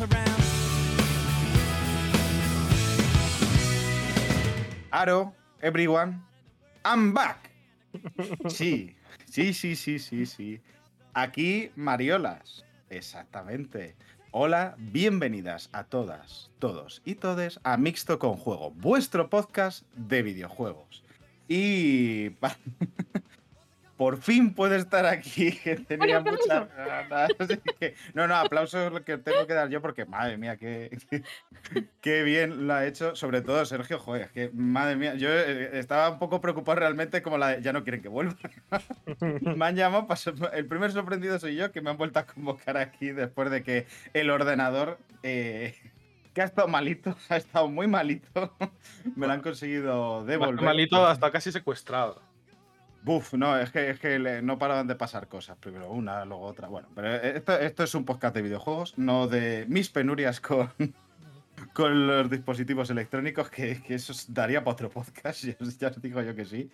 around. Aro, everyone, I'm back. Sí, sí, sí, sí, sí, sí. Aquí Mariolas, exactamente. Hola, bienvenidas a todas, todos y todes a Mixto con Juego, vuestro podcast de videojuegos. Y por fin puedo estar aquí, que tenía muchas ganas. así que- no, no, aplausos es lo que tengo que dar yo porque, madre mía, qué, qué, qué bien lo ha hecho. Sobre todo Sergio, joder, que, madre mía, yo eh, estaba un poco preocupado realmente como la de, ya no quieren que vuelva. me han llamado, el primer sorprendido soy yo, que me han vuelto a convocar aquí después de que el ordenador... eh, que ha estado malito, ha estado muy malito. Me lo han conseguido devolver. Malito hasta casi secuestrado. Buf, no, es que, es que no paraban de pasar cosas. Primero una, luego otra. Bueno, pero esto, es un podcast de videojuegos, no de mis penurias con, con los dispositivos electrónicos, que, que eso daría para otro podcast, ya, os- ya os digo yo que sí.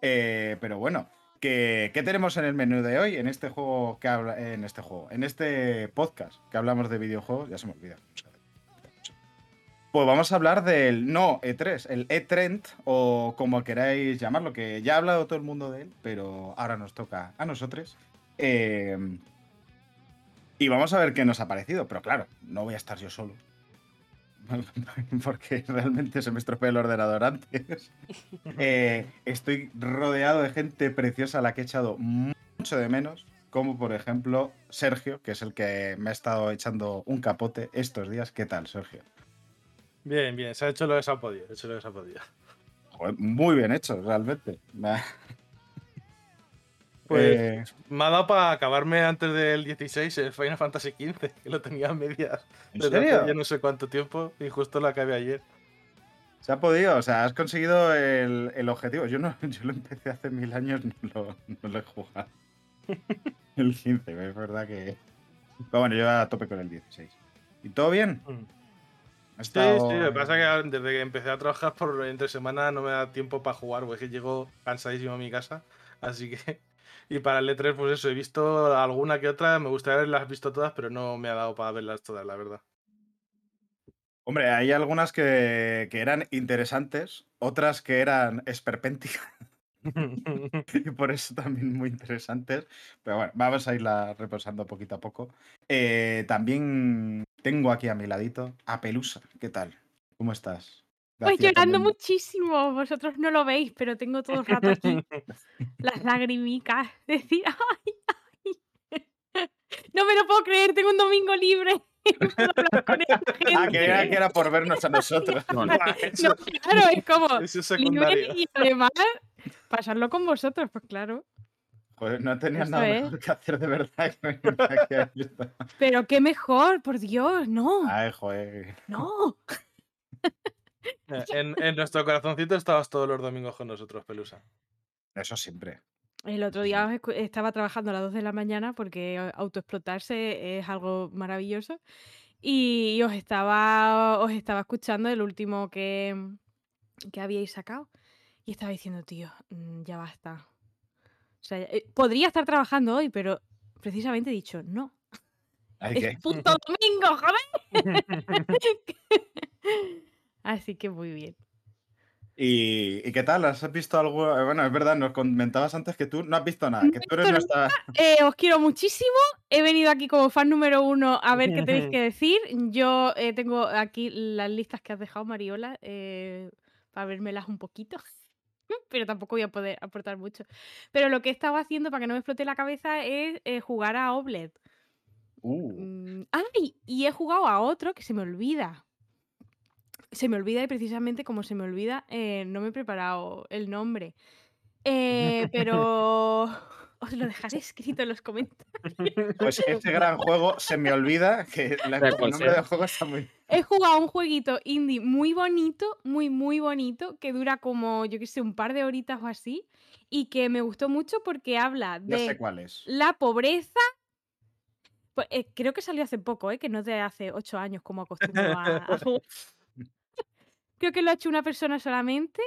Eh, pero bueno, ¿qué, qué tenemos en el menú de hoy? En este juego que habla. En este juego. En este podcast que hablamos de videojuegos. Ya se me olvida. Pues vamos a hablar del no E3, el E-Trend o como queráis llamarlo, que ya ha hablado todo el mundo de él, pero ahora nos toca a nosotros. Eh, y vamos a ver qué nos ha parecido, pero claro, no voy a estar yo solo. Porque realmente se me estropeó el ordenador antes. Eh, estoy rodeado de gente preciosa a la que he echado mucho de menos, como por ejemplo Sergio, que es el que me ha estado echando un capote estos días. ¿Qué tal, Sergio? Bien, bien, se ha hecho lo que se ha podido. Hecho lo que se ha podido. Joder, muy bien hecho, realmente. Pues Eh, me ha dado para acabarme antes del 16 el Final Fantasy XV, que lo tenía a medias ¿En serio? ya no sé cuánto tiempo y justo lo acabé ayer. Se ha podido, o sea, has conseguido el, el objetivo. Yo no, yo lo empecé hace mil años, no lo, no lo he jugado. El 15, es verdad que. Pero bueno, yo a tope con el 16. ¿Y todo bien? Mm. Sí, sí, lo que pasa es que desde que empecé a trabajar por entre semana no me da tiempo para jugar, porque es que llego cansadísimo a mi casa, así que... Y para el E3, pues eso, he visto alguna que otra, me gustaría haberlas visto todas, pero no me ha dado para verlas todas, la verdad. Hombre, hay algunas que, que eran interesantes, otras que eran esperpénticas y por eso también muy interesantes. Pero bueno, vamos a irla reposando poquito a poco. Eh, también tengo aquí a mi ladito a Pelusa. ¿Qué tal? ¿Cómo estás? Pues Hacía llorando también- muchísimo. Vosotros no lo veis, pero tengo todo el rato aquí las lagrimicas. Decir, ay, ay. No me lo puedo creer, tengo un domingo libre. Ah, gente. que era, por vernos a nosotros. No, claro, es como Eso es libre y además pasarlo con vosotros, pues claro. Joder, no tenías Eso nada es. mejor que hacer de verdad que venir aquí a esto. Pero qué mejor, por Dios, no, Ay, joder. no. Eh, En, en nuestro corazoncito estabas todos los domingos con nosotros, Pelusa. Eso siempre. El otro día estaba trabajando a las 2 de la mañana porque autoexplotarse es algo maravilloso. Y os estaba, os estaba escuchando el último que, que habíais sacado. Y estaba diciendo, tío, mm, ya basta. O sea, eh, podría estar trabajando hoy, pero precisamente he dicho, no. Ay, Es puto domingo, joder. Así que muy bien. ¿Y, y qué tal? ¿Has visto algo? eh, Bueno, es verdad, nos comentabas antes que tú no has visto nada, No que he tú eres nuestra. Eh, os quiero muchísimo. He venido aquí como fan número uno a ver qué tenéis que decir. Yo eh, tengo aquí las listas que has dejado, Mariola, eh, para vérmelas un poquito. Pero tampoco voy a poder aportar mucho. Pero lo que he estado haciendo para que no me explote la cabeza es eh, jugar a Obled. Uh, Mm, ¡Ay! Y he jugado a otro que se me olvida. Se me olvida y precisamente como se me olvida, eh, no me he preparado el nombre. Eh, pero os lo dejaré escrito en los comentarios. pues ese gran juego se me olvida que la- el cual nombre del juego está muy. He jugado un jueguito indie muy bonito, muy, muy bonito, que dura como, yo qué sé, un par de horitas o así, y que me gustó mucho porque habla Ya sé de cuál es. la pobreza. Pues, eh, creo que salió hace poco, ¿eh? que no es de hace ocho años como acostumbro a, a jugar. Creo que lo ha hecho una persona solamente.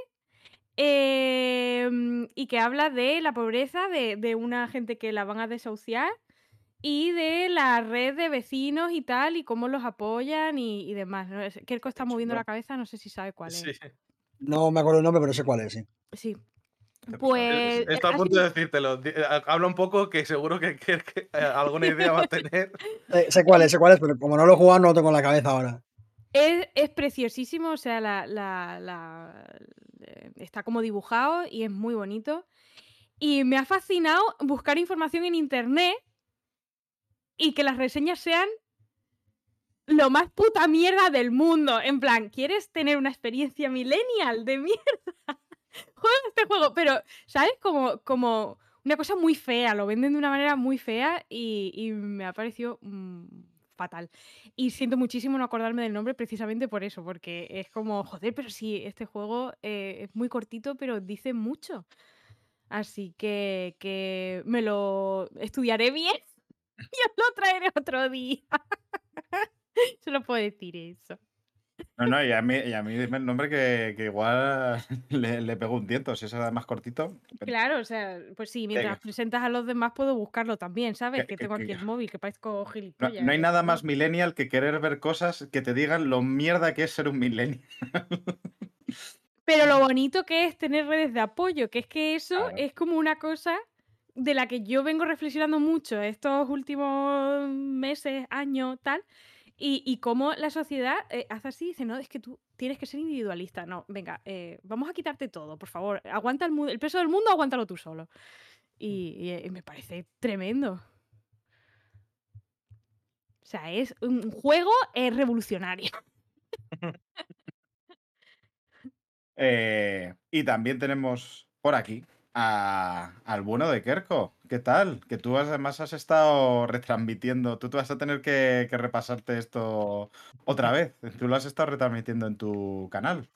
Em, y que habla de la pobreza, de, de una gente que la van a desahuciar y de la red de vecinos y tal, y cómo los apoyan y, y demás. ¿no? Es- Kerko está moviendo la cabeza, no sé si sabe cuál es. Sí. No me acuerdo el nombre, pero sé cuál es, sí. Sí. Pues. Está a ha punto de decírtelo. Eh, Habla un poco que seguro que, que- que, eh, alguna idea va a tener. Eh, sé cuál es, sé cuál es, pero como no lo he jugado, no lo tengo en la cabeza ahora. Es, preciosísimo, o sea, la, la- la- eh, está como dibujado y es muy bonito. Y me ha fascinado buscar información en internet y que las reseñas sean lo más puta mierda del mundo. En plan, ¿quieres tener una experiencia millennial de mierda? Juega este juego, pero, ¿sabes? Como, como una cosa muy fea, lo venden de una manera muy fea y, y me ha parecido mm, fatal. Y siento muchísimo no acordarme del nombre precisamente por eso, porque es como, joder, pero sí, este juego eh, es muy cortito, pero dice mucho. Así que, que me lo estudiaré bien y os lo traeré otro día. Solo puedo decir eso. No, no, y a mí, y a mí dime el nombre que, que igual le, le pego un tiento, si es más cortito. Claro, o sea, pues sí, mientras que- presentas a los demás puedo buscarlo también, ¿sabes? que- tengo aquí el móvil, que parezco No, gilipollas. no hay ¿eh? nada más millennial que querer ver cosas que te digan lo mierda que es ser un millennial. Pero lo bonito que es tener redes de apoyo, que es que eso Claro. es como una cosa de la que yo vengo reflexionando mucho estos últimos meses, años, tal, y, y cómo la sociedad eh, hace así, dice, no, es que tú tienes que ser individualista, no, venga, eh, vamos a quitarte todo, por favor, aguanta el, el peso del mundo, aguántalo tú solo. Y, y, eh, me parece tremendo. O sea, es un juego eh, revolucionario. Y también tenemos por aquí a- al bueno de Kerko. ¿Qué tal? Que tú además has estado retransmitiendo. Tú te vas a tener que, que repasarte esto otra vez. Tú lo has estado retransmitiendo en tu canal.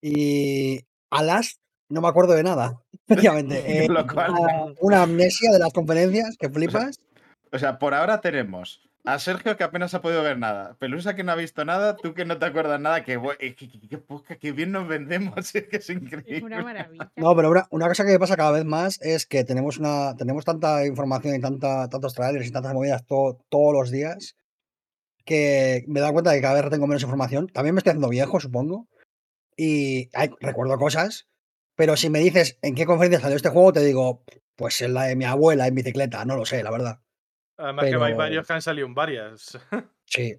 Y alas, no me acuerdo de nada, efectivamente. Eh, cual- una, una amnesia de las conferencias que flipas. O sea, por ahora tenemos a Sergio que apenas ha podido ver nada, Pelusa que no ha visto nada, tú que no te acuerdas nada, que, bu- que, que- que poca- que bien nos vendemos, es que es Es increíble. una maravilla. No, pero una, una cosa que me pasa cada vez más es que tenemos una tenemos tanta información y tanta, tantos trailers y tantas movidas to- todos los días que me he dado cuenta de que cada vez tengo menos información. También me estoy haciendo viejo, supongo. Y ay, recuerdo cosas, pero si me dices en qué conferencia salió este juego, te digo, pues en la de mi abuela en bicicleta, no lo sé, la verdad. Además que hay varios que han salido en varias. Sí,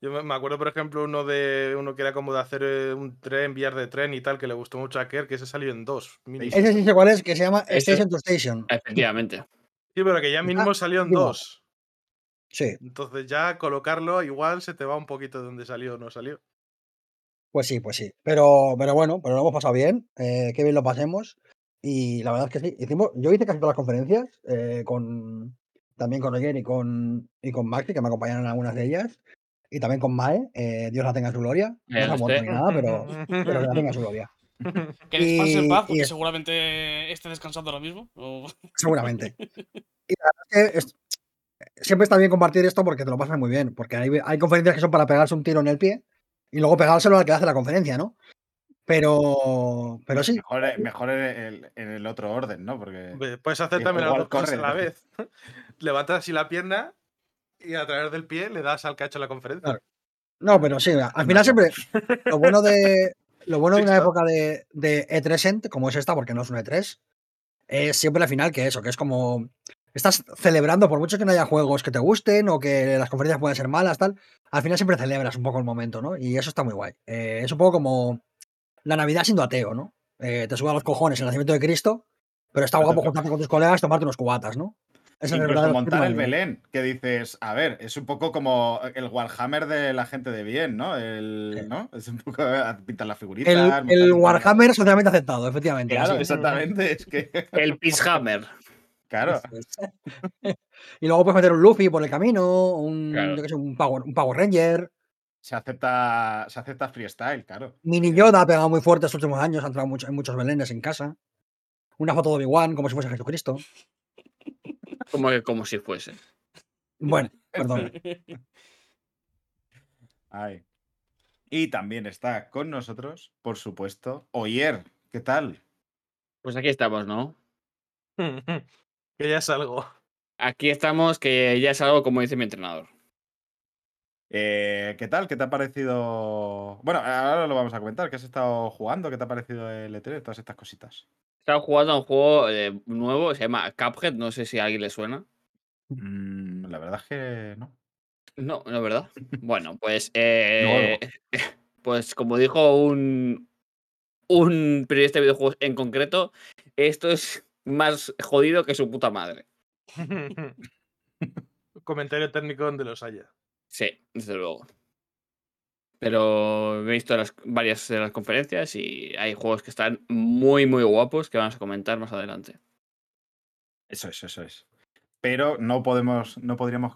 Yo me- acuerdo, por ejemplo, uno de uno que era como de hacer eh, un tren, enviar de tren y tal, que le gustó mucho a Kerr, que ese salió en dos. mínimo. ese sí sé cuál es, que se llama Ese- Station to Station. Efectivamente. Sí, pero que ya mínimo salió en dos. Sí, Entonces ya colocarlo igual se te va un poquito de dónde salió o no salió. pues sí, pues sí. Pero, pero bueno, pero lo hemos pasado bien, eh, qué bien lo pasemos. Y la verdad es que sí, hicimos, yo hice casi todas las conferencias, eh, con, también con Roger y con, y con Maxi, que me acompañaron en algunas de ellas. Y también con Mae, eh, Dios la tenga en su gloria. No se ha Este. muerto ni nada, pero, pero que la tenga en su gloria. Que descanse en paz, porque seguramente esté descansando ahora mismo. o- Seguramente. Y la verdad es que es- siempre está bien compartir esto porque te lo pasas muy bien. Porque hay, hay conferencias que son para pegarse un tiro en el pie y luego pegárselo al que hace la conferencia, ¿no? Pero, pero sí, Mejor, eh, mejor en, el, en el otro orden, ¿no? Porque Puedes hacer también las dos cosas a la vez. Levantas así la pierna y a través del pie le das al que ha hecho la conferencia. Claro. No, pero sí, al final siempre. Lo bueno de. Lo bueno de una época de, de E3 Ent, como es esta, porque no es un E3, es siempre la final que eso, que es como. Estás celebrando, por mucho que no haya juegos que te gusten o que las conferencias puedan ser malas, tal. Al final siempre celebras un poco el momento, ¿no? Y eso está muy guay. Eh, es un poco como la Navidad siendo ateo, ¿no? Eh, te sube a los cojones el nacimiento de Cristo, pero está guapo juntarte con tus colegas, tomarte unos cubatas, ¿no? Es el incluso verdadero montar el. Belén, que dices, a ver, es un poco como el Warhammer de la gente de bien, ¿no? El, Sí. ¿no? Es un poco eh, pintar las figuritas. El, el Warhammer socialmente aceptado, efectivamente. Claro, así exactamente. Es que, El Peacehammer. claro. y luego puedes meter un Luffy por el camino, un, Claro. yo qué sé, un, Power, un Power Ranger. Se acepta, se acepta freestyle, claro. Mini Yoda ha pegado muy fuerte estos últimos años, ha entrado mucho- en muchos belenes en casa. Una foto de Obi-Wan como si fuese Jesucristo. Como, que- como si fuese. Bueno, perdón. Ay. Y también está con nosotros, por supuesto, Oyer. ¿Qué tal? Pues aquí estamos, ¿no? que ya es algo. Aquí estamos, que ya es algo como dice mi entrenador. Eh, ¿Qué tal? ¿Qué te ha parecido? Bueno, ahora lo vamos a comentar. ¿Qué has estado jugando? ¿Qué te ha parecido el E3? Todas estas cositas. Estaba jugando a un juego eh, nuevo, se llama Cuphead, no sé si a alguien le suena. Mm, la verdad es que no. No, no, ¿verdad? Bueno, pues, eh, pues como dijo un, un periodista de videojuegos en concreto, esto es más jodido que su puta madre. Comentario técnico donde los haya. Sí, desde luego. Pero he visto las, varias de las conferencias y hay juegos que están muy, muy guapos que vamos a comentar más adelante. Eso es, eso es. Pero no podemos, no podríamos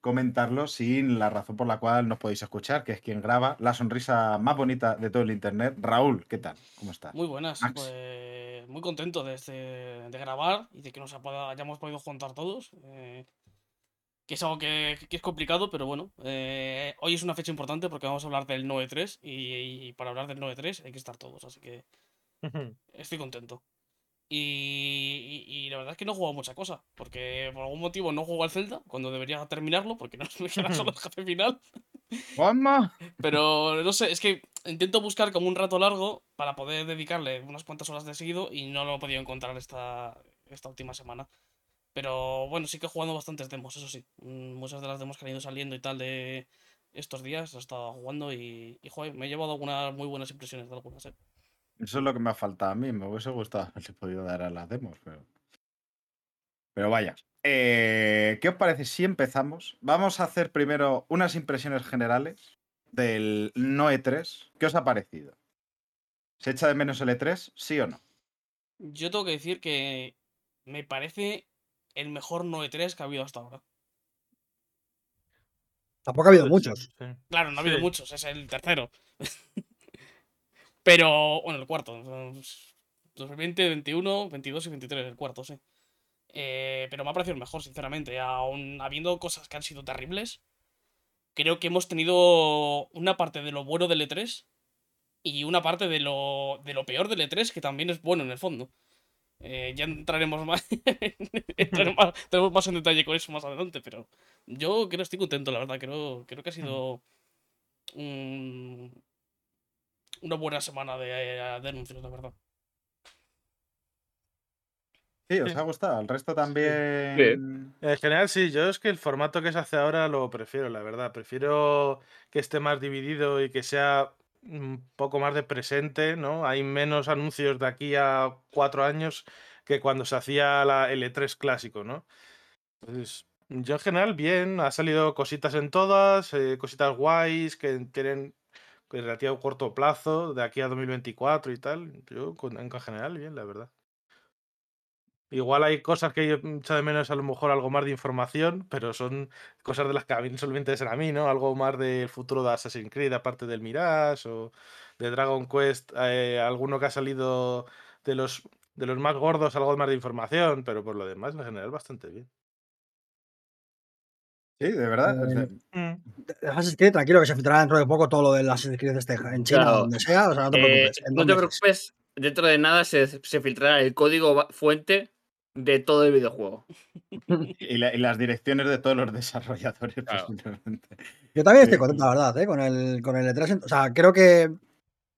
comentarlo sin la razón por la cual nos podéis escuchar, que es quien graba la sonrisa más bonita de todo el internet. Raúl, ¿qué tal? ¿Cómo estás? Muy buenas, Max. pues muy contento de, este- de grabar y de que nos ha- hayamos podido juntar todos. eh, que es algo que, que es complicado, pero bueno, eh, hoy es una fecha importante porque vamos a hablar del 9-3 y, y para hablar del 9-3 hay que estar todos, así que estoy contento. Y, y- y la verdad es que no he jugado mucha cosa, porque por algún motivo no juego al Zelda cuando debería terminarlo, porque no me queda solo el jefe final. ¡Juanma! Pero no sé, es que intento buscar como un rato largo para poder dedicarle unas cuantas horas de seguido y no lo he podido encontrar esta, esta última semana. Pero bueno, sí que he jugado bastantes demos, eso sí. Mm, Muchas de las demos que han ido saliendo y tal de estos días, he estado jugando y, y joder, me he llevado algunas muy buenas impresiones de algunas. eh. Eso es lo que me ha faltado a mí. Me hubiese gustado haberle podido dar a las demos, pero. Pero vaya. Eh, ¿Qué os parece si empezamos? Vamos a hacer primero unas impresiones generales del no E3. ¿Qué os ha parecido? ¿Se echa de menos el E3? ¿Sí o no? Yo tengo que decir que me parece el mejor 9-3 que ha habido hasta ahora. Tampoco ha habido Puede ser, muchos. Claro, no ha habido Sí. muchos, es el tercero. Pero, bueno, el cuarto. pues, 2020, 21, 22 y 23, el cuarto, sí. Eh, pero me ha parecido el mejor, sinceramente. Aún habiendo cosas que han sido terribles, creo que hemos tenido una parte de lo bueno del E3 y una parte de lo, de lo peor del E3 que también es bueno en el fondo. Eh, ya entraremos más, entraremos más, entraremos más en detalle con eso más adelante, pero yo creo estoy contento, la verdad. Creo, creo que ha sido un- una buena semana de, de anuncios, la verdad. Sí, ¿os ha gustado? ¿El resto también? En general, sí, yo es que el formato que se hace ahora lo prefiero, la verdad. Prefiero que esté más dividido y que sea un poco más de presente, ¿no? Hay menos anuncios de aquí a cuatro años que cuando se hacía la L3 clásico, ¿no? Entonces, yo en general, bien, ha salido cositas en todas, eh, cositas guays que tienen relativo corto plazo, de aquí a 2024 y tal. Yo, en general, bien, la verdad. Igual hay cosas que yo echo de menos, a lo mejor algo más de información, pero son cosas de las que a mí solo me interesan a mí, ¿no? Algo más del futuro de Assassin's Creed, aparte del Mirage, o de Dragon Quest, eh, alguno que ha salido de los, de los más gordos, algo más de información, pero por lo demás, en general, bastante bien. Sí, de verdad. Eh, Assassin's Creed, tranquilo, que se filtrará dentro de poco todo lo del Assassin's Creed este en China Claro. o donde sea. O sea, no te Eh, preocupes. no te preocupes, dentro de nada se, se filtrará el código fuente de todo el videojuego. y, la- y las direcciones de todos los desarrolladores, Claro. posiblemente. Yo también estoy Sí. contento, la verdad, ¿eh? con, el, con el E3. O sea, creo que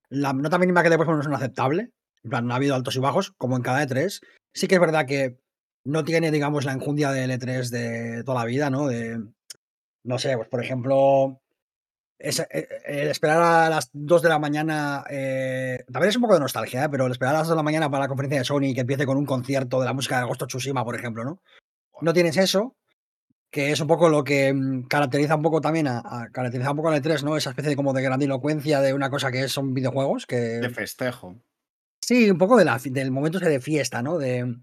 la nota mínima que le puesto es inaceptable. En plan, no ha habido altos y bajos, como en cada E3. Sí que es verdad que no tiene, digamos, la enjundia del E3 de toda la vida, ¿no? De, no sé, pues por ejemplo, ese- eh, el esperar a las 2 de la mañana, eh, también es un poco de nostalgia, ¿eh? pero el esperar a las 2 de la mañana para la conferencia de Sony que empiece con un concierto de la música de Agosto Tsushima, por ejemplo, ¿no? No tienes eso, que es un poco lo que mm, caracteriza un poco también a, a- caracteriza un poco al E3, ¿no? Esa especie de como de grandilocuencia de una cosa que son videojuegos, que De festejo. sí, un poco de la, del momento ese de fiesta, ¿no? De,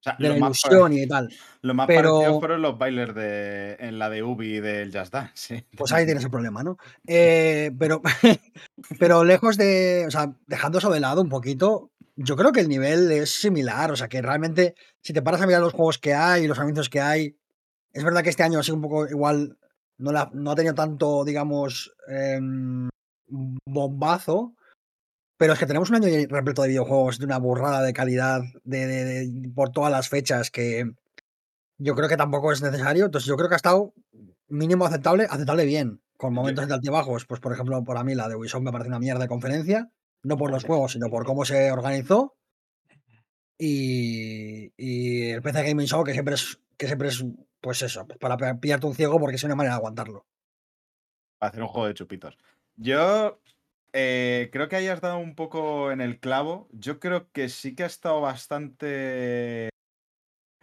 O sea, de lo la más, ilusión y tal. lo más pero- parecido fueron los bailers de, en la de Ubi del Just Dance. sí. Pues ahí tienes el problema, ¿no? Eh, pero, pero lejos de, o sea, dejando eso de lado un poquito, yo creo que el nivel es similar, o sea, que realmente si te paras a mirar los juegos que hay y los anuncios que hay, es verdad que este año ha sido un poco igual, no, la- no ha tenido tanto, digamos, em, bombazo, pero es que tenemos un año repleto de videojuegos de una burrada de calidad de, de- de- por todas las fechas que yo creo que tampoco es necesario. Entonces, yo creo que ha estado mínimo aceptable, aceptable bien. Con momentos de altibajos. Pues, por ejemplo, para mí la de Ubisoft me parece una mierda de conferencia. No por los juegos, sino por cómo se organizó. Y, y el PC Gaming Show, que siempre es, que siempre es pues eso, pues para pillarte un ciego porque es una manera de aguantarlo. Para hacer un juego de chupitos. Yo eh, creo que hayas dado un poco en el clavo. Yo creo que sí que ha estado bastante.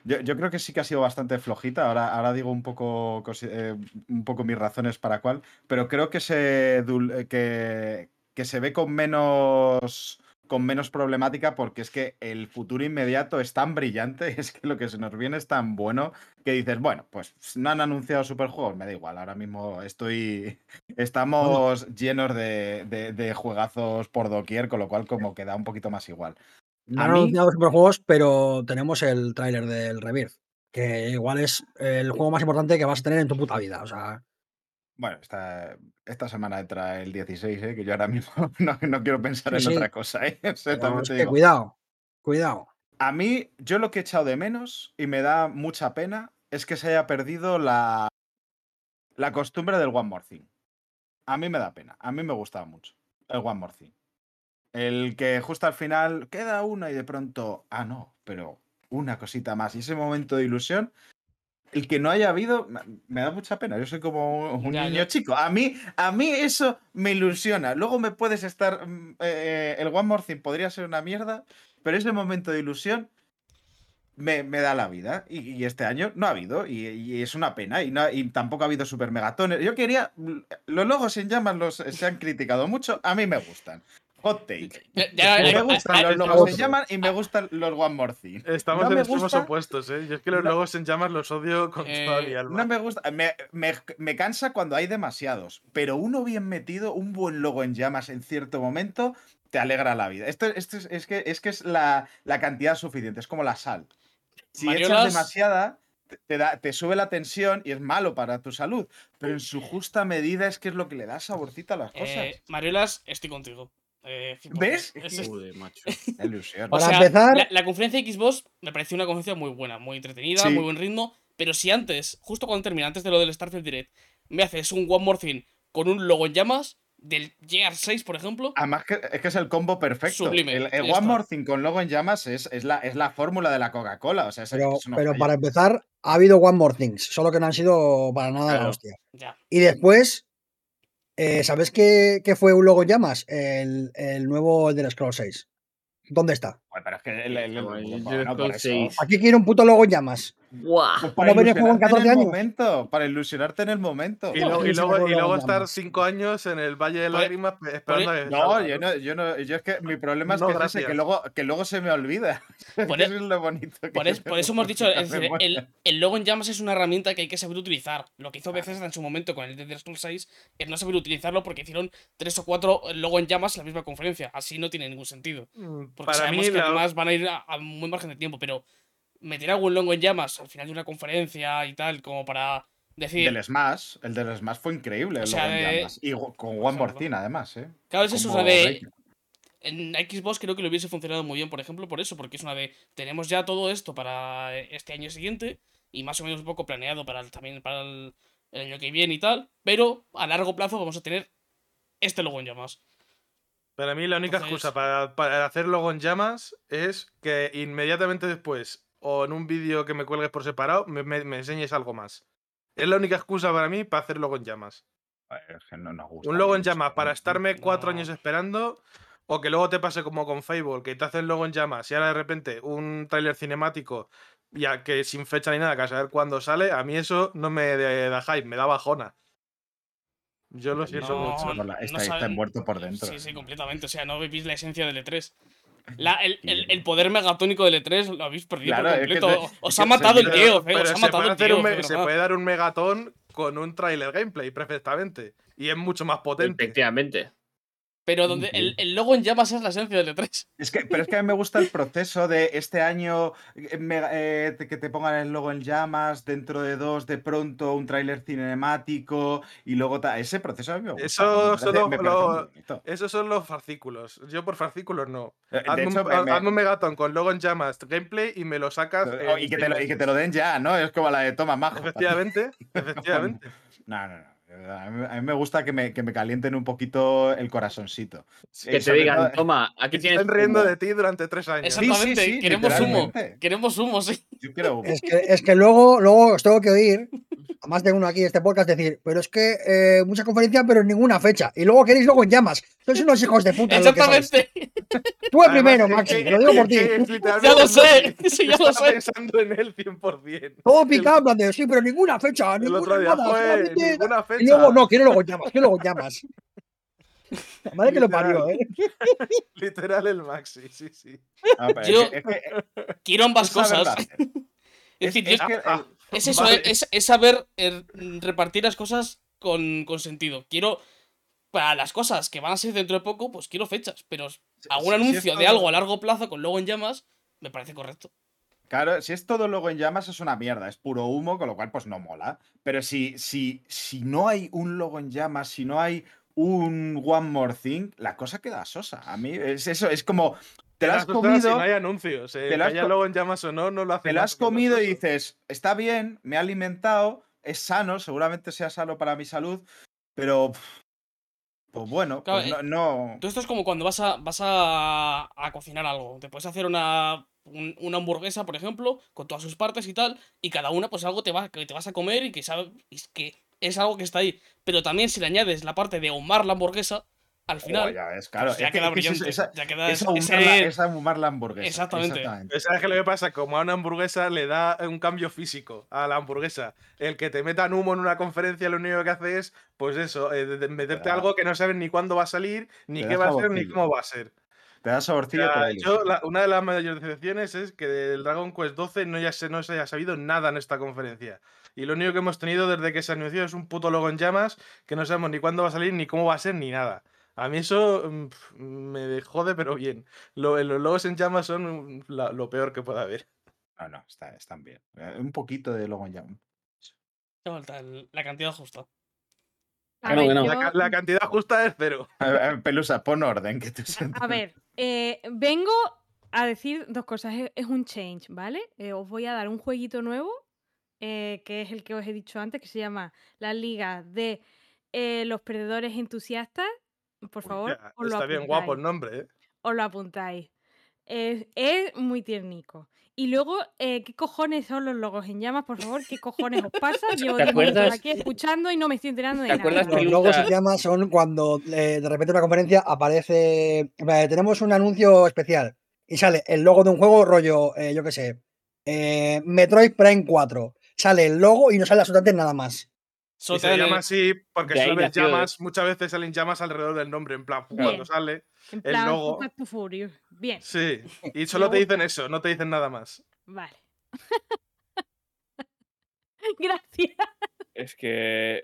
Yo, creo que sí que ha sido bastante flojita. Ahora, ahora digo un poco, eh, un poco mis razones para cuál. Pero creo que se, eh, que se ve con menos, con menos problemática porque es que el futuro inmediato es tan brillante, es que lo que se nos viene es tan bueno que dices, bueno, pues no han anunciado superjuegos, me da igual, ahora mismo estoy, estamos llenos de, de- de juegazos por doquier, con lo cual como que da un poquito más igual. No han mí- anunciado superjuegos, pero tenemos el tráiler del Rebirth. Que igual es el juego más importante que vas a tener en tu puta vida. O sea, Bueno, esta, esta semana entra el 16, ¿eh? que yo ahora mismo no, no quiero pensar Sí, en sí. otra cosa. ¿eh? O sea, pero también es te que cuidado, cuidado. A mí, yo lo que he echado de menos y me da mucha pena es que se haya perdido la, la costumbre del One More Thing. A mí me da pena. A mí me gustaba mucho el One More Thing. El que justo al final queda una y de pronto, ah, no, pero una cosita más. Y ese momento de ilusión, el que no haya habido, me, da mucha pena. Yo soy como un, Ya, niño chico. A mí, a mí eso me ilusiona. Luego me puedes estar. mm, eh, el One More Thing podría ser una mierda, pero ese momento de ilusión me, me da la vida. Y, y este año no ha habido. Y, y es una pena. Y, no- y tampoco ha habido super megatones. Yo quería. Los logos en llamas los, se han criticado mucho. A mí me gustan. Hot take. Ya- ya- Me eh, gustan eh, los eh, logos en llamas y me gustan los One More Thing. Estamos No en extremos gusta- opuestos, ¿eh? Yo es que los No- logos en llamas los odio con Eh, toda mi alma. No me gusta, me, me- me cansa cuando hay demasiados, pero uno bien metido, un buen logo en llamas en cierto momento, te alegra la vida. Esto, esto es, es que, es que es la, la cantidad suficiente, es como la sal. Si Mariolas- echas demasiada, te, te da, te sube la tensión y es malo para tu salud, pero en su justa medida es que es lo que le da saborcito a las cosas. eh, Mariolas, estoy contigo. Eh, 100%. ¿Ves? Es- es- Joder, macho. La ilusión. o Para sea, empezar- la, la conferencia de Xbox me pareció una conferencia muy buena, muy entretenida, Sí. muy buen ritmo. Pero si antes, justo cuando termina, antes de lo del Starfield Direct, me haces un One More Thing con un logo en llamas, del GR6, por ejemplo, Además, que, es que es el combo perfecto. Sublime, El, One. More Thing con logo en llamas es, es la, es la fórmula de la Coca-Cola. O sea, es, Pero, para empezar, ha habido One More Things, solo que no han sido para nada la Claro. hostia. ya. Y después, eh, ¿sabes qué, qué fue un logo en llamas? El, el nuevo Elder Scrolls 6. ¿Dónde está? Pero es que el, el- el-. Aquí quiero un puto logo en llamas. Buah. ¿Cómo ven el juego en ilusionarte 14 el años? momento, para ilusionarte en el momento. Y, luego- y y estar cinco años en el Valle de Lágrimas pe- esperando a No, yo no, yo no, yo es que mi problema es No, que, es ese, gracias. que, luego, que luego se me olvida. Por eso e- es lo bonito. que Por, es- por eso hemos dicho, es decir, el, el logo en llamas es una herramienta que hay que saber utilizar. Lo que hizo Bethesda en su momento con el Dead Scrolls 6 es no saber utilizarlo porque hicieron tres o cuatro logo en llamas en la misma conferencia. Así no tiene ningún sentido. Mm, Porque Para sabemos mí, que la- además van a ir a, a muy margen de tiempo, pero meter algún logo en llamas al final de una conferencia y tal, como para decir. Del Smash, el del Smash fue increíble. O el sea, logo en de- llamas. Y con Claro. Thing, además, ¿eh? Claro, es eso, o Como sea, de. En Xbox creo que le hubiese funcionado muy bien, por ejemplo, por eso, porque es una de. Tenemos ya todo esto para este año siguiente y más o menos un poco planeado para el- también para el, el año que viene y tal, pero a largo plazo vamos a tener este logo en llamas. Para mí la única Entonces- excusa para, para hacer logo en llamas es que inmediatamente después o en un vídeo que me cuelgues por separado me, me- me enseñes algo más. Es la única excusa para mí para hacer logo en llamas. Es que no nos gusta Un logo en llamas para estarme cuatro años esperando o que luego te pase como con Fable, que te hacen logo en llamas y ahora de repente un tráiler cinemático ya que sin fecha ni nada, que a saber cuándo sale, a mí eso no me da hype, me da bajona. Yo lo siento No, mucho. Está, no está, saben- muerto por dentro. Sí, sí, completamente. O sea, no vivís la esencia del E3. La, el, el- el poder megatónico del E3 lo habéis perdido Claro, por es que completo. te- Os ha matado el tío, pero os ha se matado el tío. me- puede dar un megatón con un trailer gameplay perfectamente. Y es mucho más potente. Efectivamente. Pero donde el, el logo en llamas es la esencia del E3. Es que, pero es que a mí me gusta el proceso de este año eh, eh, que te pongan el logo en llamas, dentro de dos, de pronto un tráiler cinemático y luego ta- ese proceso a mí me gusta. Eso lo-. Esos son los fascículos. Yo por fascículos no. Eh, De Hazme, hecho, un, me- me- hazme un Megaton con logo en llamas, gameplay y me lo sacas. Oh, y, que te lo, y que te lo den ya, ¿no? Es como la de toma majo. Efectivamente, efectivamente. No, no, no. De A mí, a mí me gusta que me, que me calienten un poquito el corazoncito. Que te digan, todo- toma, aquí tienes. están riendo humo". de ti durante tres años. sí, Exactamente, sí, queremos humo. Queremos humo, sí. Yo quiero Es que, es que luego, luego os tengo que oír, a más de uno aquí en este podcast, decir, pero es que eh, mucha conferencia, pero ninguna fecha. Y luego queréis luego en llamas. Sois unos hijos de puta. Exactamente. Tú el primero, Maxi, lo digo por ti. Ya lo sé, sí, ya lo sé. pensando en él 100%. Todo picado, plan de, sí, pero ninguna fecha, El ninguna otro día nada, fue ninguna fecha. Y luego, no, quiero luego llamas, quiero luego llamas. La Madre que lo parió, ¿eh? Literal el Maxi, sí, sí. Es que- es que- Quiero ambas es cosas. Es decir, es que Ah, Es eso, Vale. es, es saber eh, repartir las cosas con, con sentido. Quiero, para las cosas que van a ser dentro de poco, pues quiero fechas, pero algún es anuncio de algo a largo plazo con logo en llamas, me parece correcto. Claro, si es todo logo en llamas es una mierda, es puro humo, con lo cual pues no mola. Pero si, si, si no hay un logo en llamas, si no hay un One More Thing, la cosa queda sosa. A mí es eso, es como, te lo has gustas si comido, no hay anuncios. eh, te lo has haya logo en llamas o no, no lo hace te lo has comido y dices, está bien, me ha alimentado, es sano, seguramente sea sano para mi salud, pero pues bueno, Claro, pues eh, no, no- Todo esto es como cuando vas a, vas a, a cocinar algo. Te puedes hacer una, un- una hamburguesa, por ejemplo, con todas sus partes y tal, y cada una, pues algo te va, que te vas a comer y que, sabe, es que es algo que está ahí. Pero también si le añades la parte de ahumar la hamburguesa, al Oh, final, ya ves, claro, pues ya es que- queda que es brillante. esa- ya queda es ese- ahumar la- ese- es ahumar la hamburguesa. Exactamente. Pero ¿Sabes qué lo que pasa? Como a una hamburguesa le da un cambio físico a la hamburguesa. El que te metan humo en una conferencia lo único que hace es, pues eso, eh, meterte algo que no sabes ni cuándo va a salir, ni te qué va a ser, ni cómo va a ser. Te da O saborcillo, sea, da yo, la- una de las mayores decepciones es que del Dragon Quest 12 no, ya se, no se haya sabido nada en esta conferencia. Y lo único que hemos tenido desde que se anunció es un puto logo en llamas que no sabemos ni cuándo va a salir, ni cómo va a ser, ni nada. A mí eso mm, me jode, pero bien. Lo- los logos en llamas son mm, la- lo peor que pueda haber. No, no, está- están bien. Eh, Un poquito de logo en llamas. La cantidad justa. A Que no, ver, que no. La, yo- ca- la cantidad justa es cero. Pelusa, pon orden, que tú A ver, eh, vengo a decir dos cosas. Es, es un change, ¿vale? Eh, os voy a dar un jueguito nuevo, eh, que es el que os he dicho antes, que se llama La Liga de eh, los Perdedores Entusiastas. Por favor, Ya, os lo está bien guapo el apuntáis, nombre, ¿eh? os lo apuntáis. Es, es muy tiernico. Y luego, eh, ¿qué cojones son los logos en llamas? Por favor, ¿qué cojones os pasa? Llevo ¿Te 10 minutos acuerdas? aquí escuchando y no me estoy enterando de ¿Te nada. Los logos en llamas son cuando eh, de repente en una conferencia aparece. eh, tenemos un anuncio especial y sale el logo de un juego, rollo, eh, yo qué sé, eh, Metroid Prime 4. Sale el logo y no sale absolutamente nada más. Y se el- llama así porque nació- llamas, muchas veces salen llamas alrededor del nombre, en plan, Bien. cuando sale. En el plan, logo. And Furious. Bien, Sí, y solo te dicen eso, no te dicen nada más. vale. Gracias. Es que.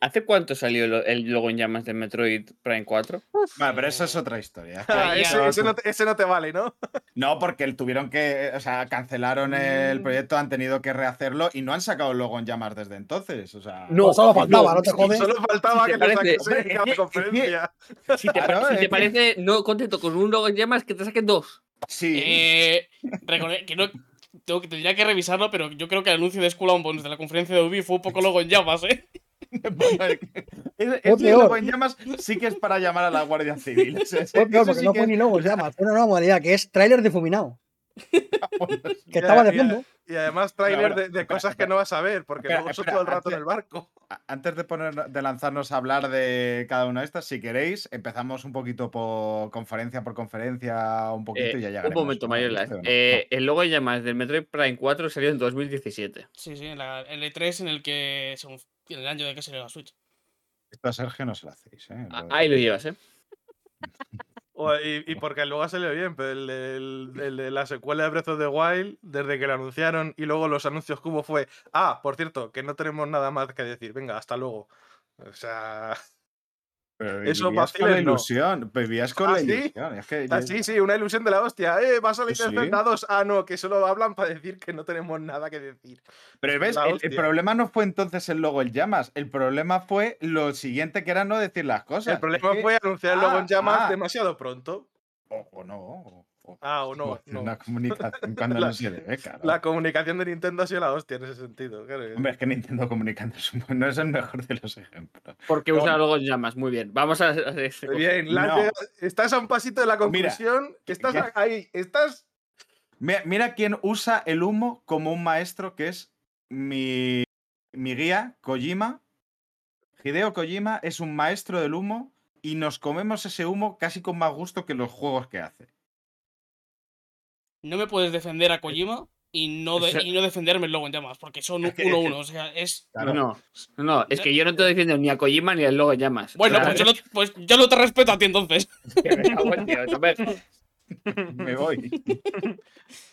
¿Hace cuánto salió lo- el logo en llamas de Metroid Prime 4? Vale, pero eso es otra historia. Ah, ese, ese no te, ese no te vale, ¿no? No, porque el- tuvieron que, o sea, cancelaron el Mm. proyecto, han tenido que rehacerlo y no han sacado el logo en llamas desde entonces. O sea, No, Pues solo faltaba, no te jodes. Solo faltaba Si que te lo parece- sacase en es que- cada es que- conferencia. Si te, Claro, si parece no contento con un logo en llamas, que te saquen dos. sí. Eh, que no. Tengo que, tendría que revisarlo, pero yo creo que el anuncio de Skull and Bones de la conferencia de Ubi fue un poco logo en llamas, ¿eh? Es peor. logo en llamas sí que es para llamar a la Guardia Civil. Peor porque sí no que fue es- ni logos llamas, fue una nueva modalidad que es tráiler difuminado. Que Ya, estaba de y- fondo. Y además tráiler de, de cosas que no vas a ver, porque Espera, luego espera, todo el rato en antes- el barco. Antes de, poner, de lanzarnos a hablar de cada una de estas, si queréis, empezamos un poquito por conferencia por conferencia, un poquito Eh, y ya un llegaremos. momento, ¿no? Mayolas. ¿Viste o no? Eh, el logo en llamas del Metroid Prime 4 salió en 2017. Sí, sí, en la, el E3 en el que. según- en el año de que salió la Switch. Esto a Sergio no se lo hacéis, ¿eh? Ah, Lo- Ahí lo llevas, ¿eh? Y, y porque luego ha salido bien, pero el, de- la secuela de Breath of the Wild, desde que lo anunciaron y luego los anuncios que hubo fue, ah, por cierto, que no tenemos nada más que decir, venga, hasta luego. O sea, Pero Esos vivías con la vaciles no. ilusión. Vivías con ¿Ah, la sí? ilusión. Es que Ah, yo- sí, sí, una ilusión de la hostia. Eh, va a salir Sí, el sí. Zelda 2. Ah, no, que solo hablan para decir que no tenemos nada que decir. Pero ves, el, problema no fue entonces el logo en llamas. El problema fue lo siguiente que era no decir las cosas. el problema Es que- fue anunciar el logo en Ah, llamas ah. demasiado pronto. O, o no. o- Ah, o no. o hacer no. Una comunicación cuando La- no se debe, claro. La comunicación de Nintendo ha sido la hostia en ese sentido. claro. Hombre, es que Nintendo comunicando es un- no es el mejor de los ejemplos. Porque usa luego en llamas. Muy bien. Vamos a hacer ese- Bien, la No. estás a un pasito de la Mira, conclusión. estás ya- ahí, estás. Mira, mira quién usa el humo como un maestro que es mi, mi guía, Kojima. Hideo Kojima es un maestro del humo y nos comemos ese humo casi con más gusto que los juegos que hace. No me puedes defender a Kojima y no, de- y no defenderme el logo en llamas, porque son que- 1-1. O sea, es. Claro. No, no, es que yo no estoy diciendo ni a Kojima ni al logo en llamas. Bueno, pues yo, no, pues yo no te respeto a ti entonces. que me voy.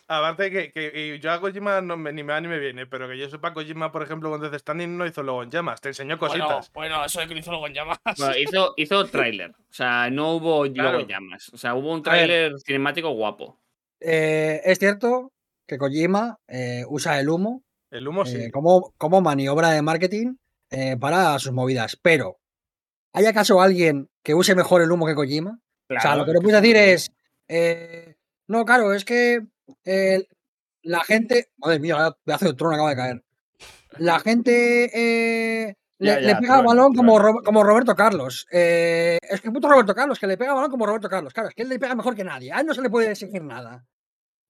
Aparte que, que yo a Kojima no me, ni me va ni me viene, pero que yo sepa, Kojima, por ejemplo, con Death Standing no hizo logo en llamas, te enseñó Bueno, cositas. bueno, eso de que no hizo logo en llamas. Bueno, hizo, hizo tráiler. O sea, no hubo logo Claro. en llamas. O sea, hubo un tráiler cinemático guapo. Eh, es cierto que Kojima eh, usa el humo El humo eh, sí. como, como maniobra de marketing para sus movidas, pero ¿hay acaso alguien que use mejor el humo que Kojima? o sea, lo que no puedes decir es, no, claro, es que la gente, madre mía, pedazo de trono acaba de caer. La gente le, Ya, le ya, pega trueno, balón como. Ro- como Roberto Carlos. Eh, es que puto Roberto Carlos, que le pega al balón como Roberto Carlos. Claro, es que él le pega mejor que nadie. A él no se le puede exigir nada.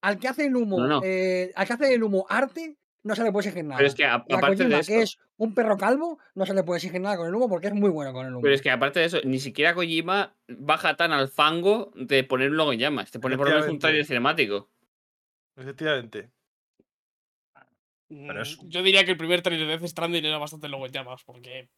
Al que hace el humo, No, no. eh, al que hace el humo arte, no se le puede exigir nada. Pero es que a- Y a aparte de Kojima, eso, que es un perro calvo, no se le puede exigir nada con el humo porque es muy bueno con el humo. pero es que aparte de eso, ni siquiera Kojima baja tan al fango de poner un logo en llamas. Te pone por lo menos un tráiler cinemático. Efectivamente. Pero es- Mm, Yo diría que el primer trailer de Death Stranding era bastante logo en llamas, porque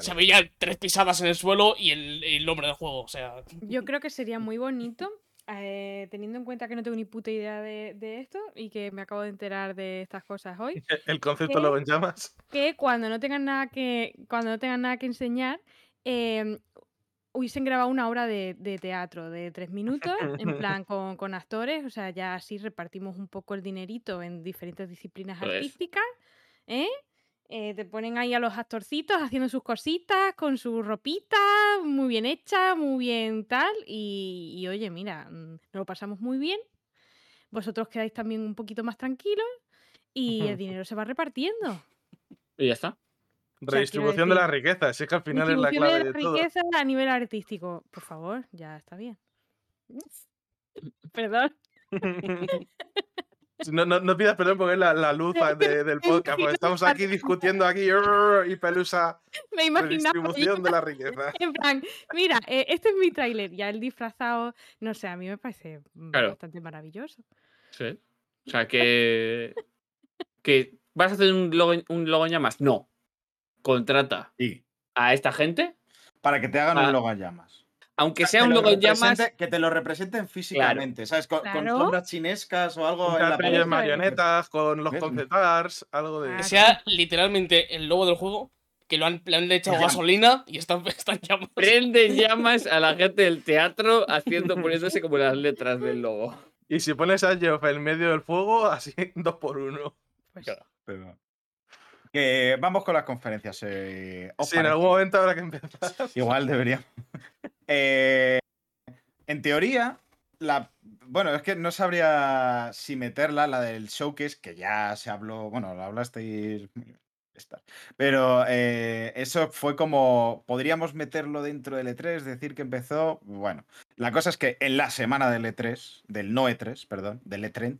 se veían tres pisadas en el suelo y el, el nombre del juego. O sea, Yo creo que sería muy bonito, eh, teniendo en cuenta que no tengo ni puta idea de, de esto y que me acabo de enterar de estas cosas hoy, El concepto logo en llamas. que cuando no tengan nada que, cuando no tengan nada que enseñar, eh, hubiesen grabado una obra de, de teatro de tres minutos, en plan con, con actores, o sea, ya así repartimos un poco el dinerito en diferentes disciplinas artísticas, ¿eh? Eh, te ponen ahí a los actorcitos haciendo sus cositas, con su ropita, muy bien hecha, muy bien tal, y, y oye, mira, mm, nos lo pasamos muy bien, vosotros quedáis también un poquito más tranquilos y el dinero se va repartiendo. Y ya está. Redistribución de la riqueza, si es que al final es la Distribución clave de de la todo. riqueza a nivel artístico. Por favor, ya está bien. Perdón. No, no, no pidas perdón porque es la, la luz de- del podcast, porque estamos aquí discutiendo aquí y Pelusa, Me yo de la riqueza. en plan, mira, eh, este es mi tráiler, ya el disfrazado, no sé, a mí me parece mm, Claro. bastante maravilloso. Sí. O sea, que. que ¿Vas a hacer un logo, un logo en llamas? No. Contrata a esta gente, para que te hagan Ah, un logo en llamas. aunque Que sea un lo logo en llamas. Que te lo representen físicamente, ¿sabes? Con, con Claro. sombras chinescas o algo Un en la cartel de pared. marionetas con los concept arts, algo de. Que sea literalmente el logo del juego, que lo han, le han echado gasolina y están, están llamas. Prende en llamas a la gente del teatro haciendo, poniéndose como las letras del logo. Y si pones a Geoff en medio del fuego, así dos por uno. Pues, Pero- Que vamos con las conferencias. eh, ¿os Sí, en algún momento habrá que empezar. Igual deberíamos. Eh, en teoría, la. Bueno, es que no sabría si meterla, la del showcase, que ya se habló. Bueno, la hablasteis. Pero eh, eso fue como. Podríamos meterlo dentro del E3, decir que empezó. Bueno, la cosa es que en la semana del E3, del no E3, perdón, del E3,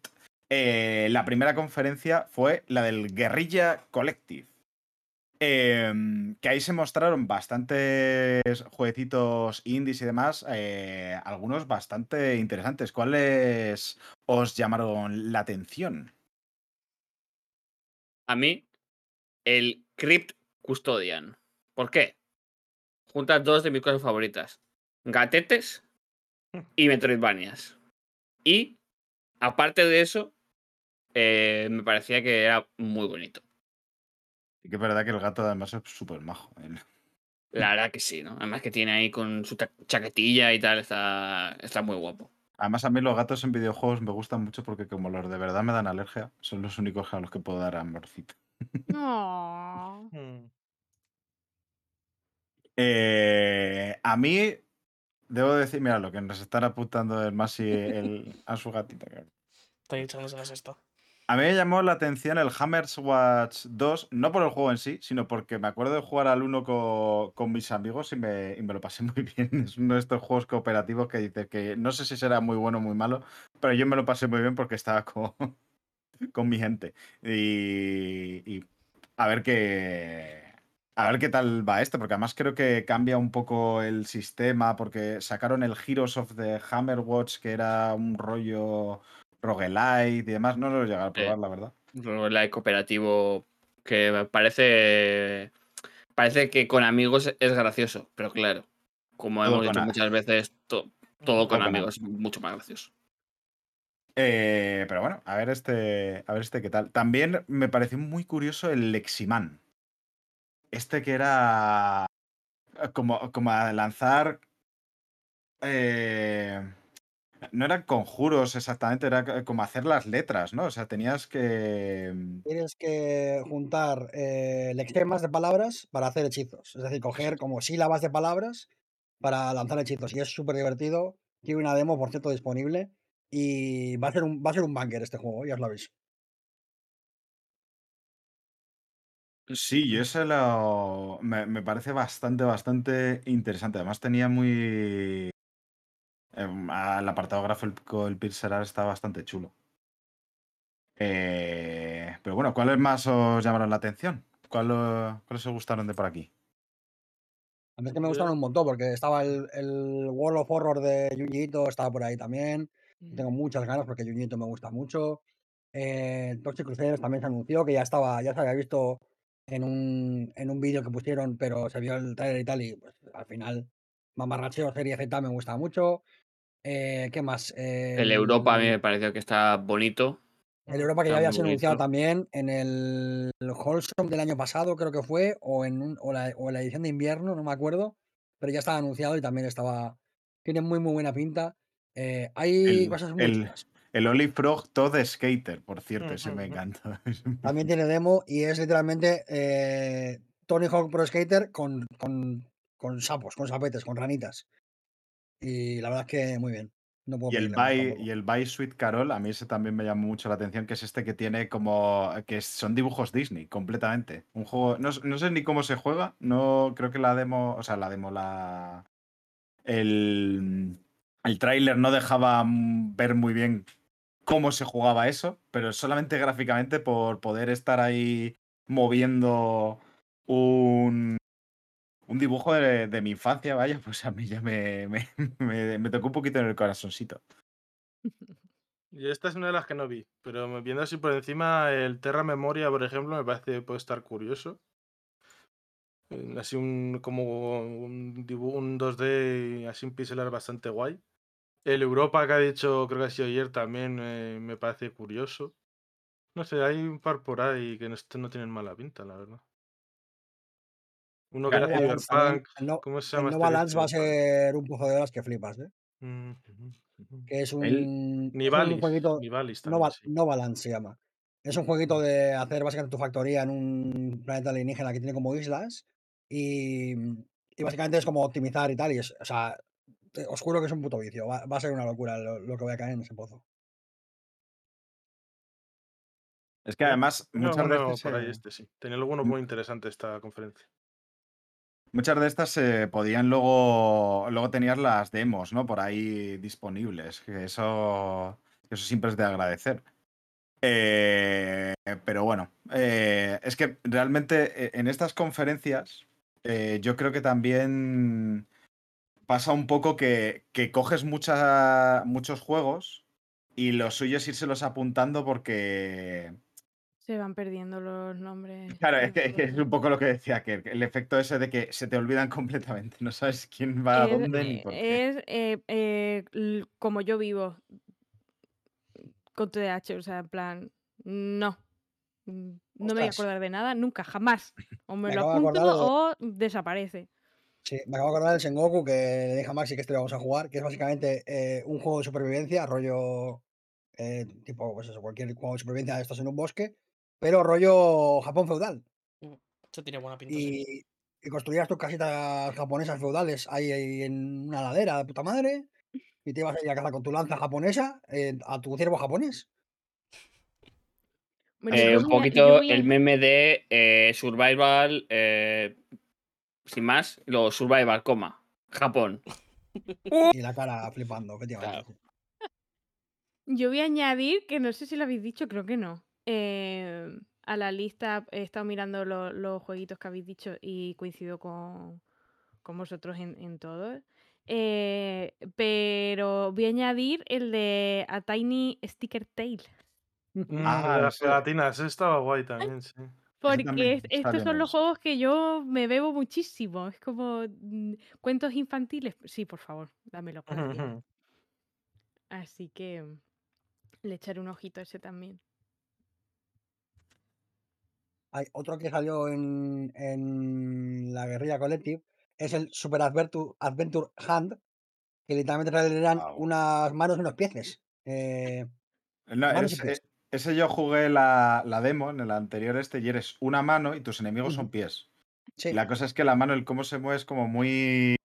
eh, la primera conferencia fue la del Guerrilla Collective. Em, que ahí se mostraron bastantes jueguecitos indies y demás, eh, algunos bastante interesantes. ¿Cuáles os llamaron la atención? A mí, el Crypt Custodian. ¿Por qué? Juntas dos de mis cosas favoritas: gatetes y Metroidvanias. Y, aparte de eso, eh, me parecía que era muy bonito. Y que es verdad que el gato además es súper majo. el- La verdad que sí, ¿no? Además que tiene ahí con su chaquetilla y tal, está, está muy guapo. Además, a mí los gatos en videojuegos me gustan mucho porque como los de verdad me dan alergia, son los únicos a los que puedo dar amorcito. No. Mm. Eh, a mí, debo decir, mira, lo que nos están apuntando el Masi el, a su gatita. claro. Está echándose la sexta. A mí me llamó la atención el Hammers Watch 2, no por el juego en sí, sino porque me acuerdo de jugar al 1 co- con, mis amigos y me, y me lo pasé muy bien. Es uno de estos juegos cooperativos que dice que no sé si será muy bueno o muy malo, pero yo me lo pasé muy bien porque estaba con, con mi gente. Y, y a ver qué. A ver qué tal va esto, porque además creo que cambia un poco el sistema, porque sacaron el Heroes of the Hammer Watch, que era un rollo roguelite y demás. No lo he llegado a probar, la verdad. El cooperativo que parece. Parece que con amigos es gracioso, pero claro, como Todo hemos dicho a- muchas veces, to- todo con amigos es mucho más gracioso. Eh, pero bueno, a ver este, a ver este qué tal. También me pareció muy curioso el Leximan. Este que era eh, como, como a lanzar. eh, no eran conjuros exactamente, era como hacer las letras, ¿no? O sea, tenías que. Tienes que juntar eh, lexemas de palabras para hacer hechizos. Es decir, coger como sílabas de palabras para lanzar hechizos. Y es súper divertido. Tiene una demo, por cierto, disponible. Y va a ser un, va a ser un banker este juego, ya os lo veis. Sí, yo ese lo. Me, me parece bastante, bastante interesante. Además, tenía muy. Em, El apartado gráfico del Pixelar está bastante chulo. Eh, pero bueno, ¿cuáles más os llamaron la atención? ¿Cuál, o- ¿Cuáles os gustaron de por aquí? A mí es que me gustaron un montón porque estaba el, el World of Horror de Junjito, estaba por ahí también. Mm. Tengo muchas ganas porque Junjito me gusta mucho. Eh, Toxic Crusaders también se anunció que ya estaba, ya se había visto en un, en un vídeo que pusieron, pero se vio el trailer y tal, y pues al final Mamarracheo Serie Z me gusta mucho. Eh, ¿Qué más? El Europa a mí me pareció que está bonito. el Europa que ya Está había muy sido anunciado también en el Wholesome del año pasado, creo que fue, o en, un- o la, o en la edición de invierno, no me acuerdo, pero ya estaba anunciado y también estaba. Tiene muy, muy buena pinta. Eh, hay El, cosas muy el, el Oli Frog Todd Skater, por cierto, ese me encanta. También tiene demo y es literalmente eh, Tony Hawk Pro Skater con, con, con sapos, con sapetes, con ranitas. Y la verdad es que muy bien. No puedo Y el By, y el By Sweet Carol, a mí ese también me llamó mucho la atención, que es este que tiene como. que son dibujos Disney, completamente. Un juego. No, no sé ni cómo se juega. No, creo que la demo. O sea, la demo, la. El. El tráiler no dejaba ver muy bien cómo se jugaba eso, pero solamente gráficamente por poder estar ahí moviendo un, un dibujo de, mi infancia, vaya, pues a mí ya me, me, me- tocó un poquito en el corazoncito. Y esta es una de las que no vi, pero viendo así por encima, el Terra Memoria, por ejemplo, me parece que puede estar curioso. Eh, Así un como un, dibu- un 2D así un pixelar bastante guay. El Europa que ha dicho, creo que ha sido ayer, también me parece curioso. No sé, hay un par por ahí que no, no tienen mala pinta, la verdad. Uno que era Nova. Cyberpunk. El, no- ¿Cómo se el llama Nova este? Lands va a Cyberpunk. ser un pozo de horas que flipas, ¿eh? Mm. Que es un, El- es un Nivalis. jueguito. Nivalis también, Nova, sí. Nova se llama. Es un jueguito de hacer básicamente tu factoría en un planeta alienígena que tiene como islas. Y, y básicamente es como optimizar y tal. Y es, o sea, te- os juro que es un puto vicio. Va, va a ser una locura lo, lo que voy a caer en ese pozo. Es que además muchas alguno veces, por ahí este, sí. Tenía alguno Mm. muy interesante esta conferencia. Muchas de estas se podían luego, luego tenías las demos, ¿no? Por ahí disponibles, eso, eso siempre es de agradecer. Eh, pero bueno, eh, es que realmente eh, en estas conferencias eh, yo creo que también pasa un poco que, coges mucha- muchos juegos y lo suyo es irselos apuntando porque... Se van perdiendo los nombres. Claro, es, que, es un poco lo que decía que el efecto ese de que se te olvidan completamente, no sabes quién va a dónde ni por qué. es, eh, eh, como yo vivo con TDAH, o sea, en plan, no. No me voy a acordar de nada, nunca, jamás. O me Me lo apunto de- o desaparece. Sí, me acabo de acordar del Sengoku que le deja a Maxi que este lo vamos a jugar, que es básicamente eh, un juego de supervivencia, rollo eh, tipo, pues eso, cualquier juego de supervivencia, estás en un bosque, pero rollo Japón feudal. Esto tiene buena pinta. sí. Y, y construías tus casitas japonesas feudales ahí, ahí en una ladera de puta madre, y te ibas ahí a cazar con tu lanza japonesa eh, a tu ciervo japonés. Eh, un a- poquito a- el meme de eh, Survival, eh, sin más, lo Survival, coma, Japón. Y la cara flipando, efectivamente. Claro. sí. Yo voy a añadir, que no sé si lo habéis dicho, creo que no. Eh, a la lista he estado mirando lo- los jueguitos que habéis dicho y coincido con, con vosotros en, en todo. Eh, pero voy a añadir el de A Tiny Sticker Tail. Ah, de las ese estaba guay también, sí. Porque también es- estos son los juegos que yo me bebo muchísimo. Es como mm, cuentos infantiles. Sí, por favor, dámelo. gracias. Así que le echaré un ojito a ese también. Hay otro que salió en, en la Guerrilla Collective, es el Super Adventure, Adventure Hand, que literalmente eran Guau. unas manos y unos pies. Eh, No, pies. ese yo jugué la, la demo en el anterior este y eres una mano y tus enemigos son pies. sí, Y la cosa es que la mano, el cómo se mueve es como muy...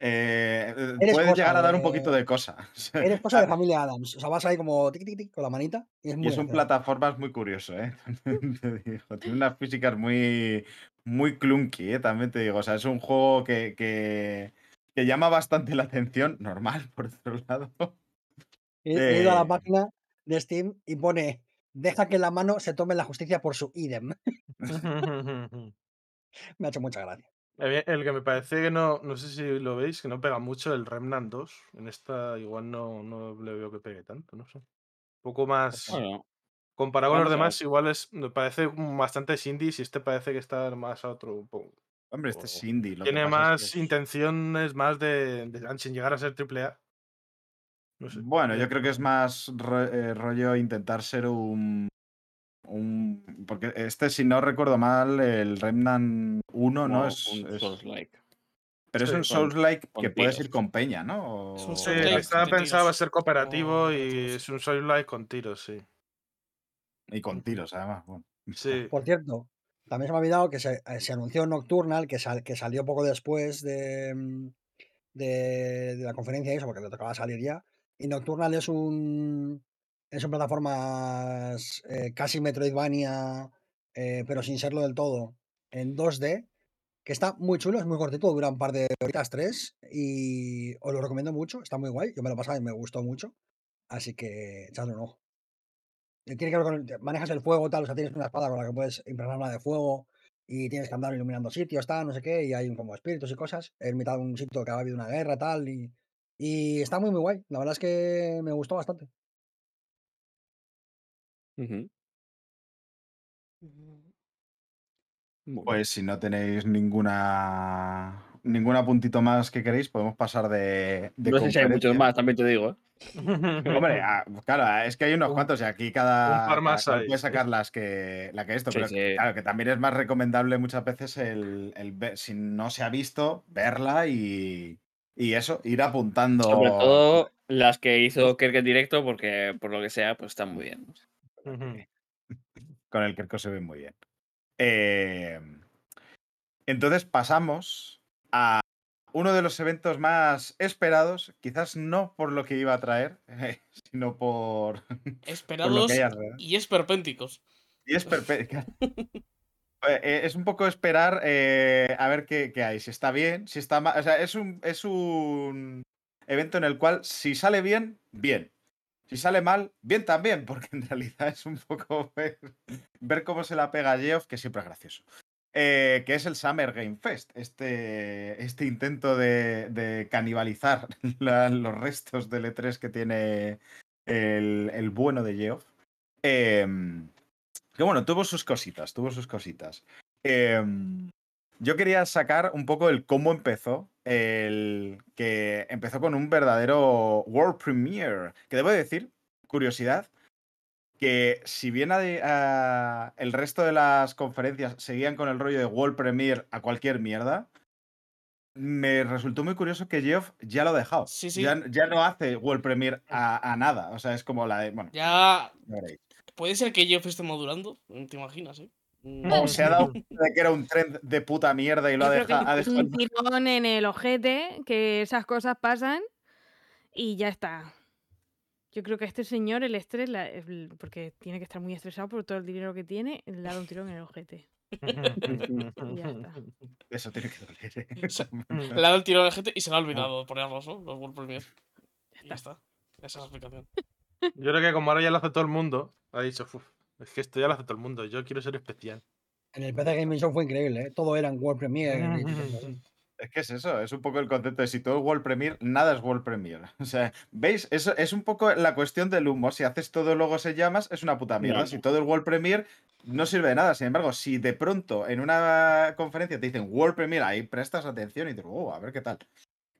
eh, eh, Eres puede cosa llegar a dar un poquito de cosa. eres cosa de familia Adams. O sea, vas ahí como tic, tic, tic con la manita y es muy Y es un plataformas muy curioso, ¿eh? También te digo, Tiene unas físicas muy, muy clunky, ¿eh? También te digo. O sea, es un juego que, que, que llama bastante la atención, normal, por otro lado. He, ido a la página de Steam y pone deja que la mano se tome la justicia por su idem. Me ha hecho mucha gracia. El el que me parece que no, no sé si lo veis, que no pega mucho, el Remnant 2. En esta igual no, no le veo que pegue tanto, no sé. Un poco más. Bueno, Comparado con los vamos a ver. demás, igual es, me parece bastante indies y este parece que está más a otro. Hombre, este es indie. lo que Tiene pasa es más que intenciones, más de, de- sin llegar a ser triple A. No sé. Bueno, yo creo que es más ro- eh, rollo intentar ser un, un. Porque este, si no recuerdo mal, el Remnant 1, ¿no? Es, un es- Souls-like. pero es un Souls-like que puedes tiros. ir con peña, ¿no? Es un Sí, Souls-like estaba pensado a ser cooperativo y es un Soul con tiros, sí. Y con tiros, además. Bueno. Sí. Por cierto, también se me ha olvidado que se, eh, se anunció Nocturnal, que, sal- que salió poco después de, mm, de, de la conferencia y eso, porque le tocaba salir ya. Y Nocturnal es un es un plataformas eh, casi Metroidvania, eh, pero sin serlo del todo, en 2D, que está muy chulo, es muy cortito, dura un par de horitas, tres, y os lo recomiendo mucho, está muy guay, yo me lo pasaba y me gustó mucho, así que echadle un ojo. Eh, Tiene que ver con, manejas el fuego, tal, o sea, tienes una espada con la que puedes impregnarla de fuego y tienes que andar iluminando sitios, tal, no sé qué, y hay como espíritus y cosas, en mitad de un sitio que ha habido una guerra, tal, y, y está muy, muy guay, la verdad es que me gustó bastante. Ujú. Bien. Pues si no tenéis ninguna ningún apuntito más que queréis, podemos pasar de, de no sé si hay muchos conferencia. más, también te digo. ¿eh? Hombre, ah, claro, es que hay unos Un- cuantos y aquí cada, par más cada cual hay, puede sí. sacar las que, la que esto, Sí, pero sí. claro, que también es más recomendable muchas veces el, el ver, si no se ha visto, verla y, y eso, ir apuntando. Sobre todo las que hizo Kirk en directo, porque por lo que sea, pues están muy bien. Con el Kerko se ve muy bien. Eh, entonces pasamos a uno de los eventos más esperados, quizás no por lo que iba a traer, sino por, por lo Esperados que hay alrededor. y esperpénticos. Y es Eh, Es un poco esperar eh, a ver qué, qué hay, si está bien, si está mal. O sea, es un, es un evento en el cual si sale bien, bien. Si sale mal, bien también, porque en realidad es un poco ver, cómo se la pega a Geoff, que siempre es gracioso. Eh, que es el Summer Game Fest, este, este intento de, canibalizar los restos del E3 que tiene el, el bueno de Geoff. Em, que bueno, tuvo sus cositas, tuvo sus cositas. Em, yo quería sacar un poco el cómo empezó, el que empezó con un verdadero World Premiere, que debo decir, curiosidad, que si bien a- a- el resto de las conferencias seguían con el rollo de World Premiere a cualquier mierda, me resultó muy curioso que Geoff ya lo ha dejado. Sí, sí. Ya, ya no hace World Premiere a, a nada. O sea, es como la de. Bueno, Ya. Puede ser que Geoff esté modulando, ¿te imaginas, eh? Mm, O se ha dado cuenta de que era un trend de puta mierda y lo ha dejado. ha dejado- un tirón en el ojete, que esas cosas pasan y ya está. Yo creo que a este señor el estrés, la- el- porque tiene que estar muy estresado por todo el dinero que tiene, le ha dado un tirón en el ojete. Y ya está. Eso tiene que doler. ¿eh? Le ha dado el tiro a la gente y se le ha olvidado ponerlos, ¿no? Los World Premiere. Y ya está. Esa es la explicación. Yo creo que como ahora ya lo hace todo el mundo, ha dicho, "Uf, es que esto ya lo hace todo el mundo, yo quiero ser especial. En el PC Gaming Show fue increíble, ¿eh? todo era en World Premiere. Es que es eso, es un poco el concepto de si todo es World Premiere, nada es World Premiere. O sea, ¿veis? Eso es un poco la cuestión del humo. Si haces todo luego se llamas, es una puta mierda. No. Si todo es World Premiere, no sirve de nada. Sin embargo, si de pronto en una conferencia te dicen World Premiere, ahí prestas atención y dices, oh, a ver qué tal.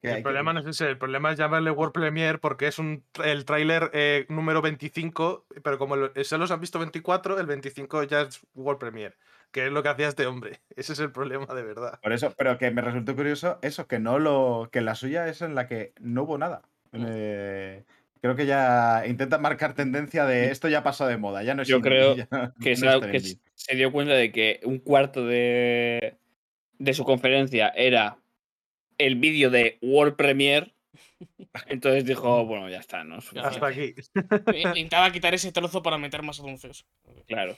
Hay El problema no es ese, el problema es llamarle World Premiere porque es un, el tráiler eh, número 25, pero como lo- solo se han visto 24, el 25 ya es World Premiere, que es lo que hacía este hombre. Ese es el problema de verdad. Por eso, pero que me resultó curioso eso, que no lo. que la suya es en la que no hubo nada. Mm. Eh, creo que ya intenta marcar tendencia de esto ya pasó de moda, ya no es Yo indie, creo ya que, no se, que se dio cuenta de que un cuarto de, de su conferencia era el vídeo de World Premiere. Entonces dijo, bueno, ya está, ¿no? Hasta aquí. Intentaba quitar ese trozo para meter más anuncios. Claro.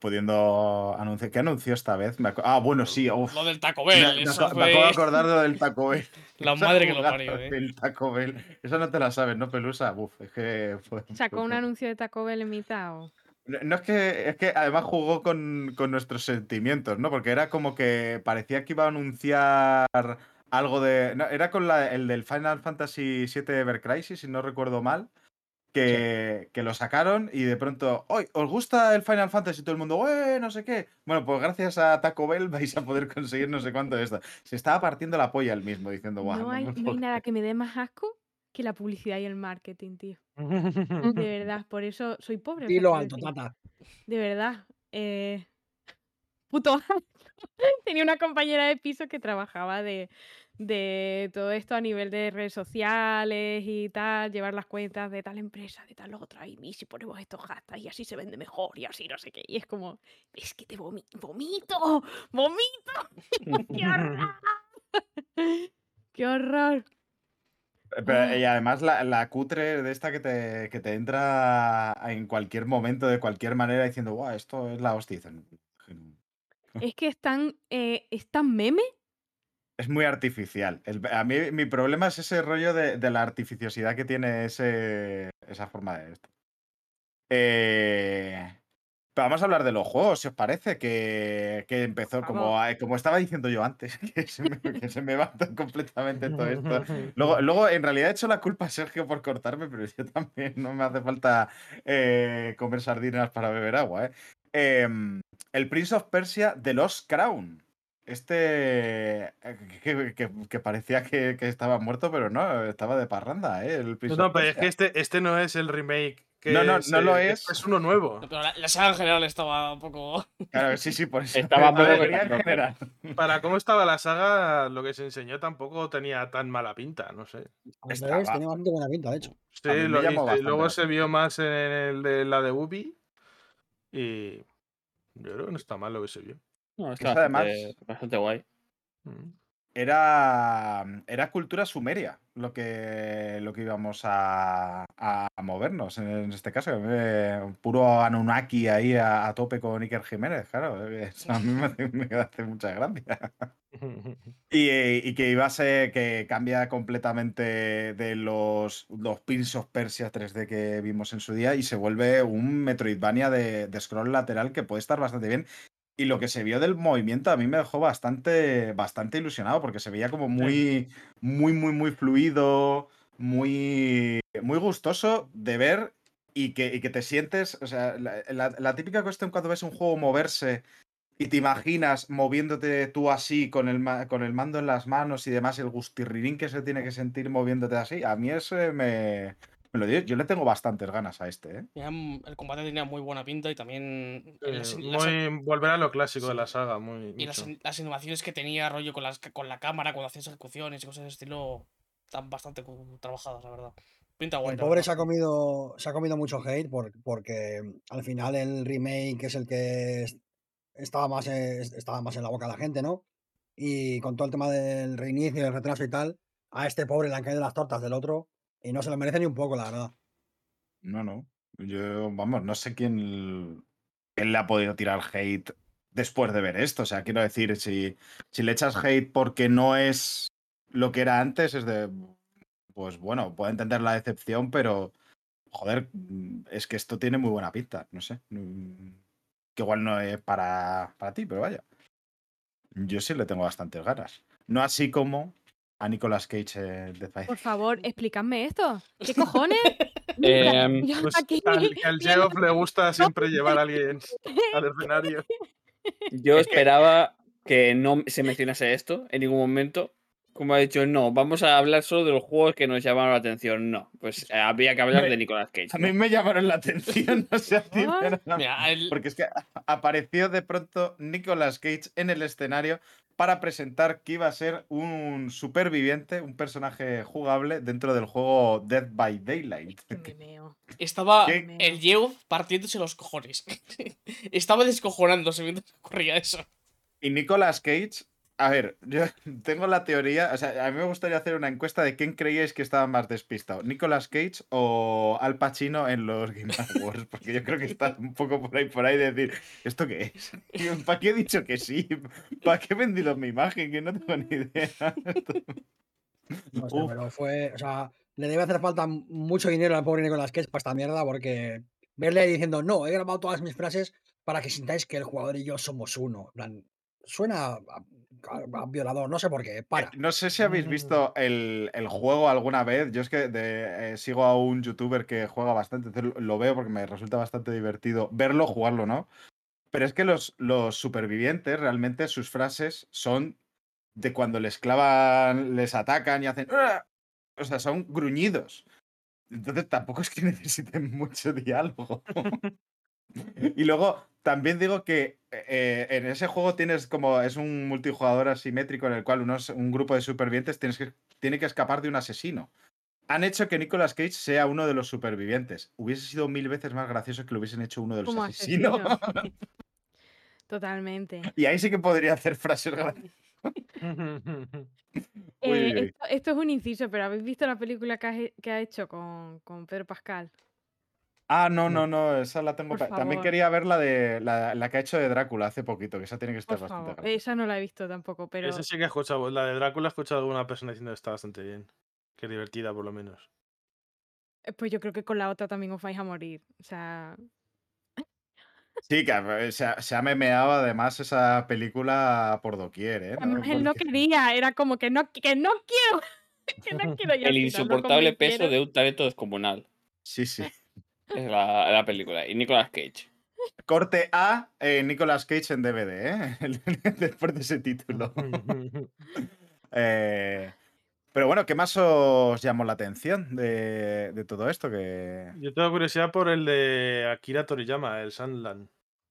Pudiendo anunciar. ¿Qué anunció esta vez? Ah, bueno, sí. uf. Lo del Taco Me, Bell. me me acabo de acordar de lo del Taco Bell. la madre que lo parió, eh. Del Taco Bell. Esa no te la sabes, ¿no, Pelusa? Uf, es que fue- Sacó un anuncio de Taco Bell en mitad. o- No, es que, es que además jugó con, con nuestros sentimientos, ¿no? Porque era como que parecía que iba a anunciar algo de. no, era con la- el del Final Fantasy VII Ever Crisis, si no recuerdo mal. Que, que lo sacaron y de pronto, ¡Oy! ¿Os gusta el Final Fantasy? Y todo el mundo, ¡eh! No sé qué. Bueno, pues gracias a Taco Bell vais a poder conseguir no sé cuánto de esto. Se estaba partiendo la polla el mismo diciendo, guau. No hay, no nada que me dé más asco que la publicidad y el marketing, tío. De verdad, por eso soy pobre. Dilo quiero alto, tata. De verdad. Eh... Puto. Tenía una compañera de piso que trabajaba de, de todo esto a nivel de redes sociales y tal, llevar las cuentas de tal empresa, de tal otra, y y si ponemos estos hashtags y así se vende mejor y así no sé qué. Y es como, es que te vomi- vomito, vomito. ¡Qué horror! ¡Qué horror! Pero- y además la, la cutre de esta que te, que te entra en cualquier momento, de cualquier manera, diciendo, guau, esto es la hostia. Es que es tan, eh, es tan meme. Es muy artificial. El- a mí mi problema es ese rollo de, de la artificiosidad que tiene ese, esa forma de esto. Eh, pero vamos a hablar de los juegos, si os parece, que, que empezó como, como estaba diciendo yo antes, que se me, que se me va completamente todo esto. Luego, luego, en realidad he hecho la culpa a Sergio por cortarme, pero yo también no me hace falta eh, comer sardinas para beber agua. ¿eh? Em, el Prince of Persia de Lost Crown. Este eh, que, que- que parecía que, que estaba muerto, pero no, estaba de parranda, ¿eh? El No, of pero es que este, este no es el remake. Que No, no, no se- lo este es. Es uno nuevo. No, Pero la, la saga en general estaba un poco. Claro, sí, sí, por eso. Estaba poco en general. Para cómo estaba la saga, lo que se enseñó tampoco tenía tan mala pinta, no sé. Estaba- revés, tenía bastante buena pinta, de hecho. Sí, lo y luego se vio más en el de la de Ubi. Y yo creo que no está mal lo que se vio. No, está además- bastante, bastante guay. Mm. Era, era cultura sumeria lo que, lo que íbamos a, a movernos en este caso. eh, Puro Anunnaki ahí a, a tope con Iker Jiménez, claro. eh, Eso a mí me hace, me hace mucha gracia. Y, eh, y que iba a ser que cambia completamente de los, los Prince of Persia 3D que vimos en su día y se vuelve un Metroidvania de, de scroll lateral que puede estar bastante bien. Y lo que se vio del movimiento a mí me dejó bastante, bastante ilusionado porque se veía como muy, muy, muy, muy fluido, muy, muy gustoso de ver y que, y que te sientes, o sea, la, la- la típica cuestión cuando ves un juego moverse y te imaginas moviéndote tú así con el, con el mando en las manos y demás, el gustirrinín que se tiene que sentir moviéndote así, a mí eso me, me lo digo, yo le tengo bastantes ganas a este, ¿eh? El combate tenía muy buena pinta y también Eh, las, las- muy, volver a lo clásico de la saga, muy. y las, mucho. las animaciones que tenía rollo con, las, con la cámara cuando hacías ejecuciones y cosas de estilo están bastante trabajadas, la verdad. Pinta guay. El la pobre verdad. se ha comido, se ha comido mucho hate por- porque al final el remake es el que es- estaba más, eh, estaba más en la boca de la gente, ¿no? Y con todo el tema del reinicio, el retraso y tal, a este pobre le han caído las tortas del otro y no se lo merece ni un poco, la verdad. No, no. Yo, vamos, no sé quién, le ha podido tirar hate después de ver esto. O sea, quiero decir, si, si le echas hate porque no es lo que era antes, es de. Pues bueno, puedo entender la decepción, pero. Joder, mm, es que esto tiene muy buena pinta. No sé. mm, Que igual no es para, para ti, pero vaya. Yo sí le tengo bastantes ganas. No así como a Nicolas Cage eh, de. Por favor, explícame esto. ¿Qué cojones? Mira, yo Pues aquí al, que al Geoff le gusta siempre llevar a alguien al escenario. Yo esperaba que no se mencionase esto en ningún momento. Como ha dicho, no, vamos a hablar solo de los juegos que nos llamaron la atención. No, pues eh, había que hablar de Nicolas Cage. A ¿no? mí me llamaron la atención, o sea, sinceramente. Mira, el- Porque es que a- apareció de pronto Nicolas Cage en el escenario para presentar que iba a ser un superviviente, un personaje jugable dentro del juego Dead by Daylight. Estaba ¿Qué? el Geoff partiéndose los cojones. estaba descojonándose mientras ocurría eso. Y Nicolas Cage, a ver, yo tengo la teoría, o sea, a mí me gustaría hacer una encuesta de quién creíais que estaba más despistado, Nicolas Cage o Al Pacino en los Game Awards, porque yo creo que está un poco por ahí, por ahí de decir, ¿esto qué es? ¿Para qué he dicho que sí? ¿Para qué he vendido mi imagen? Que no tengo ni idea. No pero fue. O sea, le debe hacer falta mucho dinero al pobre Nicolas Cage para esta mierda, porque verle ahí diciendo, no, he grabado todas mis frases para que sintáis que el jugador y yo somos uno. En plan, suena a violador, no sé por qué. Para. Eh, No sé si habéis visto el, el juego alguna vez. Yo es que de- eh, sigo a un youtuber que juega bastante, entonces lo- lo veo porque me resulta bastante divertido verlo, jugarlo, ¿no? Pero es que los, los supervivientes realmente sus frases son de cuando les clavan, les atacan y hacen. "Uah". O sea, son gruñidos. Entonces tampoco es que necesiten mucho diálogo. Y luego también digo que eh, en ese juego tienes como es un multijugador asimétrico en el cual unos, un grupo de supervivientes tienes que, tiene que escapar de un asesino. Han hecho que Nicolas Cage sea uno de los supervivientes. Hubiese sido mil veces más gracioso que lo hubiesen hecho uno de los Como asesinos. asesino. Totalmente. y ahí sí que podría hacer frases. Uy, Eh, esto, esto es un inciso, pero ¿habéis visto la película que ha, que ha hecho con, con Pedro Pascal? Ah, no, no, no, esa la tengo. Por pa- También favor. quería ver la de la, la que ha hecho de Drácula hace poquito, que esa tiene que estar Por bastante favor. graciosa. Esa no la he visto tampoco, pero Ese sí que he escuchado. La de Drácula he escuchado a alguna persona diciendo que está bastante bien. Que divertida, por lo menos. eh, pues yo creo que con la otra también os vais a morir. O sea, Sí, que eh, se ha, se ha memeado además esa película por doquier, ¿eh? además él no Porque- quería, era como que no, que no quiero, que no quiero. y al El final lo insoportable peso convencieron. de un talento descomunal. Sí, sí. Es la, la película. Y Nicolas Cage. Corte A, eh, Nicolas Cage en DVD, ¿eh? Después de ese título. Eh, pero bueno, ¿qué más os llamó la atención de, de todo esto? Que... Yo tengo curiosidad por el de Akira Toriyama, el Sandland.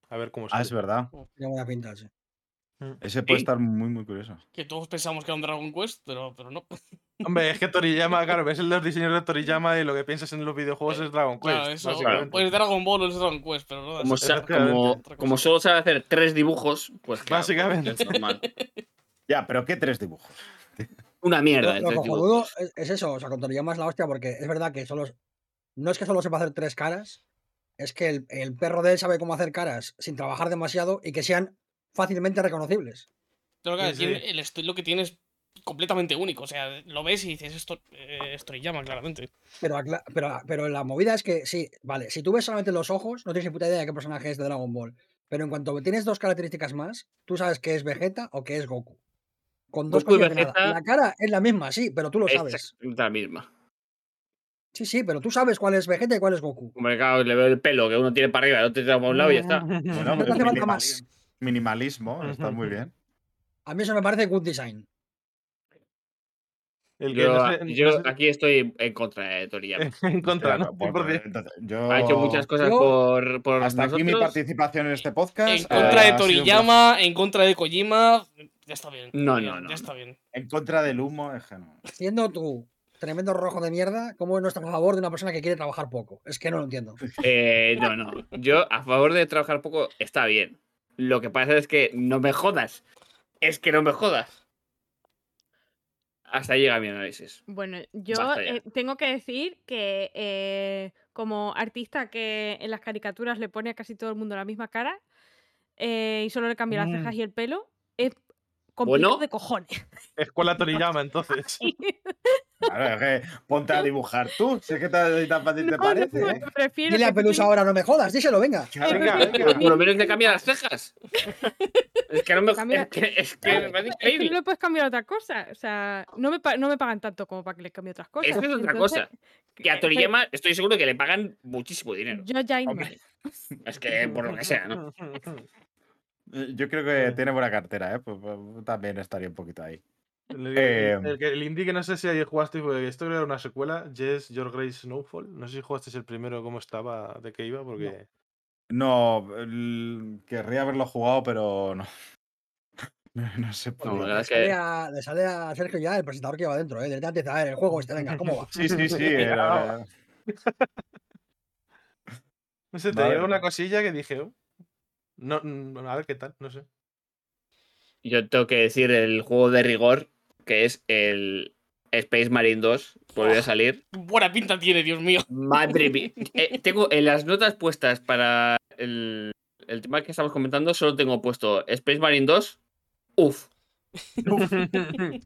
A ver cómo Ah, sale. es verdad. Tiene buena pinta, sí. Ese puede Sí. estar muy, muy curioso. Que todos pensamos que era un Dragon Quest, pero, pero no. Hombre, es que Toriyama, claro, ves el de los diseños de Toriyama y lo que piensas en los videojuegos es Dragon Quest. Claro, eso. básicamente. Pues Dragon Ball o es Dragon Quest, pero no. Como, efectivamente, como, solo sabe hacer tres dibujos, pues claro, Básicamente. es normal. Ya, pero ¿qué tres dibujos? Una mierda. Lo, lo cojonudo es eso, o sea, con Toriyama es la hostia porque es verdad que solo. No es que solo sepa hacer tres caras, es que el, el perro de él sabe cómo hacer caras sin trabajar demasiado y que sean fácilmente reconocibles. Pero claro, Sí, el estilo que tiene es completamente único. O sea, lo ves y dices, esto eh, es Toriyama, claramente. Pero, pero, pero la movida es que sí, vale, si tú ves solamente los ojos, no tienes ni puta idea de qué personaje es de Dragon Ball. Pero en cuanto tienes dos características más, tú sabes que es Vegeta o que es Goku. Con dos Goku. Vegeta- La cara es la misma, sí, pero tú lo Es sabes. la misma. Sí, sí, pero tú sabes cuál es Vegeta y cuál es Goku. Hombre, claro, le veo el pelo que uno tiene para arriba el otro tiene para un lado y ya está. Bueno, No te hace falta más. Minimali- minimalismo, está muy bien. A mí eso me parece good design. El que Yo, no sé- no yo sé- aquí estoy en contra de Toriyama. en contra, ¿no? 100%. entonces, yo... Ha hecho muchas cosas Yo- por, por Hasta aquí mi participación en este podcast. En contra ha de sido Toriyama, en contra de Kojima. Ya está bien. No, no, no, Ya está bien. En contra del humo, es que no. Siendo tú tremendo rojo de mierda, ¿cómo no estás a favor de una persona que quiere trabajar poco? Es que no lo entiendo. Eh, no, no. Yo a favor de trabajar poco está bien. Lo que pasa es que no me jodas. Es que no me jodas. Hasta ahí llega mi análisis. Bueno, yo eh, tengo que decir que eh, como artista que en las caricaturas le pone a casi todo el mundo la misma cara eh, y solo le cambia las cejas Mm. y el pelo, es complicado Bueno. de cojones. Escuela Toriyama, entonces. Claro, es que ponte a dibujar tú. Sé que tan, tan fácil te No, parece. no, ¿eh? prefiero Dile a que Pelusa ahora, no me jodas, díselo, venga. Claro, Venga, claro. venga. Por lo menos le cambia las cejas. Es que no me Cambia- Es que, es que me parece Es que no le puedes cambiar otra cosa. O sea, no me, no me pagan tanto como para que les cambie otras cosas. Eso es otra Entonces, cosa. Y a Toriyama estoy seguro que le pagan muchísimo dinero. Yo ya Es que por lo que sea, ¿no? Yo creo que tiene buena cartera, ¿eh? Pues, pues, también estaría un poquito ahí. El, el- Eh, el indie que no sé si ayer jugaste, porque esto creo que era una secuela, Yes, Your Grace Snowfall. No sé si jugaste el primero, cómo estaba, de qué iba, porque... No, el- querría haberlo jugado, pero no. No, no sé por Le es sale, que a, le sale a Sergio ya el presentador que va dentro, ¿eh? Directamente a ver, el juego este, venga, ¿cómo va? Sí, sí, sí. era- No sé, Vale. tenía una cosilla que dije, "Oh, no, mm, a ver qué tal, no sé. yo tengo que decir el juego de rigor, que es el Space Marine 2. Volvió a salir. Buena pinta tiene, Dios mío. Madre mía. Eh, tengo en las notas puestas para el, el tema que estamos comentando, solo tengo puesto Space Marine 2. Uf.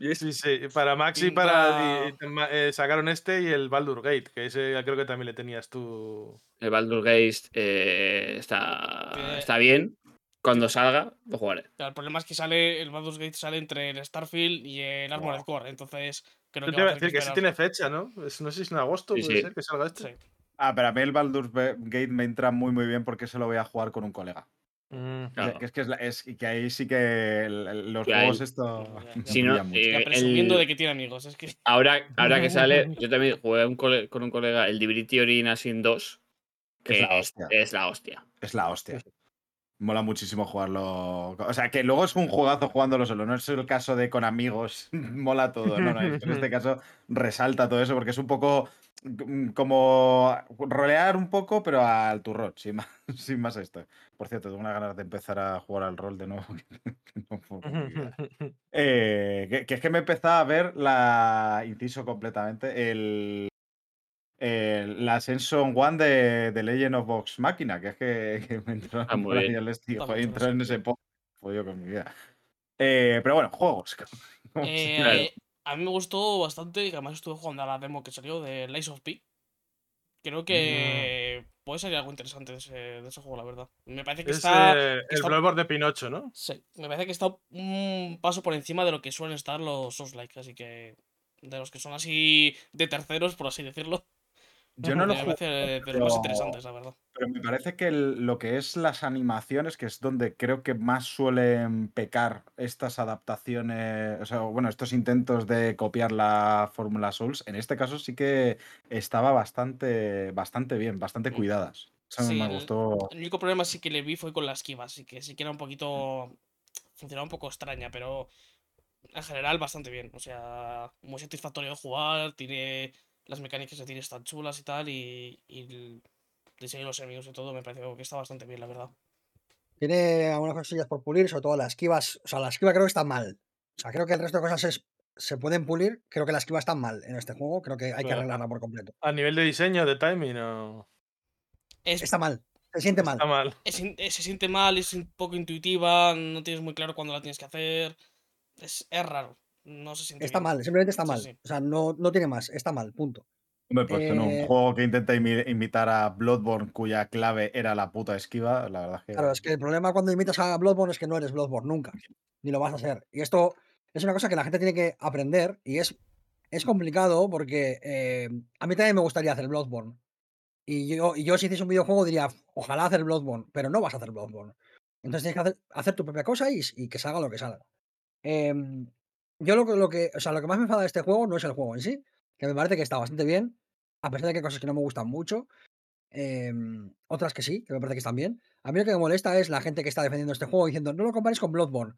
Sí, sí, para Max y Pinta- para... eh, sacaron este y el Baldur Gate, que ese creo que también le tenías tú. El Baldur's Gate eh, está, Eh. está bien. Cuando salga, lo jugaré. Claro, El problema es que sale, el Baldur's Gate sale entre el Starfield y el Armored Core, entonces creo que te iba a decir que ese esperar. tiene fecha, ¿no? Es- no sé si es en agosto, Sí, puede sí. ser que salga este. Sí. Ah, pero a mí el Baldur's Gate me entra muy, muy bien porque se lo voy a jugar con un colega. Mm. Claro. Que es que, es, la- es- y que ahí sí que el- los Que juegos esto. Ya, ya. me Si no, mucho. eh, presumiendo el- de que tiene amigos, es que Ahora, ahora que sale, yo también jugué un cole- con un colega el Divinity Origin Sin 2. Que Es la es, hostia. es la hostia. Es la hostia. Mola muchísimo jugarlo. O sea, que luego es un jugazo jugándolo solo. No es el caso de con amigos. Mola todo. No, no. En este caso resalta todo eso porque es un poco mm, como rolear un poco, pero al turrón, sin más, sin más esto. Por cierto, tengo unas ganas de empezar a jugar al rol de nuevo. Eh, que, que es que me empezaba a ver la. Inciso completamente. El. El- la Ascension One de, de Legend of Vox Máquina, que es que, que me entró Ah, muy por ahí bien. el estilo, muy entró en ese po jodido con mi vida. Eh, pero bueno, juegos. ¿Cómo se Eh, a mí me gustó bastante, y que además estuve jugando a la demo que salió de Lies of P. Creo Mm. que puede salir algo interesante de ese, de ese juego, la verdad. Me parece que Es está. eh, el está- Bloodborne de Pinocho, ¿no? Sí, me parece que está un paso por encima de lo que suelen estar los Souls-like, así que. De los que son así de terceros, por así decirlo. Yo no lo jugué, parece de los pero- interesantes, la verdad. pero me parece que el- lo que es las animaciones, que es donde creo que más suelen pecar estas adaptaciones, o sea, bueno, estos intentos de copiar la Fórmula Souls, en este caso sí que estaba bastante, bastante bien, bastante Mm. cuidadas. Eso Sí, me el- gustó. El único problema sí que le vi fue con la esquiva, así que sí que era un poquito. funcionaba un poco extraña, pero en general bastante bien. O sea, muy satisfactorio de jugar, tiene. Las mecánicas que tiene están chulas y tal, y, y el diseño de los enemigos y todo me pareció que está bastante bien, la verdad. Tiene algunas cosillas por pulir, sobre todo las esquivas. O sea, la esquiva creo que está mal. O sea, creo que el resto de cosas es- se pueden pulir. Creo que la esquiva está mal en este juego. Creo que hay que arreglarla por completo. A nivel de diseño, de timing, no. Es, Está mal. Se siente mal. Está mal. es eh, se siente mal, es un poco intuitiva, no tienes muy claro cuándo la tienes que hacer. Es, es raro. No se siente Está bien. mal, simplemente está mal. sí. O sea, no, no tiene más. Está mal, punto. Hombre, pues en un Eh, juego que intenta imi- imitar a Bloodborne, cuya clave era la puta esquiva, la verdad es que. Claro, es que el problema cuando imitas a Bloodborne es que no eres Bloodborne nunca. Ni lo vas a ser. Y esto es una cosa que la gente tiene que aprender y es, es complicado porque eh, a mí también me gustaría hacer Bloodborne. Y yo, y yo si hiciese un videojuego diría, ojalá hacer Bloodborne, pero no vas a hacer Bloodborne. Entonces tienes que hacer, hacer tu propia cosa y, y que salga lo que salga. Em, yo lo, que- lo que, o sea, lo que más me enfada de este juego no es el juego en sí, que me parece que está bastante bien, a pesar de que hay cosas que no me gustan mucho, em, otras que sí, que me parece que están bien. A mí lo que me molesta es la gente que está defendiendo este juego diciendo, no lo compares con Bloodborne.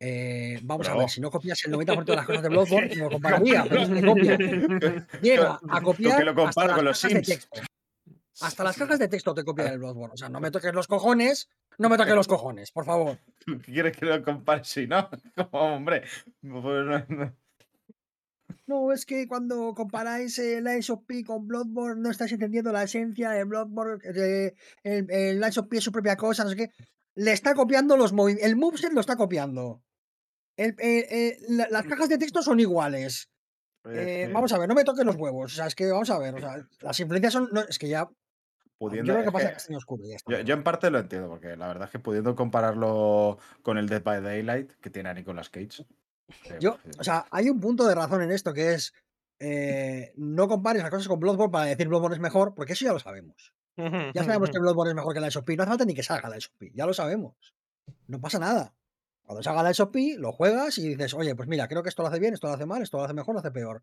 Eh, vamos a ver, si no copias el 90% de las cosas de Bloodborne, no lo compararía, pero copia. Llega a copiar que lo comparo hasta con los Sims. Hasta las cajas de texto te copian el Bloodborne. O sea, no me toques los cojones, no me toques los cojones, por favor. ¿Qué quieres que lo compare si no? Como, hombre. pues no- no. No, es que cuando comparáis el Lies of P con Bloodborne no estáis entendiendo la esencia de Bloodborne. de- el, el Lies of P es su propia cosa, no sé qué. Le está copiando los movimientos. El moveset lo está copiando. El- eh, eh, la- las cajas de texto son iguales. Eh, vamos a ver, no me toques los huevos. O sea, es que vamos a ver. O sea, las influencias son. no, es que ya. Pudiendo, yo creo que pasa que- y ya está. yo, yo en parte lo entiendo, porque la verdad es que pudiendo compararlo con el Dead by Daylight, que tiene a Nicolas Cage. eh, Yo, pues, o sea, hay un punto de razón en esto que es. eh, no compares las cosas con Bloodborne para decir Bloodborne es mejor, porque eso ya lo sabemos. Ya sabemos que Bloodborne es mejor que la SOP. No hace falta ni que salga la SOP. Ya lo sabemos. No pasa nada. Cuando salga la SOP, lo juegas y dices, oye, pues mira, creo que esto lo hace bien, esto lo hace mal, esto lo hace mejor, lo hace peor.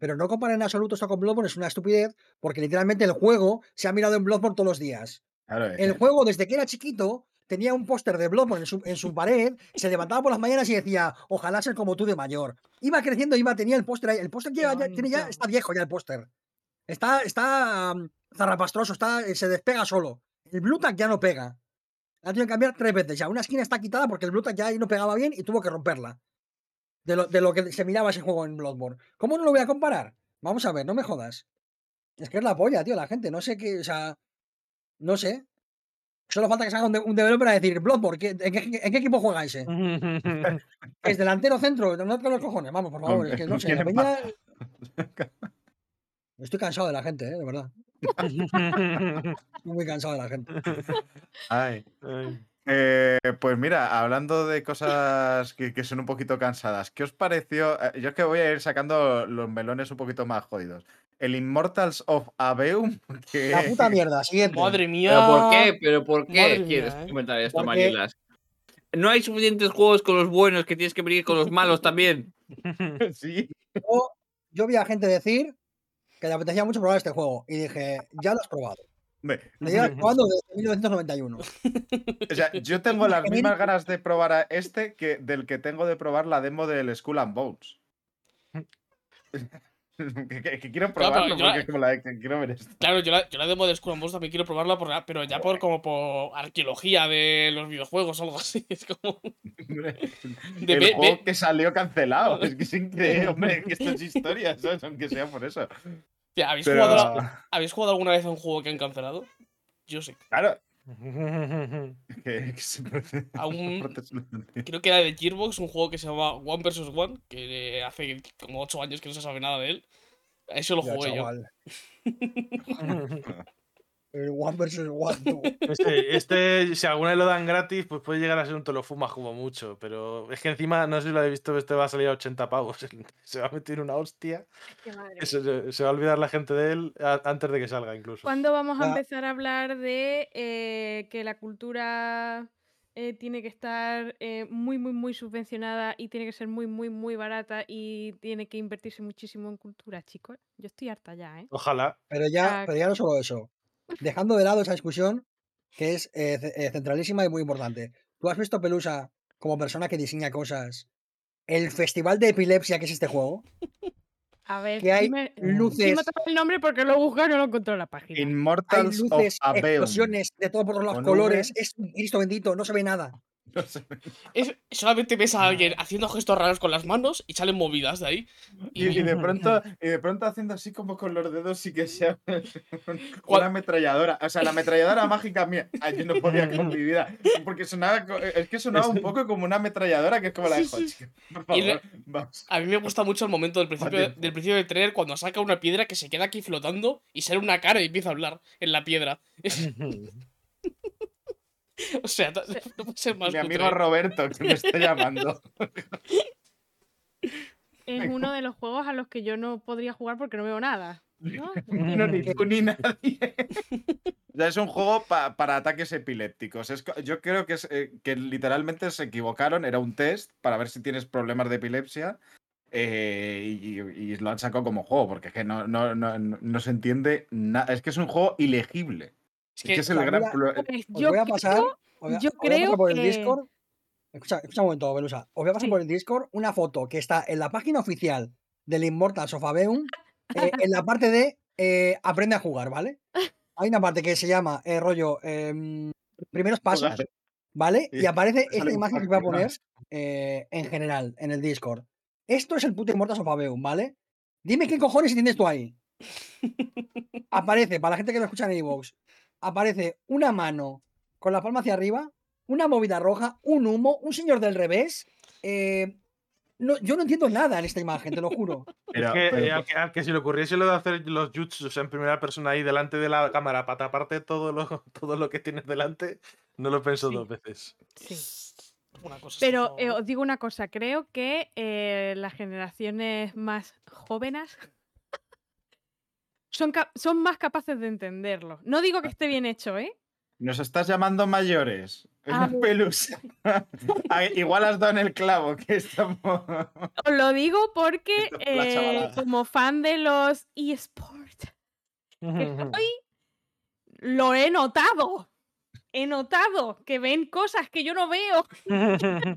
Pero no comparar en absoluto esto con Bloodborne es una estupidez, porque literalmente el juego se ha mirado en Bloodborne todos los días. claro, El juego, desde que era chiquito, tenía un póster de Bloodborne en su, en su pared, se levantaba por las mañanas y decía, ojalá ser como tú de mayor. Iba creciendo, iba, tenía el póster ahí. El póster ya, ya- tiene ya, está viejo ya el póster. Está, está zarrapastroso, está, eh, se despega solo. El Blue Tack ya no pega. La tenido que cambiar tres veces ya. Una esquina está quitada porque el Blue Tack ya ahí no pegaba bien y tuvo que romperla. De lo, de lo que se miraba ese juego en Bloodborne. ¿Cómo no lo voy a comparar? Vamos a ver, no me jodas. Es que es la polla, tío, la gente. No sé qué, o sea, no sé. Solo falta que salga un, de- un developer a decir, Bloodborne, ¿qué- en, qué, en qué equipo juega ese? ¿Es delantero centro? No te los cojones, vamos, por favor. Es que no sé, la peña... Estoy cansado de la gente, ¿eh? de verdad. Estoy muy cansado de la gente. Ay. Ay. Eh, pues mira, hablando de cosas que, que son un poquito cansadas, ¿qué os pareció? Eh, Yo es que voy a ir sacando los melones un poquito más jodidos. El Immortals of Aveum, que La puta mierda, siguiente. Madre mía. ¿Pero por qué? ¿Pero por qué Madre quieres mía, ¿eh? comentar esto, Marielas? ¿No hay suficientes juegos con los buenos que tienes que venir con los malos también? sí, Yo, yo vi a gente decir que le apetecía mucho probar este juego y dije, ya lo has probado. Llevas probando desde 1991. o sea, yo tengo las mismas ganas de probar a este que del que tengo de probar la demo del Skull and Bones. que, que- que quiero Claro, probarlo yo la- porque es como la que quiero ver esto. Claro, yo la, yo la demo de Skull and Bones también quiero probarla, por, la- pero ya por como por arqueología de los videojuegos o algo así. Es como. De el juego que salió cancelado. Es que es increíble, hombre, que esto es historia, ¿sabes? Aunque sea por eso. Tía, ¿habéis, Pero, jugado, ¿Habéis jugado alguna vez a un juego que han cancelado? Yo sí. claro, un-. Creo que era de Gearbox, un juego que se llama One vs. One, que hace como 8 años que no se sabe nada de él. Eso lo Ya, jugué yo. El One versus One. Este, este, si alguna vez lo dan gratis, pues puede llegar a ser un te lo fumas como mucho. Pero es que encima, no sé si lo habéis visto, este va a salir a 80 pavos. Se va a meter una hostia. Se, se- se va a olvidar la gente de él antes de que salga, incluso. ¿Cuándo vamos a Ya. empezar a hablar de eh, que la cultura eh, tiene que estar eh, muy, muy, muy subvencionada y tiene que ser muy, muy, muy barata y tiene que invertirse muchísimo en cultura, chicos? Yo estoy harta ya, ¿eh? Ojalá. Pero ya, Ah, pero ya no solo eso. Dejando de lado esa discusión, que es eh, eh, centralísima y muy importante. ¿Tú has visto, Pelusa, como persona que diseña cosas, el festival de epilepsia que es este juego? A ver, Que hay dime, luces, dime el nombre porque lo he buscado y no lo encuentro en la página. hay Immortals of luces, Aveum. explosiones de todos por los colores. V. Es un Cristo bendito, no se ve nada. No sé. Es- solamente ves a alguien haciendo gestos raros con las manos y salen movidas de ahí. Y, y de pronto, y de pronto haciendo así como con los dedos y que sea ¿Cuál- una ametralladora. O sea, la ametralladora mágica mía. Ay, yo no podía con mi vida. Porque sonaba, co- es que sonaba un poco como una ametralladora que es como la de Sí, sí. Hodgkin. Por le- favor, vamos. A mí me gusta mucho el momento del principio, del principio del trailer cuando saca una piedra que se queda aquí flotando y sale una cara y empieza a hablar en la piedra. o sea, no no puede ser más Mi amigo cutre. Roberto, que me está llamando. Es uno de los juegos a los que yo no podría jugar porque no veo nada. ¿no? No, ni tú ni nadie. O sea, es un juego pa- para ataques epilépticos. Es yo creo que, es, eh, que literalmente se equivocaron. Era un test para ver si tienes problemas de epilepsia. eh, y, y lo han sacado como juego, porque es que no, no, no, no- no se entiende nada. Es que es un juego ilegible. Es que es el gran Pues Os yo voy a pasar. creo- os voy a- yo creo por el Discord. Escucha, escucha un momento, Belusa. Os voy a pasar Sí. por el Discord una foto que está en la página oficial del Immortal Sofabeum, eh, en la parte de eh, aprende a jugar, ¿vale? Hay una parte que se llama eh, rollo em, primeros pasos. ¿vale? Y aparece esta imagen que voy a poner eh, en general en el Discord. Esto es el puto Immortal Sofabeum, ¿vale? Dime qué cojones tienes tú ahí. Aparece, para la gente que lo escucha en iVoox, aparece una mano con la palma hacia arriba, una movida roja, un humo, un señor del revés. eh, no, yo no entiendo nada en esta imagen, te lo juro. Pero- es que, pero- eh, al, que, al que si le ocurriese lo de hacer los jutsus en primera persona ahí delante de la cámara para taparte todo lo, todo lo que tienes delante, no lo pienso Sí. dos veces. Sí. Una cosa Pero todo, eh, os digo una cosa, creo que eh, las generaciones más jóvenes son, son más capaces de entenderlo. No digo que esté bien hecho, ¿eh? Nos estás llamando mayores. Ah, Pelusa. Igual has dado en el clavo que estamos. Os lo digo porque eh, como fan de los eSports, soy, lo he notado. He notado que ven cosas que yo no veo.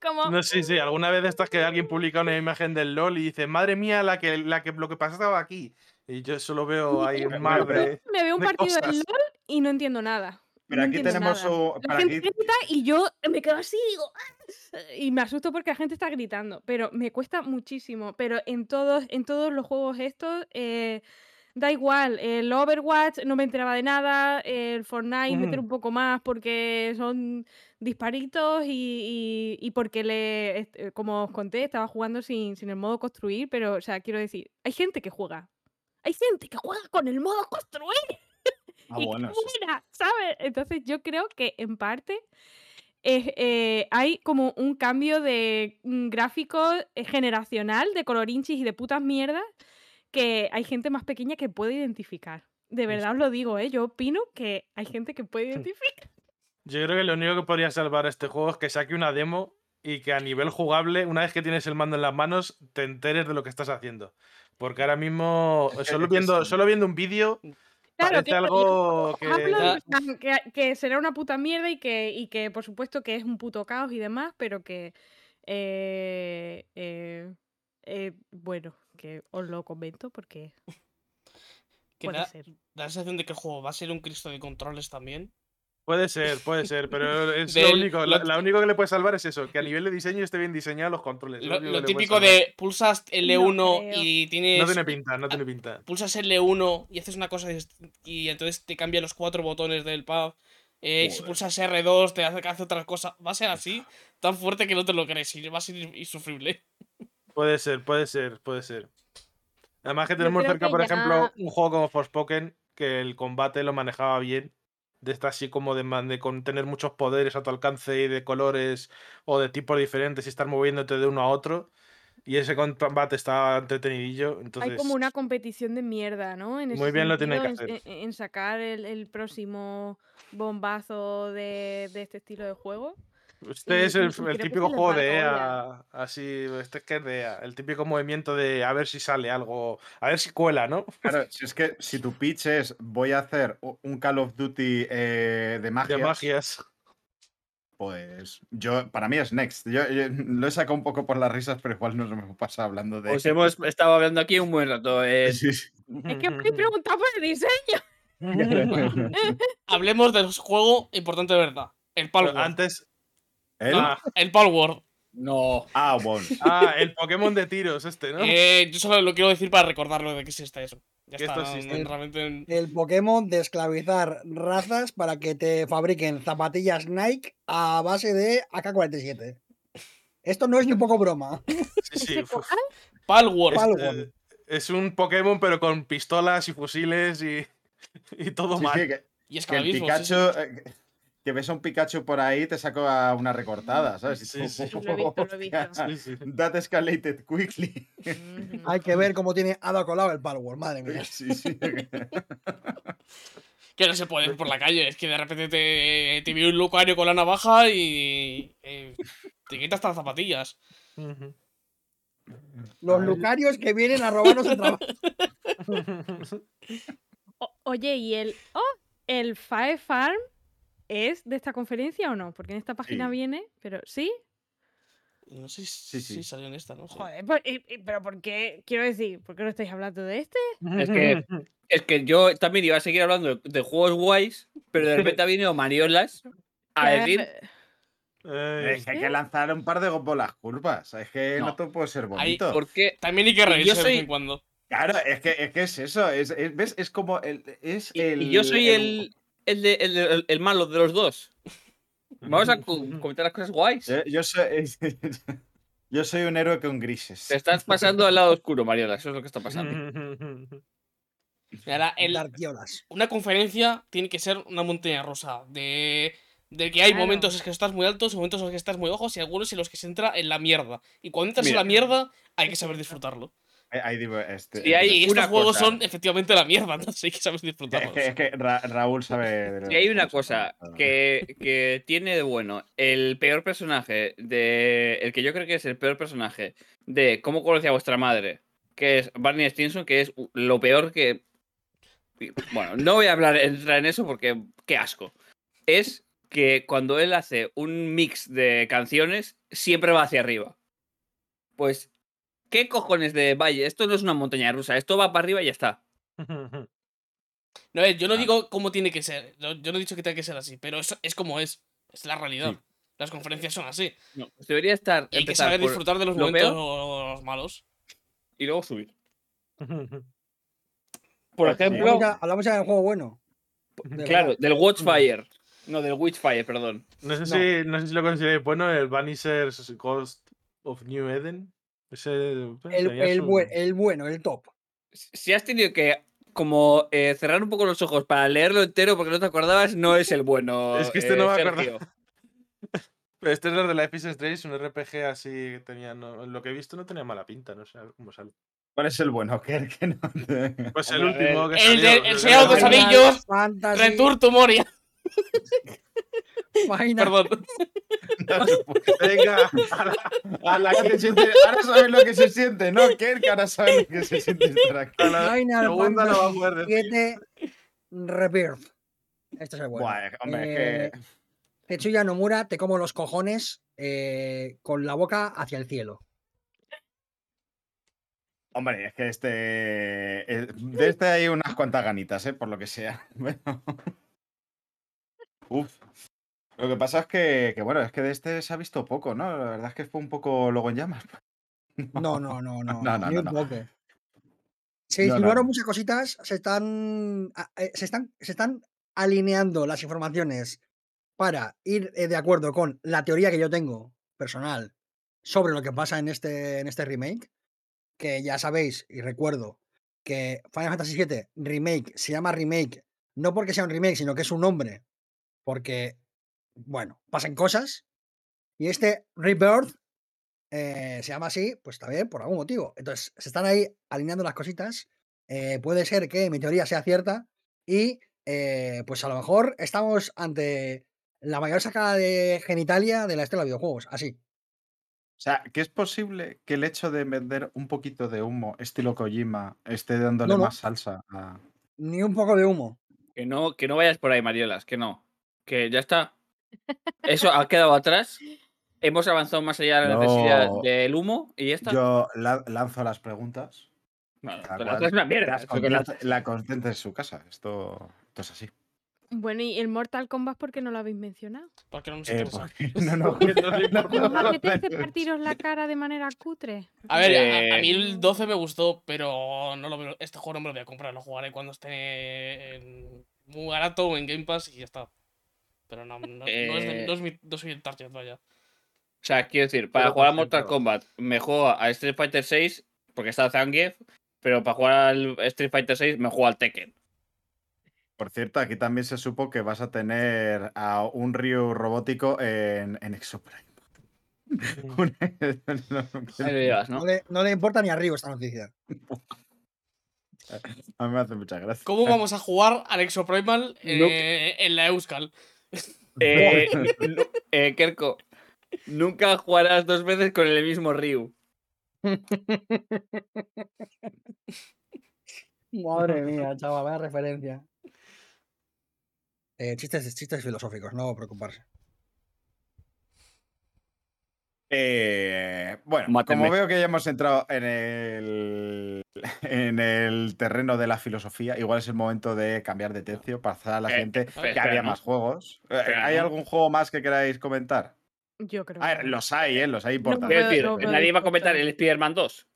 Como, No, sí, sí. Alguna vez de estas que alguien publica una imagen del LOL y dice, madre mía, la que, la que, lo que pasaba aquí. Y yo solo veo ahí un mar pero- de. me veo un de partido del cosas. LOL y no entiendo nada. Pero no aquí tenemos nada. un- La para gente aquí- grita y yo me quedo así y digo, "Ah", y me asusto porque la gente está gritando, pero me cuesta muchísimo. Pero en todos, en todos los juegos estos, eh, da igual, el Overwatch no me enteraba de nada, el Fortnite meter Ujú. un poco más porque son disparitos y, y- y porque le, eh, como os conté, estaba jugando sin, sin el modo construir, pero, o sea, quiero decir, hay gente que juega. Hay gente que juega con el modo construir Ah, y bueno, buena, ¿sabes? Entonces yo creo que en parte es, eh, hay como un cambio de mm, gráfico eh, generacional de colorinchis y de putas mierdas que hay gente más pequeña que puede identificar. De verdad os lo digo, ¿eh? Yo opino que hay gente que puede identificar. Yo creo que lo único que podría salvar este juego es que saque una demo y que a nivel jugable, una vez que tienes el mando en las manos, te enteres de lo que estás haciendo. Porque ahora mismo, solo viendo, solo viendo un vídeo, Claro, parece algo que. hablo plan que, que será una puta mierda y que, y que por supuesto que es un puto caos y demás, pero que eh, eh, eh, bueno, que os lo comento porque Que puede da, ser. da la sensación de que el juego va a ser un Cristo de controles también. Puede ser, puede ser, pero es lo único. lo- La, único que le puede salvar es eso, que a nivel de diseño esté bien diseñado los controles. es Lo, típico de pulsas L1 creo. y tienes. No tiene pinta, no tiene pinta. Pulsas L1 y haces una cosa y, entonces te cambia los cuatro botones del pad. Eh, si pulsas R2 te hace que hace otras cosas. Va a ser así, tan fuerte que no te lo crees y va a ser insufrible. Puede ser, puede ser, puede ser. Además que tenemos cerca, que por ya- ejemplo, un juego como Forspoken, que el combate lo manejaba bien. De estar así como de, de con tener muchos poderes a tu alcance y de colores o de tipos diferentes y estar moviéndote de uno a otro. Y ese combate está entretenidillo. Entonces, Hay como una competición de mierda, ¿no? En Muy bien lo tiene que hacer. En, en sacar el, el próximo bombazo de, de este estilo de juego. Este es el, típico juego de. EA. Así, este es que es de EA. El típico movimiento de a ver si sale algo. A ver si cuela, ¿no? Claro, si es que si tu pitch es voy a hacer un Call of Duty eh, de magia, De magias. pues yo para mí es Next. Yo, yo lo he sacado un poco por las risas, pero igual nos hemos pasado hablando de. Os hemos estado hablando aquí un buen rato. eh, Sí, sí. Es que me he preguntado por el diseño. Hablemos del juego importante de verdad. El Palworld. Antes. ¿Él? Ah, El Palworld. No. Ah, bueno. ah, el Pokémon de tiros, este, ¿no? Eh, yo solo lo quiero decir para recordarlo de que existe eso. Ya Que está. existe. realmente. El Pokémon de esclavizar razas para que te fabriquen zapatillas Nike a base de AK-47. Esto no es ni un poco broma. Sí, sí. ¿Ese uf. cuál? Palworld. Pal- Es, es un Pokémon, pero con pistolas y fusiles y, y todo Sí, mal. sí, que, Y que el esclavismo. sí, sí. Pikachu. eh, que ves a un Pikachu por ahí y te saco a una recortada, ¿sabes? Sí, sí. Lo he visto, lo he visto. "Hostia, Sí, sí. That escalated quickly. Hay que ver cómo tiene Ada colado el Palworld, madre mía. Sí, sí. Que no se puede ir por la calle. Es que de repente te, te viene un Lucario con la navaja y. eh, te quitas hasta las zapatillas. Los lucarios que vienen a robarnos el trabajo. O- oye, ¿y el. ¡Oh! ¿El Fire Farm es de esta conferencia o no? Porque en esta página Sí. viene, pero ¿sí? No sé Sí, si, sí. salió en esta, ¿no? Sí. Joder, por- y- y- pero ¿por qué? Quiero decir, ¿por qué no estáis hablando de este? Es que- Es que yo también iba a seguir hablando de, de juegos guays, pero de repente ha venido Mariolas a decir. Es que hay que lanzar un par de bolas curvas. Es que no, No. todo puede ser bonito. ¿Por qué? También hay que reírse de vez soy- en cuando. Claro, es que, es que es eso. Es, es- ¿Ves? Es como el. Es Y, el y yo soy el, el, de- el- el malo de los dos. Vamos a co- comentar las cosas guays. Yo, yo soy. Yo soy un héroe con grises. Te estás pasando al lado oscuro, Mariola. Eso es lo que está pasando. Ahora, el- una conferencia tiene que ser una montaña rusa. De, de que hay Claro. momentos en que estás muy alto, momentos en los que estás muy bajos y algunos en los que se entra en la mierda. Y cuando entras Mira. en la mierda, hay que saber disfrutarlo. Este, Si hay y estos juegos son efectivamente la mierda, entonces hay que saber Es disfrutarlos. que, es que Ra- Raúl sabe. Si hay una cosa que, que tiene de bueno el peor personaje de. El que yo creo que es el peor personaje de cómo conocí a vuestra madre, que es Barney Stinson, que es lo peor que. Bueno, no voy a hablar, entrar en eso porque qué asco. Es que cuando él hace un mix de canciones, siempre va hacia arriba. Pues, ¿qué cojones de valle? Esto no es una montaña rusa, esto va para arriba y ya está. No, a ver, yo no Ah. digo cómo tiene que ser. Yo no he dicho que tenga que ser así, pero es, es como es. Es la realidad. Sí. Las conferencias son así. No, pues debería estar. Y hay que saber disfrutar de los lo momentos peor malos. y luego subir. Por sí. ejemplo, Hablamos ya, hablamos ya del juego bueno. De claro, verdad. del Watchfire. No, del Witchfire, perdón. No sé, No. Si, no sé si lo consideráis bueno, el Vanisher's Ghost of New Eden. Ese, pues, El, el su- buen- el bueno, el top. Si has tenido que como eh, cerrar un poco los ojos para leerlo entero porque no te acordabas, no es el bueno. Es que este eh, no me Sergio. Pero este es el de Life is Strange, un RPG así que tenía. No, lo que he visto no tenía mala pinta, no sé cómo sale. ¿Cuál es el bueno? No Pues el último que El salió, de- el el de los Anillos. Return to Moria. Final- Perdón. Venga, ala. A la que se siente- ahora sabes lo que se siente, ¿no? Que que ahora sabe lo que se siente estar aquí. A la Final segunda no va a poder decir. 7 Rebirth. Este es el bueno. Buah, hombre, Eh, es que. Tetsuya Nomura, te como los cojones eh, con la boca hacia el cielo. Hombre, es que este. eh, De este hay unas cuantas ganitas, ¿eh? Por lo que sea. Bueno. Uf. Lo que pasa es que, que, bueno, es que de este se ha visto poco, ¿no? La verdad es que fue un poco logo en llamas. No, no, no, no. No, no, poco. Se no. muchas cositas, se están, a- eh, se están, se están alineando las informaciones para ir eh, de acuerdo con la teoría que yo tengo personal sobre lo que pasa en este, en este remake. Que ya sabéis y recuerdo que Final Fantasy VII Remake se llama remake no porque sea un remake, sino que es un nombre. Porque, bueno, pasan cosas. Y este Rebirth eh, se llama así, pues también por algún motivo. Entonces, se están ahí alineando las cositas. eh, puede ser que mi teoría sea cierta y eh, pues a lo mejor estamos ante la mayor sacada de genitalia de la historia de los videojuegos. Así. O sea, que es posible que el hecho de vender un poquito de humo, estilo Kojima, esté dándole No, no. más salsa a. Ni un poco de humo. Que no, que no vayas por ahí, Mariolas, que no. Que ya está. Eso ha quedado atrás. Hemos avanzado más allá de la necesidad No. del humo y ya está. Yo la- lanzo las preguntas. Bueno, la es una mierda. La, contente en su casa. Esto, esto es así. Bueno, ¿y el Mortal Kombat por qué no lo habéis mencionado? Porque no nos Eh, interesa. porque- no, no, no no. ¿No partiros la cara de manera cutre? A ver, a- a, Eh, mí el 12 me gustó, pero no lo veo- este juego no me lo voy a comprar, lo jugaré cuando esté en- muy barato o en Game Pass y ya está. Pero no, no, no es, de- Eh, no es mi, no soy el target, vaya. O sea, quiero decir, para Pero jugar a Mortal Kombat me juego a Street Fighter 6 porque está Zangief, pero para jugar al Street Fighter 6 me juego al Tekken. Por cierto, aquí también se supo que vas a tener a un Ryu robótico en, en Exoprime. ¿no? No le, no le importa ni a Río esta noticia. a mí me hace mucha gracia. ¿Cómo vamos a jugar al Exoprimal eh, en la Euskal? Eh, eh, Kerko, nunca jugarás dos veces con el mismo Ryu. Madre mía, chaval, vaya referencia. Eh, chistes, chistes filosóficos, no preocuparse. Eh, bueno, como veo que ya hemos entrado en el, en el terreno de la filosofía, igual es el momento de cambiar de tercio para hacer a la Eh, gente espera, que había más juegos. Eh, Espera, ¿Hay ¿no? algún juego más que queráis comentar? Yo creo. A ver, que- los hay, ¿eh? Los hay importantes. Quiero decir, no puedo nadie va a comentar el Spider-Man 2.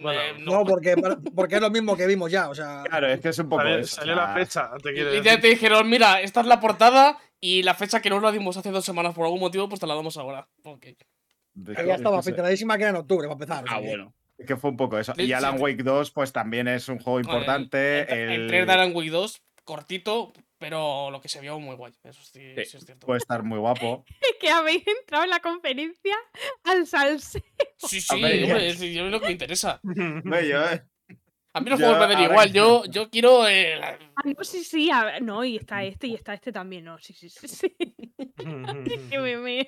Bueno, Eh, No, porque, porque es lo mismo que vimos ya, o sea. Claro, es que es un poco Salió, eso, o salió sea, la fecha, te Y ya te dijeron, mira, esta es la portada y la fecha que no la dimos hace dos semanas por algún motivo, pues te la damos ahora. Ok. Ya es estaba filtradísima que era en octubre, para empezar. Ah, bueno. es que fue un poco eso. Y Alan. Wake 2, pues también es un juego importante. El, el el- trailer de Alan Wake 2, cortito, pero lo que se vio muy guay. Eso sí, Sí. es cierto. Puede estar muy guapo. Es que habéis entrado en la conferencia al salse. Sí, sí, Hombre, es, yo es lo que me interesa. No, yo, eh, A mí los Yo juegos me ahora igual, yo, yo quiero. eh, la- Ah, no, sí, sí. a ver, no, y está este y está este también. No, sí, sí, sí. sí. que me meo.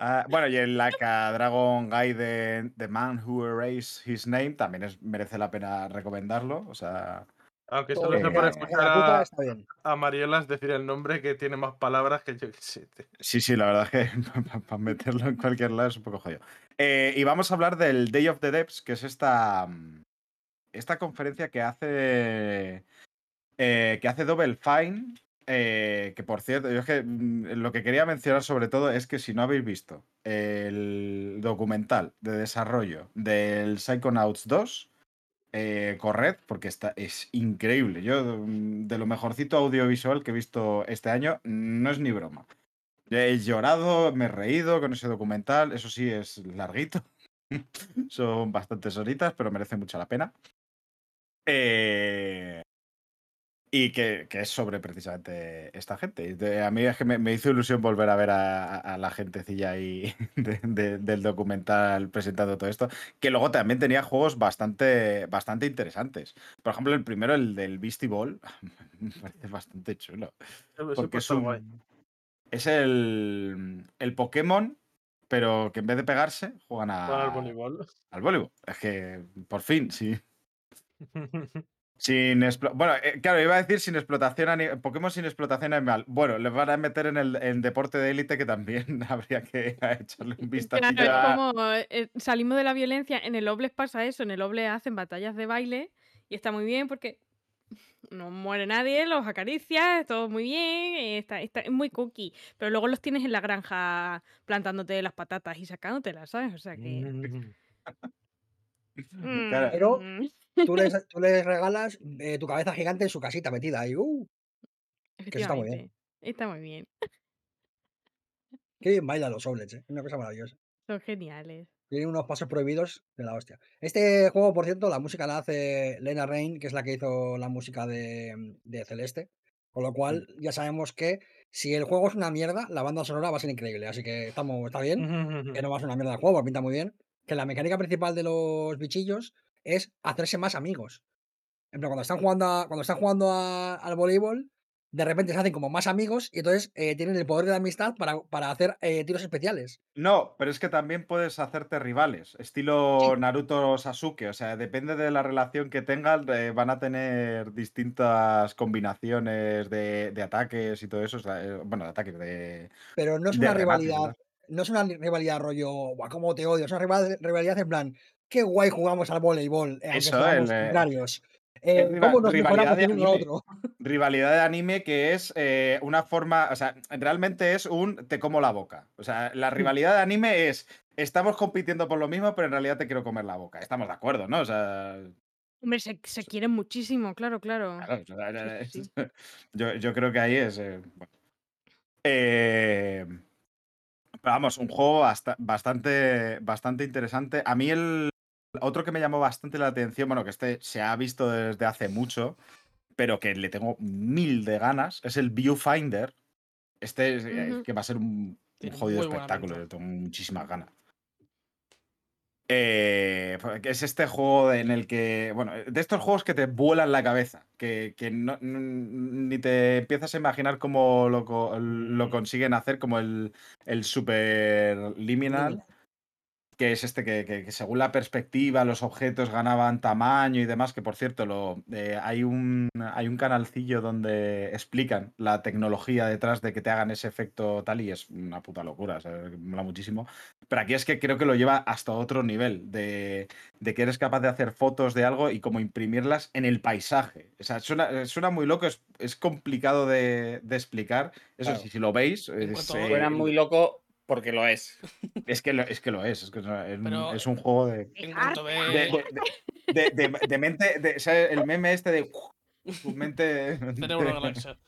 Ah, bueno, y el Laka Dragon Gaiden The Man Who Erased His Name también es, merece la pena recomendarlo. O sea, Aunque solo lo se que haga escuchar la a, Mariolas decir el nombre que tiene más palabras que yo que sé. sí, sí, la verdad es que para meterlo en cualquier lado es un poco jodido. Eh, y vamos a hablar del Day of the Devs, que es esta, mm, esta conferencia que hace, eh, que hace Double Fine. Eh, que por cierto, yo es que mm, lo que quería mencionar sobre todo es que si no habéis visto el documental de desarrollo del Psychonauts 2, eh, corred, porque está, es increíble. Yo, mm, de lo mejorcito audiovisual que he visto este año, no es ni broma. He llorado, me he reído con ese documental. Eso sí, es larguito. Son bastantes horitas, pero merece mucho la pena. Eh, y que, que es sobre precisamente esta gente. De- a mí es que me, me hizo ilusión volver a ver a, a- a la gentecilla ahí de- de- del documental presentando todo esto. Que luego también tenía juegos bastante, bastante interesantes. Por ejemplo, el primero, el del Beastie Ball, me parece bastante chulo. Porque es un. Es el, el Pokémon, pero que en vez de pegarse, juegan a, al voleibol. al voleibol. Es que, por fin, sí. Sin bueno, eh, claro, iba a decir sin explotación ani- Pokémon sin explotación animal. Bueno, le van a meter en el en deporte de élite que también habría que echarle un vistazo. Claro, es como eh, salimos de la violencia. En el Obles pasa eso. En el Obles hacen batallas de baile y está muy bien porque no muere nadie, los acaricias, todo muy bien, está, está es muy cookie. Pero luego los tienes en la granja plantándote las patatas y sacándotelas, ¿sabes? O sea que. Claro. Pero- mm, Tú les, tú les regalas eh, tu cabeza gigante en su casita metida ahí. ¡Uh! eso está muy bien. efectivamente, Está muy bien. Qué bien bailan los Oblets, ¿eh? Una cosa maravillosa. Son geniales. Tiene unos pasos prohibidos de la hostia. Este juego, por cierto, la música la hace Lena Rain, que es la que hizo la música de, de Celeste. Con lo cual, ya sabemos que si el juego es una mierda, la banda sonora va a ser increíble. Así que estamos, está bien. Que no va a ser una mierda el juego, pinta muy bien. Que la mecánica principal de los bichillos es hacerse más amigos. En plan, cuando están jugando, a- cuando están jugando a- al voleibol, de repente se hacen como más amigos y entonces eh, tienen el poder de la amistad para, para hacer eh, tiros especiales. No, pero es que también puedes hacerte rivales, estilo Naruto Sasuke. O sea, depende de la relación que tengan, eh, van a tener distintas combinaciones de, de ataques y todo eso. o sea, bueno, de ataques, de. Pero no es una rivalidad. No es una ri- rivalidad rollo, cómo te odio. Es una rival- rivalidad en plan, qué guay jugamos al voleibol, eh, Eso, el, eh, contrarios. Eh, riva- ¿Cómo nos rivalidad de anime. otro? Rivalidad de anime que es eh, una forma. O sea, realmente es un te como la boca. O sea, la rivalidad de anime es. Estamos compitiendo por lo mismo, pero en realidad te quiero comer la boca. Estamos de acuerdo, ¿no? O sea. Hombre, se, se quieren muchísimo, claro, claro. Claro, o sea, Sí, sí, Yo, yo creo que ahí es. eh, bueno. Eh, pero vamos, un juego basta- bastante, bastante interesante. A mí el otro que me llamó bastante la atención, bueno, que este se ha visto desde hace mucho, pero que le tengo mil de ganas, es el Viewfinder. Este es, eh, que va a ser un, jodido espectáculo, le tengo muchísimas ganas. Eh, es este juego en el que, bueno, de estos juegos que te vuelan la cabeza, que, que no- ni te empiezas a imaginar cómo lo, lo consiguen hacer, como el, el Super Liminal, Liminal. Que es este que, que- que según la perspectiva los objetos ganaban tamaño y demás, que por cierto lo, eh, hay, un, hay un canalcillo donde explican la tecnología detrás de que te hagan ese efecto tal y es una puta locura, o sea, me mola muchísimo. Pero aquí es que creo que lo lleva hasta otro nivel, de, de que eres capaz de hacer fotos de algo y como imprimirlas en el paisaje. O sea, suena, suena muy loco, es, es complicado de, de explicar. Eso Claro. sí, si lo veis, es, eh, Suena muy loco porque lo es. es que lo es, que lo es, es, que es un- Pero- es un juego de En cuanto de, ve. de- de- de- de- de mente, de, o sea, el meme este de tu mente. Cerebro Galaxia.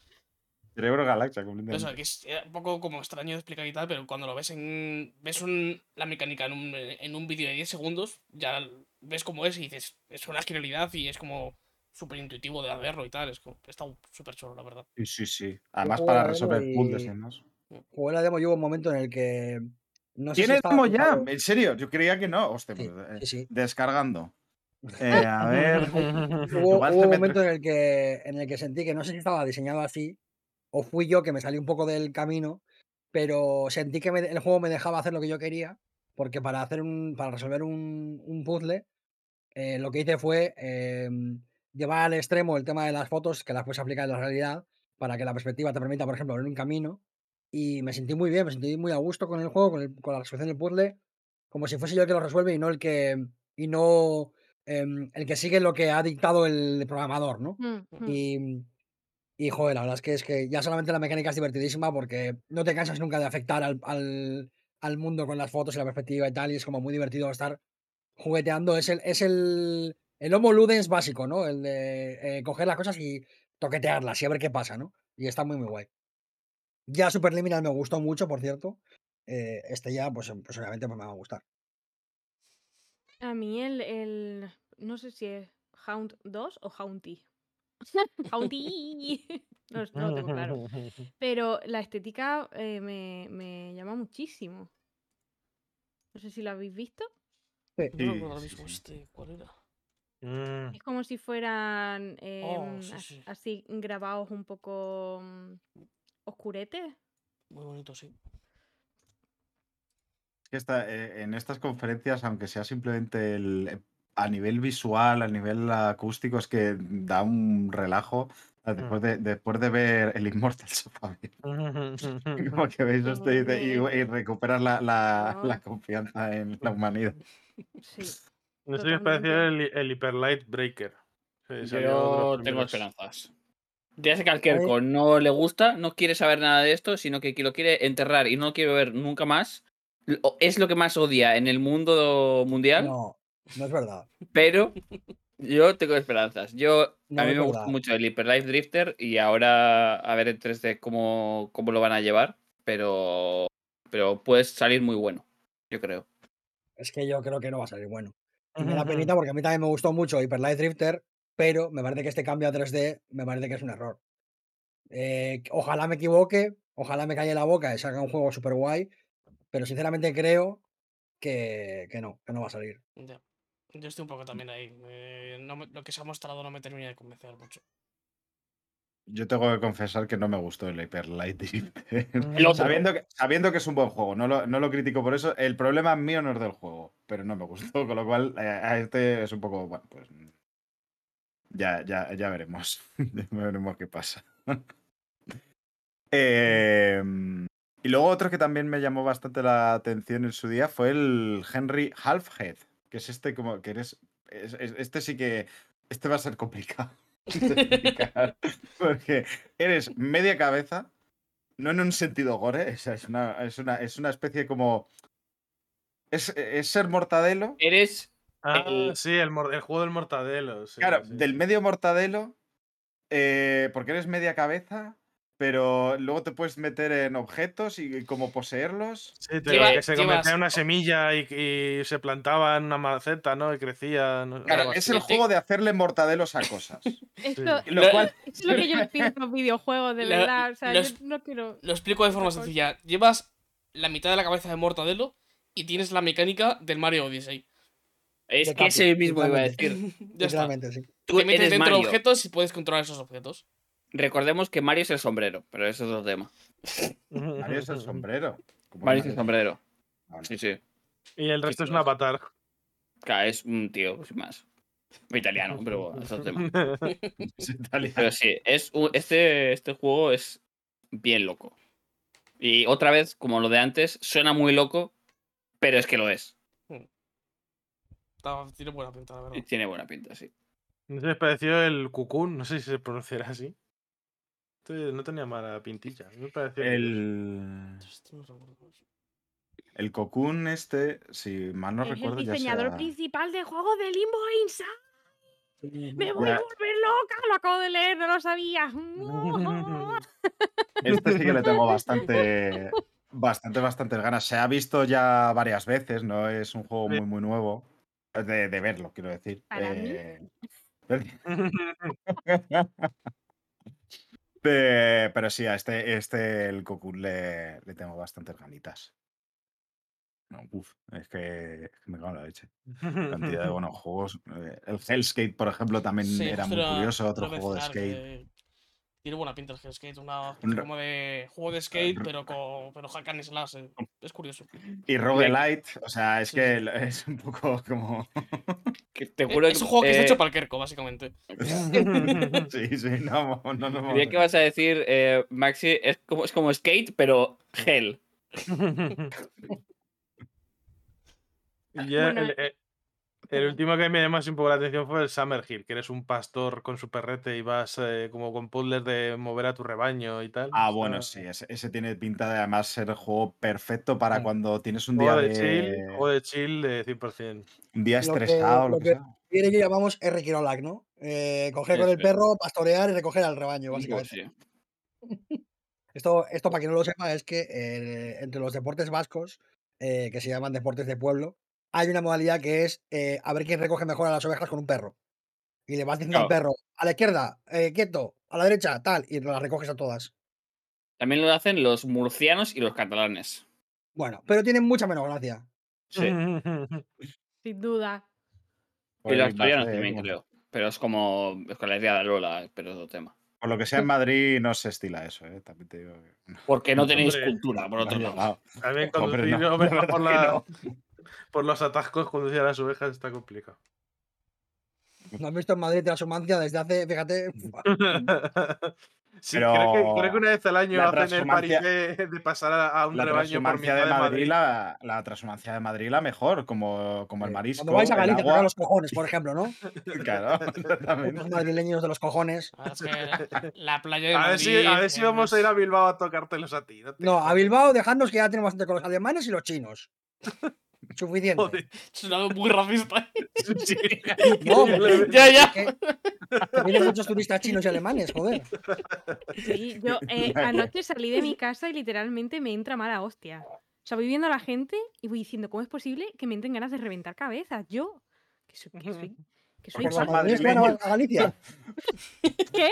Cerebro galaxia, O completamente. sea, que es eh, un poco como extraño de explicar y tal, pero cuando lo ves en. ves un- la mecánica en un, en un vídeo de 10 segundos, ya ves cómo es y dices, es una genialidad y es como súper intuitivo de verlo y tal. Es como, está súper chulo, la verdad. Sí, sí, sí. Además, para resolver puzzles y demás. Jugué la demo y hubo un momento en el que. No sé si ¿Tiene estaba demo ya? ¿En serio? Yo creía que no. Hostia, Sí, pues, eh, sí, descargando. Eh, a ver. Hubo, un me momento en el, que, en el que sentí que no sé si estaba diseñado así o fui yo que me salí un poco del camino, pero sentí que me- el juego me dejaba hacer lo que yo quería, porque para, hacer un, para resolver un, un puzzle, eh, lo que hice fue em, llevar al extremo el tema de las fotos, que las puedes aplicar en la realidad, para que la perspectiva te permita, por ejemplo, ver un camino. Y me sentí muy bien, me sentí muy a gusto con el juego, con, el- con la resolución del puzzle, como si fuese yo el que lo resuelve y no el que, y no em, el que sigue lo que ha dictado el programador, ¿no? Mm, mm. Y, y joder, la verdad es que es que ya solamente la mecánica es divertidísima porque no te cansas nunca de afectar al, al- al mundo con las fotos y la perspectiva y tal, y es como muy divertido estar jugueteando. Es el, es el, el Homo Ludens básico, ¿no? El de eh, coger las cosas y toquetearlas y a ver qué pasa, ¿no? Y está muy, muy guay. Ya Superliminal me gustó mucho, por cierto. Eh, este ya, pues, pues obviamente pues me va a gustar. A mí el, el. No sé si es Hound 2 o Haunty. Haunty. No, no lo tengo claro. Pero la estética eh, me, me llama muchísimo. No sé si lo habéis visto. No Sí, recuerdo ahora sí, mismo este. ¿Cuál era? Mm, Es como si fueran em, sí, sí. así grabados un poco mm, oscuretes. Muy bonito, sí. Esta- eh, en estas conferencias, aunque sea simplemente el, a nivel visual, a nivel acústico, es que da un relajo. Ah, Después de, después de ver el Immortal Sofá, como que veis esto y, te- y- y recuperas la, la- la confianza en la humanidad. Sí. No sé os el, el Hyper Light Breaker. los Yo tengo esperanzas. Ya sé que al Kerko no le gusta, no quiere saber nada de esto, sino que lo quiere enterrar y no lo quiere ver nunca más. Es lo que más odia en el mundo mundial, No, no es verdad. pero yo tengo esperanzas. Yo, No a mí me gusta mucho el Hyper Life Drifter y ahora a ver en 3D cómo, cómo lo van a llevar, pero, pero puede salir muy bueno, yo creo. Es que yo creo que no va a salir bueno. Y me da penita porque a mí también me gustó mucho Hyper Light Drifter, pero me parece que este cambio a 3D me parece que es un error. Eh, ojalá me equivoque, ojalá me calle la boca y salga un juego súper guay, pero sinceramente creo que, que no, que no va a salir. Ya. Yo estoy un poco también ahí. eh, no me- lo que se ha mostrado no me termina de convencer mucho. Yo tengo que confesar que no me gustó el Hyper Light sabiendo, que, sabiendo que es un buen juego, no lo, no lo critico por eso. El problema mío no es del juego, pero no me gustó, con lo cual eh, a este es un poco, bueno, pues ya, ya, ya veremos. ya veremos qué pasa. Eh, y luego otro que también me llamó bastante la atención en su día fue el Henry Halfhead, que es este como que eres... es- es- este sí que... Este va a ser complicado. explicar, Porque eres media cabeza, no en un sentido gore, es, una, es, una, es una especie como... Es, es ser mortadelo, Eres Ah, El- sí, el, juego del mortadelo. sí, claro, sí, del medio mortadelo, eh, porque eres media cabeza, pero luego te puedes meter en objetos y como poseerlos. Sí, te- Lleva- que se convertía en una semilla y, y se plantaba en una maceta, ¿no? Y crecía. no- Claro, es así. el juego de hacerle mortadelos a cosas. Esto Lo Lo- cual, es lo que yo pido a los videojuegos, de Lo- verdad. O sea, yo no quiero. Lo explico de forma sencilla. Llevas la mitad de la cabeza de Mortadelo y tienes la mecánica del Mario Odyssey. Es De que ese mismo iba a decir. Ya está. Sí. Tú Te metes dentro de objetos y puedes controlar esos objetos. Recordemos que Mario es el sombrero, pero eso es otro tema. Mario es el sombrero. Mario es el sombrero. Vale. Sí, sí. Y el resto Sí, es un avatar. Claro, es un tío, sin más. Italiano, pero bueno, es otro tema. Es italiano. Pero sí, es un- este, este juego es bien loco. Y otra vez, como lo de antes, suena muy loco, pero es que lo es. Tiene buena pinta, la verdad. tiene buena pinta, sí. No sé, me pareció el cucún, no sé si se pronunciará así. Este no tenía mala pintilla. Me pareció El, Esto no recuerdo cómo es. el Cocoon este, si mal no es recuerdo, el ya diseñador sea- principal de juegos de Limbo Inside. Me voy Ya. a volver loca, lo acabo de leer, no lo sabía. Este sí que le tengo bastante, bastante, bastantes ganas. Se ha visto ya varias veces, no es un juego muy, muy nuevo. De, de verlo, quiero decir. Para mí. Eh, Pe- pero sí, a este, este el Cocoon le, le tengo bastantes ganitas. No, uf, es que, es que me cago en la leche. Cantidad de buenos juegos. Eh, El Hellskate, por ejemplo, también Sí, era muy curioso, otro juego de skate. que Tiene buena pinta el Hellskate, una como de juego de skate, pero con pero hack and slash. eh. Es curioso. Y Roguelite, o sea, es Sí, que sí. es un poco como. Que te Eh, juro Es un juego que está eh, hecho para el Kerko, básicamente. sí, sí, no, no, no. Creía que vas a decir, eh, Maxi, es como, es como skate, pero gel. Ya Bueno, el, el- último que me llamó así un poco la atención fue el Summer Hill, que eres un pastor con su perrete y vas eh, como con puzzles de mover a tu rebaño y tal. Ah, bueno, sí, ese, ese tiene pinta de además ser el juego perfecto para Mm. cuando tienes un día Juego de de, chill, juego de chill de 100%. un día Lo que- estresado, lo lo que que- sea. Viene y llamamos R. Kirolak, ¿no? Eh, coger con el perro, pastorear y recoger al rebaño, básicamente. sí. Esto, esto para quien no lo sepa, es que eh, entre los deportes vascos, eh, que se llaman deportes de pueblo, hay una modalidad que es eh, a ver quién recoge mejor a las ovejas con un perro. Y le vas diciendo al perro, a la izquierda, eh, quieto, a la derecha, tal, y las recoges a todas. También lo hacen los murcianos y los catalanes. Bueno, pero tienen mucha menos gracia. Sí. Sin duda. Y Por los asturianos también, como- creo. Pero es como escolaridad de Lola, pero es otro tema. Por lo que sea en Madrid no se estila eso, ¿eh? También te digo que- Porque no tenéis Hombre, cultura, por otro no lado. También conducir no, la por, la- no. Por los atascos, conducir a las ovejas está complicado. ¿No has visto en Madrid transumancia desde hace, fíjate, Sí, creo, que, creo que Pero una vez al año la hacen el transhumancia- de pasar a, un La rebaño por transhumancia mitad de de Madrid, Madrid. la, la transhumancia de Madrid la mejor, como, como el marisco, cuando vais a Galicia, agua. los cojones, por ejemplo, ¿no? Claro, Los exactamente. madrileños de los cojones. Ah, es que la, la playa de A ver, si, a ver si vamos a ir a Bilbao a tocártelos a ti. No, te No, a. Bilbao dejadnos que ya tenemos bastante con los alemanes y los chinos. Suficiente. Joder. Suena muy racista. Sí. No, ya, ya. que, que vienen muchos turistas chinos y alemanes, joder. Sí, yo eh, anoche salí de mi casa y literalmente me entra mala hostia. O sea, voy viendo a la gente y voy diciendo, ¿cómo es posible que me entren ganas de reventar cabezas? Yo, que soy, que soy, que soy que a Galicia. ¿Qué?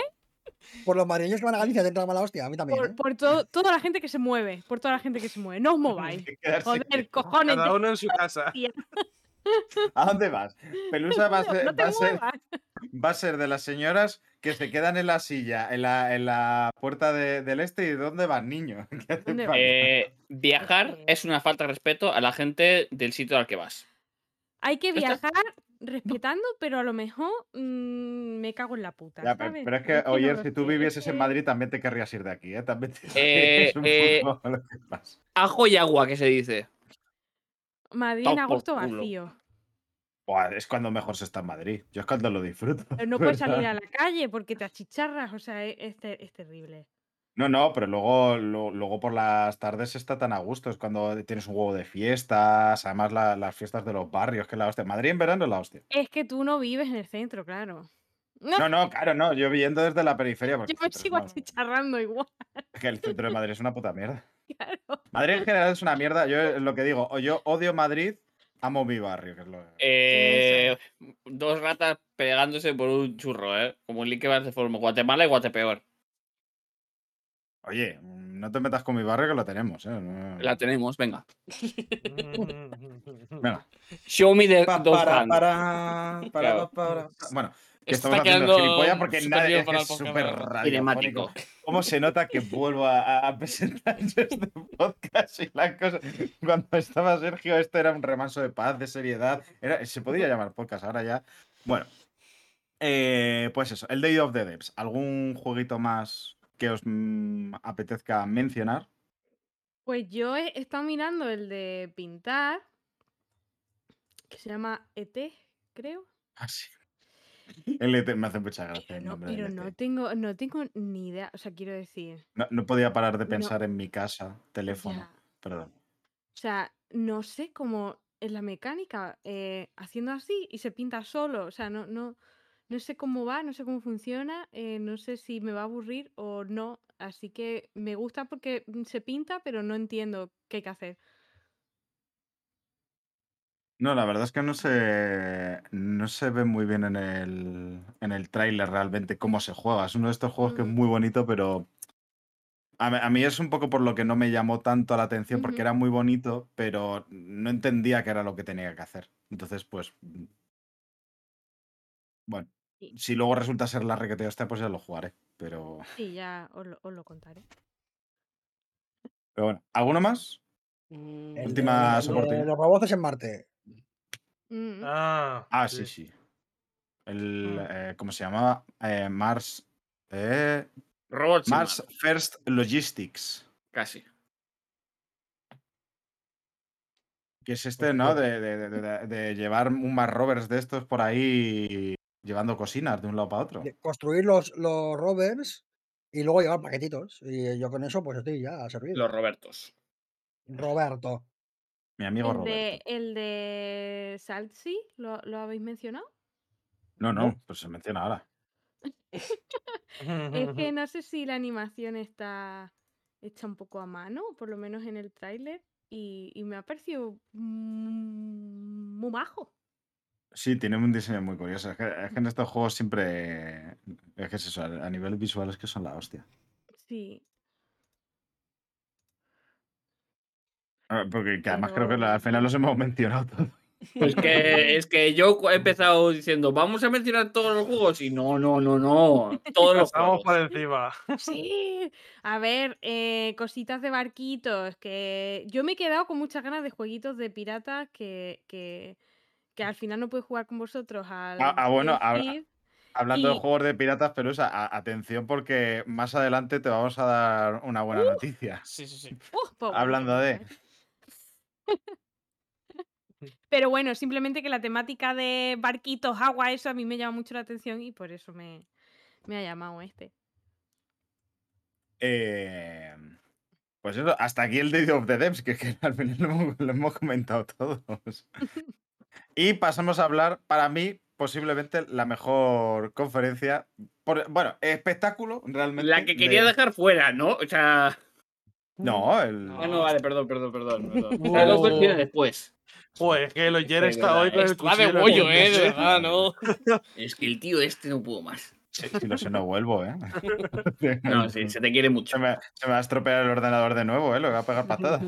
Por los madrileños que van a Galicia te entra mala hostia, a mí también. Por, ¿eh? por todo, toda la gente que se mueve, por toda la gente que se mueve. No os mováis. Joder, cojones. Cada ya- uno en su casa. ¿A dónde vas? Pelusa va a no, ser, no va a ser- va a ser de las señoras que se quedan en la silla, en la, en la puerta de- del este. ¿Y dónde van, niño? ¿Qué hace ¿Dónde falta? Eh, viajar es una falta de respeto a la gente del sitio al que vas. Hay que viajar respetando, pero a lo mejor mm, me cago en la puta. Ya, pero, ¿sabes? pero es que, no oye, si tú vivieses en Madrid también te querrías ir de aquí, ¿eh? También te Eh, es un eh, poco lo que pasa. Ajo y agua, que se dice. Madrid en agosto vacío. Buah, es cuando mejor se está en Madrid. Yo es cuando lo disfruto. Pero no puedes salir a la calle porque te achicharras. O sea, es, es ter- es terrible. No, no, pero luego, lo- luego por las tardes está tan a gusto. Es cuando tienes un huevo de fiestas. Además, la- las fiestas de los barrios, que es la hostia. Madrid en verano es la hostia. Es que tú no vives en el centro, claro. No, No, no, claro, no. Yo viendo desde la periferia. Porque yo me pero sigo achicharrando igual. Es que el centro de Madrid es una puta mierda. Claro. Madrid en general es una mierda. Yo es lo que digo, o yo odio Madrid, amo mi barrio, que es lo Eh, dos ratas pegándose por un churro, ¿eh? Como un link que va de forma Guatemala y Guatepeor. Oye, no te metas con mi barrio que lo tenemos, ¿eh? No- La tenemos, venga. Venga. Show me the Pa, dos para, para, para, Claro. para. Bueno, que Esto estamos está haciendo quedando gilipollas porque nadie es, súper la radiofónico. ¿Cómo se nota que vuelvo a, a- presentar yo este podcast y la cosa? Cuando estaba Sergio, este era un remanso de paz, de seriedad. Era, se podía llamar podcast, ahora ya. Bueno, eh, pues eso, el Day of the Devs. ¿Algún jueguito más que os mm, apetezca mencionar? Pues yo he estado mirando el de pintar, que se llama ET, creo. Ah, sí. El ET me hace mucha gracia Pero el no, nombre del pero ET. no tengo, no tengo ni idea. O sea, quiero decir. No, no podía parar de No. pensar en mi casa, teléfono. ya, Perdón. O sea, no sé cómo en la mecánica, eh, haciendo así y se pinta solo. O sea, no, no, no sé cómo va, no sé cómo funciona, eh, no sé si me va a aburrir o no. Así que me gusta porque mm, se pinta, pero no entiendo qué hay que hacer. No, la verdad es que no se, no se ve muy bien en el, en el tráiler realmente cómo se juega. Es uno de estos juegos que es Ujú. muy bonito, pero a, mí- a mí es un poco por lo que no me llamó tanto la atención, porque era muy bonito, pero no entendía qué era lo que tenía que hacer. Entonces, pues, mm, bueno, Sí. si luego resulta ser la requete hostia, pues ya lo jugaré. Pero, Sí, ya os lo, os lo contaré. pero bueno, ¿alguno más? Mm, El Última de- el de oportunidad. los robots en Marte. Mm, Ah, Ah, sí, sí. El, Mm. eh, ¿cómo se llamaba? Eh, Mars. eh, Robots Mars First Logistics. Casi. Que es este, ¿no? De, de- de- de- de llevar un Mars Rovers de estos por ahí llevando cocinas de un lado para otro. de construir los, los rovers y luego llevar paquetitos. Y yo con eso, pues estoy ya a servir. Los Robertos. Roberto. Mi amigo el, Roberto. de, el de Saltsy, ¿lo, lo habéis mencionado? No, no, ¿No? pues se menciona ahora. Es que no sé si la animación está hecha un poco a mano, por lo menos en el tráiler, y, y me ha parecido mm, muy majo. Sí, tiene un diseño muy curioso. Es que, es que en estos juegos siempre. Es que es eso, a nivel visual es que son la hostia. Sí, Ah, Porque que además creo que la- al final los hemos mencionado todos. Pues que es que yo he empezado diciendo, vamos a mencionar todos los juegos. Y no, no, no, no. Todos los Pasamos juegos. por encima. sí. A ver, eh, cositas de barquitos, que yo me he quedado con muchas ganas de jueguitos de piratas que, que, que al final no puedo jugar con vosotros al Ah, ah, bueno. Hablando de juegos de piratas, pero atención porque más adelante te vamos a dar una buena noticia. Sí, sí, sí. Uh, bueno, Hablando de. ver. Pero bueno, simplemente que la temática de barquitos, agua, eso a mí me llama mucho la atención y por eso me, me ha llamado este. Eh, pues eso, hasta aquí el Day of the Devs, que, que al final lo hemos, lo hemos comentado todos. y pasamos a hablar, para mí, posiblemente la mejor conferencia. por- bueno, espectáculo, realmente. La que quería de- dejar fuera, ¿no? O sea. No, el. Ah, no, vale, perdón, perdón, perdón. perdón. La dos viene después. Joder, es que el Oyer de está verdad, hoy con el Está de cuchillo el bollo, eh, de verdad, ¿no? Es que el tío este no pudo más. Si, si no se no vuelvo, ¿eh? No, sí, se te quiere mucho. Se me, se me va a estropear el ordenador de nuevo, ¿eh? Lo voy a pegar patadas.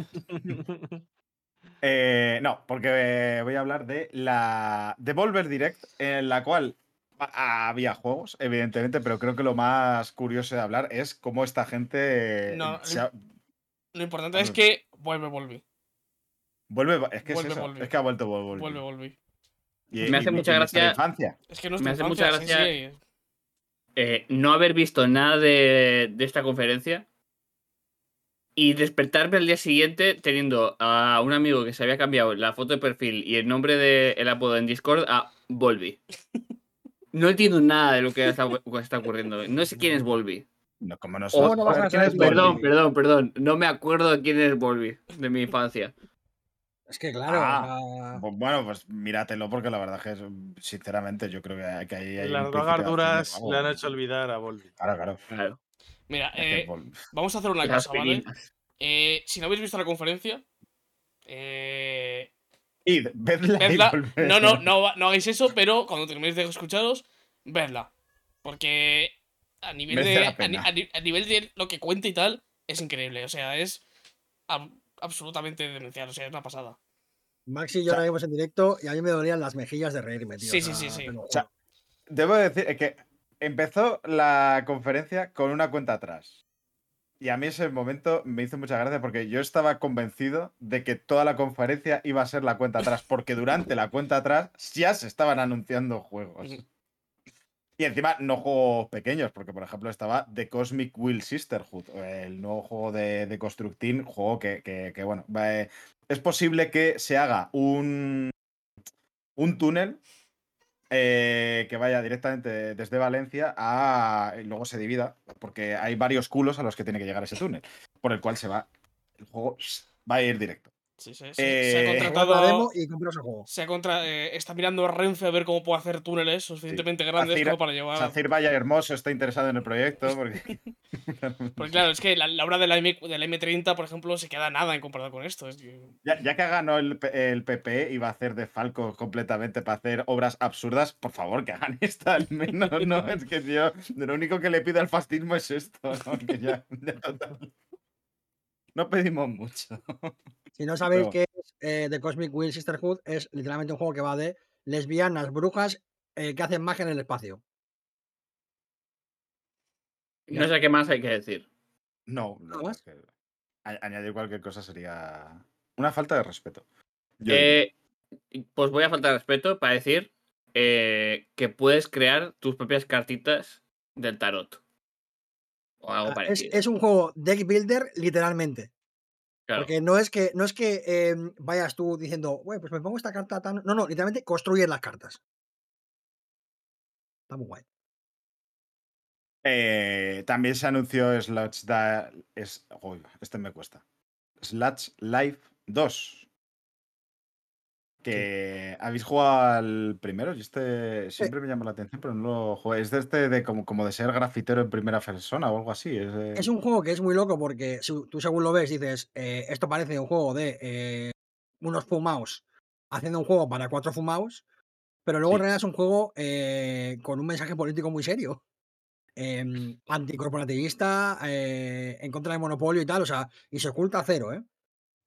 Eh, no, porque eh, voy a hablar de la Devolver Direct, en la cual había juegos, evidentemente, pero creo que lo más curioso de hablar es cómo esta gente No, se ha- Lo importante es que vuelve, vuelve. vuelve. Es que Vuelve, es eso, vuelve. es que ha vuelto Volver. Vuelve, vuelve. Me hace mucha gracia- infancia. Es que no Me hace mucha gracia- Sí, sí. eh, no haber visto nada de, de esta conferencia y despertarme al día siguiente teniendo a un amigo que se había cambiado la foto de perfil y el nombre del apodo en Discord a Volvi. No entiendo nada de lo que está, ocurriendo. No sé quién es Volvi. No, como Oh, no vas a ¿quién es saber, Perdón, perdón, perdón. No me acuerdo de quién es Volvi de mi infancia. Es que claro, Ah, Bueno, pues míratelo porque la verdad es que, sinceramente, yo creo que, que ahí hay Las drogas de duras le han hecho olvidar a Volvi. Claro, claro. Claro. Mira, eh, vamos a hacer una cosa, ¿vale? Eh, si no habéis visto la conferencia, eh, Id, vedla. No, no, no, hagáis eso, pero cuando terminéis de escucharos, vedla. Porque a nivel Merece de. A, nivel de lo que cuenta y tal, es increíble. O sea, es ab- absolutamente demencial. O sea, es una pasada. Maxi y yo la vimos en directo y a mí me dolían las mejillas de reírme, tío. Sí, o sí, sea, sí, sí. O sea. Debo decir que empezó la conferencia con una cuenta atrás. Y a mí ese momento me hizo mucha gracia porque yo estaba convencido de que toda la conferencia iba a ser la cuenta atrás, porque durante la cuenta atrás ya se estaban anunciando juegos. Y encima no juegos pequeños, porque por ejemplo estaba The Cosmic Will Sisterhood, el nuevo juego de, de Constructing, juego que, que- que, bueno, eh, es posible que se haga un, un túnel eh, que vaya directamente desde Valencia a. y luego se divida, porque hay varios culos a los que tiene que llegar ese túnel, por el cual se va. El juego va a ir directo. Sí, sí, sí. Se ha Eh, contratado. Y juego. Se ha contra, eh, está mirando a Renfe a ver cómo puede hacer túneles suficientemente grandes Sacir- como para llevar. Sacir Vaya Hermoso está interesado en el proyecto. Porque... Porque claro, es que la, la hora de la, M, de la M30, por ejemplo, se queda nada en comparado con esto. Es que- ya, ya que ganó el, el PP y va a hacer de Falco completamente para hacer obras absurdas, por favor, que hagan esta al menos. No, es que yo. Lo único que le pido al fascismo es esto. ¿no? Que ya- ya total. No pedimos mucho. Si no sabéis Pero- qué es eh, The Cosmic Will Sisterhood, es literalmente un juego que va de lesbianas, brujas eh, que hacen magia en el espacio. No sé qué más hay que decir. No, ¿Nada no, más? es que añadir cualquier cosa sería una falta de respeto. Yo Eh, pues voy a faltar de respeto para decir eh, que puedes crear tus propias cartitas del tarot. O algo Ah, Es, parecido. es un juego deck builder, literalmente. Claro. Porque no es que, no es que eh, vayas tú diciendo, "Güey, pues me pongo esta carta tan. No, no, literalmente construyes las cartas. Está muy guay. Eh, también se anunció Slots da, es, uy, este me cuesta. Slots Live 2. Que habéis jugado al primero. Y este siempre me llama la atención, pero no lo jugué. Es de este de como, como de ser grafitero en primera persona o algo así. Es, de- Es un juego que es muy loco porque si tú según lo ves dices, eh, esto parece un juego de eh, unos fumaos haciendo un juego para cuatro fumaos, pero luego en realidad es un juego eh, con un mensaje político muy serio. em, anticorporativista, en contra del monopolio y tal, o sea, y se oculta a cero, ¿eh?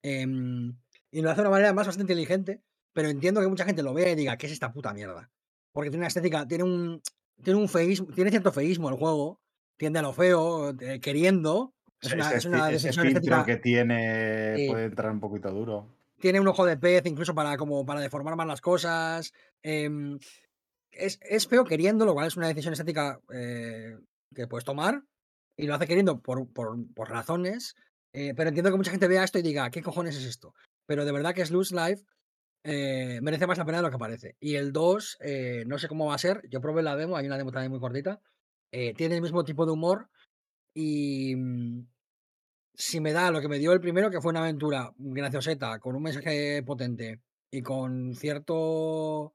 Em, y lo hace de una manera más bastante inteligente, pero entiendo que mucha gente lo vea y diga, ¿qué es esta puta mierda? Porque tiene una estética, tiene un, tiene un feísmo, tiene cierto feísmo el juego, tiende a lo feo, eh, queriendo. Es una, ese es una ese filtro que tiene puede entrar un poquito duro. Tiene un ojo de pez, incluso para, como para deformar más las cosas. em, es, es feo queriendo, lo cual es una decisión estética eh, que puedes tomar. Y lo hace queriendo por, por- por razones. eh, pero entiendo que mucha gente vea esto y diga, ¿qué cojones es esto? Pero de verdad que es Loose Life eh, merece más la pena de lo que parece. Y el 2, eh, no sé cómo va a ser. Yo probé la demo, hay una demo también muy cortita. eh, tiene el mismo tipo de humor. Y mm, si me da lo que me dio el primero, que fue una aventura gracioseta, con un mensaje potente y con cierto,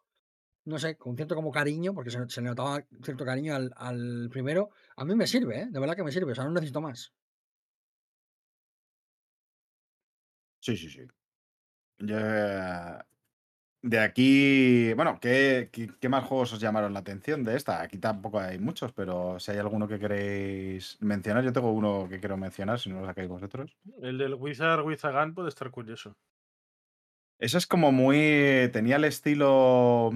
no sé, con cierto como cariño, porque se, le notaba cierto cariño al, al primero, a mí me sirve, de verdad que me sirve, o sea, no necesito más. Sí, sí, sí. Ya- De aquí, bueno, ¿qué, qué, qué más juegos os llamaron la atención de esta? Aquí tampoco hay muchos, pero si hay alguno que queréis mencionar, yo tengo uno que quiero mencionar, si no lo sacáis vosotros. El del Wizard with a Gun puede estar curioso. Eso es como muy. Tenía el estilo.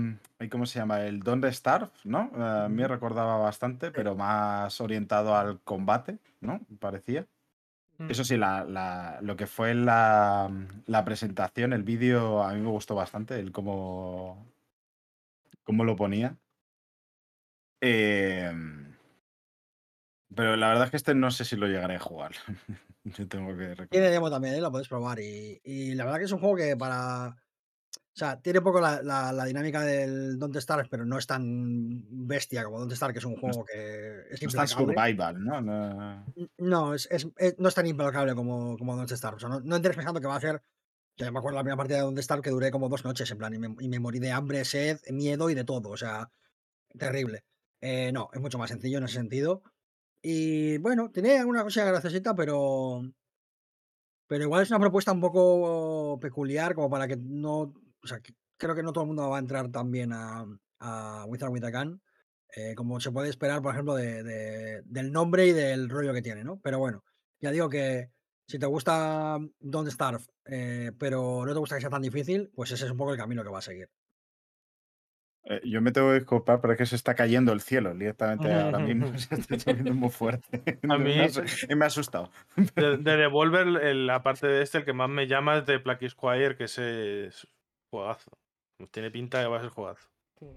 ¿Cómo se llama? El Don't Starve, ¿no? Eh, A mí me recordaba bastante, pero más orientado al combate, ¿no? Parecía. Mm. Eso sí, la, la- lo que fue la, la presentación, el vídeo, a mí me gustó bastante, el cómo, cómo lo ponía. Em, pero la verdad es que este no sé si lo llegaré a jugar. Yo tengo que Tiene demo también, ¿eh? lo podéis probar. Y, y la verdad que es un juego que para. O sea, tiene un poco la, la- la dinámica del Don't Starve, pero no es tan bestia como Don't Starve, que es un No juego que es no es tan survival, ¿no? No- No, es, es- es- no es tan implacable como, como Don't Starve. O sea, no, no entres pensando que va a. Yo me acuerdo la primera partida de Don't Starve que duré como dos noches, en plan, y me, y me morí de hambre, sed, miedo y de todo. O sea, terrible. Eh, no, es mucho más sencillo en ese sentido. Y bueno, tiene alguna cosa graciosita, pero. Pero igual es una propuesta un poco peculiar, como para que no. O sea, creo que no todo el mundo va a entrar también a, a Wizard with a Gun, eh, como se puede esperar, por ejemplo, de, de- del nombre y del rollo que tiene, ¿no? Pero bueno, ya digo que si te gusta Don't Starve, eh, pero no te gusta que sea tan difícil, pues ese es un poco el camino que va a seguir. Eh, yo me tengo que disculpar, pero es que se está cayendo el cielo directamente ahora mismo. Se está lloviendo muy fuerte. A mí- me, me ha asustado. De, de Devolver, el- la parte de este, el que más me llama es de Plague Squire, que es juegazo. Tiene pinta de que va a ser juegazo.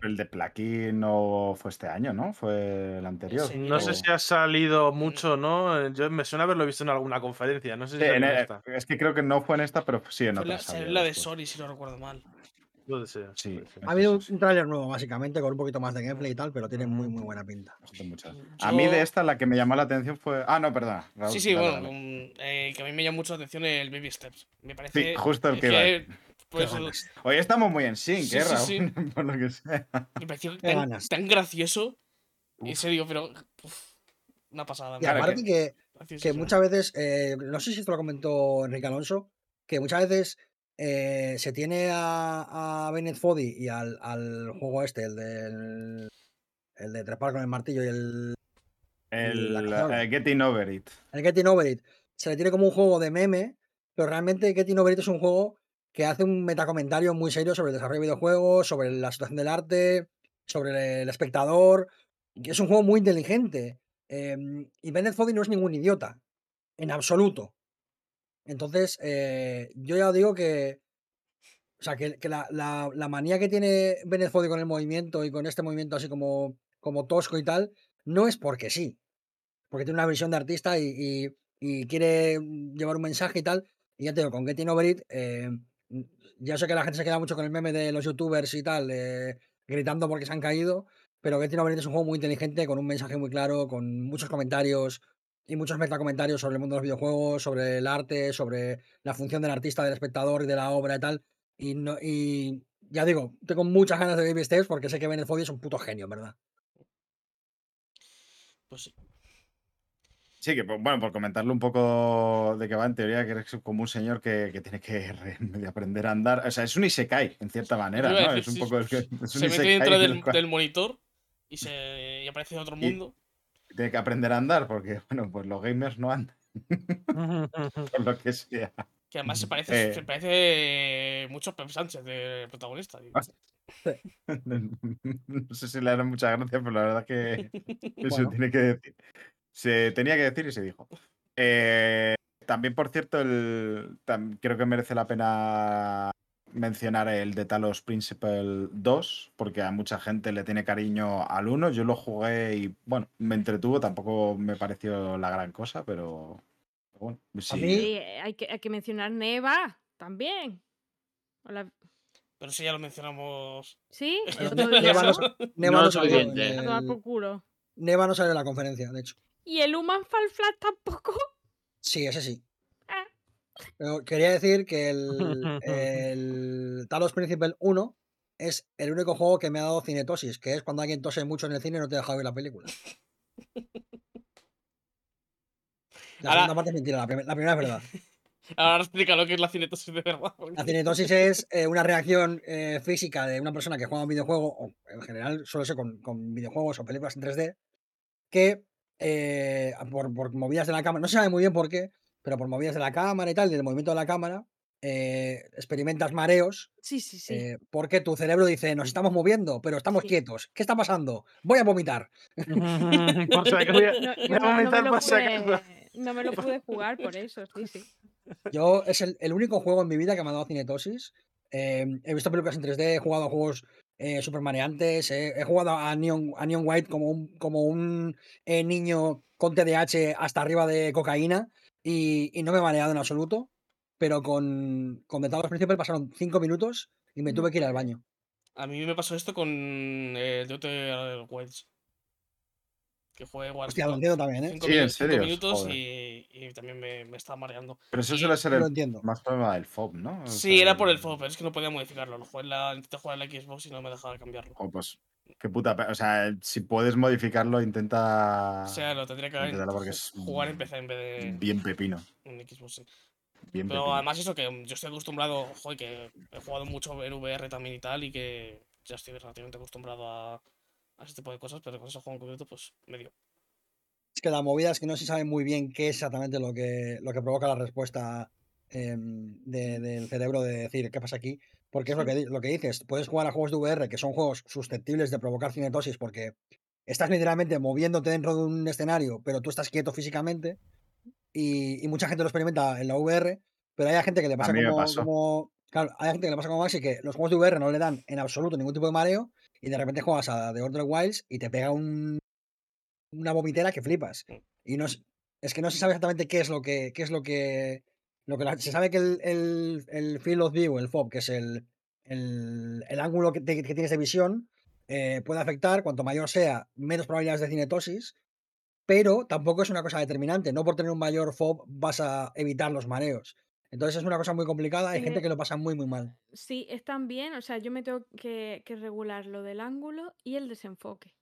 El de Plaki no fue este año, ¿no? Fue el anterior. Sí, No sé si ha salido mucho, ¿no? Yo me suena haberlo visto en alguna conferencia. No sé si Sí, en esta. es que creo que no fue en esta, pero sí en Fue la, de. Sony, si no recuerdo mal. Puede ser, Sí. Ha habido Sí, un, sí, sí. tráiler nuevo, básicamente, con un poquito más de gameplay y tal, pero tiene muy, muy buena pinta. Muchas. A mí de Yo- esta la que me llamó la atención fue. Ah, no, perdona. Raúl, Sí, sí, dale, bueno, dale. um, eh, que a mí me llama mucho la atención el Baby Steps. Me parece. justo el es que decir. Pues, ganas. Hoy estamos muy en sync, Sí, ¿eh, sí, Raúl? sí. Por lo que sea. me pareció tan, gracioso. En Uf. serio, pero. uf, una pasada. Y Claro, aparte que, que muchas veces, eh, no sé si esto lo comentó Enrique Alonso, que muchas veces eh, se tiene a, a Bennett Foddy y al, al juego este, el del el de trepar con el martillo y el, El cazaron. eh, Getting Over It. el Getting Over It, se le tiene como un juego de meme, pero realmente Getting Over It es un juego que hace un metacomentario muy serio sobre el desarrollo de videojuegos, sobre la situación del arte, sobre el espectador, es un juego muy inteligente. em, y Bennett Foddy no es ningún idiota, en absoluto. Entonces, eh, yo ya digo que. O sea, que, la, manía que tiene Bennett Foddy con el movimiento y con este movimiento así como, tosco y tal, no es porque sí. Porque tiene una visión de artista y quiere llevar un mensaje y tal. Y ya te digo, con Getting Over It, eh, ya sé que la gente se queda mucho con el meme de los youtubers y tal, eh, gritando porque se han caído. Pero Getting Over It es un juego muy inteligente, con un mensaje muy claro, con muchos comentarios y muchos metacomentarios sobre el mundo de los videojuegos, sobre el arte, sobre la función del artista, del espectador y de la obra y tal. Y, no, y ya digo, tengo muchas ganas de Baby Steps porque sé que Bennett es un puto genio, en ¿verdad? Pues sí. Sí, que pues, bueno, por comentarle un poco de que va, en teoría que eres como un señor que, que tiene que aprender a andar. O sea, es un Isekai, en cierta manera, ¿no? Es un poco. es un Se mete dentro en el del, cual del monitor y, se, y aparece en otro Y- mundo. Tiene que aprender a andar, porque, bueno, pues los gamers no andan, por lo que sea. Que además se parece, Eh. se parece mucho a Pep Sánchez, de protagonista. No sé si le harán mucha gracia, pero la verdad que eso Bueno. tiene que decir. Se tenía que decir y se dijo. Eh, también, por cierto, el, tam- creo que merece la pena mencionar el de Talos Principal 2, porque a mucha gente le tiene cariño al 1. Yo lo jugué y, bueno, me entretuvo, tampoco me pareció la gran cosa, pero bueno, sí. hay, que, hay que mencionar Neva también. Hola. Pero eso ya lo mencionamos. ¿Sí? Pero el otro Ne- día. Neva no, No no es en suficiente. A tomar el- por culo. Neva no salió en la conferencia, de hecho. ¿Y el Human Fall Flat tampoco? Sí, ese sí. Ah. Pero quería decir que el, el Talos Principal 1 es el único juego que me ha dado cinetosis, que es cuando alguien tose mucho en el cine y no te deja ver la película. La Ahora- segunda parte es mentira, la, prim- la primera es verdad. Ahora explica lo que es la cinetosis de verdad. porque- La cinetosis es eh, una reacción eh, física de una persona que juega un videojuego, o en general suele ser con, con videojuegos o películas en 3D, que eh, por, por movidas de la cámara, no se sabe muy bien por qué, pero por movidas de la cámara y tal, del movimiento de la cámara, eh, experimentas mareos Sí, sí, sí. eh, porque tu cerebro dice, nos estamos moviendo, pero estamos Sí. quietos. ¿Qué está pasando? Voy a vomitar. No, voy yo a no, no me lo pude, no me lo pude jugar por eso, sí, sí. Yo es el, el único juego en mi vida que me ha dado cinetosis. Eh, he visto películas en 3D, he jugado a juegos eh, super mareantes, he, jugado a Neon, a Neon White como un, como un eh, niño con TDAH hasta arriba de cocaína y, y no me he mareado en absoluto. Pero con, con The Talos Principal pasaron cinco minutos y me Mm. tuve que ir al baño. A mí me pasó esto con eh, el de Outer Wilds. Que fue igual. Hostia, lo entiendo también, ¿eh? cinco Sí, en cinco serio, minutos y, y también me, me estaba mareando. Pero eso Y- suele ser el entiendo. más problema del FOB, ¿no? O Sí, sea, era por el FOB, pero es que no podía modificarlo. Lo jugué en la, intenté jugar en la Xbox y no me dejaba cambiarlo. o pues, Qué puta. O sea, si puedes modificarlo, intenta. O sea, lo tendría que haber porque es jugar en PC en vez de bien pepino. en Xbox, sí. Bien Pero pepino. además eso que yo estoy acostumbrado, joder, que he jugado mucho en VR también y tal, y que ya estoy relativamente acostumbrado a, a ese tipo de cosas, pero con ese juego en concreto, pues medio. Es que la movida es que no se sabe muy bien qué es exactamente lo que, lo que provoca la respuesta em, de- del cerebro de decir qué pasa aquí. Porque es lo que, lo que dices, puedes jugar a juegos de VR que son juegos susceptibles de provocar cinetosis porque estás literalmente moviéndote dentro de un escenario, pero tú estás quieto físicamente. Y, y mucha gente lo experimenta en la VR, pero hay gente que le pasa como, como- Claro, hay gente que le pasa como Maxi que los juegos de VR no le dan en absoluto ningún tipo de mareo y de repente juegas a The Order Wilds y te pega un, una vomitera que flipas. Y no es, es que no se sabe exactamente qué es lo que, qué es lo que, lo que la- se sabe que el, el, el field of view, el FOV, que es el, el, el ángulo que, te- que tienes de visión, eh, puede afectar, cuanto mayor sea, menos probabilidades de cinetosis, pero tampoco es una cosa determinante. No por tener un mayor FOB vas a evitar los mareos. Entonces es una cosa muy complicada. Hay gente Eh, que lo pasa muy, muy mal. Sí, están bien. O sea, yo me tengo que, que regular lo del ángulo y el desenfoque.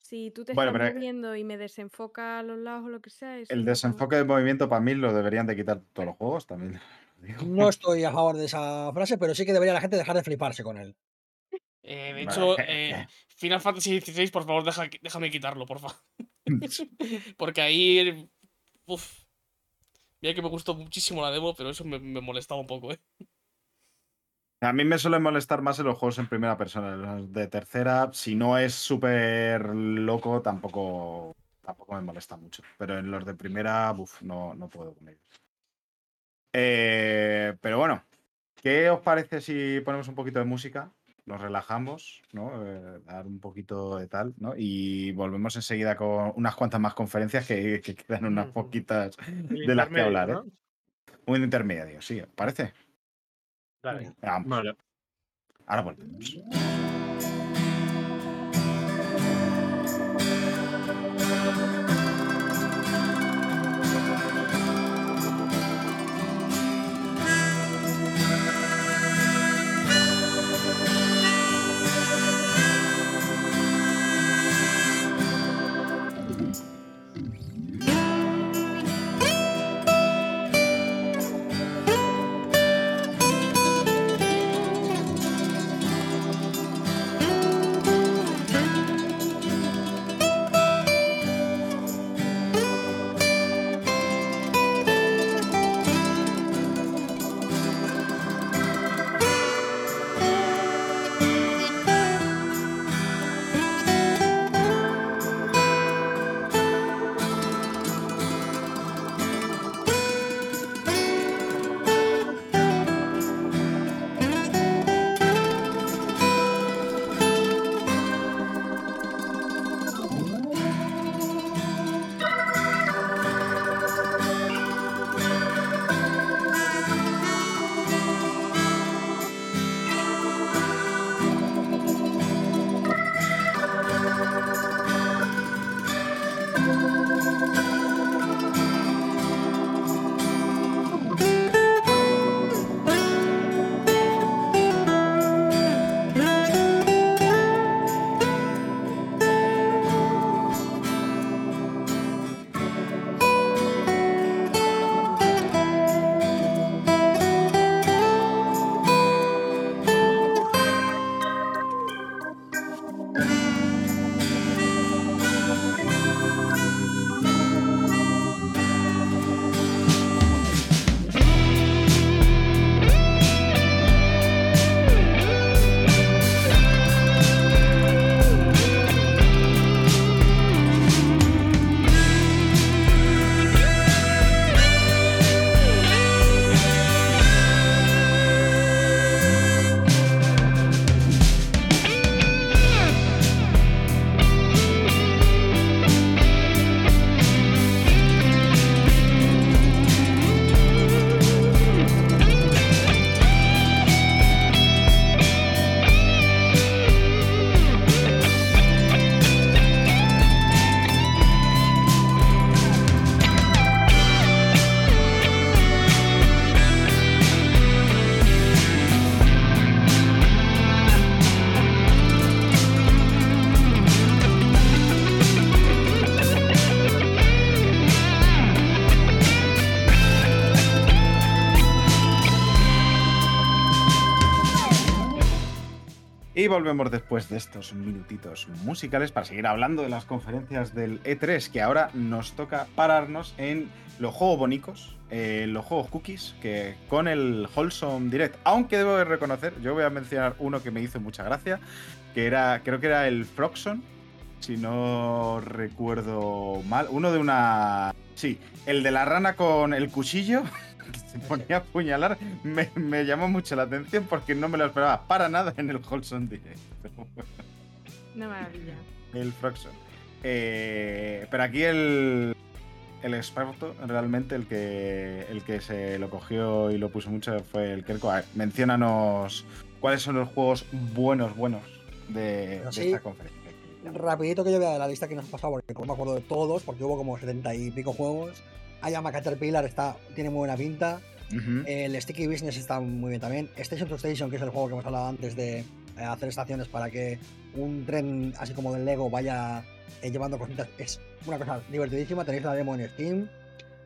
Si tú te Bueno, estás eh, moviendo y me desenfoca a los lados o lo que sea, El desenfoque de movimiento para mí lo deberían de quitar todos los juegos, también. lo digo. No estoy a favor de esa frase, pero sí que debería la gente dejar de fliparse con él. Eh, de hecho, eh, Final Fantasy XVI, por favor, deja, déjame quitarlo, por favor. Porque ahí. Uf. Mira que me gustó muchísimo la demo, pero eso me, molestaba un poco, ¿eh? A mí me suele molestar más en los juegos en primera persona. De tercera, si no es súper loco, tampoco, tampoco me molesta mucho. Pero en los de primera, uf, no, no puedo con ellos. Eh, pero bueno, ¿qué os parece si ponemos un poquito de música? Nos relajamos, ¿no? Eh, dar un poquito de tal, ¿no? Y volvemos enseguida con unas cuantas más conferencias que, que quedan unas poquitas de las que hablar, ¿eh? ¿no? Un intermedio, sí, ¿os parece? Dale. Vamos, Vale. ahora volvemos. Volvemos después de estos minutitos musicales para seguir hablando de las conferencias del E3, que ahora nos toca pararnos en los juegos bonicos, eh, los juegos cookies, que con el Wholesome Direct, aunque debo de reconocer, yo voy a mencionar uno que me hizo mucha gracia, que era, creo que era el Froxon, si no recuerdo mal, uno de una... Sí, el de la rana con el cuchillo. se ponía a apuñalar, me, me llamó mucho la atención porque no me lo esperaba para nada en el Wholesome Direct. Una maravilla. El Froxon. Eh, pero aquí el, el experto, realmente el que, el que se lo cogió y lo puso mucho fue el Kerko. A ver, menciónanos cuáles son los juegos buenos, buenos de, de Sí. esta conferencia. Rapidito que yo vea la lista que nos ha pasado, porque no me acuerdo de todos, porque hubo como 70 y pico juegos. Ayama Caterpillar está, tiene muy buena pinta. El Sticky Business está muy bien también. Station to Station, que es el juego que hemos hablado antes de eh, hacer estaciones para que un tren así como del Lego vaya eh, llevando cositas, es una cosa divertidísima. Tenéis la demo en Steam.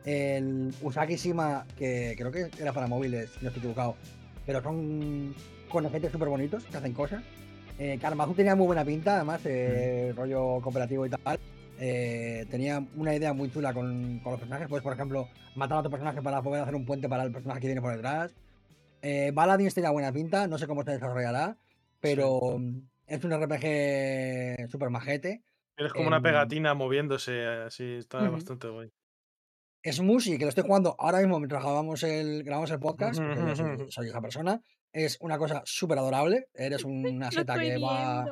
El Usagi Shima, que creo que era para móviles, si no estoy equivocado, pero son conejete súper bonitos que hacen cosas. Eh, Karmazu tenía muy buena pinta, además, eh, rollo cooperativo y tal. Eh, tenía una idea muy chula con, con los personajes. Puedes, por ejemplo, matar a otro personaje para poder hacer un puente para el personaje que viene por detrás. Eh, Baladins tenía buena pinta, no sé cómo se desarrollará, pero es un RPG super majete. Eres como una Em, pegatina moviéndose, así, está Ujú. bastante guay. Es Musi, que lo estoy jugando ahora mismo mientras grabamos el, grabamos el podcast, porque yo soy, soy esa persona. Es una cosa súper adorable. Eres una seta que va.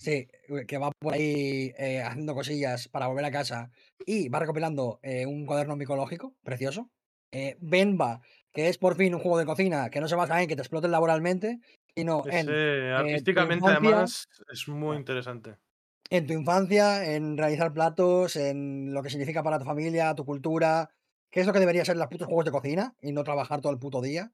Sí, que va por ahí eh, haciendo cosillas para volver a casa y va recopilando eh, un cuaderno micológico precioso. Eh, Benba, que es por fin un juego de cocina que no se basa en que te exploten laboralmente, sino en, artísticamente, infancia- además, es muy interesante. en tu infancia, en realizar platos, en lo que significa para tu familia, tu cultura, qué es lo que debería ser los putos juegos de cocina y no trabajar todo el puto día.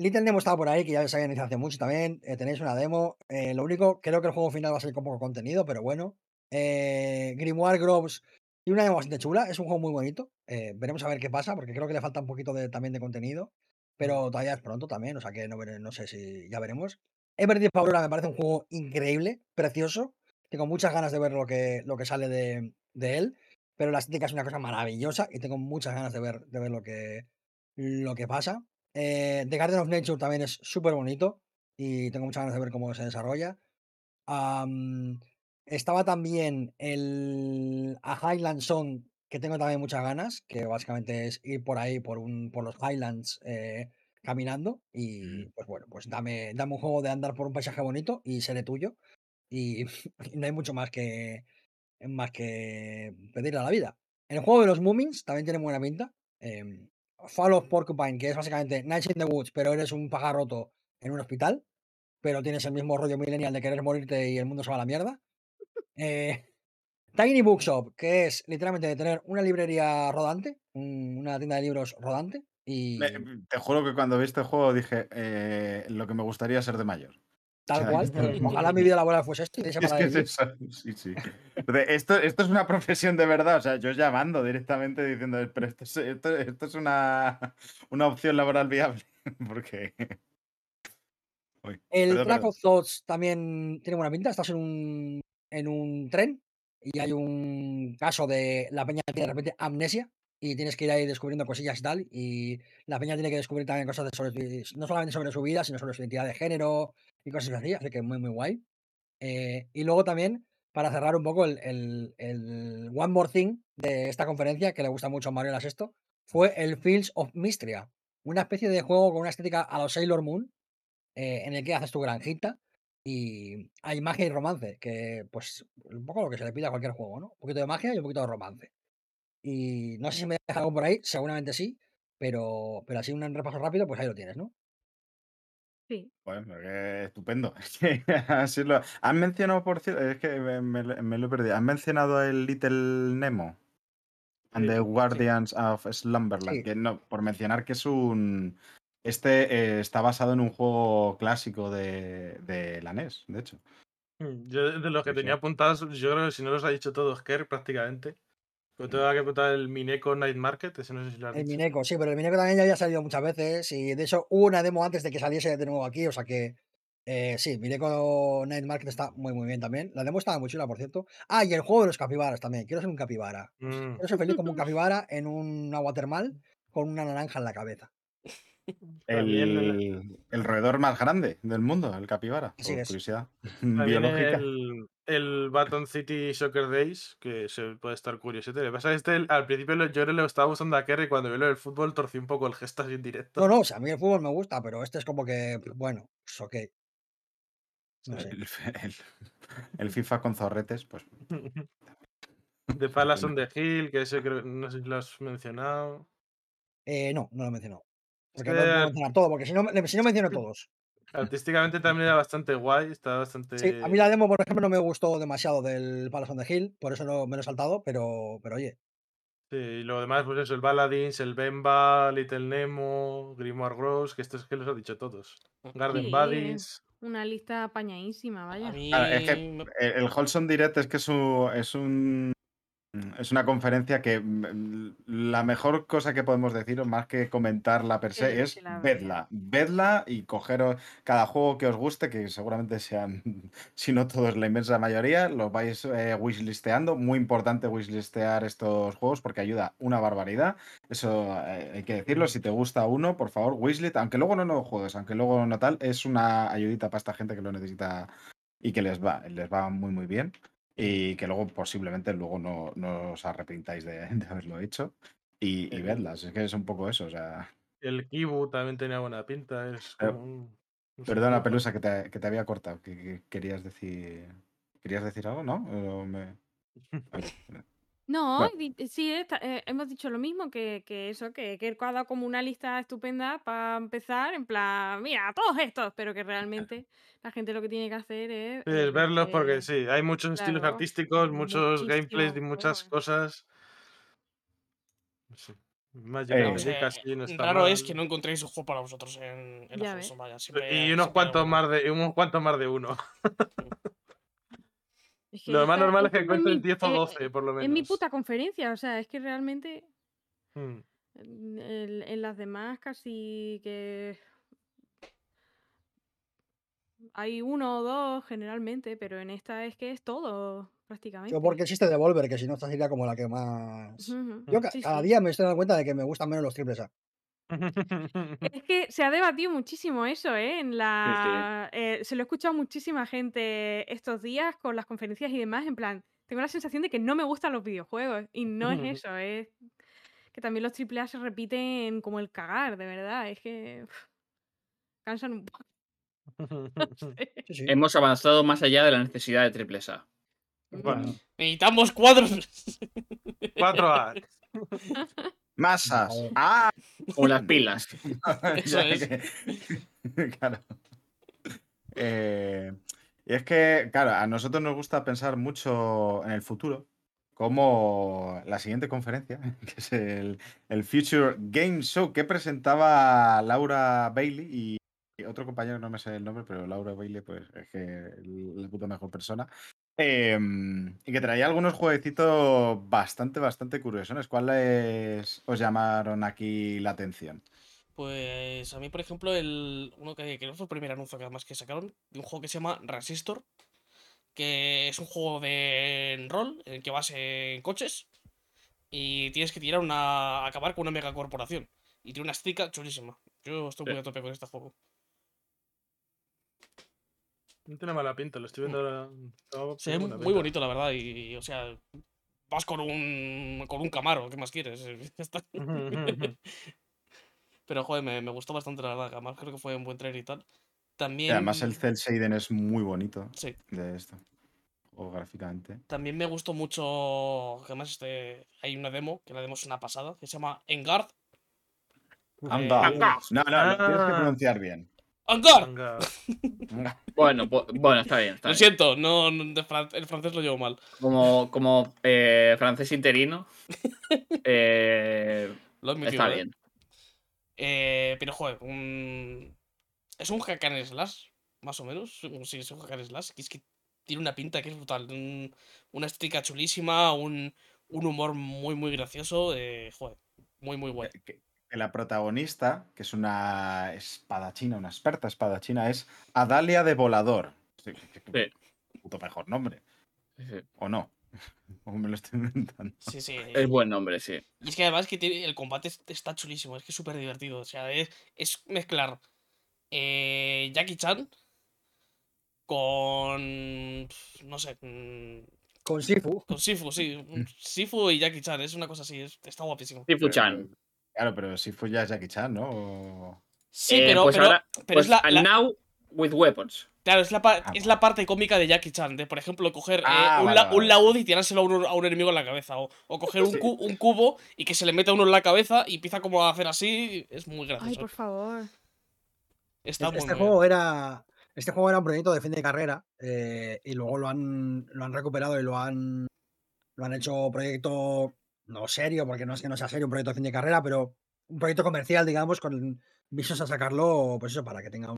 Little Nemo estaba por ahí, que ya se había iniciado hace mucho también. eh, tenéis una demo. eh, lo único, creo que el juego final va a ser con poco contenido, pero bueno. Eh, Grimoire Groves y una demo bastante chula. Es un juego muy bonito. eh, veremos a ver qué pasa, porque creo que le falta un poquito de, también de contenido. Pero todavía es pronto también, o sea que no, no sé si ya veremos. Everdeep Aurora me parece un juego increíble, precioso. Tengo muchas ganas de ver lo que, lo que sale de, de él. Pero la estética es una cosa maravillosa y tengo muchas ganas de ver, de ver lo, que, lo que pasa. Eh, The Garden of Nature también es súper bonito y tengo muchas ganas de ver cómo se desarrolla. Am, estaba también el a Highland Song, que tengo también muchas ganas, que básicamente es ir por ahí, por, un, por los Highlands eh, caminando. Y pues bueno, pues dame, dame un juego de andar por un paisaje bonito y seré tuyo. Y, y no hay mucho más que, más que pedirle a la vida. El juego de los Moomins también tiene buena pinta. em, Fall of Porcupine, que es básicamente Nights in the Woods, pero eres un pajarroto en un hospital, pero tienes el mismo rollo millennial de querer morirte y el mundo se va a la mierda. Eh, Tiny Bookshop, que es literalmente tener una librería rodante, un- una tienda de libros rodante, y Me- te juro que cuando vi este juego dije eh, lo que me gustaría ser de mayor. Tal cual. ojalá mi vida laboral fuese esto y de esa Es que manera es de vivir. eso. Sí, sí. De- Esto, esto es una profesión de verdad. O sea, yo llamando directamente diciendo, pero esto es, esto, esto es una, una opción laboral viable. Porque. Uy, El perdón, Track perdón. of Thoughts también tiene buena pinta. Estás en un, en un tren y hay un caso de la peña que tiene de repente amnesia y tienes que ir ahí descubriendo cosillas y tal. Y la peña tiene que descubrir también cosas de sobre, no solamente sobre su vida, sino sobre su identidad de género y cosas así. Así que muy, muy guay. Eh, y luego también, para cerrar un poco el, One More Thing de esta conferencia, que le gusta mucho a Mario fue el Fields of Mystria. Una especie de juego con una estética a los Sailor Moon, eh, en el que haces tu granjita y hay magia y romance, que pues un poco lo que se le pide a cualquier juego, ¿no? Un poquito de magia y un poquito de romance. Y no sé si me deja algo por ahí, seguramente sí, pero, pero así un repaso rápido, pues ahí lo tienes, ¿no? Sí. Bueno, qué estupendo. Es que así lo... ¿Han mencionado, por cierto? Es que me, me- me lo he perdido. ¿Han mencionado el Little Nemo? And Sí, the sí. Guardians of Slumberland. Sí. Que no, por mencionar que es un. Este eh, está basado en un juego clásico de, de la NES, de hecho. Mm, Yo de los que tenía apuntados, yo creo que si no los ha dicho todos Kerr prácticamente. Pero tengo que apuntar el Mineco Night Market, ese no sé si lo has El dicho. Mineco, sí, pero el Mineco también ya había salido muchas veces y de hecho hubo una demo antes de que saliese de nuevo aquí, o sea que Eh, sí, miré con Night Market está muy muy bien también. La demo estaba muy chula, por cierto. Ah, y el juego de los capibaras también. Quiero ser un capibara. Mm. Quiero ser feliz como un capibara en un agua termal con una naranja en la cabeza. El- El, el roedor más grande del mundo, el capibara. Así por es. curiosidad También biológica. el, el Baton City Soccer Days, que se puede estar curioso. Lo que pasa es que este, al principio yo le estaba gustando a Kerry cuando vi lo del fútbol torcí un poco el gesto así en directo. No, no, o sea, a mí el fútbol me gusta, pero este es como que, bueno, pues ok. No sé. El, el- el FIFA con zorretes, pues. De Palace on the Hill, que ese creo, no sé si lo has mencionado. Eh, no, no lo he mencionado. Porque no que mencionar todo, porque si no, si no menciono todos. artísticamente también era bastante guay, está bastante... Sí, a mí la demo, por ejemplo, no me gustó demasiado del Palace on the Hill, por eso no me lo he saltado, pero, pero oye, Sí, y lo demás, pues eso, el Baladins, el Bemba, Little Nemo, Grimoire Gross, que estos es que los has dicho todos. Garden Sí, Buddies. Una lista apañadísima, A vaya. mí. Claro, es que el, el Wholesome Direct es que es un, es un es una conferencia que mm, la mejor cosa que podemos decir, más que comentarla per se, es vedla. Vedla y cogeros cada juego que os guste, que seguramente sean, si no todos, la inmensa mayoría, los vais eh, wishlisteando. Muy importante wishlistear estos juegos porque ayuda una barbaridad. Eso eh, hay que decirlo. Si te gusta uno, por favor, wishlist, aunque luego no lo juegues, aunque luego no tal, es una ayudita para esta gente que lo necesita y que les va, les va muy muy bien y que luego posiblemente luego no, no os arrepintáis de, de haberlo hecho y, y Eh, verlas, es que es un poco eso, o sea, El Kibu también tenía buena pinta. Es como un- un perdona. Pelusa que te, que te había cortado, que, que querías decir, ¿querías decir algo? ¿No? Me- No, di- sí, está- eh, hemos dicho lo mismo, que, que eso, que, que ha dado como una lista estupenda para empezar, en plan, mira, todos estos, pero que realmente la gente lo que tiene que hacer es... Sí, eh, es verlos porque sí, hay muchos estilos claro, artísticos, muchos gameplays y muchas juegos. cosas. Sí. Más Eh, no sé, casi no está raro es mal. que no encontréis un juego para vosotros en, en la Ya Wholesome, ves. vaya. siempre- Y unos siempre cuantos más de y unos cuantos más de uno. Es que Lo más normal es que encuentres mi- 10 o eh, 12, por lo menos. Es mi puta conferencia, o sea, es que realmente Mm. en, en- en las demás casi que hay uno o dos generalmente, pero en esta es que es todo prácticamente. yo porque existe Devolver, que si no, esta sería como la que más. Yo sí, cada sí. día me estoy dando cuenta de que me gustan menos los triples A. Es que se ha debatido muchísimo eso, ¿eh? En la... eh, se lo he escuchado a muchísima gente estos días con las conferencias y demás, en plan, tengo la sensación de que no me gustan los videojuegos y no es eso, es que también los AAA se repiten como el cagar, de verdad, es que uf, cansan un poco. Sí, sí. Hemos avanzado más allá de la necesidad de triple A. Bueno, Necesitamos cuadros. 4A. Masas. ¡Ah! O las pilas. Eso es. claro. Eh, y es que, claro, a nosotros nos gusta pensar mucho en el futuro, como la siguiente conferencia, que es el, el Future Game Show, que presentaba Laura Bailey y, y otro compañero, no me sé el nombre, pero Laura Bailey, pues es que la puta mejor persona. Em, y que traía algunos jueguecitos bastante, bastante curiosos. ¿Cuáles os llamaron aquí la atención? Pues a mí, por ejemplo, el uno que creo que fue el primer anuncio que además que sacaron, de un juego que se llama Resistor, que es un juego de rol en el que vas en coches y tienes que tirar una. acabar con una megacorporación. Y tiene una estética chulísima. Yo estoy muy a tope con este juego. No tiene mala pinta, lo estoy viendo ahora. No, ve tiene buena muy pinta. bonito, la verdad. Y, o sea, vas con un. con un Camaro, ¿qué más quieres? Ya está. Pero, joder, me, me gustó bastante, la verdad. Además, creo que fue un buen trailer y tal. Y También. además el Cell Shading es muy bonito Sí. de esto. O gráficamente. También me gustó mucho. que Además, este, hay una demo, que la demo es una pasada, que se llama Engard. Anda. Eh, No, no, lo tienes que Ah. pronunciar bien. Bueno, pu- bueno, está bien. Está Lo bien. siento, no, no, de fran- el francés lo llevo mal. Como, como eh, francés interino. eh, Lo he admitido, está ¿eh? bien. Eh, pero, joder, un... es un hack and slash, más o menos. Sí, es un hack and slash. Que es que tiene una pinta que es brutal. un- una estética chulísima, un, un humor muy, muy gracioso. eh, joder, muy, muy guay. Que- que la protagonista, que es una espadachina, una experta espadachina, es Adalia de Volador. Sí, Puto mejor nombre. Sí. ¿O no? O me lo estoy inventando. Sí, sí. Es buen nombre, sí. Y es que además que tiene- el combate es- está chulísimo, es que es súper divertido. O sea, es, es mezclar eh, Jackie Chan con. No sé. mm, Con Sifu. Con Sifu, sí. Sifu y Jackie Chan, es una cosa así, es- está guapísimo. Sifu-chan. Claro, pero si fue ya Jackie Chan, ¿no? O- Sí, Eh, pero, pues pero, ahora- pero Pues es la, now with weapons. claro, es la, Ah, es la parte cómica de Jackie Chan, de por ejemplo coger eh, Ah, un, vale, la- vale. un laúd y tirárselo a un, a un enemigo en la cabeza. O, o coger un, Sí. cu- un cubo y que se le meta uno en la cabeza y empieza como a hacer así. Es muy Ay, gracioso. por favor. Está muy, Este muy bien. juego era. Este juego era un proyecto de fin de carrera eh, y luego lo han, lo han recuperado y lo han, lo han hecho proyecto no serio, porque no es que no sea serio un proyecto de fin de carrera, pero un proyecto comercial, digamos, con visos a sacarlo, pues eso, para que tenga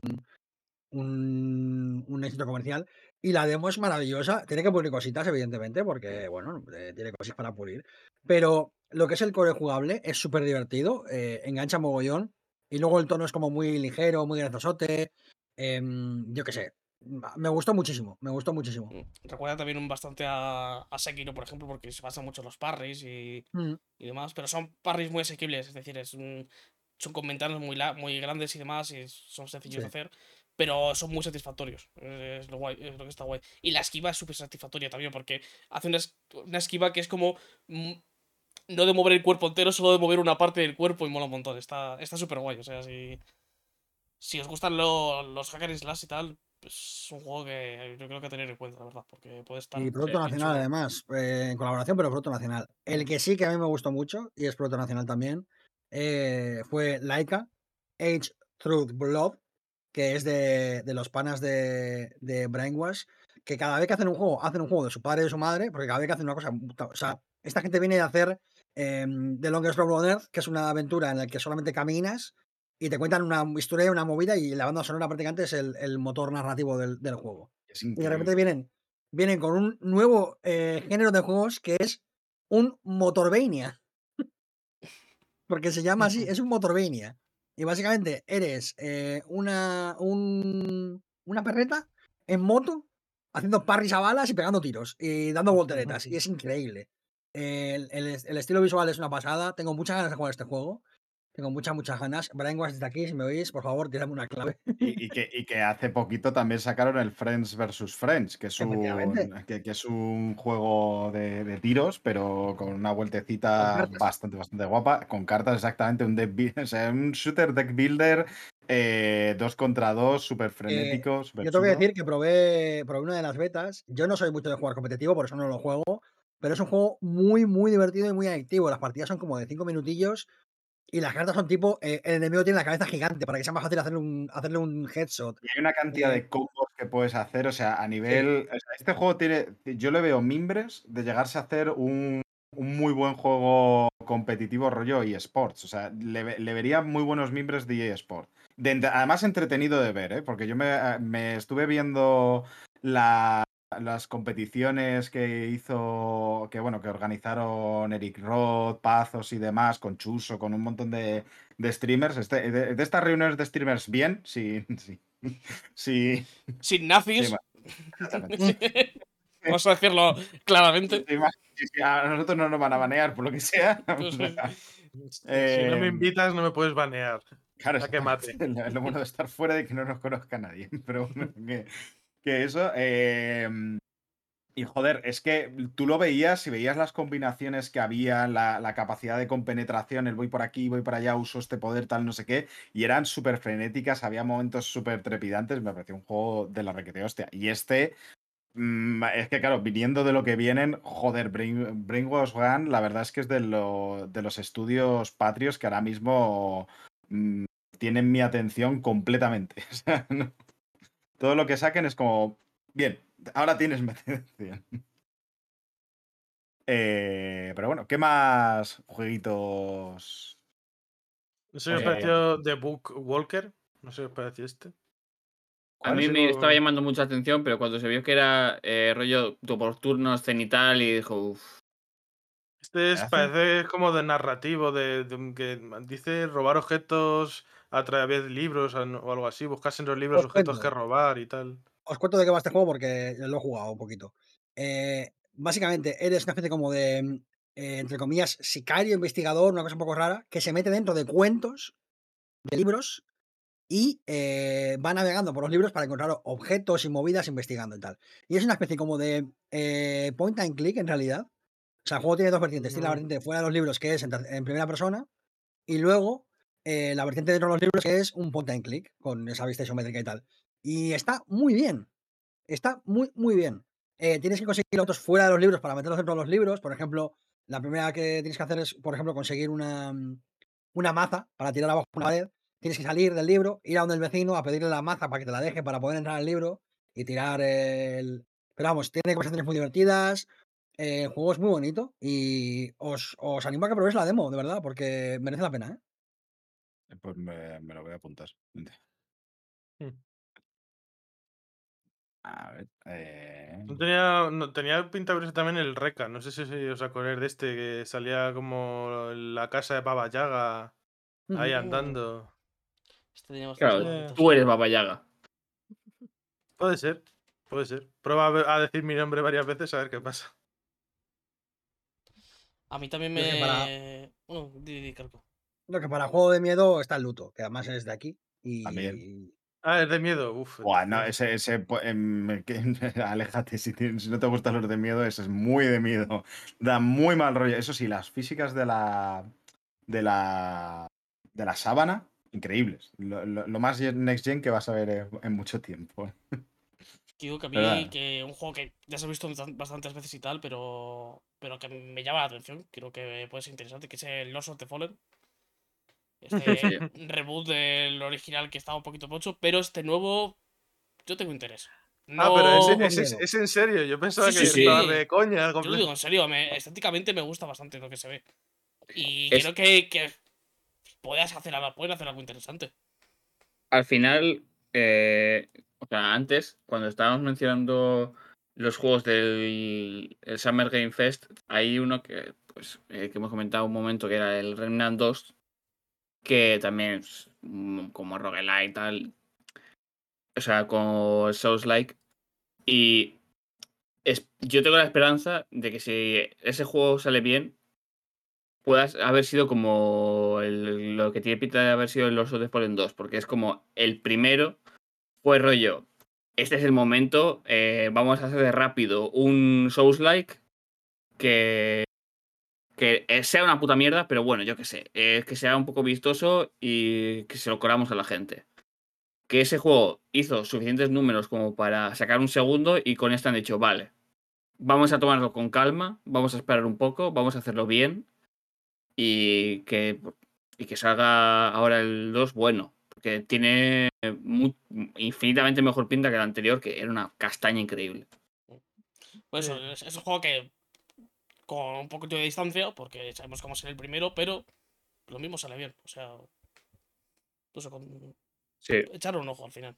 un, un, éxito comercial. Y la demo es maravillosa. Tiene que pulir cositas, evidentemente, porque, bueno, eh, tiene cosas para pulir. Pero lo que es el core jugable es súper divertido, eh, engancha mogollón. Y luego el tono es como muy ligero, muy grazosote. em, yo qué sé. Me gustó muchísimo, me gustó muchísimo. Mm, Recuerda también un bastante a, a Sekiro, por ejemplo, porque se basan mucho en los parries y, Mm, y demás, pero son parries muy asequibles, es decir, es un- son con ventanas muy, la- muy grandes y demás, y son sencillos de hacer, pero son muy satisfactorios, es lo, guay, es lo que está guay. Y la esquiva es súper satisfactoria también, porque hace una, una esquiva que es como mm, no de mover el cuerpo entero, solo de mover una parte del cuerpo y mola un montón, está está súper guay, o sea, si, si os gustan lo- los hack and slash y tal, es un juego que yo creo que tener en cuenta, la verdad, porque puede estar... Y producto bien nacional, además, eh, en colaboración, pero producto nacional. El que sí que a mí me gustó mucho, y es producto nacional también, eh, fue Laika, Age Truth Blood, que es de, de los panas de, de Brainwash, que cada vez que hacen un juego, hacen un juego de su padre y de su madre, porque cada vez que hacen una cosa. O sea, esta gente viene a hacer em, The Longest Road on Earth, que es una aventura en la que solamente caminas y te cuentan una historia, una movida, y la banda sonora prácticamente es el, el motor narrativo del, del juego. Y de repente vienen, vienen con un nuevo eh, género de juegos que es un Motorvania. Porque se llama así, es un Motorvania. Y básicamente eres eh, una, un- una perreta en moto haciendo parries a balas y pegando tiros y dando volteretas. Y es increíble. El, el el estilo visual es una pasada. Tengo muchas ganas de jugar este juego. Tengo muchas, muchas ganas. Brian Wash desde aquí, si me oís, por favor, tirame una clave. Y, y que, y que hace poquito también sacaron el Friends vs. Friends, que es un, que, que es un juego de, de tiros, pero con una vueltecita bastante, bastante guapa, con cartas exactamente, un, deck o sea, un shooter deck builder, eh, dos contra dos, súper frenético. súper Yo tengo que decir que probé, probé una de las betas. Yo no soy mucho de jugar competitivo, por eso no lo juego. Pero es un juego muy, muy divertido y muy adictivo. Las partidas son como de 5 minutillos. Y las cartas son tipo. eh, el enemigo tiene la cabeza gigante para que sea más fácil hacerle un, hacerle un headshot. Y hay una cantidad Eh, de combos que puedes hacer, o sea, a nivel. o sea, este juego tiene. Yo le veo mimbres de llegarse a hacer un, un muy buen juego competitivo rollo eSports. O sea, le, le vería muy buenos mimbres de eSport. De entre- además, entretenido de ver, ¿eh? Porque yo me, eh, me estuve viendo la- las competiciones que hizo, que bueno, que organizaron Eric Roth, Pazos y demás, con Chuso, con un montón de, de streamers. Este- de, de estas reuniones de streamers bien, sí, sí. Sí, Sin nazis, sí, vamos a decirlo claramente. A nosotros no nos van a banear por lo que sea. Pues, Si no me eh, invitas, no me puedes banear. Claro, A que mate. Lo, lo bueno de estar fuera de que no nos conozca nadie. Pero bueno, que, que eso. eh, y joder, es que tú lo veías y veías las combinaciones que había, la, capacidad de compenetración, el voy por aquí, voy por allá, uso este poder, tal, no sé qué, y eran súper frenéticas, había momentos súper trepidantes, me pareció un juego de la requete hostia. Y este, mm, es que claro, viniendo de lo que vienen, joder, Brain, Brainwash Gun, la verdad es que es de, de los estudios patrios que ahora mismo mm, tienen mi atención completamente. O sea, no- todo lo que saquen es como, bien, ahora tienes mi atención. Eh, pero bueno, ¿qué más jueguitos? No sé qué os Eh, pareció The Book Walker. No sé qué os pareció este. A ¿Cuál mí me estaba llamando mucha atención, pero cuando se vio que era eh, rollo por turnos, cenital, y dijo, uff, Este es, parece como de narrativo, de, que dice robar objetos a través de libros o algo así, buscas en los libros objetos que robar y tal. Os cuento de qué va este juego porque lo he jugado un poquito. Eh, básicamente, eres una especie como de, eh, entre comillas, sicario, investigador, una cosa un poco rara, que se mete dentro de cuentos, de libros, y eh, va navegando por los libros para encontrar objetos y movidas investigando y tal. Y es una especie como de eh, point and click en realidad. O sea, el juego tiene dos vertientes. Tiene la vertiente fuera de los libros, que es en primera persona, y luego eh, la vertiente dentro de los libros, que es un point and click, con esa vista isométrica y tal. Y está muy bien. Está muy, muy bien. Eh, tienes que conseguir autos fuera de los libros para meterlos dentro de los libros. Por ejemplo, la primera que tienes que hacer es, por ejemplo, conseguir una, mm, una maza para tirar abajo una pared. Tienes que salir del libro, ir a donde el vecino a pedirle la maza para que te la deje para poder entrar al libro y tirar el. Pero vamos, tiene conversaciones muy divertidas. eh, el juego es muy bonito y os, os animo a que probéis la demo, de verdad, porque merece la pena, ¿eh? Pues me, me lo voy a apuntar. Mm. A ver. eh, No tenía, no, tenía pinta de también el Reca. No sé si os acordáis de este que salía como la casa de Baba Yaga ahí andando. Este Claro, tú eres Baba Yaga. Puede ser, puede ser. Prueba a decir mi nombre varias veces a ver qué pasa. A mí también Yo es que para- me. Bueno, di, di, Carco. Lo que para juego de miedo está el luto, que además es de aquí. Y También. Ah, es de miedo. Uf. Buah, no, ese, ese, que- aléjate, si, tienes- si no te gustan los de miedo, ese es muy de miedo. Da muy mal rollo. Eso sí, las físicas de la. de la. de la sábana, increíbles. Lo, lo- lo más next gen que vas a ver en, en mucho tiempo. Digo que a mí, ¿Verdad? que un juego que ya se ha visto bastan- bastantes veces y tal, pero, pero que me llama la atención, creo que puede ser interesante, que es el Lost of the Fallen. Este reboot del original que estaba un poquito pocho, pero este nuevo, yo tengo interés. Ah, pero No- es, es en serio. Yo pensaba Sí, que sí, estaba sí. de coña. Yo lo digo en serio, me- estéticamente me gusta bastante lo que se ve. Y Es- creo que, que puedas hacer algo, pueden hacer algo interesante. Al final, eh, o sea, antes, cuando estábamos mencionando los juegos del el Summer Game Fest, hay uno que, pues, eh, que hemos comentado un momento que era el Remnant 2, que también es mm, como roguelite y tal, o sea, como Souls Like. Y es, yo tengo la esperanza de que si ese juego sale bien, puedas haber sido como lo que tiene pinta de haber sido el Lords of the Fallen 2, porque es como el primero fue rollo. Este es el momento, eh, vamos a hacer de rápido un Souls-like que, que sea una puta mierda, pero bueno, yo qué sé, eh, que sea un poco vistoso y que se lo coramos a la gente. Que ese juego hizo suficientes números como para sacar un segundo y con esto han dicho, vale, vamos a tomarlo con calma, vamos a esperar un poco, vamos a hacerlo bien y que, y que salga ahora el 2 bueno. Porque tiene infinitamente mejor pinta que el anterior, que era una castaña increíble. Pues eso, es un juego que con un poquito de distancia, porque sabemos cómo ser el primero, pero lo mismo sale bien. O sea, con... Sí. echarle un ojo al final.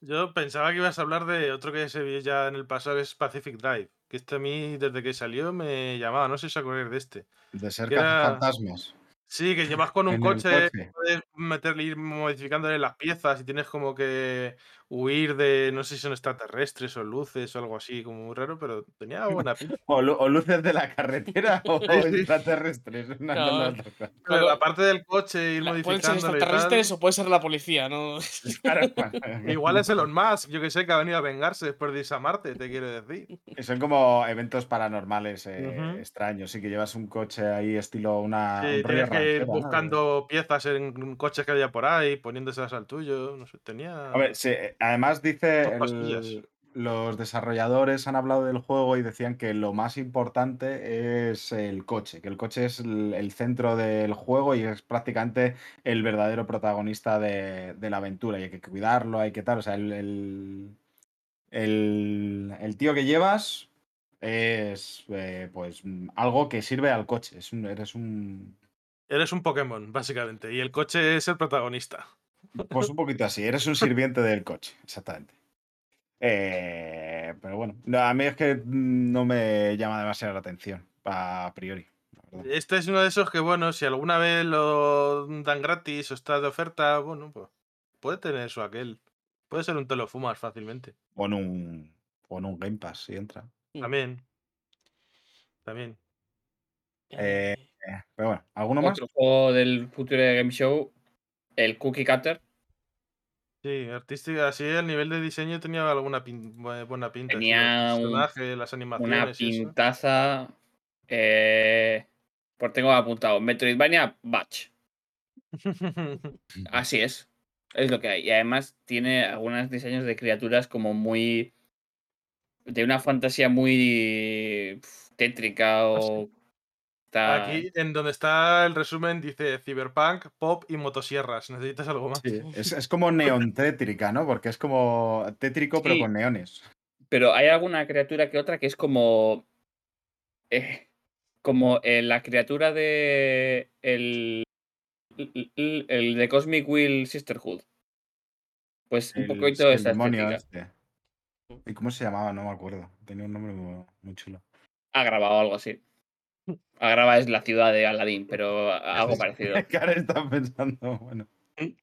Yo pensaba que ibas a hablar de otro que se vio ya en el pasado, que es Pacific Drive. Que este a mí, desde que salió, me llamaba. No sé si acordáis de este. De ser Que era- fantasmas. Sí, que llevas con un coche, coche. puedes meterle, ir modificándole las piezas y tienes como que huir de, no sé si son extraterrestres o luces o algo así, como muy raro, pero tenía buena pinta. O, lu- o luces de la carretera o extraterrestres. una. Pero la parte del coche, ir La- pueden ser extraterrestres o puede ser la policía, ¿no? Igual es Elon Musk, yo que sé, que ha venido a vengarse después de irse a Marte, te quiero decir. Y Son como eventos paranormales eh, extraños. Sí, que llevas un coche ahí estilo una. Sí, tienes que ir buscando piezas en coches que había por ahí, poniéndoselas al tuyo, no sé, tenía... Hombre, sí, además dice el- los desarrolladores han hablado del juego y decían que lo más importante es el coche, que el coche es el, el centro del juego y es prácticamente el verdadero protagonista de, de la aventura y hay que cuidarlo, hay que tal, o sea, el, tío que llevas es eh, pues mm, algo que sirve al coche, es un- eres un... Eres un Pokémon, básicamente, y el coche es el protagonista. Pues un poquito así, eres un sirviente del coche, exactamente. Eh, pero bueno, no, a mí es que no me llama demasiado la atención, a priori. Este es uno de esos que, bueno, si alguna vez lo dan gratis o está de oferta, bueno, pues puede tener eso aquel. Puede ser un te lo fumas fácilmente. Pon un, pon un Game Pass si entra. Mm. También. También. Eh, Eh, pero bueno, ¿alguno más? Otro juego del Future Game Show, el Cookie Cutter. Sí, artística, así el nivel de diseño tenía alguna pin- buena pinta. sí, Tenía los un- personajes, las Una animaciones eso. pintaza. Eh, pues tengo apuntado Metroidvania Batch. Así es. Es lo que hay. Y además tiene algunos diseños de criaturas como muy. de una fantasía muy. tétrica o. está- Aquí, en donde está el resumen, dice Cyberpunk, Pop y motosierras. ¿Necesitas algo más? Sí, es, es como neon tétrica, ¿no? Porque es como tétrico, pero con neones. Pero hay alguna criatura que otra que es como. eh, como eh, la criatura de. El, el, el de Cosmic Will Sisterhood. Pues un el esa demonio este. ¿Y cómo se llamaba? No me acuerdo. Tenía un nombre muy, muy chulo. Ha grabado algo así. Agrava es la ciudad de Aladdin, pero algo parecido. ¿Qué ahora pensando? Bueno. Eh,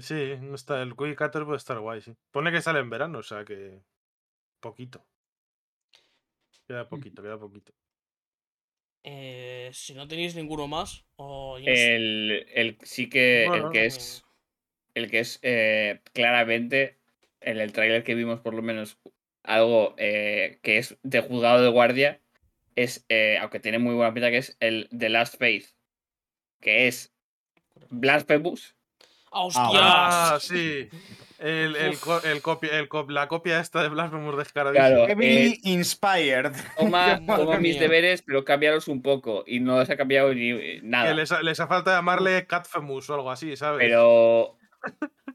Sí, no está, el Quick Cutter puede estar guay, sí. Pone que sale en verano, o sea que. Poquito. Queda poquito, queda poquito. eh, si no tenéis ninguno más, o El, el sí que Bueno, el que es el que es eh, claramente en el tráiler que vimos por lo menos algo eh, que es de juzgado de guardia es eh, aunque tiene muy buena pinta que es el The Last Faith que es Blasphemous ¡Ah, hostias! Ah, sí. El, el, copia, la copia esta de Blasphemous descaradísimo. Claro. Heavily eh, inspired. toma, mis mía. deberes pero cámbialos un poco y no se ha cambiado ni nada Que les, ha- les ha falta llamarle Catfemus o algo así, ¿sabes? pero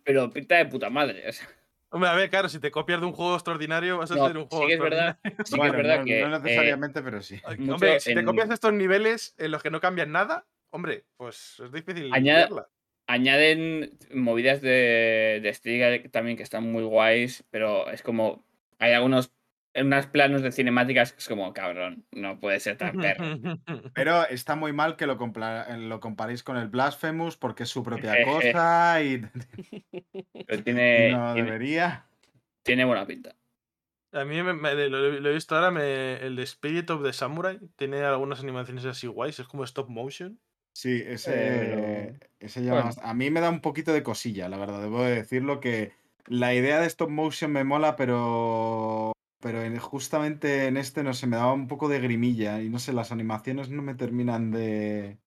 pero pinta de puta madre o sea, Hombre, a ver, claro, si te copias de un juego extraordinario, vas a no, ser un sí juego que es verdad sí que es verdad no, que no eh, necesariamente, pero sí. Hombre, si te copias estos niveles en los que no cambian nada, hombre, pues es difícil Añade- añaden movidas de, de también que están muy guays, pero es como. Hay algunos. En unos planos de cinemáticas que es como, cabrón, no puede ser tan perro. Pero está muy mal que lo, compla- lo comparéis con el Blasphemous porque es su propia cosa y, Pero tiene, no tiene, debería. tiene buena pinta. A mí me- me- lo, lo he visto ahora, me- el de Spirit of the Samurai tiene algunas animaciones así guays, es como stop motion. Sí, ese, ese bueno. bast- A mí me da un poquito de cosilla, la verdad. Debo de decirlo que la idea de stop motion me mola, pero. Pero en- justamente en este no se me daba un poco de grimilla. Y no sé, las animaciones no me terminan de.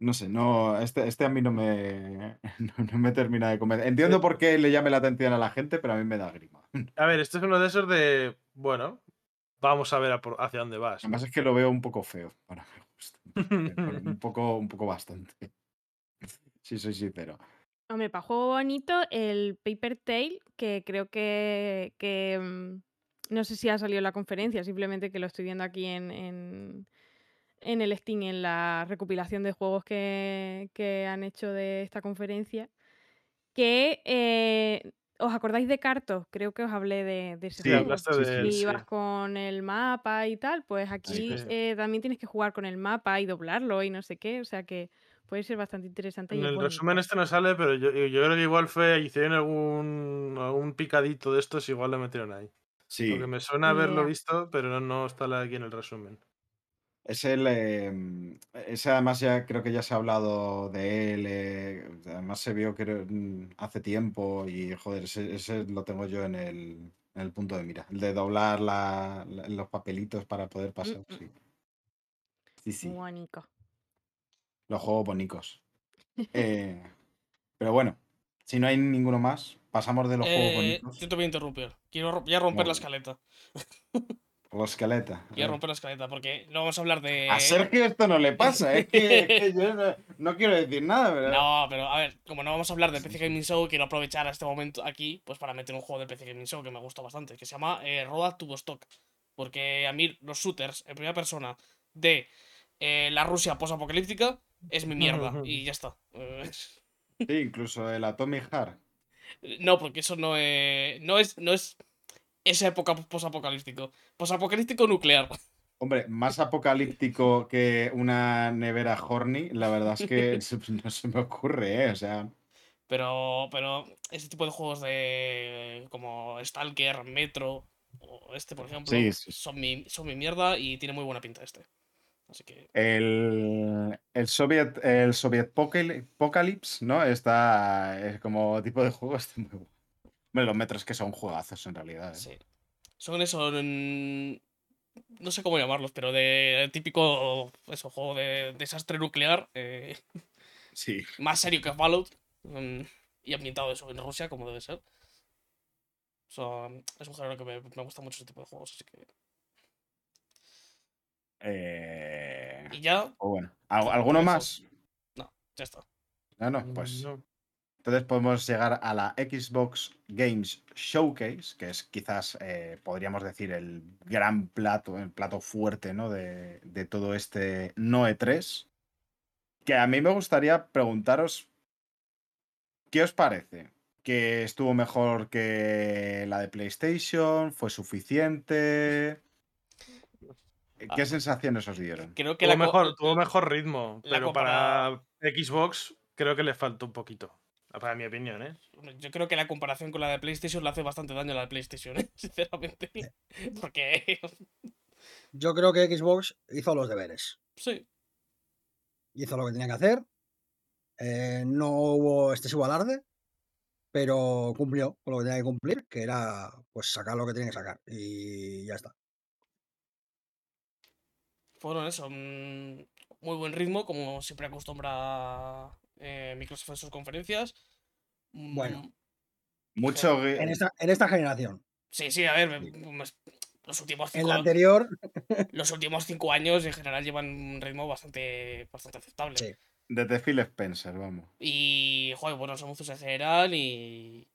No sé, no. Este, este a mí no me. No, no me termina de convencer. Entiendo por qué le llame la atención a la gente, pero a mí me da grima. A ver, este es uno de esos de, bueno, vamos a ver a por- hacia dónde vas. Además es que lo veo un poco feo para mi gusto. Un poco, un poco bastante. Si soy sincero. Hombre, para juego bonito, el Paper Tail, que creo que, que, mm, no sé si ha salido en la conferencia, simplemente que lo estoy viendo aquí en, en, en el Steam, en la recopilación de juegos que, que han hecho de esta conferencia. Que eh, ¿os acordáis de Cartos? Creo que os hablé de, de ese Sí, juego. de sí. ibas con el mapa y tal, pues aquí sí. eh, también tienes que jugar con el mapa y doblarlo y no sé qué, o sea que puede ser bastante interesante. En el resumen este no sale, pero yo, yo creo que igual fue, hicieron algún, algún picadito de estos, igual lo metieron ahí. Sí. Porque me suena haberlo visto, pero no, no está la- aquí en el resumen. Es el. eh, ese además ya creo que ya se ha hablado de él. eh, además se vio creo, hace tiempo y joder, ese, ese lo tengo yo en el, en el punto de mira. El de doblar la- la- los papelitos para poder pasar. Mm, mm. Sí. Sí, sí. Bonito. Los juegos bonicos. Eh, pero bueno, si no hay ninguno más, pasamos de los juegos Eh, bonitos. yo te voy a interrumpir. Quiero ro- voy a romper la escaleta. Los esqueletas. Voy a romper la escaleta porque no vamos a hablar de. A Sergio esto no le pasa, es que, es que yo no, no quiero decir nada, ¿verdad? No, pero a ver, como no vamos a hablar de PC Gaming Show, quiero aprovechar a este momento aquí pues para meter un juego de PC Gaming Show que me gusta bastante, que se llama eh, Road to Vostok. Porque a mí los shooters en primera persona de eh, la Rusia posapocalíptica es mi mierda y ya está. Eh, Sí, incluso el Atomic Heart. No, porque eso no, eh, no es no es esa época posapocalíptico. Posapocalíptico nuclear. Hombre, más apocalíptico que una nevera horny, la verdad es que no se me ocurre, ¿eh? O sea, Pero, pero ese tipo de juegos de como Stalker, Metro o este, por ejemplo, Sí, sí. son mi, son mi mierda y tiene muy buena pinta este. Así que el, el Soviet, el Soviet Pocal- Apocalypse, ¿no? Está es como tipo de juego, está muy bueno. Los metros que son juegazos en realidad. ¿eh? sí. Son eso. mm, No sé cómo llamarlos, pero de típico eso, juego de desastre nuclear. eh, Sí. más serio que Fallout. mm, y ambientado eso en Rusia, como debe ser. Es un género que me, me gusta mucho ese tipo de juegos, así que. Eh, Y ya, o bueno, ¿al- ¿alguno Eso. más? ya está. No, no, pues. No. Entonces podemos llegar a la Xbox Games Showcase, que es quizás, eh, podríamos decir, el gran plato, el plato fuerte ¿no? de, de todo este no E3. Que a mí me gustaría preguntaros, ¿qué os parece? ¿Que estuvo mejor que la de PlayStation? ¿Fue suficiente? ¿Qué Ah. sensaciones os dieron? Creo que Tuvo la, mejor, tuvo mejor ritmo, pero para Xbox creo que le faltó un poquito. Para mi opinión, ¿eh? Yo creo que la comparación con la de PlayStation le hace bastante daño a la de PlayStation, ¿eh? sinceramente. Porque. Yo creo que Xbox hizo los deberes. Sí. Hizo lo que tenía que hacer. eh, no hubo excesivo alarde, pero cumplió con lo que tenía que cumplir, que era pues sacar lo que tenía que sacar. Y ya está. Fueron eso. mm, Muy buen ritmo, como siempre acostumbra eh, Microsoft en sus conferencias. Mm, Bueno. Mucho. En esta, en esta generación. Sí, sí, a ver. mm, Los últimos En cinco, la anterior, los últimos cinco años en general llevan un ritmo bastante, bastante aceptable. Sí. Desde Phil Spencer, vamos. Y, joder, buenos anuncios en general y,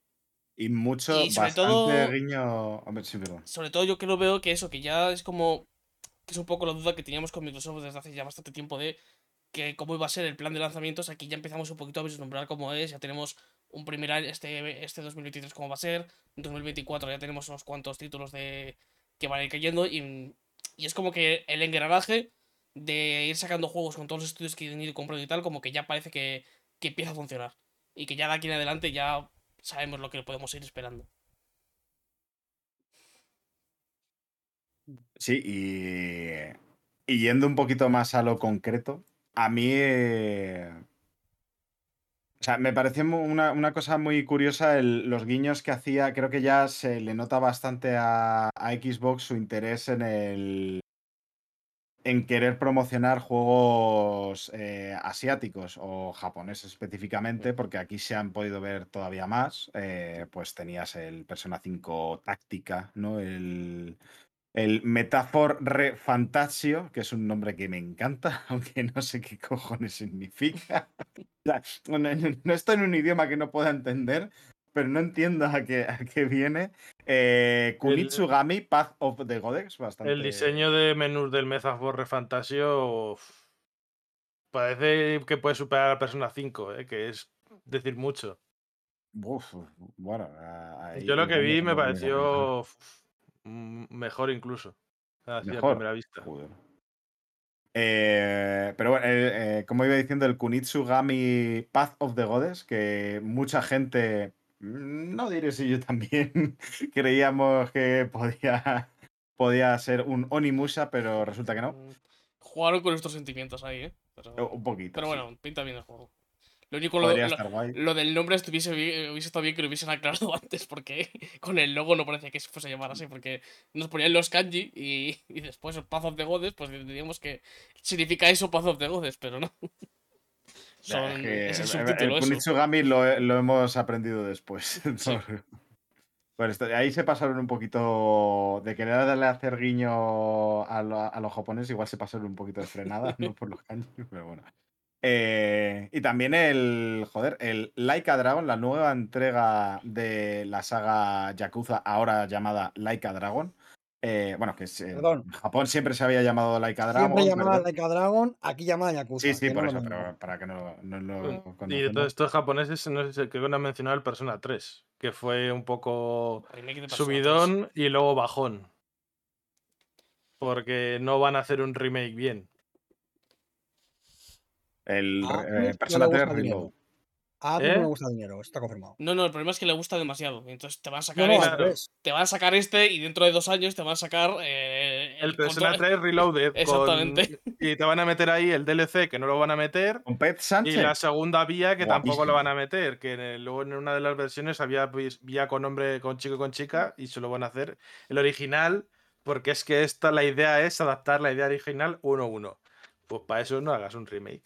Y mucho, Y sobre bastante todo- guiño. Hombre, sí, perdón. sobre todo yo que lo veo que eso, que ya es como. Que es un poco la duda que teníamos con Microsoft desde hace ya bastante tiempo de que cómo iba a ser el plan de lanzamientos. Aquí ya empezamos un poquito a vislumbrar cómo es, ya tenemos un primer año, este, este 2023 cómo va a ser, en 2024 ya tenemos unos cuantos títulos de que van a ir cayendo y, y es como que el engranaje de ir sacando juegos con todos los estudios que han ido comprando y tal, como que ya parece que, que empieza a funcionar. Y que ya de aquí en adelante ya sabemos lo que podemos ir esperando. Sí, y, y yendo un poquito más a lo concreto, a mí. eh, o sea, me pareció una, una cosa muy curiosa el- los guiños que hacía. Creo que ya se le nota bastante a, a Xbox su interés en el. en querer promocionar juegos eh, asiáticos o japoneses específicamente, porque aquí se han podido ver todavía más. eh, pues tenías el Persona 5 Táctica, ¿no? El, el Metafor Re Fantasio, que es un nombre que me encanta, aunque no sé qué cojones significa. No, no- no estoy en un idioma que no pueda entender, pero no entiendo a qué, a qué viene. Eh, Kunitsugami, Path of the Goddess, bastante. El diseño de menús del Metaphor Fantasio uf, parece que puede superar a Persona 5, ¿eh? que es decir mucho. Uf, bueno, ahí Yo lo que vi me pareció mejor incluso. Así a Mejor. primera vista. Joder. Eh, pero bueno, eh, eh, como iba diciendo, el Kunitsugami Path of the Goddess, que mucha gente, mm, no diré si yo también, creíamos que podía, podía ser un Onimusha, pero resulta que no. Mm, Jugaron con nuestros sentimientos ahí, ¿eh? Pero, Un poquito. pero sí. bueno, pinta bien el juego. Lo único, lo, lo- del nombre estuviese bien- hubiese estado bien que lo hubiesen aclarado antes, porque con el logo no parecía que se fuese a llamar así, porque nos ponían los kanji y, y después el Path of the Goddess, pues diríamos que significa eso Path of the Goddess, pero no. Son, Es que es el el- subtítulo el eso. Kunitsugami lo, lo hemos aprendido después. Sí. esto. Ahí se pasaron un poquito de querer darle a hacer guiño a, lo- a los japoneses, igual se pasaron un poquito de frenada, no por los kanji, pero bueno. Eh, y también el, joder, el Laika Dragon, la nueva entrega de la saga Yakuza, ahora llamada Laika Dragon. Eh, bueno, que es, eh, Perdón. en Japón siempre se había llamado Laika Dragon. siempre llamada. Laika Dragon, aquí llamada Yakuza. Sí, sí, no por es eso, pero para que no, no lo Y de todos estos japoneses, no sé, creo que no han mencionado el Persona 3, que fue un poco Remake de Persona 3. subidón y luego bajón. Porque no van a hacer un remake bien. El Ah, eh, Persona gusta 3 el dinero. Reload. A Atlus ¿Eh? no le gusta el dinero, está confirmado. No, no, el problema es que le gusta demasiado. y Entonces te van a sacar no, este, te van a sacar este y dentro de dos años te van a sacar eh, El Persona control- 3 Reloaded. con- Exactamente. y te van a meter ahí el DLC que no lo van a meter. Con Pet Y Sánchez. la segunda vía que tampoco lo van a meter, que en el- luego en una de las versiones había vía con hombre, con chico y con chica, y se lo van a hacer el original, porque es que esta la idea es adaptar la idea original 1-1. Pues para eso no hagas un remake.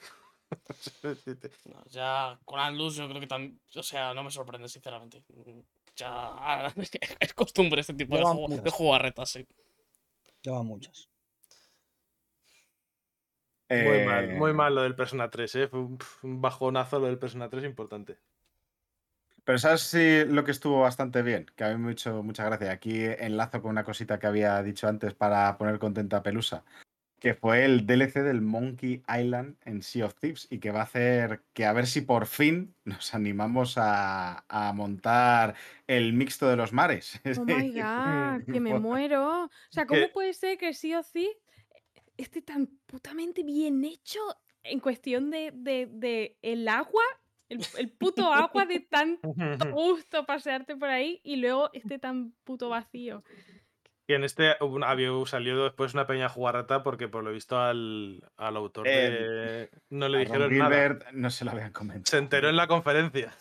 No, ya con Atlus yo creo que también, o sea, no me sorprende sinceramente. Ya es costumbre este tipo de Llevan juego, de jugarretas, sí. Llevan muchas. Muy mal, muy Eh, mal lo del Persona 3, ¿eh? Fue un bajonazo lo del Persona 3 importante. Pero ¿sabes si lo que estuvo bastante bien? Que a mí me ha hecho mucha gracia. Aquí enlazo con una cosita que había dicho antes para poner contenta a Pelusa. Que fue el DLC del Monkey Island en Sea of Thieves y que va a hacer que a ver si por fin nos animamos a, a montar el mixto de los mares. Oh my god, que me muero. O sea, ¿cómo puede ser que Sea of Thieves esté tan putamente bien hecho en cuestión de, de- de el agua? El, el puto agua de tanto gusto pasearte por ahí y luego esté tan puto vacío. Y en este un- había salió después una pequeña jugarreta porque por lo visto al, al autor de... no le A Ron dijeron nada. Gilbert no se lo habían comentado. Se enteró en la conferencia.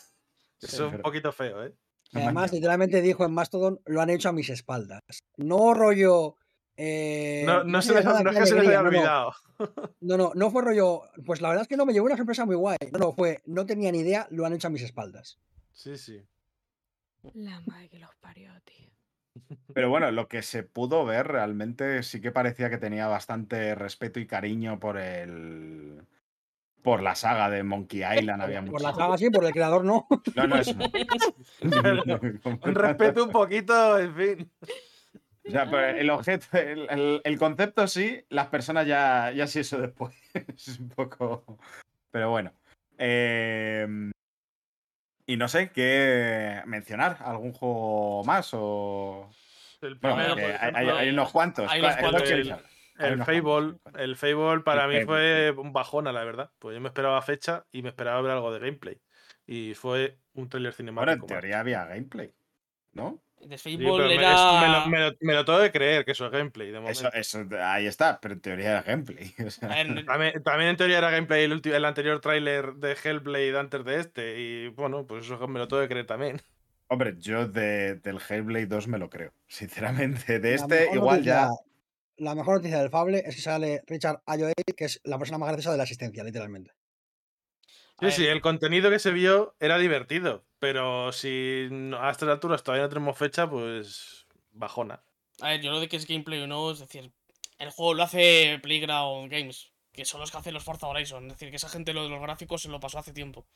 Sí, Eso es un pero- poquito feo, ¿eh? Y además, literalmente dijo en Mastodon, lo han hecho a mis espaldas. No rollo. eh, No, se les- nada, no es que se les haya olvidado. No, no, no fue rollo. Pues la verdad es que no me llevó una sorpresa muy guay. No, no, fue. No tenía ni idea, lo han hecho a mis espaldas. Sí, sí. La madre que los parió, tío. Pero bueno, lo que se pudo ver realmente sí que parecía que tenía bastante respeto y cariño por el. Por la saga de Monkey Island. Había Por la saga sí, por el creador no. No, no. Un respeto un poquito, en fin. O sea, pero el objeto, el, el- el concepto sí, las personas ya, ya sí eso después. es un poco. Pero bueno. Eh, y no sé qué mencionar. ¿Algún juego más? O. El Bueno, primero, que por hay, hay- ejemplo, hay unos cuantos. hay unos ¿Cuál- cuál cuantos. queréis El- El unos Fable, el Fable para mí fue un bajona, la verdad. Pues yo me esperaba fecha y me esperaba ver algo de gameplay. Y fue un trailer Bueno, cinemático. en más. teoría había gameplay. ¿No? De Sí, Fable me, era... es- me lo, me lo- me lo tengo de creer que eso es gameplay. De momento. Eso, eso, ahí está, pero en teoría era gameplay. o sea. También, también en teoría era gameplay el, el anterior tráiler de Hellblade antes de este. Y bueno, pues eso me lo tengo de creer también. Hombre, yo de- del Hellblade 2 me lo creo. Sinceramente, de La este igual noticia- ya. La mejor noticia del Fable es que sale Richard Ayoade, que es la persona más graciosa de la asistencia, literalmente. Sí, sí, el contenido que se vio era divertido. Pero si a estas alturas todavía no tenemos fecha, pues bajona. a ver, yo lo de que es gameplay o no, es decir, el juego lo hace Playground Games, que son los que hacen los Forza Horizon. Es decir, que esa gente lo de los gráficos se lo pasó hace tiempo.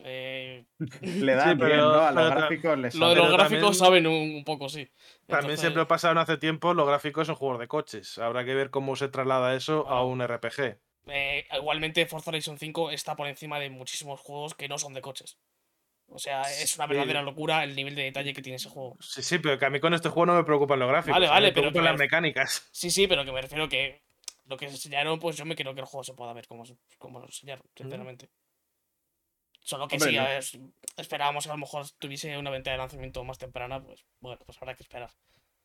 Eh, Le dan Sí, bien, pero- ¿no? A los gráficos les lo de los gráficos también- saben un, un poco, sí. También Entonces, siempre pasaron hace tiempo los gráficos en juegos de coches. Habrá que ver cómo se traslada eso a un RPG. Eh, igualmente Forza Horizon 5 está por encima de muchísimos juegos que no son de coches. O sea, es una Sí. verdadera locura el nivel de detalle que tiene ese juego. Sí, sí, pero que a mí con este juego no me preocupan los gráficos. Vale, vale, me preocupan las me- mecánicas. Sí, sí, pero que me refiero que lo que enseñaron, pues yo me creo que el juego se pueda ver como, se- como lo enseñaron, sinceramente. Solo que Hombre, sí, no. a ver, esperábamos que a lo mejor tuviese una venta de lanzamiento más temprana, pues bueno, pues habrá que esperar.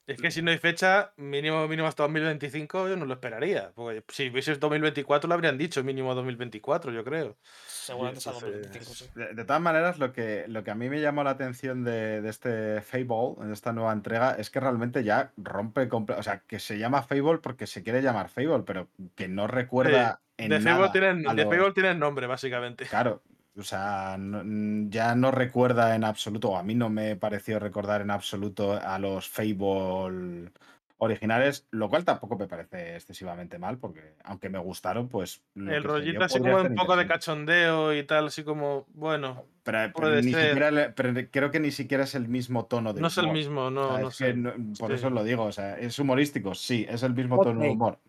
Es que si no hay fecha, mínimo, mínimo hasta 2025, yo no lo esperaría. Porque si hubiese 2024, lo habrían dicho, mínimo 2024, yo creo. Seguramente sea entonces- 2025, sí. De, de todas maneras, lo que, lo que a mí me llamó la atención de, de este Fable, de esta nueva entrega, es que realmente ya rompe. O sea, que se llama Fable porque se quiere llamar Fable, pero que no recuerda en De nada Fable tienen, a de Fable tienen nombre, básicamente. Claro, o sea, no- mm, ya no recuerda en absoluto, o a mí no me pareció recordar en absoluto a los Fable originales, lo cual tampoco me parece excesivamente mal, porque aunque me gustaron, pues... El rollito así como un poco de cachondeo y tal, así como, bueno, Pero, pero ni siquiera creo que ni siquiera es el mismo tono de no es el humor. mismo, O no, sea, no es sé. que no- por Sí. eso lo digo, o sea, es humorístico, sí, es el mismo Hot tono de humor.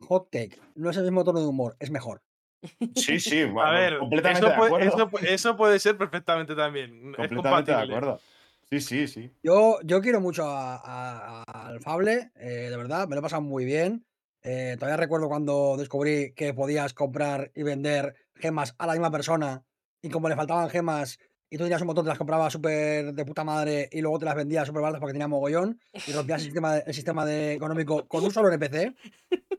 Hot take. No es el mismo tono de humor, es mejor. Sí, sí, A ver, completamente eso de puede, acuerdo. eso, pu- eso puede ser perfectamente también. es completamente de acuerdo. Sí, sí, sí. Yo, yo quiero mucho a- a- a- al Fable, eh, de verdad, me lo he pasado muy bien. Eh, todavía recuerdo cuando descubrí que podías comprar y vender gemas a la misma persona y como le faltaban gemas y tú tenías un montón, te las comprabas súper de puta madre y luego te las vendías súper baratas porque tenía mogollón y rompías el sistema, el sistema de, económico con un solo NPC.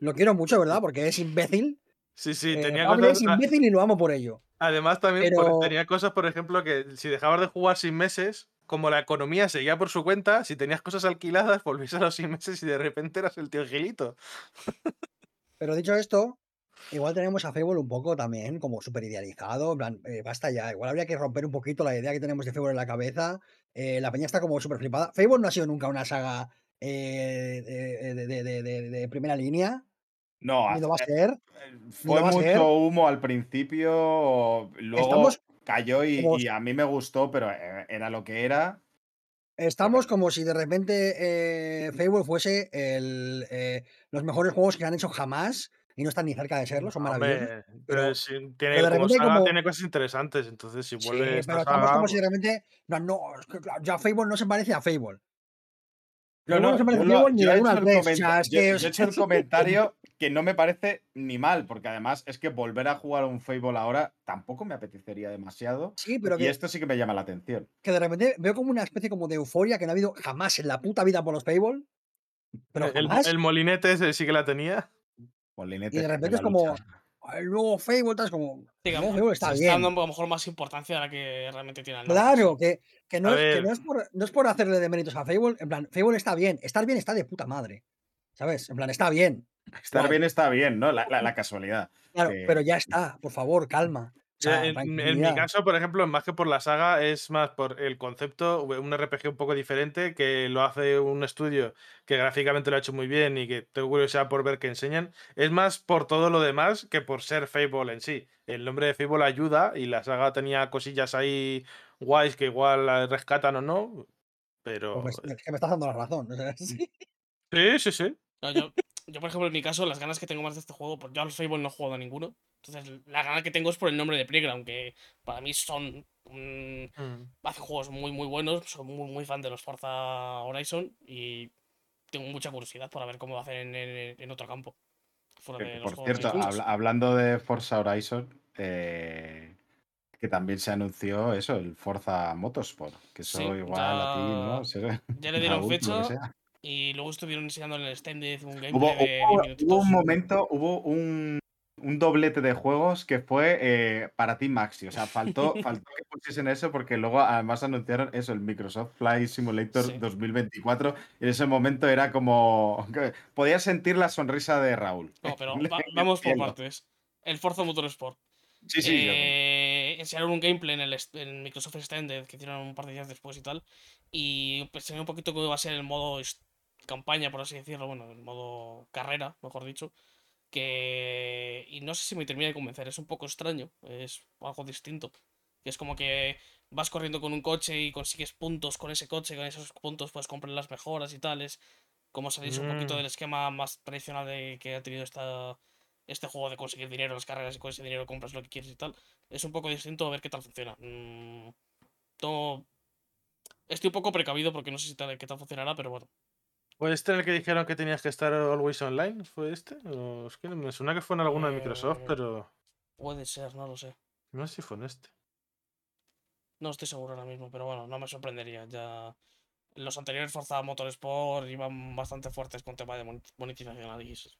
Lo quiero mucho, ¿verdad? Porque es imbécil. Sí, sí, Eh, tenía cosas. es a- imbécil y lo amo por ello. Además, también por- tenía cosas, por ejemplo, que si dejabas de jugar sin meses, como la economía seguía por su cuenta, si tenías cosas alquiladas, volvías a los seis meses y de repente eras el tío Gilito. Pero dicho esto, igual tenemos a Fable un poco también como súper idealizado. En plan, eh, basta ya. Igual habría que romper un poquito la idea que tenemos de Fable en la cabeza. Eh, la peña está como súper flipada. Fable no ha sido nunca una saga de, de- de- de- de- de primera línea. No, Ni lo va a ser. fue a mucho ser. humo al principio, luego Estamos cayó y, como- y a mí me gustó, pero eh, era lo que era. Estamos como si de repente eh, Fable fuese el, eh, los mejores juegos que han hecho jamás y no están ni cerca de serlo, son maravillosos. Hombre, pero- pero sí, tiene, pero de como repente saga como- tiene cosas interesantes, entonces si Sí, vuelve esta pero estamos saga, como si pues- de repente. No, no, ya Fable no se parece a Fable. No, no, no se parece yo a Fable ni yo he hecho el tres, o sea, es yo- que- yo he hecho el comentario que no me parece ni mal, porque además es que volver a jugar a un Fable ahora tampoco me apetecería demasiado. Sí, pero y que, esto sí que me llama la atención. que de repente veo como una especie como de euforia que no ha habido jamás en la puta vida por los Fable. Pero el, molinete ese sí que la tenía. Molinete Y de de repente es como. lucha. El nuevo Fable, es como. El nuevo Fable está bien. dando a lo mejor más importancia a la que realmente tiene el nombre, Claro, que, que, no es, que no, es por, no es por hacerle de méritos a Fable. En plan, Fable está bien. Estar bien está de puta madre. ¿Sabes? En plan, está bien. Estar bien está bien, ¿no? La, la- la casualidad. Claro, que- pero ya está. Por favor, calma. O sea, en, en mi caso, por ejemplo, más que por la saga, es más por el concepto, un RPG un poco diferente, que lo hace un estudio que gráficamente lo ha hecho muy bien y que tengo curiosidad por ver qué enseñan. Es más por todo lo demás que por ser Fable en sí. El nombre de Fable ayuda y la saga tenía cosillas ahí guays que igual la rescatan o no, pero... Pues es que me estás dando la razón. o sea, sí. Sí, sí, sí. No, yo, yo, por ejemplo, en mi caso, las ganas que tengo más de este juego, porque yo al Fable no he jugado a ninguno. Entonces, la gana que tengo es por el nombre de Playground, que para mí son. mm, Mm. hacen juegos muy, muy buenos. Soy muy, muy fan de los Forza Horizon y tengo mucha curiosidad por ver cómo lo hacen en, en- en otro campo. Fuera de los por juegos cierto, habla- hablando de Forza Horizon, eh, que también se anunció eso, el Forza Motorsport, que eso Sí, igual a ti, ya- ¿no? Se- ya le dieron fecha. Y luego estuvieron enseñando en el de un gameplay Hubo, de 10 hubo- hubo un momento, hubo un, un doblete de juegos que fue eh, para ti Maxi. O sea, faltó, faltó que pusiesen eso porque luego además anunciaron eso, el Microsoft Flight Simulator Sí. 2024. Y en ese momento era como. Podías sentir la sonrisa de Raúl. No, pero va- vamos por partes. El Forza Motorsport. Sí, sí. Eh, enseñaron un gameplay en el en Microsoft Extended que hicieron un par de días después y tal. Y enseñó un poquito cómo iba a ser el modo campaña, por así decirlo. Bueno, el modo carrera, mejor dicho. Que. Y no sé si me termina de convencer. Es un poco extraño. Es algo distinto. Que es como que vas corriendo con un coche y consigues puntos con ese coche. Con esos puntos puedes comprar las mejoras y tales. Como salirse un poquito Mm. del esquema más tradicional de que ha tenido esta, este juego de conseguir dinero las carreras y con ese dinero compras lo que quieres y tal. Es un poco distinto a ver qué tal funciona. Mm, no- Estoy un poco precavido porque no sé si tal, qué tal funcionará, pero bueno. ¿Fue este en el que dijeron que tenías que estar always online? ¿Fue este? O es que me suena que fue en alguno de Microsoft, Eh, pero Puede ser, no lo sé. no sé si fue en este. No estoy seguro ahora mismo, pero bueno, no me sorprendería. Ya los anteriores Forza Motorsport iban bastante fuertes con tema de mon- monetización.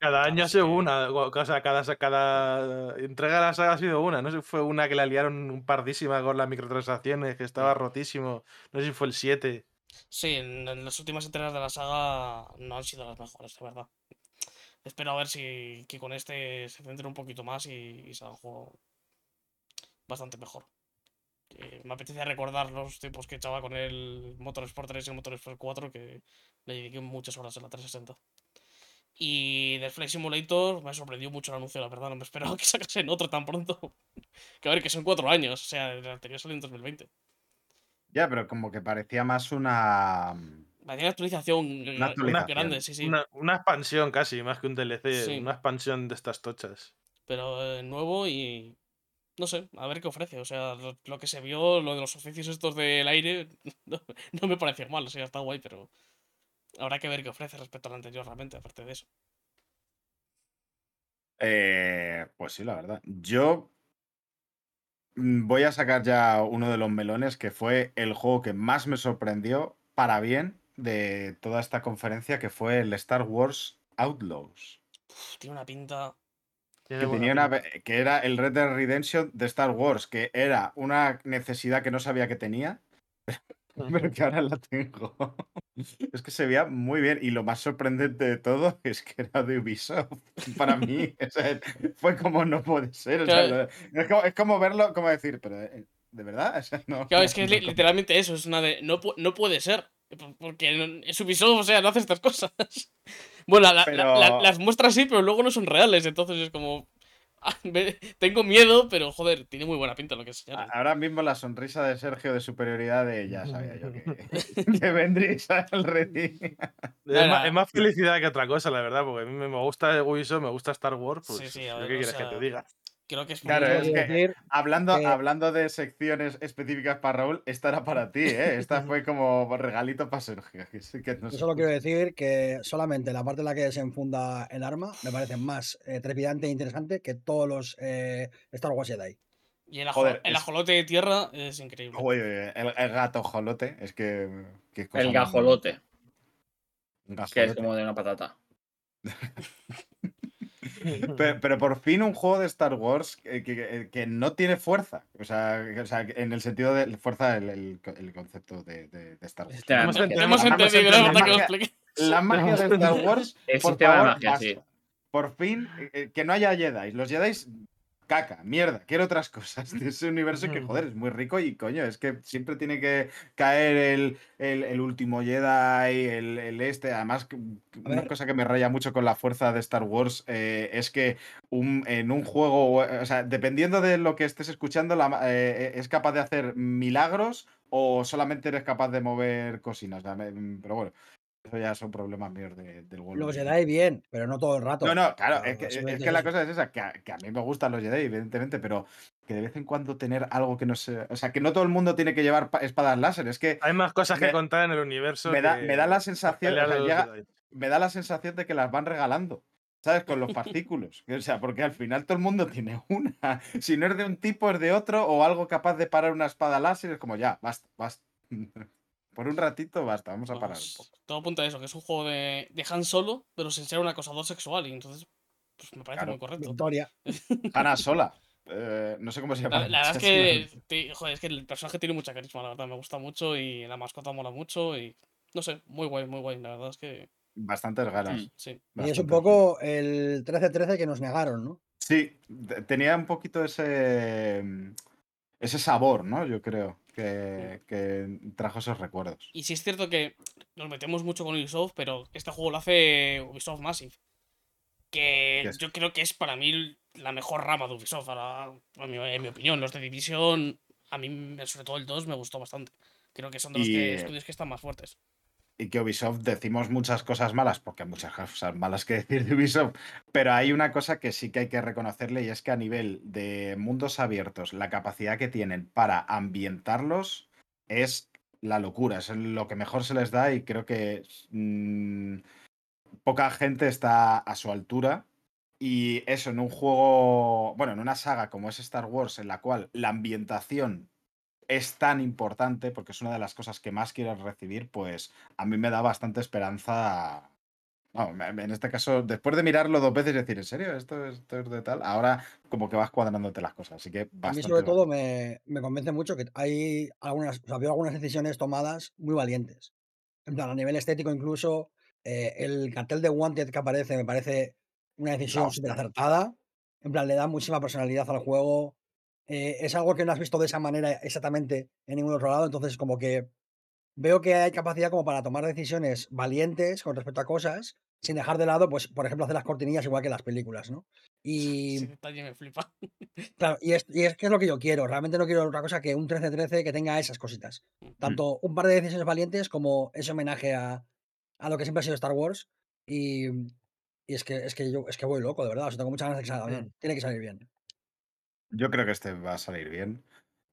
Cada año ha sido que- una, o o sea, cada, cada entrega de la saga ha sido una. No sé si fue una que la liaron un pardísima con las microtransacciones, que estaba rotísimo. No sé si fue el 7. Sí, en, las últimas entregas de la saga no han sido las mejores, de verdad. Espero a ver si que con este se centre un poquito más y, y sea un juego bastante mejor. Eh, me apetece recordar los tiempos que echaba con el Motorsport 3 y el Motorsport 4, que le dediqué muchas horas en la 360. Y del Flight Simulator me sorprendió mucho el anuncio, la verdad, no me esperaba que sacasen otro tan pronto. que a ver, que son cuatro años, o sea, el anterior salió en 2020. Ya, pero como que parecía más una. Parecía una actualización, gra- actualización. grande, sí, sí. Una, una expansión casi, más que un DLC. Sí. Una expansión de estas tochas. pero eh, nuevo y no sé, a ver qué ofrece. O sea, lo, lo que se vio, lo de los oficios estos del aire, no, no me pareció mal, o sea, está guay, pero habrá que ver qué ofrece respecto al anterior, realmente, aparte de eso. Eh, pues sí, la verdad. Yo mm, voy a sacar ya uno de los melones que fue el juego que más me sorprendió para bien de toda esta conferencia, que fue el Star Wars Outlaws. Uf, tiene una pinta. Que, tenía una, que era el Red Dead Redemption de Star Wars, que era una necesidad que no sabía que tenía, pero que ahora la tengo. Es que se veía muy bien y lo más sorprendente de todo es que era de Ubisoft. Para mí, o sea, fue como no puede ser. o sea, es, como, es como verlo, como decir, pero eh, ¿de verdad? O sea, no, Claro, es que es no- literalmente eso, es una de. No, no puede ser. por- Porque es Ubisoft, o sea, no hace estas cosas. Bueno, la- la- la- Pero- las muestras sí, pero luego no son reales, entonces es como. Tengo miedo, pero joder, tiene muy buena pinta lo que enseñaron. Ahora mismo la sonrisa de Sergio de superioridad de ya sabía yo que, que vendréis al Reddit. Es, más, es más felicidad que otra cosa, la verdad, porque a mí me gusta Ubisoft, me gusta Star Wars, Sí, pues sí, a ¿yo ver, ¿qué quieres que te diga? Creo que es Claro, muy- es Quiero que- decir Hablando, que- hablando de secciones específicas para Raúl, esta era para ti, ¿eh? Esta fue como regalito para Sergio. que sí que no Yo se solo quiero decir que solamente la parte en la que se enfunda el arma me parece más eh, trepidante e interesante que todos los eh, Star Wars Jedi. Y el, ajo- Joder, el es- ajolote de tierra es increíble. El, el gato jolote, es que. cosa El gajolote, que es como de una patata. Pero, pero por fin un juego de Star Wars que, que- que no tiene fuerza. O sea, o sea, en el sentido de fuerza, el, el- el concepto de, de- de Star Wars. De Hemos entendido- Hemos entendido, que lo magia-. La magia de Star Wars, El por sistema de favor, magia, sí. Por fin, eh, eh, que no haya Jedi. Los Jedi, caca, mierda. Quiero otras cosas de ese universo que, joder, es muy rico y coño, es que siempre tiene que caer el, el- el último Jedi, el, el este. Además, una cosa que me raya mucho con la fuerza de Star Wars eh, es que un- en un juego, o sea, dependiendo de lo que estés escuchando, la ma- eh, es capaz de hacer milagros o solamente eres capaz de mover sea, me- pero bueno. Eso ya son problemas míos de- del World. Los. Jedi bien, pero no todo el rato. No, no, claro, es que, es simplemente que la cosa es esa, que a, que a mí me gustan los Jedi, evidentemente, pero que de vez en cuando tener algo que no sé. O sea, que no todo el mundo tiene que llevar pa- espadas láser. Es que Hay más cosas Me- que contar en el universo. me da, me da la sensación. o sea, llega- me da la sensación de que las van regalando. ¿Sabes? Con los fascículos. O sea, porque al final todo el mundo tiene una. Si no es de un tipo, es de otro, o algo capaz de parar una espada láser, es como ya, basta, basta. Por un ratito, basta, vamos a parar un Vamos, poco. todo apunta a eso, que es un juego de, de Han Solo, pero sin ser un acosador sexual. Y entonces, pues me parece Claro. muy correcto. Victoria. Hanna sola. eh, no sé cómo se llama. La, la verdad es que, te- joder, es que el personaje tiene mucha carisma, la verdad, me gusta mucho y la mascota mola mucho y no sé, muy guay, muy guay, la verdad es que Bastantes ganas. Mm. sí. Y es un poco el 13-13 que nos negaron, ¿no? Sí, tenía un poquito ese, mm, ese sabor, ¿no? Yo creo que, que trajo esos recuerdos. Y sí es cierto que nos metemos mucho con Ubisoft, pero este juego lo hace Ubisoft Massive. Que Yes. yo creo que es para mí la mejor rama de Ubisoft, en, mi, en mi opinión. Los de Division, a mí, sobre todo el 2, me gustó bastante. Creo que son de los que- estudios que están más fuertes. Y que Ubisoft decimos muchas cosas malas, porque hay muchas cosas malas que decir de Ubisoft, pero hay una cosa que sí que hay que reconocerle y es que a nivel de mundos abiertos, la capacidad que tienen para ambientarlos es la locura, es lo que mejor se les da y creo que mm, poca gente está a su altura. Y eso en un juego, bueno, en una saga como es Star Wars, en la cual la ambientación es tan importante, porque es una de las cosas que más quieres recibir, pues a mí me da bastante esperanza. No, en este caso, después de mirarlo dos veces y decir, ¿en serio? ¿Esto, es- esto es de tal? Ahora como que vas cuadrándote las cosas, así que A mí sobre todo me, me convence mucho que hay algunas, o sea, veo algunas decisiones tomadas muy valientes. En plan, a nivel estético incluso, eh, el cartel de Wanted que aparece me parece una decisión súper acertada. En plan, le da muchísima personalidad al juego. Eh, es algo que no has visto de esa manera exactamente en ningún otro lado, entonces como que veo que hay capacidad como para tomar decisiones valientes con respecto a cosas, sin dejar de lado, pues, por ejemplo, hacer las cortinillas igual que las películas, ¿no? Y me flipa. Claro, y es, y es que es lo que yo quiero. Realmente no quiero otra cosa que un 13-13 que tenga esas cositas. Tanto un par de decisiones valientes como ese homenaje a, a lo que siempre ha sido Star Wars. Y, y es que es que yo es que voy loco, de verdad. O sea, tengo muchas ganas de que salga bien. Mm. Tiene que salir bien. Yo creo que este va a salir bien.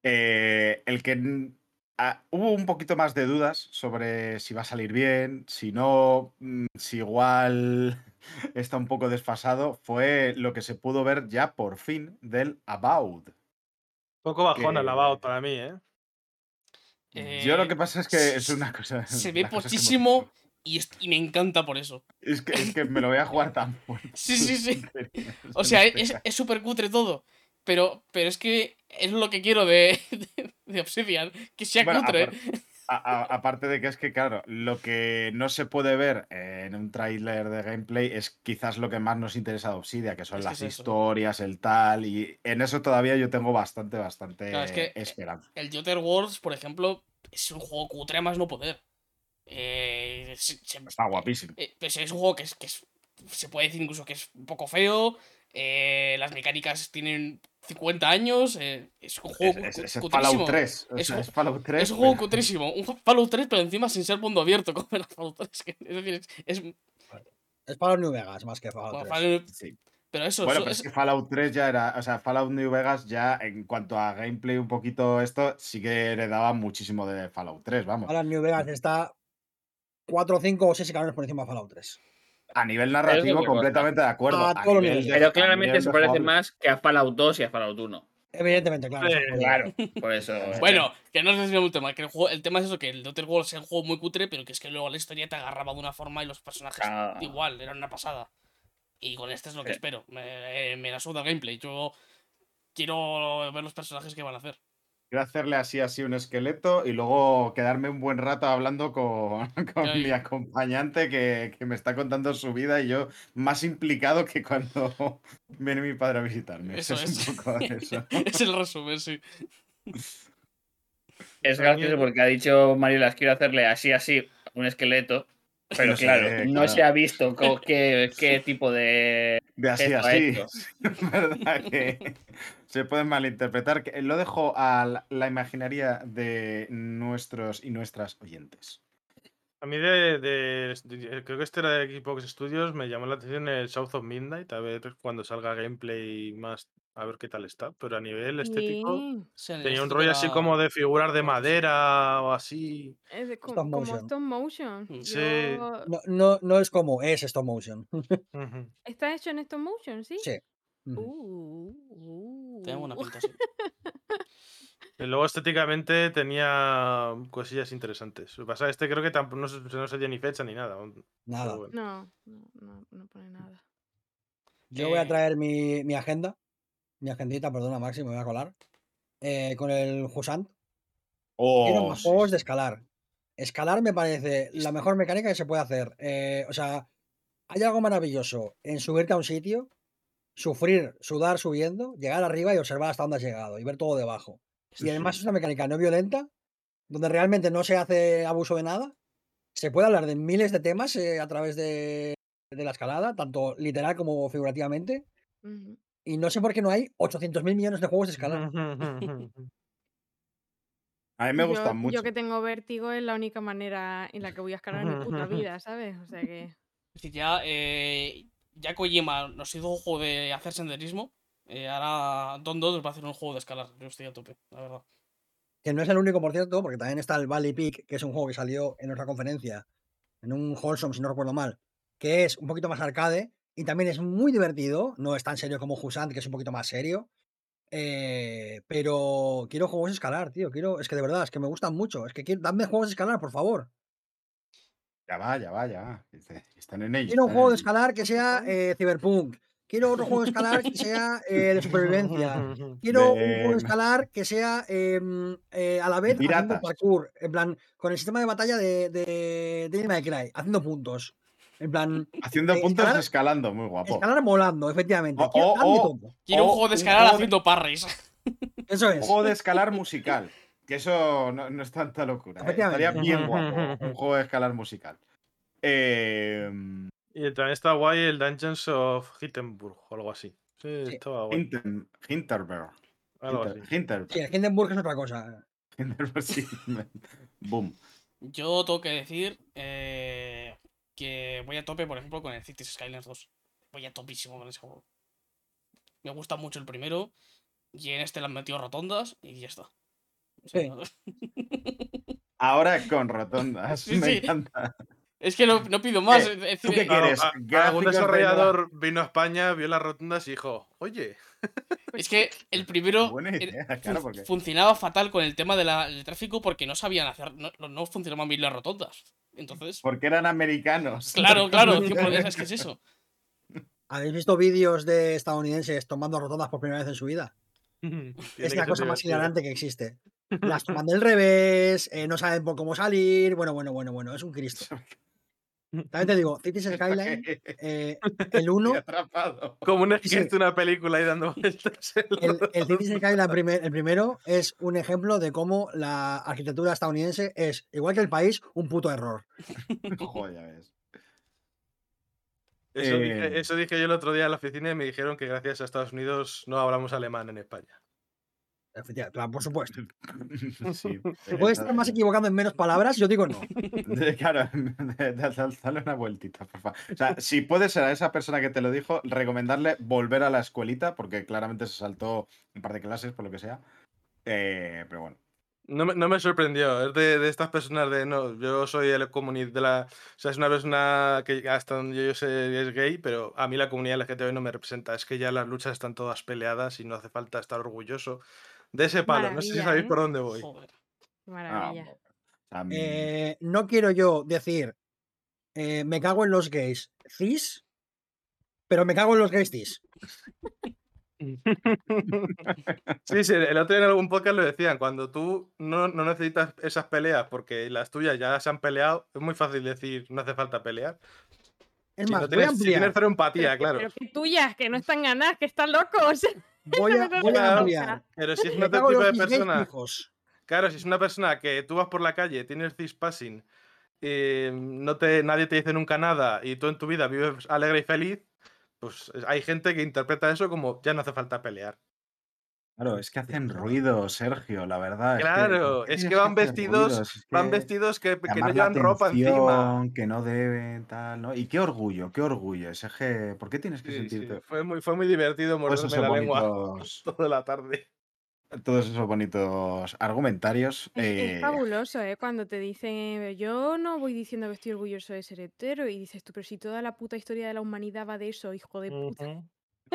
Eh, el que ah, hubo un poquito más de dudas sobre si va a salir bien, si no, mm, si igual está un poco desfasado, fue lo que se pudo ver ya por fin del About. Poco bajón al Que- lavado para mí, ¿eh? Yo lo Eh, que pasa es que es una cosa. Se ve pochísimo y, me encanta por eso. Es que, es que me lo voy a jugar tan fuerte. Sí, sí, sí. O sea, es es súper cutre todo. Pero, pero es que es lo que quiero de, de, de Obsidian, que sea Bueno, cutre. aparte- A- a- aparte de que es que, claro, lo que no se puede ver en un tráiler de gameplay es quizás lo que más nos interesa de Obsidia, que son Es que las eso. historias, el tal, y en eso todavía yo tengo bastante, bastante Claro, es que, esperanza. El The Outer Worlds, por ejemplo, es un juego cutre a más no poder. Eh, se- se- Está guapísimo. eh, pues es un juego que, es, que es- se puede decir incluso que es un poco feo. eh, las mecánicas tienen 50 años. eh, es un juego Es, es-. Fallout 3. o Es sea, un- es Fallout 3. Es un juego pero- cutrísimo. Un Fallout 3, pero encima sin ser mundo abierto, como era Fallout 3. que- Es decir, es, es- Es para New Vegas más que Fallout bueno, 3. Fallout- Sí. pero eso, Bueno, eso pero es- es que Fallout 3 ya era. O sea, Fallout New Vegas ya en cuanto a gameplay, un poquito esto, sí que heredaba muchísimo de Fallout 3, vamos. Ahora New Vegas está 4, 5 o 6 escalones por encima de Fallout 3. A nivel narrativo, completamente de acuerdo. A A todos los nivel niveles. de- Pero a claramente nivel se parece más que a Fallout 2 y a Fallout 1. Evidentemente, claro. Es Claro, por eso. Bueno, que no desviamos un tema, que el, juego, el tema es eso, que el Outer Worlds es un juego muy cutre, pero que es que luego la historia te agarraba de una forma y los personajes Ah. igual, eran una pasada. Y con este es lo que Sí. espero. Me, eh, me la suda el gameplay. Yo quiero ver los personajes que van a hacer. Quiero hacerle así, así un esqueleto y luego quedarme un buen rato hablando con, con Ay. mi acompañante que, que me está contando su vida y yo más implicado que cuando viene mi padre a visitarme. Eso Eso, es. es un poco eso. es el resumen, sí. Es gracioso porque ha dicho Marielas, quiero hacerle así, así, un esqueleto. Pero No claro, no claro. se ha visto co- qué, qué tipo de. De así, así. Es verdad que se pueden malinterpretar. Que Lo dejo a la, la imaginaria de nuestros y nuestras oyentes. A mí de, de- de- Creo que este era de Xbox Studios, me llamó la atención el South of Midnight, a ver cuando salga gameplay más, a ver qué tal está. Pero a nivel estético. Sí, tenía un rollo así como de figuras de madera o así. Es de co- Stop como motion. stop motion. Sí. Yo- No, no, no es como, es stop motion. ¿Está hecho en stop motion, sí? Sí. Uh, Tiene buena uh. pinta, sí. Y luego estéticamente tenía cosillas interesantes. Lo que pasa es que este creo que tampoco no, se- no salía ni fecha ni nada. Nada. bueno. No, no, no, no pone nada. Yo voy a Eh, traer mi, mi agenda. Mi agendita, perdona, Maxi, me voy a colar. eh, con el Husant. Quiero Oh, más sí, juegos de escalar. Escalar me parece la mejor mecánica que se puede hacer. Eh, o sea, hay algo maravilloso en subirte a un sitio, sufrir, sudar subiendo, llegar arriba y observar hasta dónde has llegado y ver todo debajo. Sí, y además sí. es una mecánica no violenta, donde realmente no se hace abuso de nada. Se puede hablar de miles de temas eh, a través de, de la escalada, tanto literal como figurativamente. Y no sé por qué no hay 800.000 millones de juegos de escalar. A mí me Yo- gustan mucho. Yo que tengo vértigo es la única manera en la que voy a escalar en mi puta vida, ¿sabes? O sea que. Decir, ya, eh, ya Kojima nos hizo un juego de hacer senderismo. eh, ahora Don 2 va a hacer un juego de escalar. Yo estoy a tope, la verdad. Que no es el único, por cierto, porque también está el Valley Peak, que es un juego que salió en nuestra conferencia, en un Wholesome, si no recuerdo mal, que es un poquito más arcade y también es muy divertido. No es tan serio como Husant, que es un poquito más serio. eh, pero quiero juegos de escalar, tío. Quiero, es que de verdad, es que me gustan mucho. Es que quiero, dadme juegos de escalar, por favor. Ya va, ya va, ya va. Están en ello. Quiero un juego de escalar que sea eh, Cyberpunk. Quiero otro juego de escalar que sea eh, de supervivencia. Quiero un juego De- de escalar que sea em, eh, a la vez haciendo parkour. En plan, con el sistema de batalla de, de May Cry, haciendo puntos. En plan, Haciendo eh, puntos escalar- escalando, muy guapo. escalar volando, efectivamente. O- Quiero- o- dadme o- todo. Quiero un juego de escalar de- haciendo parries. Eso es. Un juego de escalar musical. Que eso no, no es tanta locura. ¿eh? Estaría bien guapo. Un juego de escalar musical. Eh, Y también está guay el Dungeons of Hittenburg o algo así. Sí, Sí. estaba guay. Hinten- Hinterberg. Algo Hinter- así. Hinterberg. Sí, Hindenburg es otra cosa. Hinterberg, sí. Boom. Yo tengo que decir eh, que voy a tope, por ejemplo, con el Cities Skylines 2. Voy a topísimo con ese juego. Me gusta mucho el primero. Y en este le han metido rotondas y ya está. Sí. Ahora con rotondas. Sí, me sí. encanta. Es que no, no pido más. Eh, es decir, ¿tú qué eh, quieres? Gráficos algún de desarrollador vino a España, vio las rotundas y dijo, oye, Es que el primero idea, claro, porque- funcionaba fatal con el tema de la- del tráfico porque no sabían hacer, no, no- no funcionaban bien las rotondas. Entonces, Porque eran americanos. claro, claro, 100%, es que es eso. ¿Habéis visto vídeos de estadounidenses tomando rotondas por primera vez en su vida? Es la cosa más divertido". hilarante que existe. Las toman del revés, eh, no saben por cómo salir. Bueno, bueno, bueno, bueno, es un Cristo. También te digo, Cities Skyline, eh, el 1, Estoy atrapado. Como un Sí. de una película ahí dando vueltas. el, el. Cities Skyline primer- el primero es un ejemplo de cómo la arquitectura estadounidense es, igual que el país, un puto error. Joder, ya ves. Eso, Eh, dije, eso dije yo el otro día en la oficina y me dijeron que gracias a Estados Unidos no hablamos alemán en España. Claro, por supuesto. Sí, Se puede estar más equivocado en menos palabras, yo digo no. Claro, dale una vueltita, por favor. O sea, si puede ser a esa persona que te lo dijo, recomendarle volver a la escuelita, porque claramente se saltó un par de clases, por lo que sea. Eh, pero bueno. No me, no me sorprendió, es de, de estas personas de no, yo soy el comunidad de la. O sea, es una persona que hasta donde yo sé es gay, pero a mí la comunidad LGTB no me representa. Es que ya las luchas están todas peleadas y no hace falta estar orgulloso de ese palo. no sé si sabéis ¿eh? por dónde voy. Joder. ah, Maravilla. Eh, no quiero yo decir, eh, me cago en los gays cis, pero me cago en los gays cis. Sí, sí, el otro día en algún podcast lo decían, cuando tú no, no necesitas esas peleas porque las tuyas ya se han peleado, es muy fácil decir no hace falta pelear. Es Si más, no voy a tienes, si tienes cero empatía, Pero- claro. Pero que tuyas, que no están ganadas, que están locos. Voy a, voy a ampliar. Pero si es otro tipo de persona, claro, si es una persona que tú vas por la calle, tienes cispassing, eh, no te, nadie te dice nunca nada y tú en tu vida vives alegre y feliz, pues es- hay gente que interpreta eso como ya no hace falta pelear. Claro, es que hacen ruido, Sergio, la verdad. Claro, ¿por qué es que van vestidos, ruidos? Es van que vestidos que, que no llevan ropa encima. Que no deben, tal, ¿no? Y qué orgullo, qué orgullo. Ese que, ¿Por qué tienes que Sí, sí, sentirte Fue, muy, fue muy divertido todos morderme la lengua toda la tarde. Todos esos bonitos argumentarios? Es, es eh, fabuloso, ¿eh? Cuando te dicen, yo no voy diciendo que estoy orgulloso de ser hetero, y dices tú, pero si toda la puta historia de la humanidad va de eso, hijo de puta.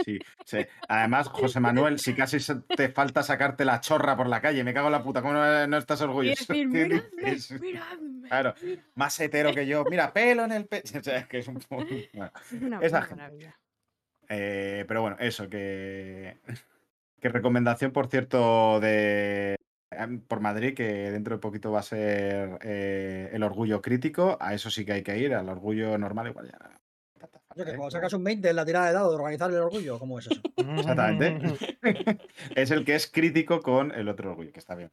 Sí, sí. Además, José Manuel, si casi te falta sacarte la chorra por la calle, me cago en la puta, ¿cómo no, no estás orgulloso? decir, ¿Qué miradme, dices? miradme. Claro, más hetero que yo. Mira, pelo en el pecho. O sea, es que es un poco. bueno. Es una, Esa maravilla. Eh, pero bueno, eso, que. Que recomendación, por cierto, de. em, Por Madrid, que dentro de poquito va a ser eh, el orgullo crítico. A eso sí que hay que ir, al orgullo normal, igual ya. Yo que ¿eh? cuando sacas un 20 en la tirada de dado de organizar el orgullo, ¿cómo es eso? Exactamente. es el que es crítico con el otro orgullo, que está bien.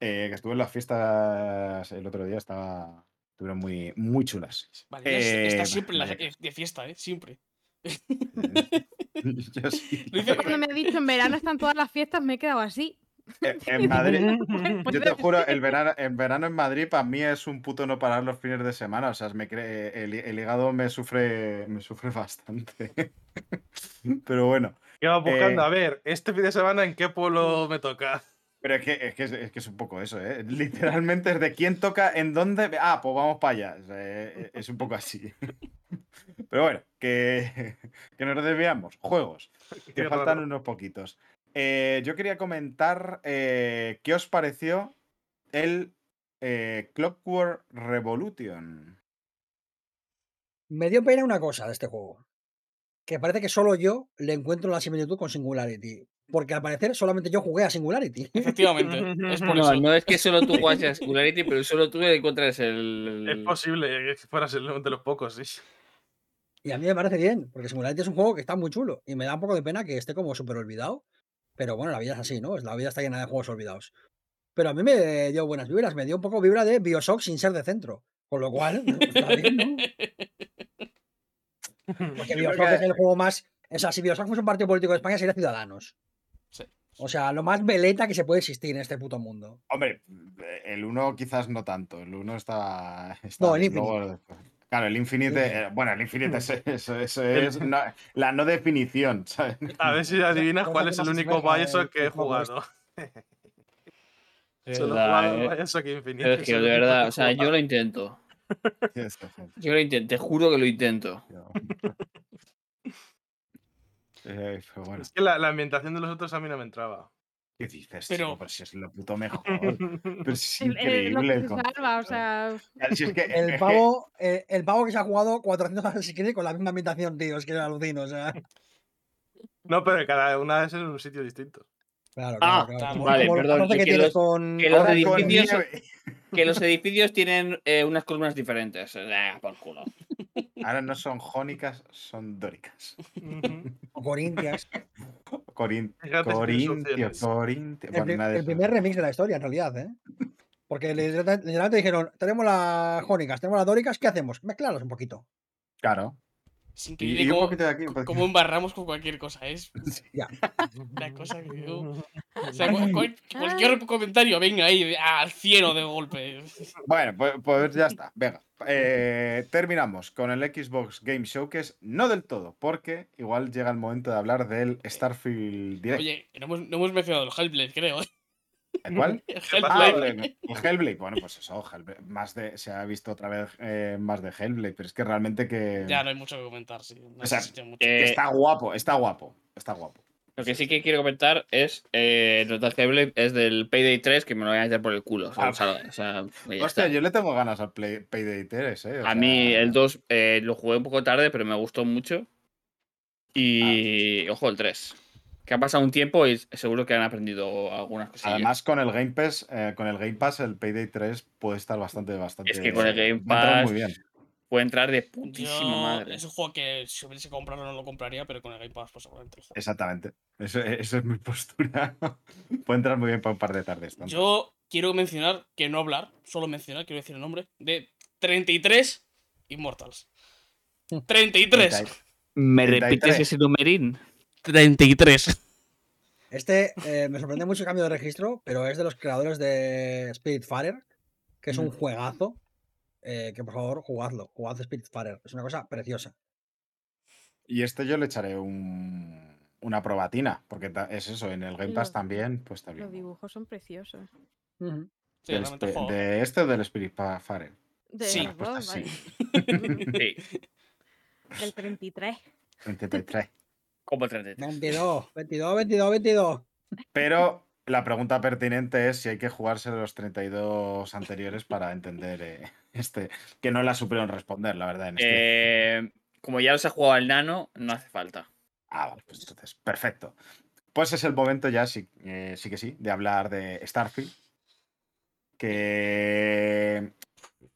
Eh, que estuve en las fiestas el otro día, estaba. Estuvieron muy, muy chulas. Vale, está siempre en de fiesta, ¿eh? Siempre. Yo sí. Cuando me ha dicho en verano están todas las fiestas, me he quedado así. En- En Madrid, yo te juro, el verano, en verano en Madrid para mí es un puto no parar los fines de semana. O sea, me cree, el, el hígado me sufre, me sufre bastante. Pero bueno, ¿Qué vas buscando? Eh, A ver, este fin de semana en qué pueblo me toca. Pero es que, es que, es, que es un poco eso, ¿eh? Literalmente es de quién toca, en dónde. Ah, pues vamos para allá. O sea, eh, es un poco así. Pero bueno, que, que nos desviamos. Juegos. Qué que faltan raro. unos poquitos. Eh, yo quería comentar eh, qué os pareció el eh, Clockwork Revolution. Me dio pena una cosa de este juego. Que parece que solo yo le encuentro la similitud con Singularity. Porque al parecer solamente yo jugué a Singularity. Efectivamente. es por No, eso. no es que solo tú juegas a Singularity, pero solo tú encuentras el. Es posible que fueras el de los pocos, sí. Y a mí me parece bien, porque Singularity es un juego que está muy chulo. Y me da un poco de pena que esté como súper olvidado. Pero bueno, la vida es así, ¿no? La vida está llena de juegos olvidados. Pero a mí me dio buenas vibras, me dio un poco vibra de Bioshock sin ser de centro. Con lo cual, está bien, ¿no? Porque Bioshock es el juego más. O sea, si Bioshock fuese un partido político de España, sería Ciudadanos. Sí. O sea, lo más veleta que se puede existir en este puto mundo. Hombre, el 1 quizás no tanto. El 1 está. está No, el luego- Claro, el Infinite, eh, bueno, el Infinite es, eso, eso es no- la no definición, ¿sabes? A ver si adivinas cuál es el único Bioshock que he jugado. De Solo he verdad, jugado eh. Bioshock Infinite. Es que de verdad, o sea, yo lo intento. Yo lo intento, te juro que lo intento. Eh, pero bueno, Es que la, la ambientación de los otros a mí no me entraba. ¿qué dices? Pero- chico? Pero si es lo puto mejor. Pero si es El- el- lo increíble. que el se salva, o concepto. sea. Claro, si es que- es El que- pavo, eh, el pavo que se ha jugado 400 Assassin's Creed con la misma ambientación, tío. Es que alucino, o sea. No, pero cada una es en un sitio distinto. Claro, Ah, claro, vale, como los perdón, 14 que los- con. que los edificios- nieve. Que los edificios tienen eh, unas columnas diferentes. Eh, por culo. Ahora no son jónicas, son dóricas. o Corintias. Corin- Fíjate si Corintio, tienes Corintio. El, Bueno, primer remix de la historia, en realidad, ¿eh? Porque literalmente literalmente dijeron: Tenemos las jónicas, tenemos las dóricas, ¿qué hacemos? Mezclarlas un poquito. Claro. Es Y, increíble y un cómo, poquito de aquí. un co- poquito- cómo embarramos con cualquier cosa. Es Ya. una cosa que yo. O sea, cu- cual- cualquier comentario, venga ahí al cielo de golpe. Bueno, pues, pues ya está. Venga. Eh, terminamos con el Xbox Game Showcase. No del todo, porque igual llega el momento de hablar del Starfield Direct. Oye, no hemos, no hemos mencionado el Hellblade, creo. ¿El ¿Cuál? El Ah, Hellblade. el, el Hellblade. Bueno, pues eso, Hellblade. Más de, se ha visto otra vez eh, más de Hellblade, pero es que realmente que, Ya no hay mucho que comentar, sí. No O sea, existe mucho. que Eh, está guapo, está guapo, está guapo. Lo que sí que quiero comentar es eh, el Total Hellblade es del Payday 3 que me lo voy a meter por el culo. o sea, Ah. o sea, o sea, ya Hostia, está. yo le tengo ganas al Play, Payday 3, eh. o A sea, mí el 2 eh, lo jugué un poco tarde, pero me gustó mucho. Y ojo, el 3. Que ha pasado un tiempo y seguro que han aprendido algunas cosillas. Además, con el Game Pass, eh, con el Game Pass, el Payday 3 puede estar bastante, bastante. Es que con el Game Pass muy bien. puede entrar de putísima Yo- madre. Es un juego que si hubiese comprado no lo compraría, pero con el Game Pass, pues seguramente lo juego. Exactamente. Eso, eso es mi postura. puede entrar muy bien para un par de tardes. tanto. Yo quiero mencionar, que no hablar, solo mencionar, quiero decir el nombre, de 33 Immortals. 33. ¿Me 33. repites ese numerín? 33. Este eh, me sorprende mucho el cambio de registro, pero es de los creadores de Spiritfarer, que es un Mm. juegazo. eh, que por favor, jugadlo. Jugad Spiritfarer. Es una cosa preciosa. Y este yo le echaré un, una probatina, porque es eso, en el Game Pass también, pues está bien. Los dibujos son preciosos. Sí, juego. ¿De este o del Spirit Farer? De Sí. Pues dos, así. vale. Sí, Del 33. 23. Como 33. 22, 22, 22, 22. Pero la pregunta pertinente es si hay que jugarse los 32 anteriores para entender eh, este, que no la supieron responder, la verdad. En este. Eh, como ya los ha jugado el nano, no hace falta. Ah, vale, pues entonces, perfecto. Pues es el momento ya, sí, eh, sí que sí, de hablar de Starfield. Que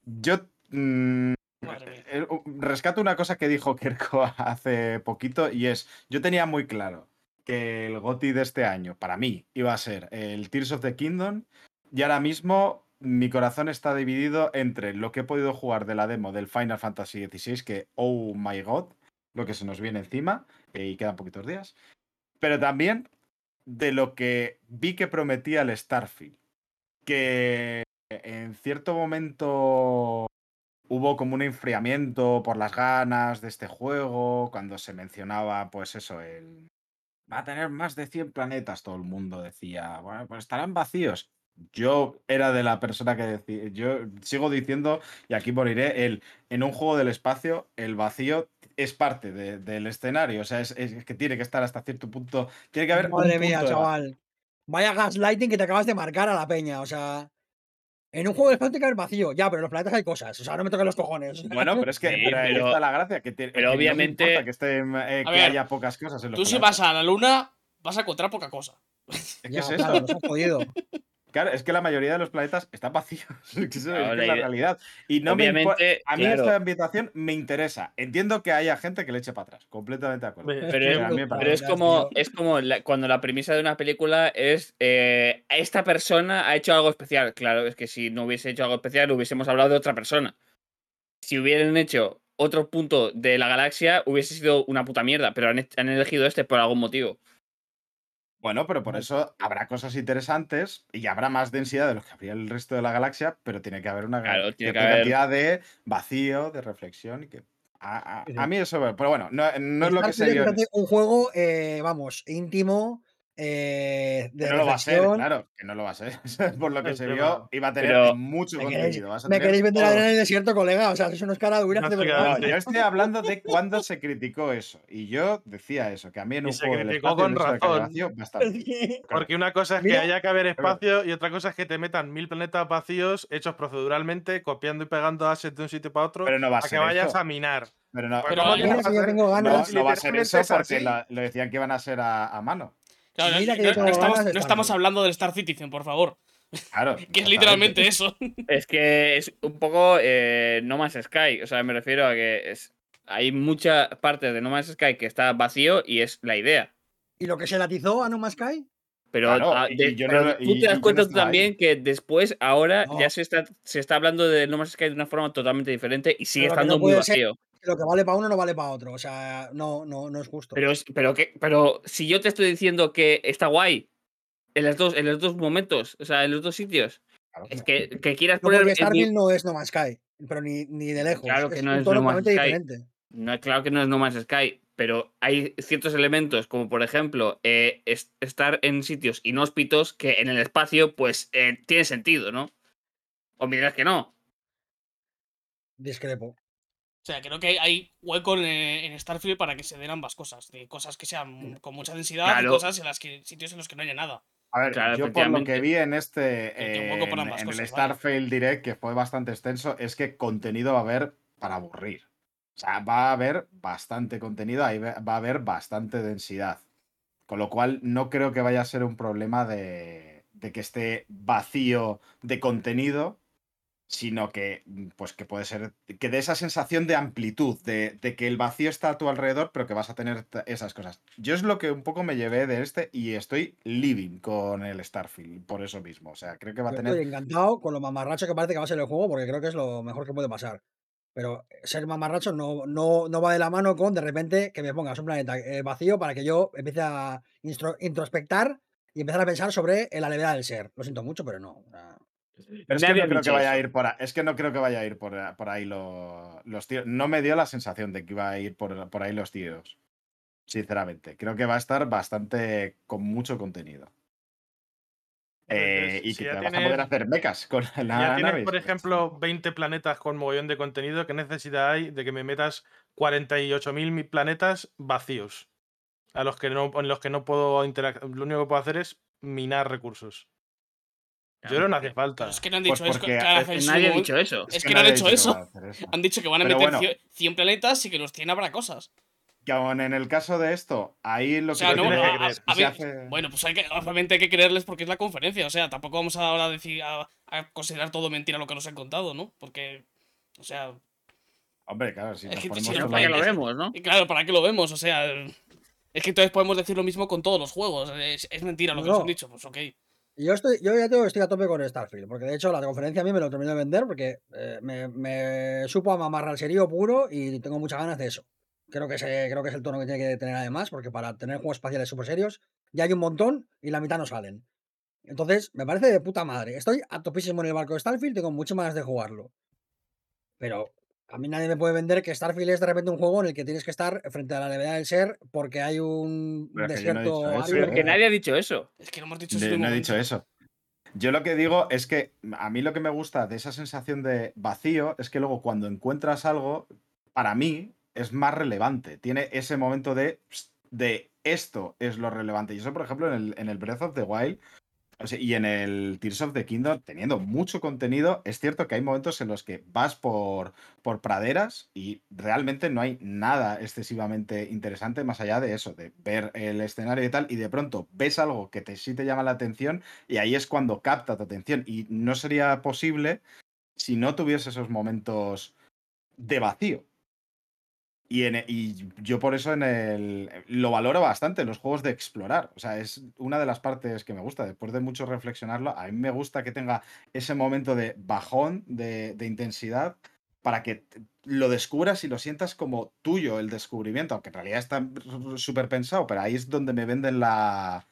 yo mm, Eh, uh, rescato una cosa que dijo Kerko hace poquito y es, yo tenía muy claro que el GOTY de este año, para mí, iba a ser el Tears of the Kingdom y ahora mismo mi corazón está dividido entre lo que he podido jugar de la demo del Final Fantasy XVI, que, oh my god, lo que se nos viene encima, eh, y quedan poquitos días, pero también de lo que vi que prometía el Starfield, que en cierto momento hubo como un enfriamiento por las ganas de este juego, cuando se mencionaba, pues eso, el... Va a tener más de 100 planetas, todo el mundo decía, bueno, pues estarán vacíos. Yo era de la persona que decía, yo sigo diciendo, y aquí moriré, el, en un juego del espacio, el vacío es parte de- del escenario, o sea, es, es que tiene que estar hasta cierto punto, tiene que haber... un Madre mía, punto chaval. Vaya gaslighting que te acabas de marcar a la peña. O sea, en un juego de espacio tiene que haber vacío. Ya, pero en los planetas hay cosas. O sea, no me toques los cojones. Bueno, pero es que Sí, pero está la gracia, que, tiene- pero que obviamente- importa que, esté, eh, que ver, haya pocas cosas en los Tú si vas a la luna, vas a encontrar poca cosa. Es que Ya, es eso. nos has jodido. Claro, es que la mayoría de los planetas están vacíos. Es que la es la idea- realidad. Y no me Obviamente, A mí claro. esta ambientación me interesa. Entiendo que haya gente que le eche para atrás. Completamente de acuerdo. Pero, Sí, a mí me pero es como, es como la- cuando la premisa de una película es eh, esta persona ha hecho algo especial. Claro, es que si no hubiese hecho algo especial hubiésemos hablado de otra persona. Si hubieran hecho otro punto de la galaxia hubiese sido una puta mierda, pero han elegido este por algún motivo. Bueno, pero por eso habrá cosas interesantes y habrá más densidad de lo que habría el resto de la galaxia, pero tiene que haber una Claro, gran- tiene que cierta haber- cantidad de vacío, de reflexión y que a, a- a mí eso, pero bueno, no, no es lo que se Starfield vio. es en bastante esto. un juego, eh, vamos, íntimo, eh, de Que no lo va a ser, claro, que no lo va a ser. Por lo que se vio, iba a tener Pero- mucho Me queréis, contenido. vas a me tener queréis vender arena en el desierto, colega. O sea, sois unos caraduras de verdad. No, yo estoy hablando de cuando se criticó eso. Y yo decía eso, que a mí en Y un se juego del criticó espacio con se razón. bastante. Porque una cosa es que Mira, haya que haber espacio y otra cosa es que te metan mil planetas vacíos hechos proceduralmente, copiando y pegando assets de un sitio para otro, Pero no va a a que ser vayas eso. a minar. Pero no, va a ser eso es porque lo decían que iban a ser a mano. Claro, Mira no, estamos, ganas de no estamos Starfield. hablando del Star Citizen, por favor. Claro. Que es literalmente eso. Es que es un poco eh, No Man's Sky. O sea, me refiero a que es, hay mucha parte de No Man's Sky que está vacío y es la idea. ¿Y lo que se latizó a No Man's Sky? Pero, Claro, y de- yo no pero lo- tú y- te das cuenta no ahí. también que después, ahora, No. ya se está, se está hablando de No Man's Sky de una forma totalmente diferente y sigue Pero estando no muy puede ser- vacío. Que lo que vale para uno no vale para otro. O sea, no, no, no es justo. Pero, es- pero, que, pero si yo te estoy diciendo que está guay en, las dos, en los dos momentos, o sea, en los dos sitios, Claro. es que, que quieras No, poner. mi- Starfield no es No Man's Sky, pero ni, ni de lejos. Claro que es no es No Man's Sky. diferente. No, claro que no es No Man's Sky, pero hay ciertos elementos, como por ejemplo, eh, es- estar en sitios inhóspitos que en el espacio, pues, eh, tiene sentido, ¿no? O me dirás que no. Discrepo. O sea, creo que hay, hueco en, en Starfield para que se den ambas cosas. De cosas que sean con mucha densidad y cosas en las que sitios en los que no haya nada. A ver, Claro, yo por lo que vi en este, poco en, en el cosas. Starfield Direct, que fue bastante extenso, es que contenido va a haber para aburrir. O sea, va a haber bastante contenido, ahí va va a haber bastante densidad. Con lo cual, no creo que vaya a ser un problema de, de que esté vacío de contenido, sino que, mm, pues, que puede ser, que dé esa sensación de amplitud, de, de que el vacío está a tu alrededor, pero que vas a tener esas cosas. Yo es lo que un poco me llevé de este y estoy living con el Starfield, por eso mismo. O sea, creo que va a tener... estoy encantado con lo mamarracho que parece que va a ser el juego, porque creo que es lo mejor que puede pasar. Pero ser mamarracho no, no, no va de la mano con de repente que me pongas un planeta eh, vacío para que yo empiece a introspectar y empezar a pensar sobre la levedad del ser. Lo siento mucho, pero no. Pero es que no creo que vaya a ir por ahí. Es que no creo que vaya a ir por, por ahí lo- los tiros. No me dio la sensación de que iba a ir por, por ahí los tiros. Sinceramente. Creo que va a estar bastante con mucho contenido. Entonces, Eh, y si que te vas a poder hacer mecas con la ya tienes, nave. por ejemplo, 20 planetas con mogollón de contenido. ¿Qué necesidad hay de que me metas 48.000 planetas vacíos? A los que no, en los que no puedo interactuar. Lo único que puedo hacer es minar recursos. Yo creo que no hace falta. Pero es que no han Pues dicho eso. a eh, hacer en su Nadie ha dicho eso. Es que no han dicho eso. a eso. Han dicho que van a Pero meter bueno. 100 100 planetas y que los tienen para cosas. Que aun en el caso de esto, ahí lo O sea, que no, tienes a- que a- creer. a se ver, hace- bueno, pues hay que, obviamente hay que creerles porque es la conferencia. O sea, tampoco vamos a ahora decir a, a considerar todo mentira lo que nos han contado, ¿no? Porque, o sea, Hombre, claro, si Es nos que ponemos si no, para que lo es- vemos, ¿no? y claro, ¿para qué lo vemos? O sea, es que entonces podemos decir lo mismo con todos los juegos. Es, es mentira lo que No. nos han dicho, pues ok. Yo, estoy, yo ya tengo, estoy a tope con Starfield, porque de hecho la conferencia a mí me lo terminó de vender porque eh, me, supo a al serio puro y tengo muchas ganas de eso. Creo que, creo que es el tono que tiene que tener además, porque para tener juegos espaciales súper serios ya hay un montón y la mitad no salen. Entonces, me parece de puta madre. Estoy a topísimo en el barco de Starfield, tengo muchas ganas de jugarlo. Pero a mí nadie me puede vender que Starfield es de repente un juego en el que tienes que estar frente a la levedad del ser porque hay un Pero que no desierto eso. Pero es que nadie ha dicho eso. Es que no hemos dicho De- eso. no he dicho eso. Yo lo que digo es que a mí lo que me gusta de esa sensación de vacío es que luego cuando encuentras algo, para mí es más relevante. Tiene ese momento de, de esto es lo relevante. Y eso, por ejemplo, en el, en el Breath of the Wild y en el Tears of the Kingdom, teniendo mucho contenido, es cierto que hay momentos en los que vas por, por praderas y realmente no hay nada excesivamente interesante más allá de eso, de ver el escenario y tal, y de pronto ves algo que te, sí te llama la atención y ahí es cuando capta tu atención. Y no sería posible si no tuviese esos momentos de vacío. E- y yo por eso en el, lo valoro bastante los juegos de explorar. O sea, es una de las partes que me gusta. Después de mucho reflexionarlo, a mí me gusta que tenga ese momento de bajón, de, de intensidad, para que lo descubras y lo sientas como tuyo el descubrimiento, aunque en realidad está súper pensado, pero ahí es donde me venden la,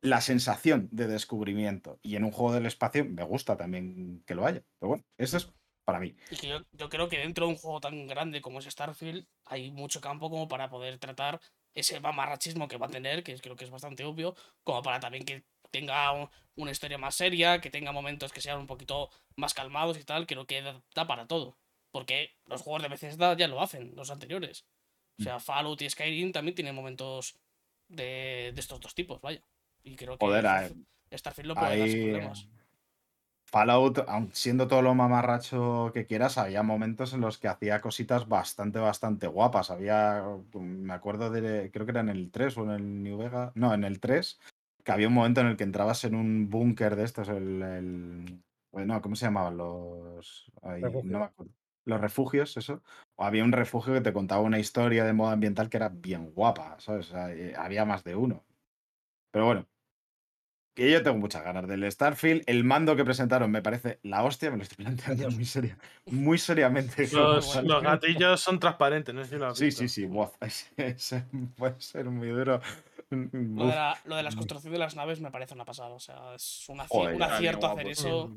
la sensación de descubrimiento. Y en un juego del espacio me gusta también que lo haya. Pero bueno, eso es para mí. Y que yo, yo creo que dentro de un juego tan grande como es Starfield, hay mucho campo como para poder tratar ese mamarrachismo que va a tener, que creo que es bastante obvio, como para también que tenga un- una historia más seria, que tenga momentos que sean un poquito más calmados y tal, creo que da, da para todo. Porque los juegos de Bethesda ya lo hacen, los anteriores. O Mm. sea, Fallout y Skyrim también tienen momentos de, de estos dos tipos, vaya. Y creo que Joder, Starfield- no puede dar sin problemas. Fallout, aun siendo todo lo mamarracho que quieras, había momentos en los que hacía cositas bastante, bastante guapas. Había, me acuerdo de, creo que era en el 3 o en el New Vega, no, en el 3, que había un momento en el que entrabas en un búnker de estos, el, el- bueno, ¿cómo se llamaban los? no me acuerdo. Los refugios, eso. O había un refugio que te contaba una historia de modo ambiental que era bien guapa, ¿sabes? O sea, eh, había más de uno. Pero bueno, que yo tengo muchas ganas del Starfield. El mando que presentaron me parece la hostia, me lo estoy planteando muy seria, muy seriamente. Los- gatillos son transparentes, no sé si lo has Sí, visto. sí, sí, puede ser muy duro. Lo de, la, lo de las construcciones de las naves me parece una pasada. O sea, es un, Joder, acierto hacer guapo, eso.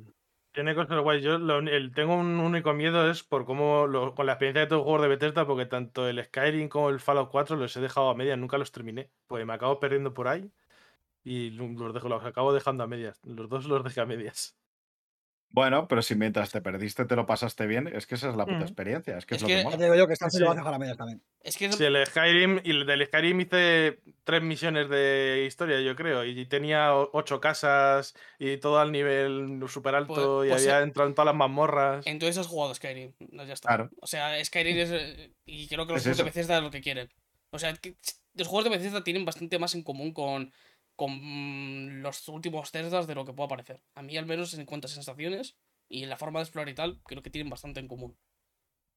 Tiene cosas guays. Yo lo el, tengo un único miedo es por cómo, lo- con la experiencia de todos los juegos de Bethesda, porque tanto el Skyrim como el Fallout 4 los he dejado a medias, nunca los terminé, pues me acabo perdiendo por ahí y lo- los, dejo, los acabo dejando a medias. Los dos los dejé a medias. Bueno, pero si mientras te perdiste te lo pasaste bien, es que esa es la puta Mm. experiencia, es que es, Es lo que- que Ya mola. te digo yo que Sí. lo vas a dejar a medias también. Es que es- Sí, el Skyrim, y el del Skyrim hice tres misiones de historia, yo creo, y tenía ocho casas y todo al nivel súper alto Pues- y pues, había eh, entrado en todas las mazmorras. entonces has jugado Skyrim. No, ya está. Claro. O sea, Skyrim es. eh, Y creo que los Es juegos de. Bethesda es lo que quieren. O sea, que los juegos de Bethesda tienen bastante más en común con, con mm, los últimos Zeldas de lo que pueda parecer. A mí, al menos en cuanto a sensaciones y en la forma de explorar y tal, creo que tienen bastante en común.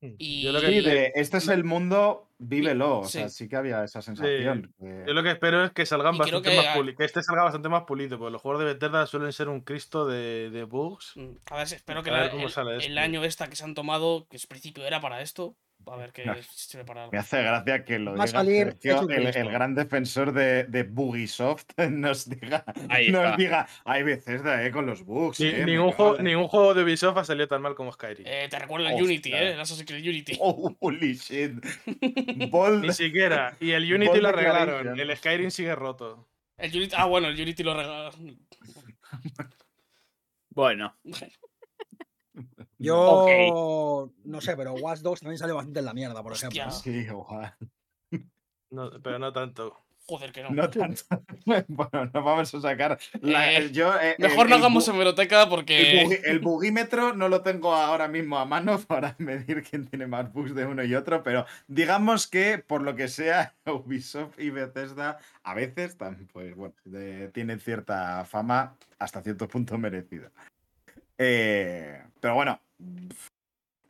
Mm. Y- Yo lo que Sí, de este es el mundo, vívelo. O Sí. sea, sí que había esa sensación. que- Yo lo que espero es que salgan Y bastante que más pulidos. Que este salga bastante más pulido, porque los juegos de Bethesda suelen ser un cristo de, de bugs. Mm, A ver, espero que A ver la- cómo el, sale el año esta que se han tomado, que es principio era para esto, a ver qué No. sirve para algo. Me hace gracia que lo Va diga salir Sergio, el, gran defensor de, de Bugisoft, nos diga, Ahí nos diga, hay veces eh, con los bugs. Ni- eh, ningún, juego, en-". ningún juego de Ubisoft ha salido tan mal como Skyrim. Eh, te recuerdo el Hostia. Unity, ¿eh? El Assassin's Creed Unity. Oh, holy shit. Bold. Ni siquiera. Y el Unity lo arreglaron. El Skyrim sigue roto. El Unity, ah, bueno, el Unity lo regalaron. Bueno, Yo no sé, pero Watch Dogs también salió bastante en la mierda, por Hostia. ejemplo. Sí, guau. No, pero no tanto. Joder, que no. No tanto. bueno, no vamos a sacar. la- Eh, yo, eh, Mejor el- no hagamos hemeroteca El, porque. bugi- el bugímetro no lo tengo ahora mismo a mano para medir quién tiene más bugs de uno y otro, pero digamos que por lo que sea, Ubisoft y Bethesda a veces pues, bueno, de- tienen cierta fama hasta cierto punto merecida. Eh, pero bueno,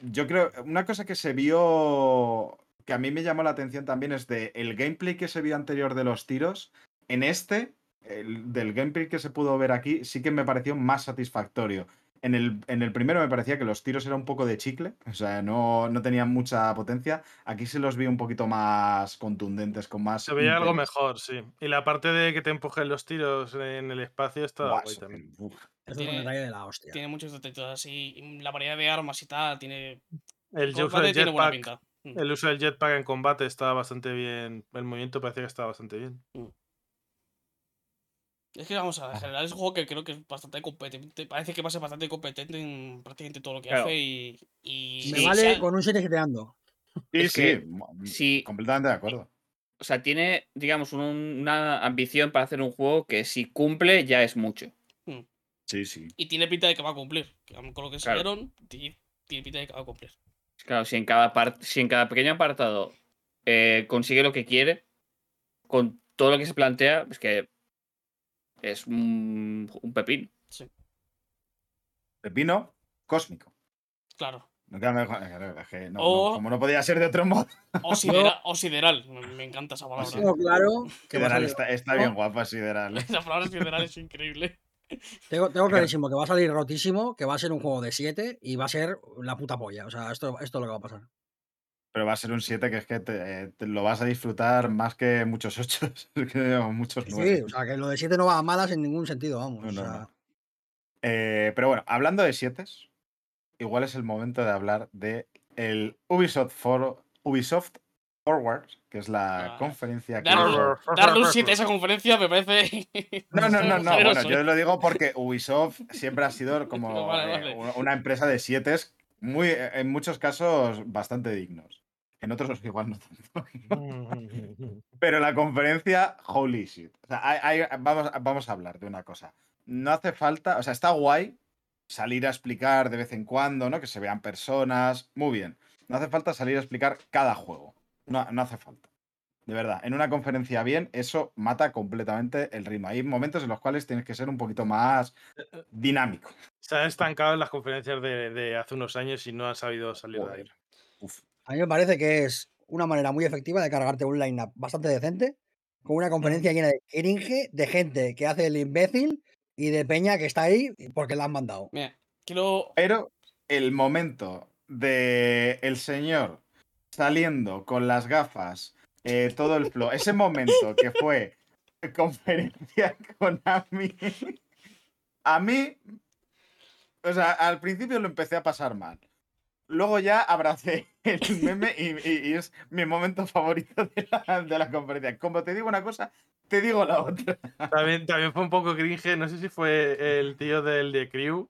yo creo, una cosa que se vio, que a mí me llamó la atención también es de el gameplay que se vio anterior de los tiros, en este, el- del gameplay que se pudo ver aquí, sí que me pareció más satisfactorio. En el, en el primero me parecía que los tiros eran un poco de chicle, o sea, no, no tenían mucha potencia. Aquí se los vi un poquito más contundentes, con más. Se veía algo mejor, sí. Y la parte de que te empujen los tiros en el espacio estaba Buah, guay también. es un Tiene- detalle de la hostia. Tiene muchos detalles así. y La variedad de armas y tal. Tiene. El uso del tiene buena jetpack, pinta. Mm. el uso del jetpack en combate estaba bastante bien. El movimiento parecía que estaba bastante bien. Es que vamos a ver, en general es un juego que creo que es bastante competente. Parece que va a ser bastante competente en prácticamente todo lo que Claro. hace y. y Me Sí, vale sea- con un 7 ando. Sí, Es sí, que si- completamente de acuerdo. o sea, tiene, digamos, un- una ambición para hacer un juego que si cumple ya es mucho. Sí, sí. Y tiene pinta de que va a cumplir. Con lo que Claro. ti- tiene pinta de que va a cumplir. Claro, si en cada, par- si en cada pequeño apartado eh, consigue lo que quiere, con todo lo que se plantea, es que es un, un pepín. Pepino cósmico. Claro. No queda mejor- es que no- no, O- como no podía ser de otro modo. O, sidera- o sideral. Me, encanta esa palabra. Tengo claro Sideral está, está bien guapa, Sideral. Esa palabra sideral es increíble. tengo, tengo clarísimo que va a salir rotísimo, que va a ser un juego de 7 y va a ser la puta polla. O sea, esto, esto es lo que va a pasar. Pero va a ser un 7 que es que te, te lo vas a disfrutar más que muchos 8, que muchos Sí, 9. sí, o sea, que lo de 7 no va a malas en ningún sentido, vamos. No, o no, sea, no. Eh, pero bueno, hablando de 7, igual es el momento de hablar de el Ubisoft, For- Ubisoft Forward, que es la Ah, conferencia que Darle, un 7 a esa conferencia me parece. No, no, no, no. Bueno, yo ¿eh? lo digo porque Ubisoft siempre ha sido como Vale, eh, vale. una empresa de 7 muy, en muchos casos bastante dignos. En otros igual no tanto. Pero la conferencia, holy shit. O sea, hay- hay- vamos, vamos a hablar de una cosa. No hace falta, o sea, está guay salir a explicar de vez en cuando, ¿no? Que se vean personas. Muy bien. No hace falta salir a explicar cada juego. No, no hace falta. De verdad, en una conferencia bien, eso mata completamente el ritmo. Hay momentos en los cuales tienes que ser un poquito más dinámico. Se han estancado en las conferencias de, de hace unos años y no han sabido salir de ahí. Uf. A mí me parece que es una manera muy efectiva de cargarte un line-up bastante decente, con una conferencia llena de cringe, de gente que hace el imbécil y de peña que está ahí porque la han mandado. Mira, quiero. Pero el momento de el señor saliendo con las gafas, eh, todo el flow, ese momento que fue conferencia con Ami, a mí, o sea, al principio lo empecé a pasar mal. Luego ya abracé el meme y, y- y es mi momento favorito de la, de la conferencia. Como te digo una cosa, te digo la otra. También, también fue un poco cringe, no sé si fue el tío del de Crew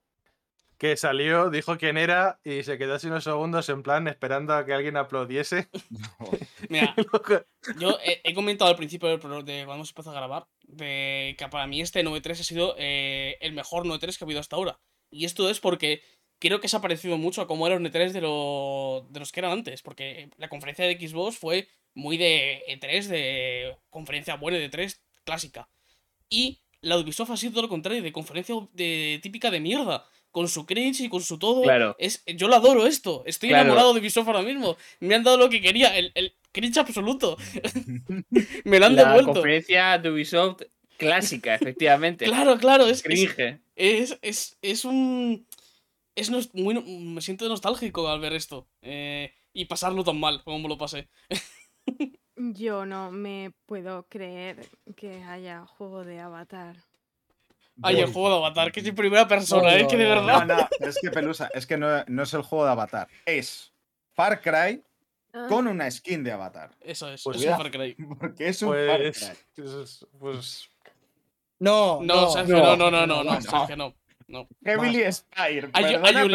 que salió, dijo quién era y se quedó así unos segundos en plan esperando a que alguien aplaudiese. Mira, yo he, he comentado al principio del pro- de cuando hemos empezado a grabar de que para mí este 9.3 ha sido eh, el mejor 9.3 que ha habido hasta ahora. Y esto es porque creo que se ha parecido mucho a cómo eran los 9.3 de, lo- de los que eran antes. Porque la conferencia de Xbox fue muy de E3, de conferencia buena de E3 clásica. Y la Ubisoft ha sido todo lo contrario, de conferencia de, típica de mierda. Con su cringe y con su todo. Claro. Es, yo lo adoro esto. Estoy Claro. enamorado de Ubisoft ahora mismo. Me han dado lo que quería. El, el cringe absoluto. Me lo han La devuelto. conferencia de Ubisoft clásica, efectivamente. Claro, claro. Es, es, Cringe. es, es, es un. Es nos- muy, me siento nostálgico al ver esto. eh, y pasarlo tan mal como me lo pasé. Yo no me puedo creer que haya juego de Avatar. Ay, el juego de Avatar, que es en primera persona, No, es que de no, no, verdad. No, no, es que Pelusa, es que no, no es el juego de Avatar, es Far Cry Ah, con una skin de Avatar. Eso es, Pues es un. Far Cry. Porque es un Far Pues, Cry. pues, pues No, No, Sergio, no, no, no, no, no, no. Sergio, no. No. Heavily Spire. Hay, hay un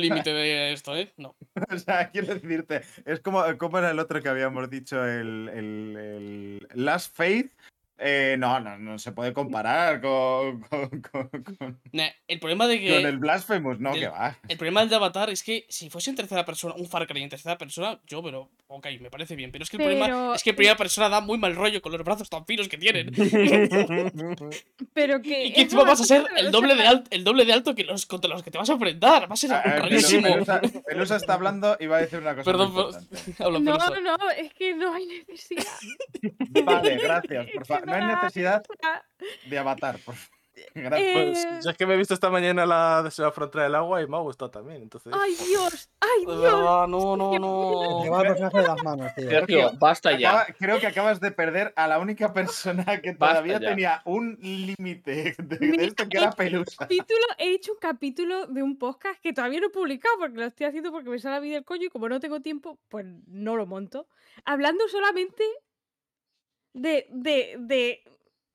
límite, el- de esto, ¿eh? No. O sea, quiero decirte, es como, como era el otro que habíamos dicho, el, el, el Last Faith. Eh, no, no, no se puede comparar con, con, con- con- Nah, el problema de que. con el Blasphemous, no, que va. El problema del de Avatar es que si fuese en tercera persona, un Far Cry en tercera persona, yo, pero, ok, me parece bien. Pero es que el problema es que en primera persona da muy mal rollo con los brazos tan finos que tienen. Pero que. y que encima vas a ser el doble de, alto, el doble de alto que los contra los que te vas a enfrentar. Va a ser Ah, ah, rarísimo. Pelusa, Pelusa está hablando y va a decir una cosa Perdón, muy por- No, Pelusa. no, no, es que no hay necesidad. Vale, gracias. Por favor. No hay hay necesidad de avatar. Por favor. Gracias. pues, Eh, yo es que me he visto esta mañana la de la frontera del agua y me ha gustado también. Entonces, Ay, Dios, ay, Dios. verdad, no, no, no. Te va el personaje de las manos, tío. Sergio, basta ya. Acaba- creo que acabas de perder a la única persona que todavía tenía un límite de, de Mira, esto que era Pelusa. capítulo, he hecho un capítulo de un podcast que todavía no he publicado porque lo estoy haciendo porque me sale a mí del coño y como no tengo tiempo, pues no lo monto. Hablando solamente de, de, de,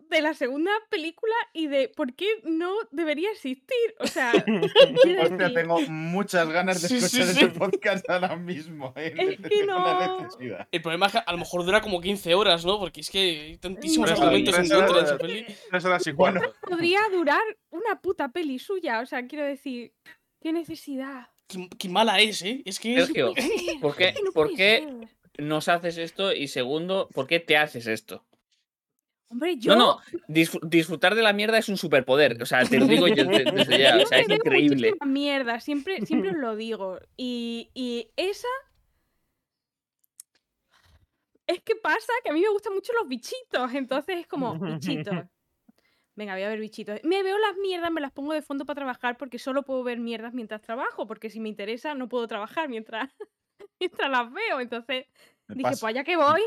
de la segunda película y de por qué no debería existir. O sea, Hostia, decir, tengo muchas ganas de Sí, escuchar sí. este podcast ahora mismo. ¿eh? Es que no. El problema es que a lo mejor dura como 15 horas, ¿no? Porque es que hay tantísimos No, argumentos en contra de esa peli. tres horas y Bueno. cuarto. podría durar una puta peli suya. O sea, quiero decir, qué necesidad. Qué, qué mala es, ¿eh? Es que. es- Sergio, ¿por qué, por qué ser. Nos haces esto? Y segundo, ¿por qué te haces esto? Hombre, yo. No, no, disfr- disfrutar de la mierda es un superpoder. O sea, te lo digo yo de- desde ya. Yo O sea, es increíble. mierda, siempre, siempre os lo digo. Y, y esa. Es que pasa que a mí me gustan mucho los bichitos, entonces es como bichitos. Venga, voy a ver bichitos. Me veo las mierdas, me las pongo de fondo para trabajar porque solo puedo ver mierdas mientras trabajo, porque si me interesa no puedo trabajar mientras, mientras las veo. Entonces Me dije, pues allá que voy.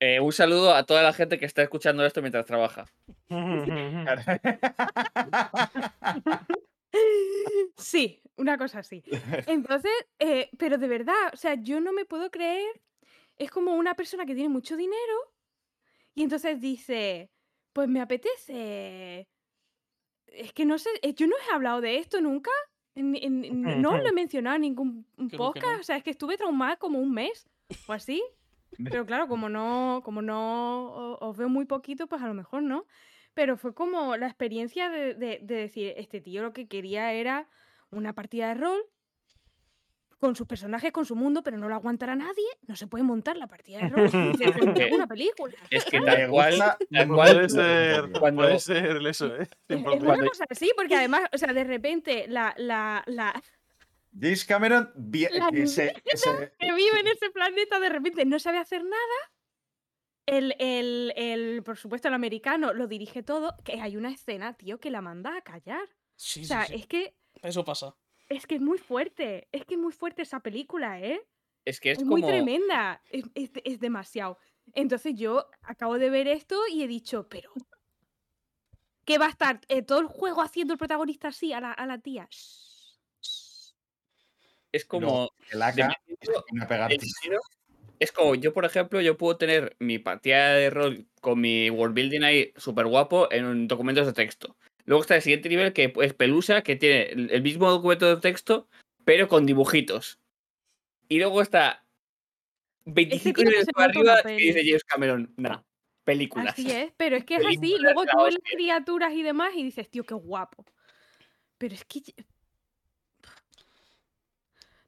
Eh, un saludo a toda la gente que está escuchando esto mientras trabaja. Sí, una cosa así. Entonces, eh, pero de verdad, o sea, yo no me puedo creer. Es como una persona que tiene mucho dinero y entonces dice, pues me apetece. Es que no sé, eh, yo no he hablado de esto nunca. En- en- en- no lo he mencionado en ningún podcast. no. O sea, es que estuve traumada como un mes o así. Pero claro, como no, como no o- os veo muy poquito, pues a lo mejor no. Pero fue como la experiencia de, de- de decir, este tío lo que quería era una partida de rol con sus personajes, con su mundo, pero no lo aguantará nadie. No se puede montar la partida de rol. una película. Es que tal mucho cual, Puede ser, cuando- puede ser eso, ¿eh? Es, es 100%. una cosa así, porque además, o sea, de repente la, la, la James Cameron La que se, que se- que vive en ese planeta de repente no sabe hacer nada. El, el, el, por supuesto, el americano lo dirige todo. Que hay una escena, tío, que la manda a callar. Sí, O sí, sea, sí. es que Eso pasa. Es que es muy fuerte. Es que es muy fuerte esa película, ¿eh? es que es, Es, muy como. tremenda. Es, es- es demasiado. Entonces yo acabo de ver esto y he dicho, pero. ¿Qué va a estar eh, todo el juego haciendo el protagonista así a la, a la tía? Shh, shh. Es como. Es como, yo, por ejemplo, yo puedo tener mi partida de rol con mi world building ahí súper guapo en un- documentos de texto. Luego está el siguiente nivel que es Pelusa, que tiene el mismo documento de texto, pero con dibujitos. Y luego está 25 tío que niveles para arriba que dice. James Cameron, nah, películas. Así es, pero es que es así. Luego tú ves las criaturas y demás y dices, tío, qué guapo. Pero es que.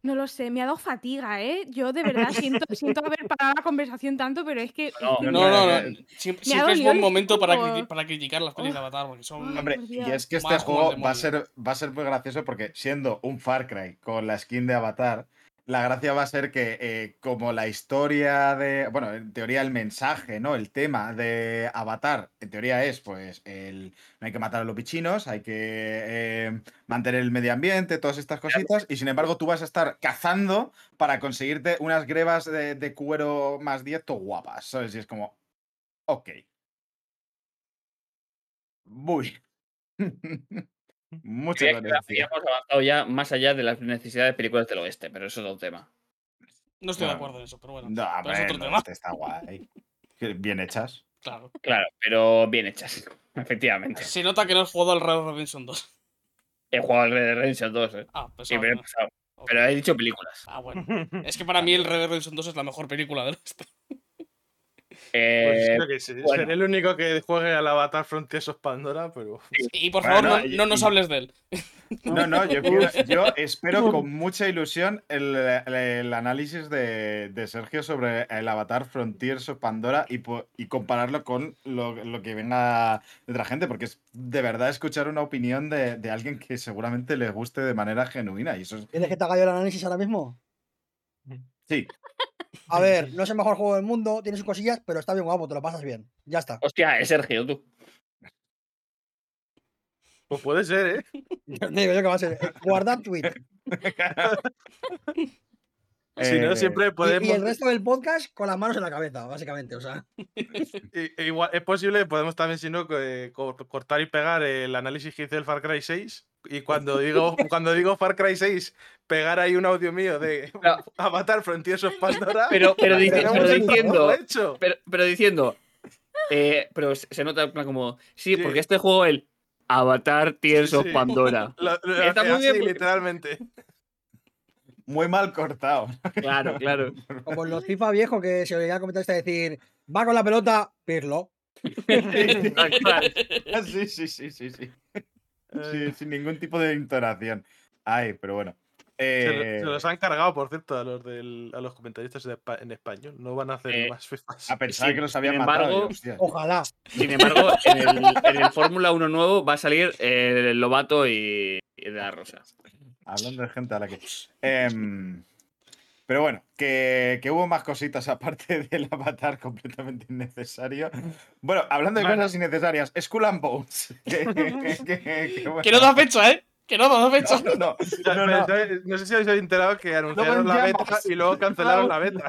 No lo sé, me ha dado fatiga, ¿eh? Yo de verdad siento, siento haber parado la conversación tanto, pero es que. es No, que no, No, no, no. Siempre, es buen momento para, criti- para criticar las pelis de. Avatar, porque son. Hombre, y es que este juego va a, ser, va a ser muy gracioso porque siendo un Far Cry con la skin de Avatar, la gracia va a ser que eh, como la historia de, bueno, en teoría el mensaje, ¿no? El tema de Avatar, en teoría es, pues, el, no hay que matar a los bichinos, hay que eh, mantener el medio ambiente, todas estas cositas, y sin embargo tú vas a estar cazando para conseguirte unas grebas de, de cuero más dieto guapas, ¿sabes? Y es como, ok. Muy. Mucha Creía que coherencia. habíamos avanzado ya más allá de las necesidades de películas del oeste, pero eso es otro tema. No estoy de acuerdo en eso, pero bueno. No, pero es otro no, tema. este está guay. Bien hechas. Claro. Claro, pero bien hechas, efectivamente. Se nota que no has jugado al Red Dead Redemption 2. He jugado al Red Dead Redemption 2, ¿eh? Ah, pues Sí, me lo he ah, pasado. ok. Pero he dicho películas. Ah, bueno. Es que para mí el Red Dead Redemption 2 es la mejor película del oeste. Pues Eh, creo que sí. bueno. Seré el único que juegue al Avatar Frontiers of Pandora, pero. Y por Bueno, favor, no, y- no nos hables de él. No, no, yo, quiero- yo espero con mucha ilusión el, el análisis de, de Sergio sobre el Avatar Frontiers of Pandora y, y compararlo con lo, lo que venga de otra gente, porque es de verdad escuchar una opinión de, de alguien que seguramente le guste de manera genuina. Y eso es. ¿Quieres que te haga yo el análisis ahora mismo? Sí, A ver, no es el mejor juego del mundo, tiene sus cosillas, pero está bien guapo, te lo pasas bien. Ya está. hostia, es Sergio, tú. Pues puede ser, ¿eh? Digo yo que va a ser. eh, Guardad tweet. Si no, Eh, siempre Y, y podemos. el resto del podcast con las manos en la cabeza, básicamente. O sea, Igual, es posible, podemos también, si no, co- cortar y pegar el análisis que hice del Far Cry 6. Y cuando digo, cuando digo Far Cry 6, pegar ahí un audio mío de No. Avatar Frontiers of Pandora. Pero, pero, dice- diciendo, hecho. pero, pero diciendo, eh, pero se nota en plan como, sí, Sí. porque este juego, el Avatar Tears Sí, of sí. Pandora. Lo- lo Está muy bien porque- literalmente. muy mal cortado. Claro, claro. como en los FIFA viejos que se oía comentarista decir, va con la pelota, Pirlo. Sí, sí, sí, sí, sí. Sí, sin ningún tipo de entonación. Ay, pero bueno. Se, lo- Eh, se los han cargado, por cierto, a los, del, a los comentaristas de en español. No van a hacer Eh, más FIFAs. a pensar sí, que los sin habían embargo, matado. hostia. Ojalá. Sin embargo, en el, en el Fórmula 1 nuevo va a salir el Lobato y, y de la Rosa. Hablando de gente a la que. Pero bueno, que, que hubo más cositas aparte del avatar completamente innecesario. Bueno, hablando de Bueno. cosas innecesarias, Skull and Bones. que, que- que- que bueno. Que no da fecha, ¿eh? Que no, no fecha. No, no, no, no. No sé si habéis enterado que anunciaron la beta y luego cancelaron la beta.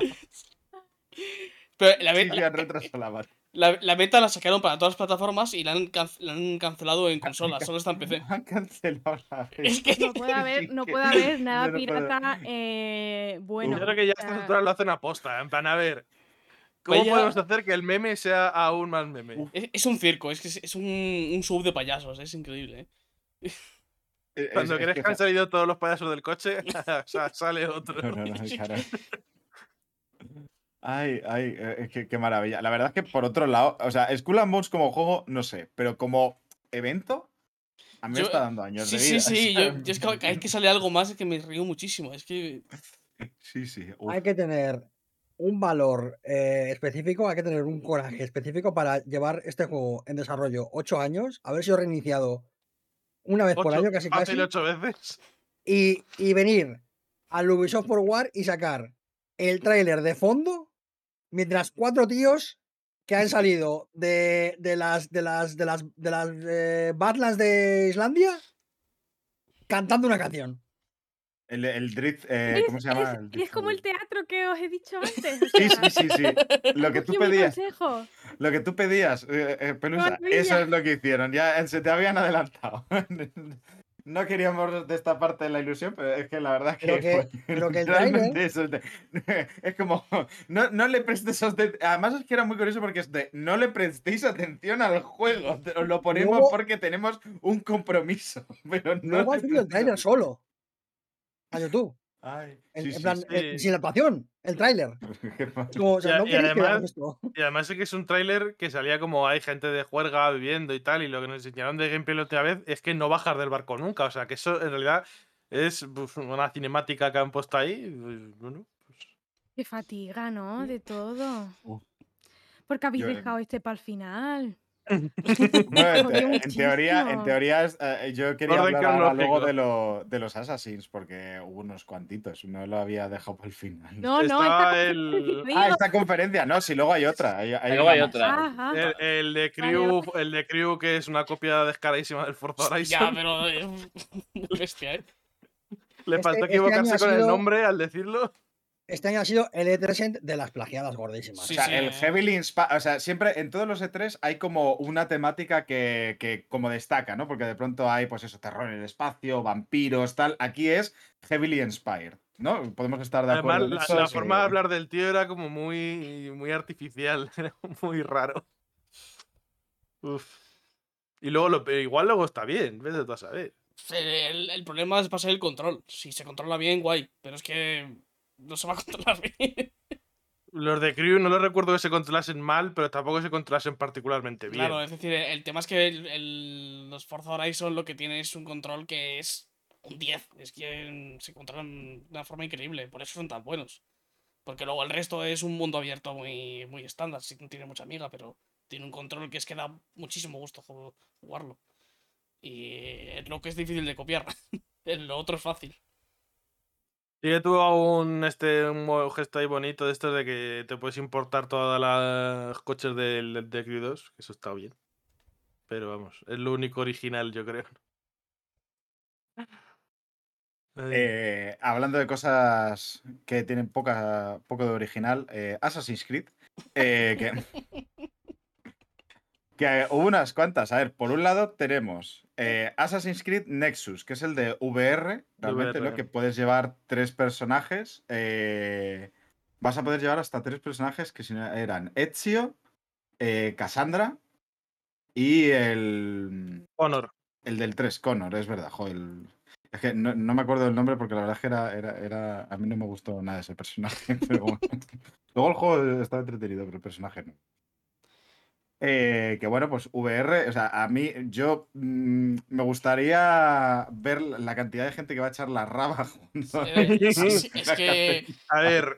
Pero la, Sí, be- sí, la, han retrasado la beta. La- la beta la sacaron para todas las plataformas y la han, can- la han cancelado en consolas, solo está en PC. Han cancelado la beta. Es que No puede haber, no puede haber nada no pirata eh, bueno. Yo creo que ya estas alturas lo hacen aposta. En plan, a ver. ¿Cómo Vaya- podemos hacer que el meme sea aún más meme? es, es un circo, es que es, es un, un show de payasos, es increíble. ¿eh? Es- Cuando es crees que que han salido todos los payasos del coche, sa- sale otro. No, no, no, caray. Ay, ay, eh, qué, qué maravilla. La verdad es que por otro lado, o sea, Skull and Bones como juego, no sé, pero como evento, a mí me está dando años Sí, de sí, vida. sí, o sea, yo, yo es que cada vez que sale algo más es que me río muchísimo. Es que. Sí, sí. uf. Hay que tener un valor eh, específico, hay que tener un coraje específico para llevar este juego en desarrollo 8 años, haber sido reiniciado una vez por Ocho, año casi casi, ocho veces. y, y venir al Ubisoft Forward y sacar el tráiler de fondo mientras cuatro tíos que han salido de, de las de las de las de las eh, Badlands de Islandia cantando una canción. El, el Drift, eh, es- ¿cómo se llama? es- El es, Drift como el teatro que os he dicho antes. o Sí, sea, sí, sí, sí. Lo que tú pedías, lo que tú pedías, eh, eh, Pelusa, eso es lo que hicieron. Ya eh, se te habían adelantado. No queríamos destaparte la ilusión, pero es que la verdad es que, que- fue pero que el literalmente eso es, de- es como no, no le prestes además es que era muy curioso porque es de no le prestéis atención al juego, os lo ponemos Luego- porque tenemos un compromiso, pero no Luego le el atención. solo a YouTube. Ay, En, sí, en sí, plan, sí. eh, sin la actuación, el tráiler. Es o sea, Y no además-. Y además sí que es un tráiler que salía como hay gente de juerga viviendo y tal, y lo que nos enseñaron de gameplay la última vez es que no bajar del barco nunca. O sea, que eso en realidad es pues, una cinemática que han puesto ahí. pues, Bueno, pues, Qué fatiga, ¿no? De todo. Uf. ¿Por qué habéis Yo- dejado este para el final? Bueno, jodió en, teoría, en teoría es, eh, yo quería Orden hablar ahora luego de, lo, de los Assassins, porque hubo unos cuantitos, no lo había dejado para el final. No, no, esta el- conferencia, Ah, esta conferencia, no, si luego hay otra. Hay, hay Luego hay más. otra. Ajá. el, el de Crew, el de Crew, que es una copia descaradísima del Forza Horizon. Ya, pero. Muy bestia, ¿eh? Le Este- faltó este equivocarse ha con el sido- nombre al decirlo. Este año ha sido el E3 de las plagiadas gordísimas. Sí, O sea, sí. el heavily inspa- o sea, siempre en todos los E3 hay como una temática que, que como destaca, ¿no? Porque de pronto hay, pues eso, terror en el espacio, vampiros, tal. Aquí es heavily inspired, ¿no? Podemos estar de Además, acuerdo. en la, la sí. forma de hablar del tío era como muy, muy artificial, era muy raro. Uf. Y luego, lo, pero igual luego está bien, ves de tú a saber. El, el problema es pasar el control. Si se controla bien, guay. Pero es que no se va a controlar bien. Los de Crew no los recuerdo que se controlasen mal, pero tampoco se controlasen particularmente bien. Claro, es decir, el tema es que el- el- los Forza Horizon lo que tiene es un control que es un 10. Es que se controlan de una forma increíble. Por eso son tan buenos. Porque luego el resto es un mundo abierto muy, muy estándar. Sí, no tiene mucha amiga, pero tiene un control que es que da muchísimo gusto ju- jugarlo. Y es lo que es difícil de copiar. lo otro es fácil. Sí que tuvo un, este, un gesto ahí bonito de estos de que te puedes importar todas las coches del de Crew 2, que eso está bien. Pero vamos, es lo único original, yo creo. Eh, hablando de cosas que tienen poca, poco de original, eh, Assassin's Creed, eh, que, que hubo unas cuantas. A ver, por un lado tenemos eh, Assassin's Creed Nexus, que es el de VR, realmente, VR. ¿no? Que puedes llevar tres personajes. eh, vas a poder llevar hasta tres personajes que eran Ezio, eh, Cassandra y el... Honor. El del 3, Connor, es verdad, el- Es que no, no me acuerdo del nombre porque la verdad es que era, era, era- A mí no me gustó nada ese personaje. Pero bueno. Luego el juego estaba entretenido, pero el personaje no. Eh, que bueno, pues VR, o sea, a mí, yo mm, me gustaría ver la cantidad de gente que va a echar la raba junto. Eh, sí, es que. A ver,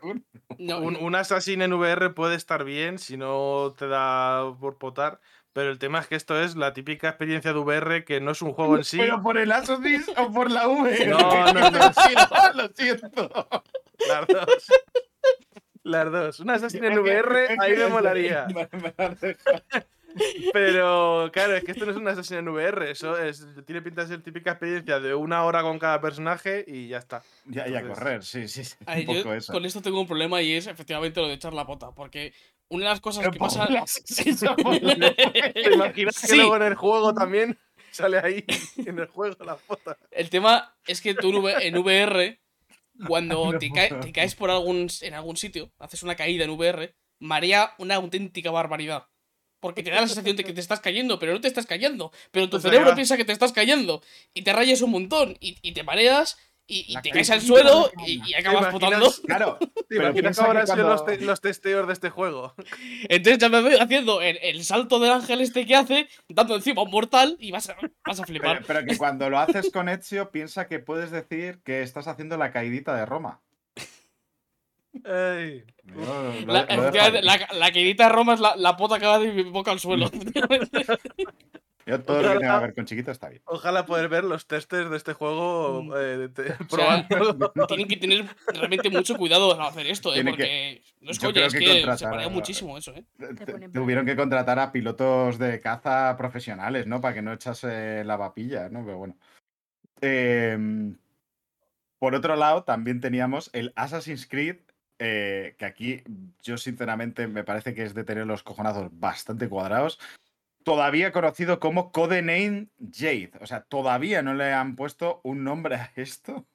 no, un, un Assassin en VR puede estar bien si no te da por potar, pero el tema es que esto es la típica experiencia de VR que no es un juego en sí. ¿Pero por el Assassin's o por la VR? No, no, no. lo siento, lo siento. Las dos. Las dos. Un Assassin en VR, ahí me molaría. Pero claro, es que esto no es una sesión en VR, eso es, tiene pinta de ser típica experiencia de una hora con cada personaje y ya está. Ya, ya Entonces- correr, sí, sí. sí, Ay, un yo poco eso. con esto tengo un problema y es efectivamente lo de echar la pota. Porque una de las cosas que pasa. Sí, ¿Te imaginas que Sí. luego en el juego también sale ahí en el juego la foto? El tema es que tú en VR, cuando te, cae- puedo. te caes por algún, en algún sitio, haces una caída en VR, marea una auténtica barbaridad. Porque te da la sensación de que te estás cayendo, pero no te estás cayendo. Pero tu O sea, cerebro piensa que te estás cayendo. Y te rayas un montón. Y, y te mareas. Y, te caes al suelo. Y, acabas ¿Te potando. imaginas? Claro, ¿Te pero imaginas que habrán sido los, cuando- te- los testeos de este juego? Entonces ya me voy haciendo el, el salto del ángel este que hace, dando encima un mortal. Y vas a, vas a flipar. pero que cuando lo haces con Ezio, piensa que puedes decir que estás haciendo la caidita de Roma. La, la caidita de Roma es la, la pota que va de mi boca al suelo. Yo todo lo que tenga que ver con chiquito está bien. Ojalá poder ver los testers de este juego Mm. eh, te- sea, probando. Tienen que tener realmente mucho cuidado al hacer esto, ¿eh? Porque no es yo coña, creo es que que se a- muchísimo eso, ¿eh? Tuvieron que contratar a pilotos de caza profesionales, ¿no? Para que no echase la vapilla, ¿no? Pero bueno. Em, por otro lado, también teníamos el Assassin's Creed, eh, que aquí yo sinceramente me parece que es de tener los cojonazos bastante cuadrados. Todavía conocido como Codename Jade. O sea, todavía no le han puesto un nombre a esto.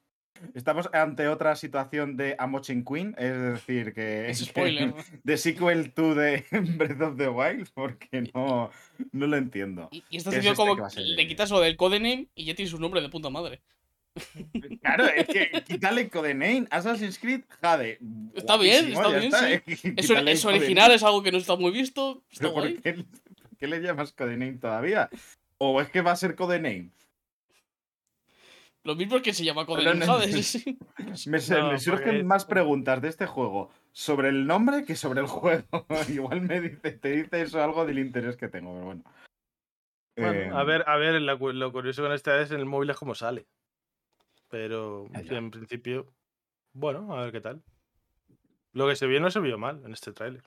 Estamos ante otra situación de Amochin Queen, es decir, que Es spoiler. de sequel to the Breath of the Wild, porque no, no lo entiendo. Y, y esto ¿Qué es este como que le quitas lo del codename y ya tienes un nombre de puta madre. Claro, es que quítale Codename, Assassin's Creed, Jade. Está bien, está bien, Eso quítale es original, es algo que no está muy visto. Está ¿Pero por guay. qué, por qué le llamas Codename todavía? ¿O es que va a ser Codename? Lo mismo que se llama codename, ¿sabes? Me, se- No, me surgen porque- más preguntas de este juego sobre el nombre que sobre el juego. Igual me dice, te dice eso algo del interés que tengo, pero bueno. Bueno, a Eh, ver, a ver, lo curioso con esta es en el móvil es cómo sale. Pero ya. en principio, bueno, a ver qué tal. Lo que se vio no se vio mal en este tráiler.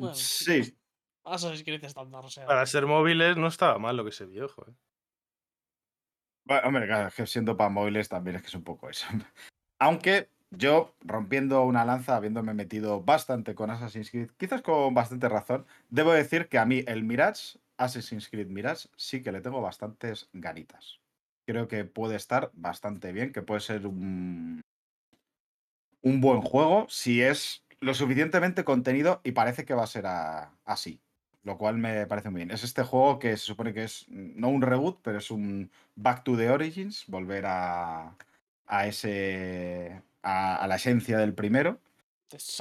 Bueno, Sí, Assassin's Creed estándar, o sea. Para ser móviles no estaba mal lo que se vio, joder. Bueno, hombre, claro, es que siendo para móviles también es que es un poco eso. Aunque yo, rompiendo una lanza, habiéndome metido bastante con Assassin's Creed, quizás con bastante razón, debo decir que a mí el Mirage, Assassin's Creed Mirage, sí que le tengo bastantes ganitas. Creo que puede estar bastante bien, que puede ser un, un buen juego si es lo suficientemente contenido y parece que va a ser a- así. Lo cual me parece muy bien. Es este juego que se supone que es no un reboot, pero es un Back to the Origins, volver a, a ese. A, a la esencia del primero.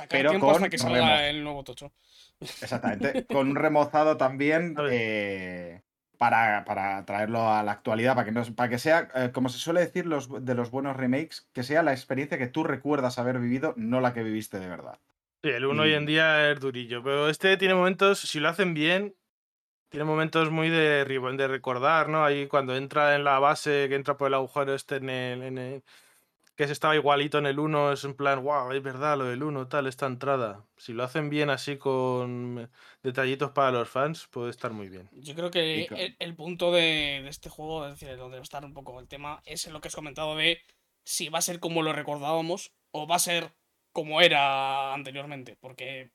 pero tiempo hasta con que salga remo. el nuevo tocho. Exactamente. con un remozado también eh, para, para traerlo a la actualidad, para que, no, para que sea, eh, como se suele decir los, de los buenos remakes, que sea la experiencia que tú recuerdas haber vivido, no la que viviste de verdad. Sí, el 1 hoy en día es durillo, pero este tiene momentos, si lo hacen bien, tiene momentos muy de, de recordar, ¿no? Ahí cuando entra en la base, que entra por el agujero este en el, en el- que se estaba igualito en el 1, es en plan, wow, es verdad lo del 1, tal, esta entrada. Si lo hacen bien así con detallitos para los fans, puede estar muy bien. Yo creo que el, el punto de, de este juego, es decir, donde va a estar un poco el tema, es en lo que has comentado de si va a ser como lo recordábamos o va a ser como era anteriormente. Porque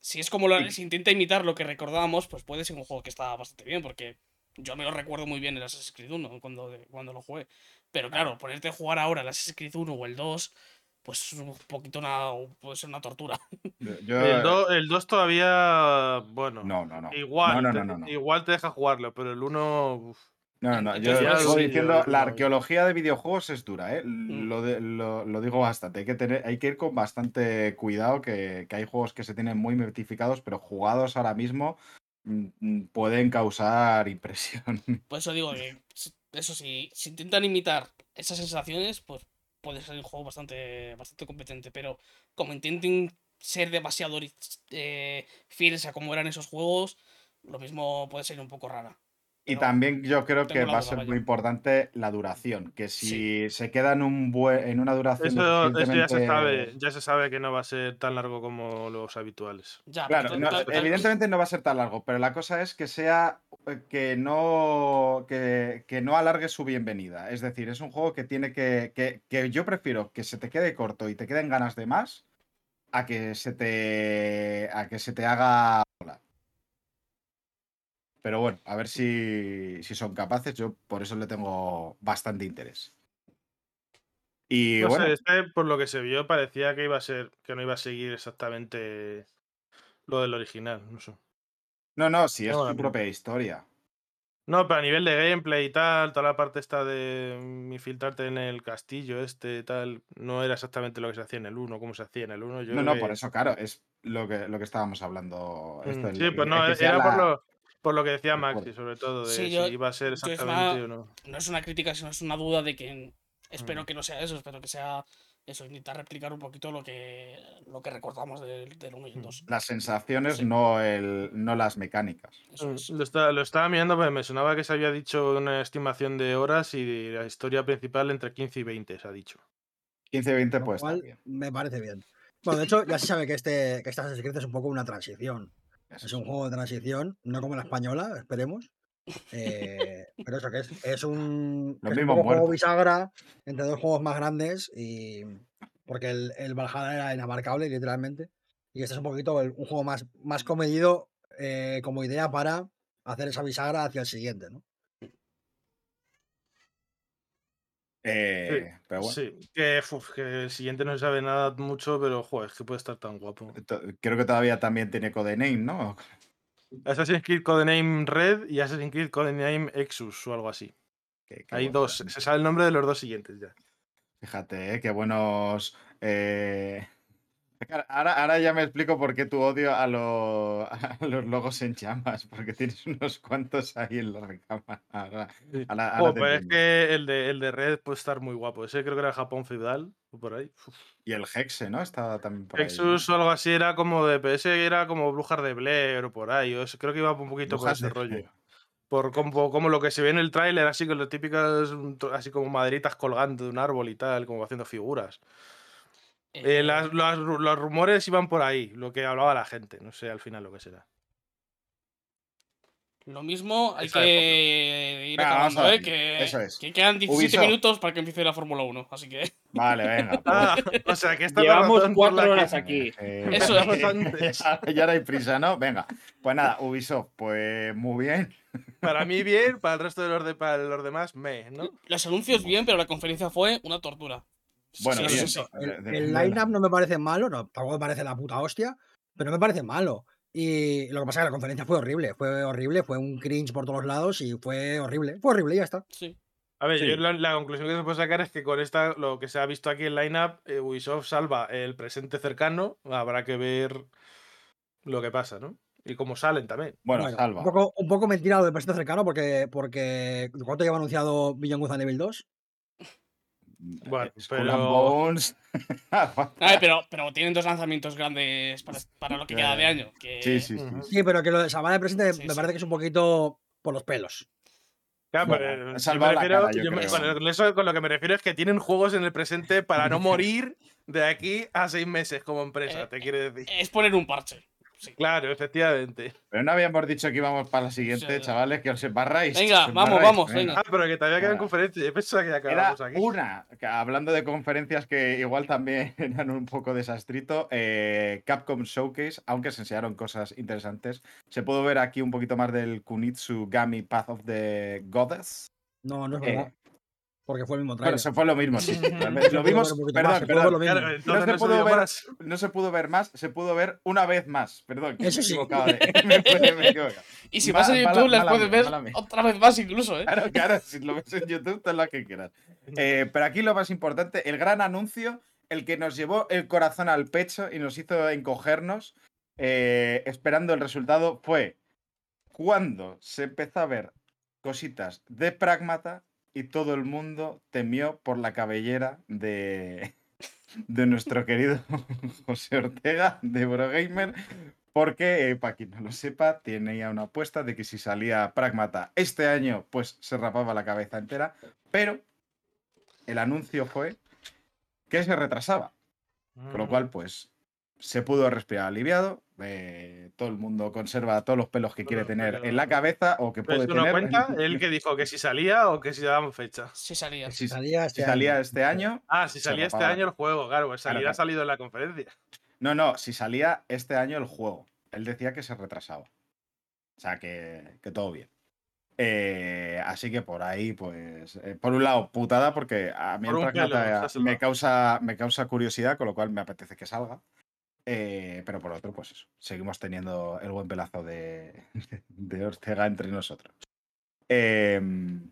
si es como lo, Sí. si intenta imitar lo que recordábamos, pues puede ser un juego que está bastante bien. Porque yo me lo recuerdo muy bien el Assassin's Creed 1 cuando, cuando lo jugué. Pero claro, ponerte a jugar ahora el Assassin's Creed 1 o el 2, pues es un poquito una, puede ser una tortura. Yo- yo- El 2, el 2 todavía, bueno, no, no, no. igual, No, no, te, no, no, no. igual te deja jugarlo, pero el 1... uf, No, no. Yo sí, diciendo, la arqueología de videojuegos es dura, ¿eh? Mm. Lo, de- lo, lo digo bastante. Hay que, tener, hay que ir con bastante cuidado, que, que hay juegos que se tienen muy metificados, pero jugados ahora mismo mm, mm, pueden causar impresión. Por eso digo que, eso sí, si intentan imitar esas sensaciones, pues puede ser un juego bastante, bastante competente. Pero como intenten ser demasiado eh, fieles a como eran esos juegos, lo mismo puede ser un poco rara. Y también yo creo que va a ser vaya. muy importante la duración. Que si se queda en, un bue- en una duración. Eso, eso ya se sabe, ya se sabe que no va a ser tan largo como los habituales. Ya, Claro, no, evidentemente no va a ser tan largo, pero la cosa es que sea eh, que no que, que no alargue su bienvenida. Es decir, es un juego que tiene que, que que yo prefiero que se te quede corto y te queden ganas de más a que se te a que se te haga. Pero bueno, a ver si, si son capaces. Yo por eso le tengo bastante interés. Y No bueno, sé, este, por lo que se vio, parecía que iba a ser, que no iba a seguir exactamente lo del original, no sé. no, no, si es Tengo su propia historia. No, pero a nivel de gameplay y tal, toda la parte esta de mm, infiltrarte en el castillo este tal, no era exactamente lo que se hacía en el 1, como se hacía en el 1. Yo No, no, que- por eso, claro, es lo que, lo que estábamos hablando. Mm, esto, el- sí, pues el- no, sea era por, lo, por lo que decía Maxi, sobre todo, de Sí, si iba a ser exactamente o no. no es una crítica, sino es una duda de que espero Mm. que no sea eso, espero que sea eso, intentar replicar un poquito lo que, lo que recordamos del, del 1 y el Mm. 2. Las sensaciones, Sí. no, el, no las mecánicas. Eso Mm, es. Lo, está- lo estaba mirando, pero me sonaba que se había dicho una estimación de horas y la historia principal entre 15 y 20, se ha dicho. 15-20 Lo puede estar cual bien. me parece bien. Bueno, de hecho, ya se sabe que este que Assassin's Creed es un poco una transición. Eso Es un juego de transición, no como la española, esperemos. Eh, pero eso, que es, es un, que es juego bisagra entre dos juegos más grandes y porque el, el Valhalla era inabarcable, literalmente. Y este es un poquito el- un juego más, más comedido eh, como idea para hacer esa bisagra hacia el siguiente, ¿no? Eh, pero bueno, Sí, que, uf, que el siguiente no se sabe nada mucho, pero joder, es que puede estar tan guapo. creo que todavía también tiene Codename, ¿no? Assassin's Creed Codename Red y Assassin's Creed Codename Exus o algo así. Qué- qué Hay dos, se sabe el nombre de los dos siguientes ya. Fíjate, eh, qué buenos. eh, Ahora, ahora ya me explico por qué tu odio a, lo- a los logos en llamas, porque tienes unos cuantos ahí en la recámara. Ahora, ahora- ahora Oh, pero es que el de, el de Red puede estar muy guapo. Ese creo que era Japón feudal o por ahí. Uf. Y el Hexe, ¿no? Estaba también por ahí. ¿no? Exus o algo así era como de PS, era como Brujas de Blair o por ahí. o eso, creo que iba un poquito Brujas por ese rollo. Por como, como lo que se ve en el tráiler, así con los típicas, así como maderitas colgando de un árbol y tal, como haciendo figuras. Eh, Eh, las- las los rumores iban por ahí, lo que hablaba la gente. No sé al final lo que será. Lo mismo hay Esa que ir acabando, ¿eh? Que, eso es. que quedan 17 Ubisoft. minutos para que empiece la Fórmula 1, así que Vale, venga. pues. Ah, o sea, que esta Llevamos cuatro que- horas aquí. Eh, Eso es. ya, ya no hay prisa, ¿no? Venga. Pues nada, Ubisoft, pues muy bien. Para mí bien, para el resto de los, de, para los demás, me, ¿no? los anuncios bien, pero la conferencia fue una tortura. Bueno, Sí, bien. sí, sí. El, el line-up no me parece malo, no, tampoco me parece la puta hostia, pero no me parece malo. Y lo que pasa es que la conferencia fue horrible, fue horrible, fue un cringe por todos lados y fue horrible. Fue horrible y ya está. Sí. A ver, Sí. yo la, la conclusión que se puede sacar es que con esta, lo que se ha visto aquí en lineup, eh, Ubisoft salva el presente cercano. Habrá que ver lo que pasa, ¿no? Y cómo salen también. Bueno, Bueno, salva. Un poco, un poco mentira lo del presente cercano porque, porque ¿cuánto lleva anunciado and Evil 2? Bueno, Skull and pero- Bones. A ver, pero, pero tienen dos lanzamientos grandes para, para lo que queda de año. Que... sí, sí, sí. Sí. Sí, pero que lo de salvar el presente Sí, me sí. parece que es un poquito por los pelos. Claro, Bueno, pero ha yo salvado me la refiero- cara, yo yo me- creo. con eso con lo que me refiero es que tienen juegos en el presente para no morir de aquí a seis meses como empresa, Eh, te quiere decir. Es poner un parche. Sí. Claro, efectivamente. Pero no habíamos dicho que íbamos para la siguiente, Sí, chavales, que os embarráis. Venga, os vamos, embarráis, vamos, venga. Ah, pero que todavía quedan Venga. conferencias. Yo pensaba que ya Era acabamos aquí. una, que hablando de conferencias que igual también eran un poco desastrito, eh, Capcom Showcase, aunque se enseñaron cosas interesantes, se pudo ver aquí un poquito más del Kunitsu Gami Path of the Goddess. No, no es Eh, verdad. Porque fue el mismo Bueno, trailer. se fue lo mismo, sí. Lo vimos, perdón, perdón, lo mismo. Claro, no se pudo ver, más. no se pudo ver más, se pudo ver una vez más. Perdón, que Eso me he sí. equivocado de-. Y si vas a YouTube, las puedes ver mala otra vez más incluso, ¿eh? Claro, claro, si lo ves en YouTube, todo lo que quieras. Eh, pero aquí lo más importante, el gran anuncio, el que nos llevó el corazón al pecho y nos hizo encogernos eh, esperando el resultado, fue cuando se empezó a ver cositas de Pragmata y todo el mundo temió por la cabellera de, de nuestro querido José Ortega de Eurogamer. Porque, eh, para quien no lo sepa, tenía una apuesta de que si salía Pragmata este año, pues se rapaba la cabeza entera. Pero el anuncio fue que se retrasaba. Con lo cual, pues, se pudo respirar aliviado. Eh, todo el mundo conserva todos los pelos que quiere tener en la cabeza o que puede eso no tener. cuenta él que dijo que si salía o que si daban fecha. Sí salía. Si, si Salía este salía año. este año. Ah, si salía este año el juego, claro, pues Claro, salido en la conferencia. No, no, si salía este año el juego. Él decía que se retrasaba. O sea, que, que todo bien. Eh, así que por ahí, pues, eh, por un lado, putada, porque a mí el pelo, me causa, me causa curiosidad, con lo cual me apetece que salga. Eh, pero por otro, pues eso, seguimos teniendo el buen pelazo de, Ortega entre nosotros. Em,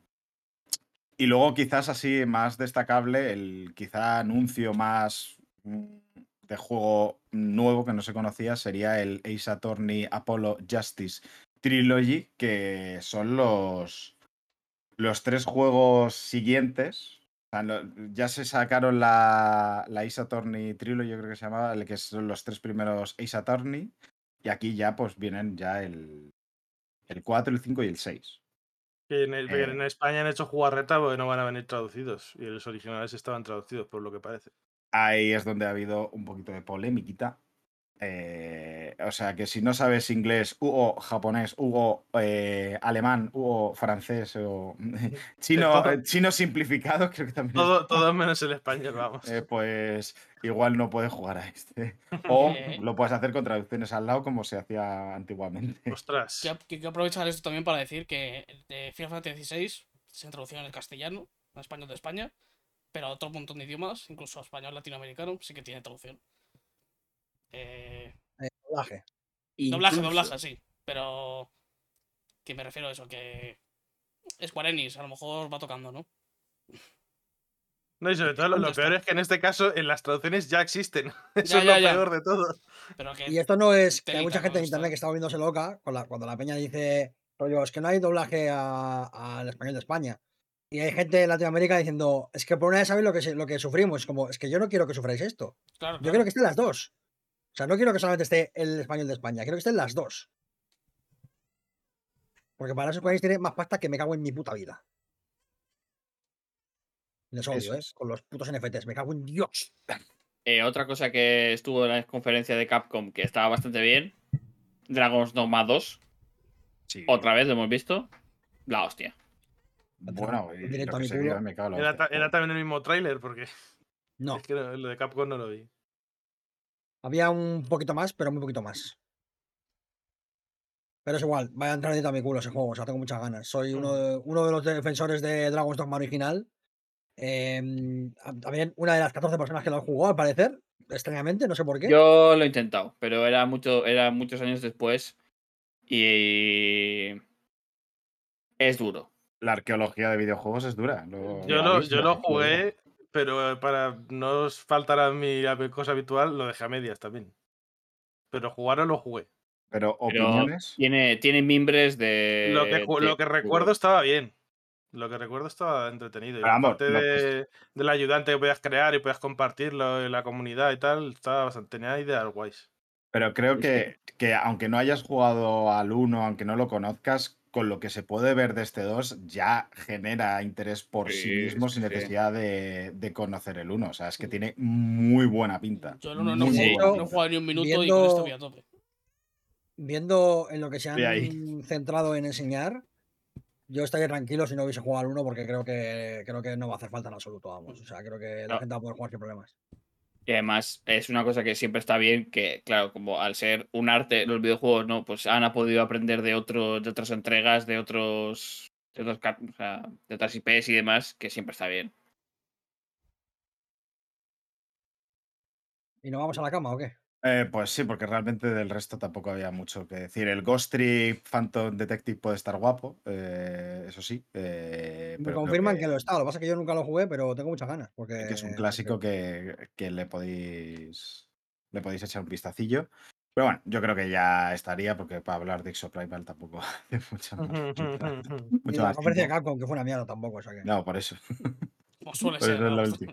y luego, quizás así más destacable, el quizá anuncio más mm, de juego nuevo que no se conocía sería el Ace Attorney Apollo Justice Trilogy, que son los, los tres juegos siguientes. Ya se sacaron la, la Ace Attorney Trilogy, yo creo que se llamaba, que son los tres primeros Ace Attorney. Y aquí ya pues vienen ya el, el 4, el 5 y el 6. Que en, el- Eh. en España han hecho jugarreta porque no van a venir traducidos. Y los originales estaban traducidos, por lo que parece. Ahí es donde ha habido un poquito de polemiquita. Eh, o sea que si no sabes inglés, o japonés, o eh, alemán, o francés o chino, eh, chino simplificado, creo que también. Todo, menos el español, vamos. eh, pues igual no puedes jugar a este. O lo puedes hacer con traducciones al lado como se hacía antiguamente. Ostras. Quiero, quiero aprovechar esto también para decir que de Final Fantasy XVI se introdució en el castellano, en español de España, pero a otro montón de idiomas, incluso a español latinoamericano, sí que tiene traducción. Eh, Eh, doblaje. doblaje, Incluso- doblaje, sí, pero que me refiero a eso, que Square Enix a lo mejor va tocando, ¿no? No, y sobre todo lo, lo ¿Dónde peor es que en este caso en las traducciones ya existen. Eso Ya, es ya, lo ya. peor de todo. Pero que Y esto no es que hay mucha gente en internet que está volviéndose loca con la- cuando la peña dice, rollo, es que no hay doblaje al español de España. Y hay gente en Latinoamérica diciendo, es que por una vez sabéis lo que, lo que sufrimos. Es como, es que yo no quiero que sufráis esto. claro, Yo claro. quiero que estén las dos. O sea, no quiero que solamente esté el español de España, quiero que estén las dos. Porque para esos países tiene más pasta que me cago en mi puta vida. Les odio, Eso ¿eh? es. Con los putos NFTs, me cago en Dios. Eh, otra cosa que estuvo en la conferencia de Capcom que estaba bastante bien. Dragon's Dogma 2. Sí. Otra vez lo hemos visto. La hostia. Bueno, y Directo a mi culo. vio, me cago en la Era, ta- era también el mismo tráiler porque No, es que no- lo de Capcom no lo vi. Había un poquito más, pero muy poquito más. Pero es igual, vaya a entrar a mi culo ese juego, o sea, tengo muchas ganas. Soy uno de, uno de los defensores de Dragon's Dogma original. Em, también una de las 14 personas que lo jugó, al parecer, extrañamente, no sé por qué. Yo lo he intentado, pero era mucho, era muchos años después. Y. Es duro. La arqueología de videojuegos es dura. lo- Yo lo yo ¿no? lo jugué, pero para no os faltar a mi cosa habitual, lo dejé a medias también. Pero jugarlo lo jugué. Pero Pero opiniones. tiene, tiene mimbres de. Lo que, de lo que recuerdo estaba bien. Lo que recuerdo estaba entretenido. Y la parte de, del ayudante que podías crear y podías compartirlo en la comunidad y tal, estaba bastante, tenía ideas guays. Pero creo Sí, que, que aunque no hayas jugado al 1, aunque no lo conozcas, con lo que se puede ver de este 2 ya genera interés por sí, Sí, mismo sí, sin sí. necesidad de, de conocer el 1. O sea, es que tiene muy buena pinta. Yo no, no, no, jugado- no he jugado ni un minuto y Viendo- con esto voy a tope. Viendo en lo que se han centrado en enseñar, yo estaría tranquilo si no hubiese jugado al 1 porque creo que creo que no va a hacer falta en absoluto, vamos. O sea, creo que la No. gente va a poder jugar sin problemas. Y además es una cosa que siempre está bien, que claro, como al ser un arte, los videojuegos, ¿no? Pues han podido aprender de otros, de otras entregas, de otros. De, otros de otras IPs y demás, que siempre está bien. ¿Y nos vamos a la cama o qué? Eh, pues sí, porque realmente del resto tampoco había mucho que decir. El Ghost Trick Phantom Detective puede estar guapo, eh, eso sí. eh, Me pero confirman que... lo está. Lo que pasa es que yo nunca lo jugué, pero tengo muchas ganas. Porque, que es un clásico que, que le podéis le podéis echar un vistacillo. Pero bueno, yo creo que ya estaría, porque para hablar de Exoprimal tampoco hace mucho más, mucho de la más conferencia de. Capcom, que fue una mierda tampoco. O sea que... No, por eso. Como suele Pues ser. es lo vamos, último.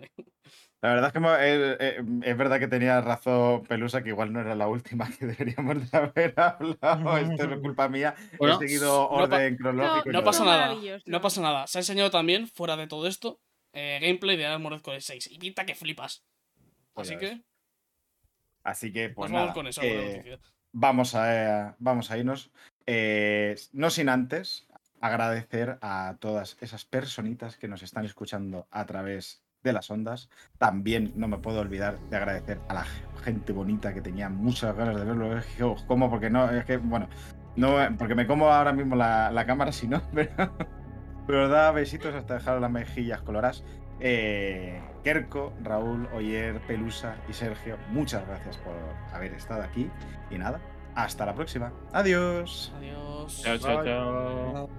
La verdad es que eh, eh, es verdad que tenía razón Pelusa, que igual no era la última que deberíamos de haber hablado. Esto no es culpa mía. Bueno, He seguido no orden cronológico. y No todo. pasa nada. No pasa nada. Se ha enseñado también, fuera de todo esto, eh, gameplay de Armored Core 6. Y pinta que flipas. Pues Así que. Así que, pues nos vamos con eso. eh, vamos, a, vamos a irnos. Eh, no sin antes agradecer a todas esas personitas que nos están escuchando a través de las ondas. También no me puedo olvidar de agradecer a la gente bonita que tenía muchas ganas de verlo. Es que os como porque no, es que, bueno, no, porque me como ahora mismo la, la cámara, si no, pero, pero da besitos hasta dejar las mejillas coloradas. Eh, Kerko, Raúl, Oyer, Pelusa y Sergio, muchas gracias por haber estado aquí. Y nada, hasta la próxima. Adiós. Adiós. Chao, chao, chao.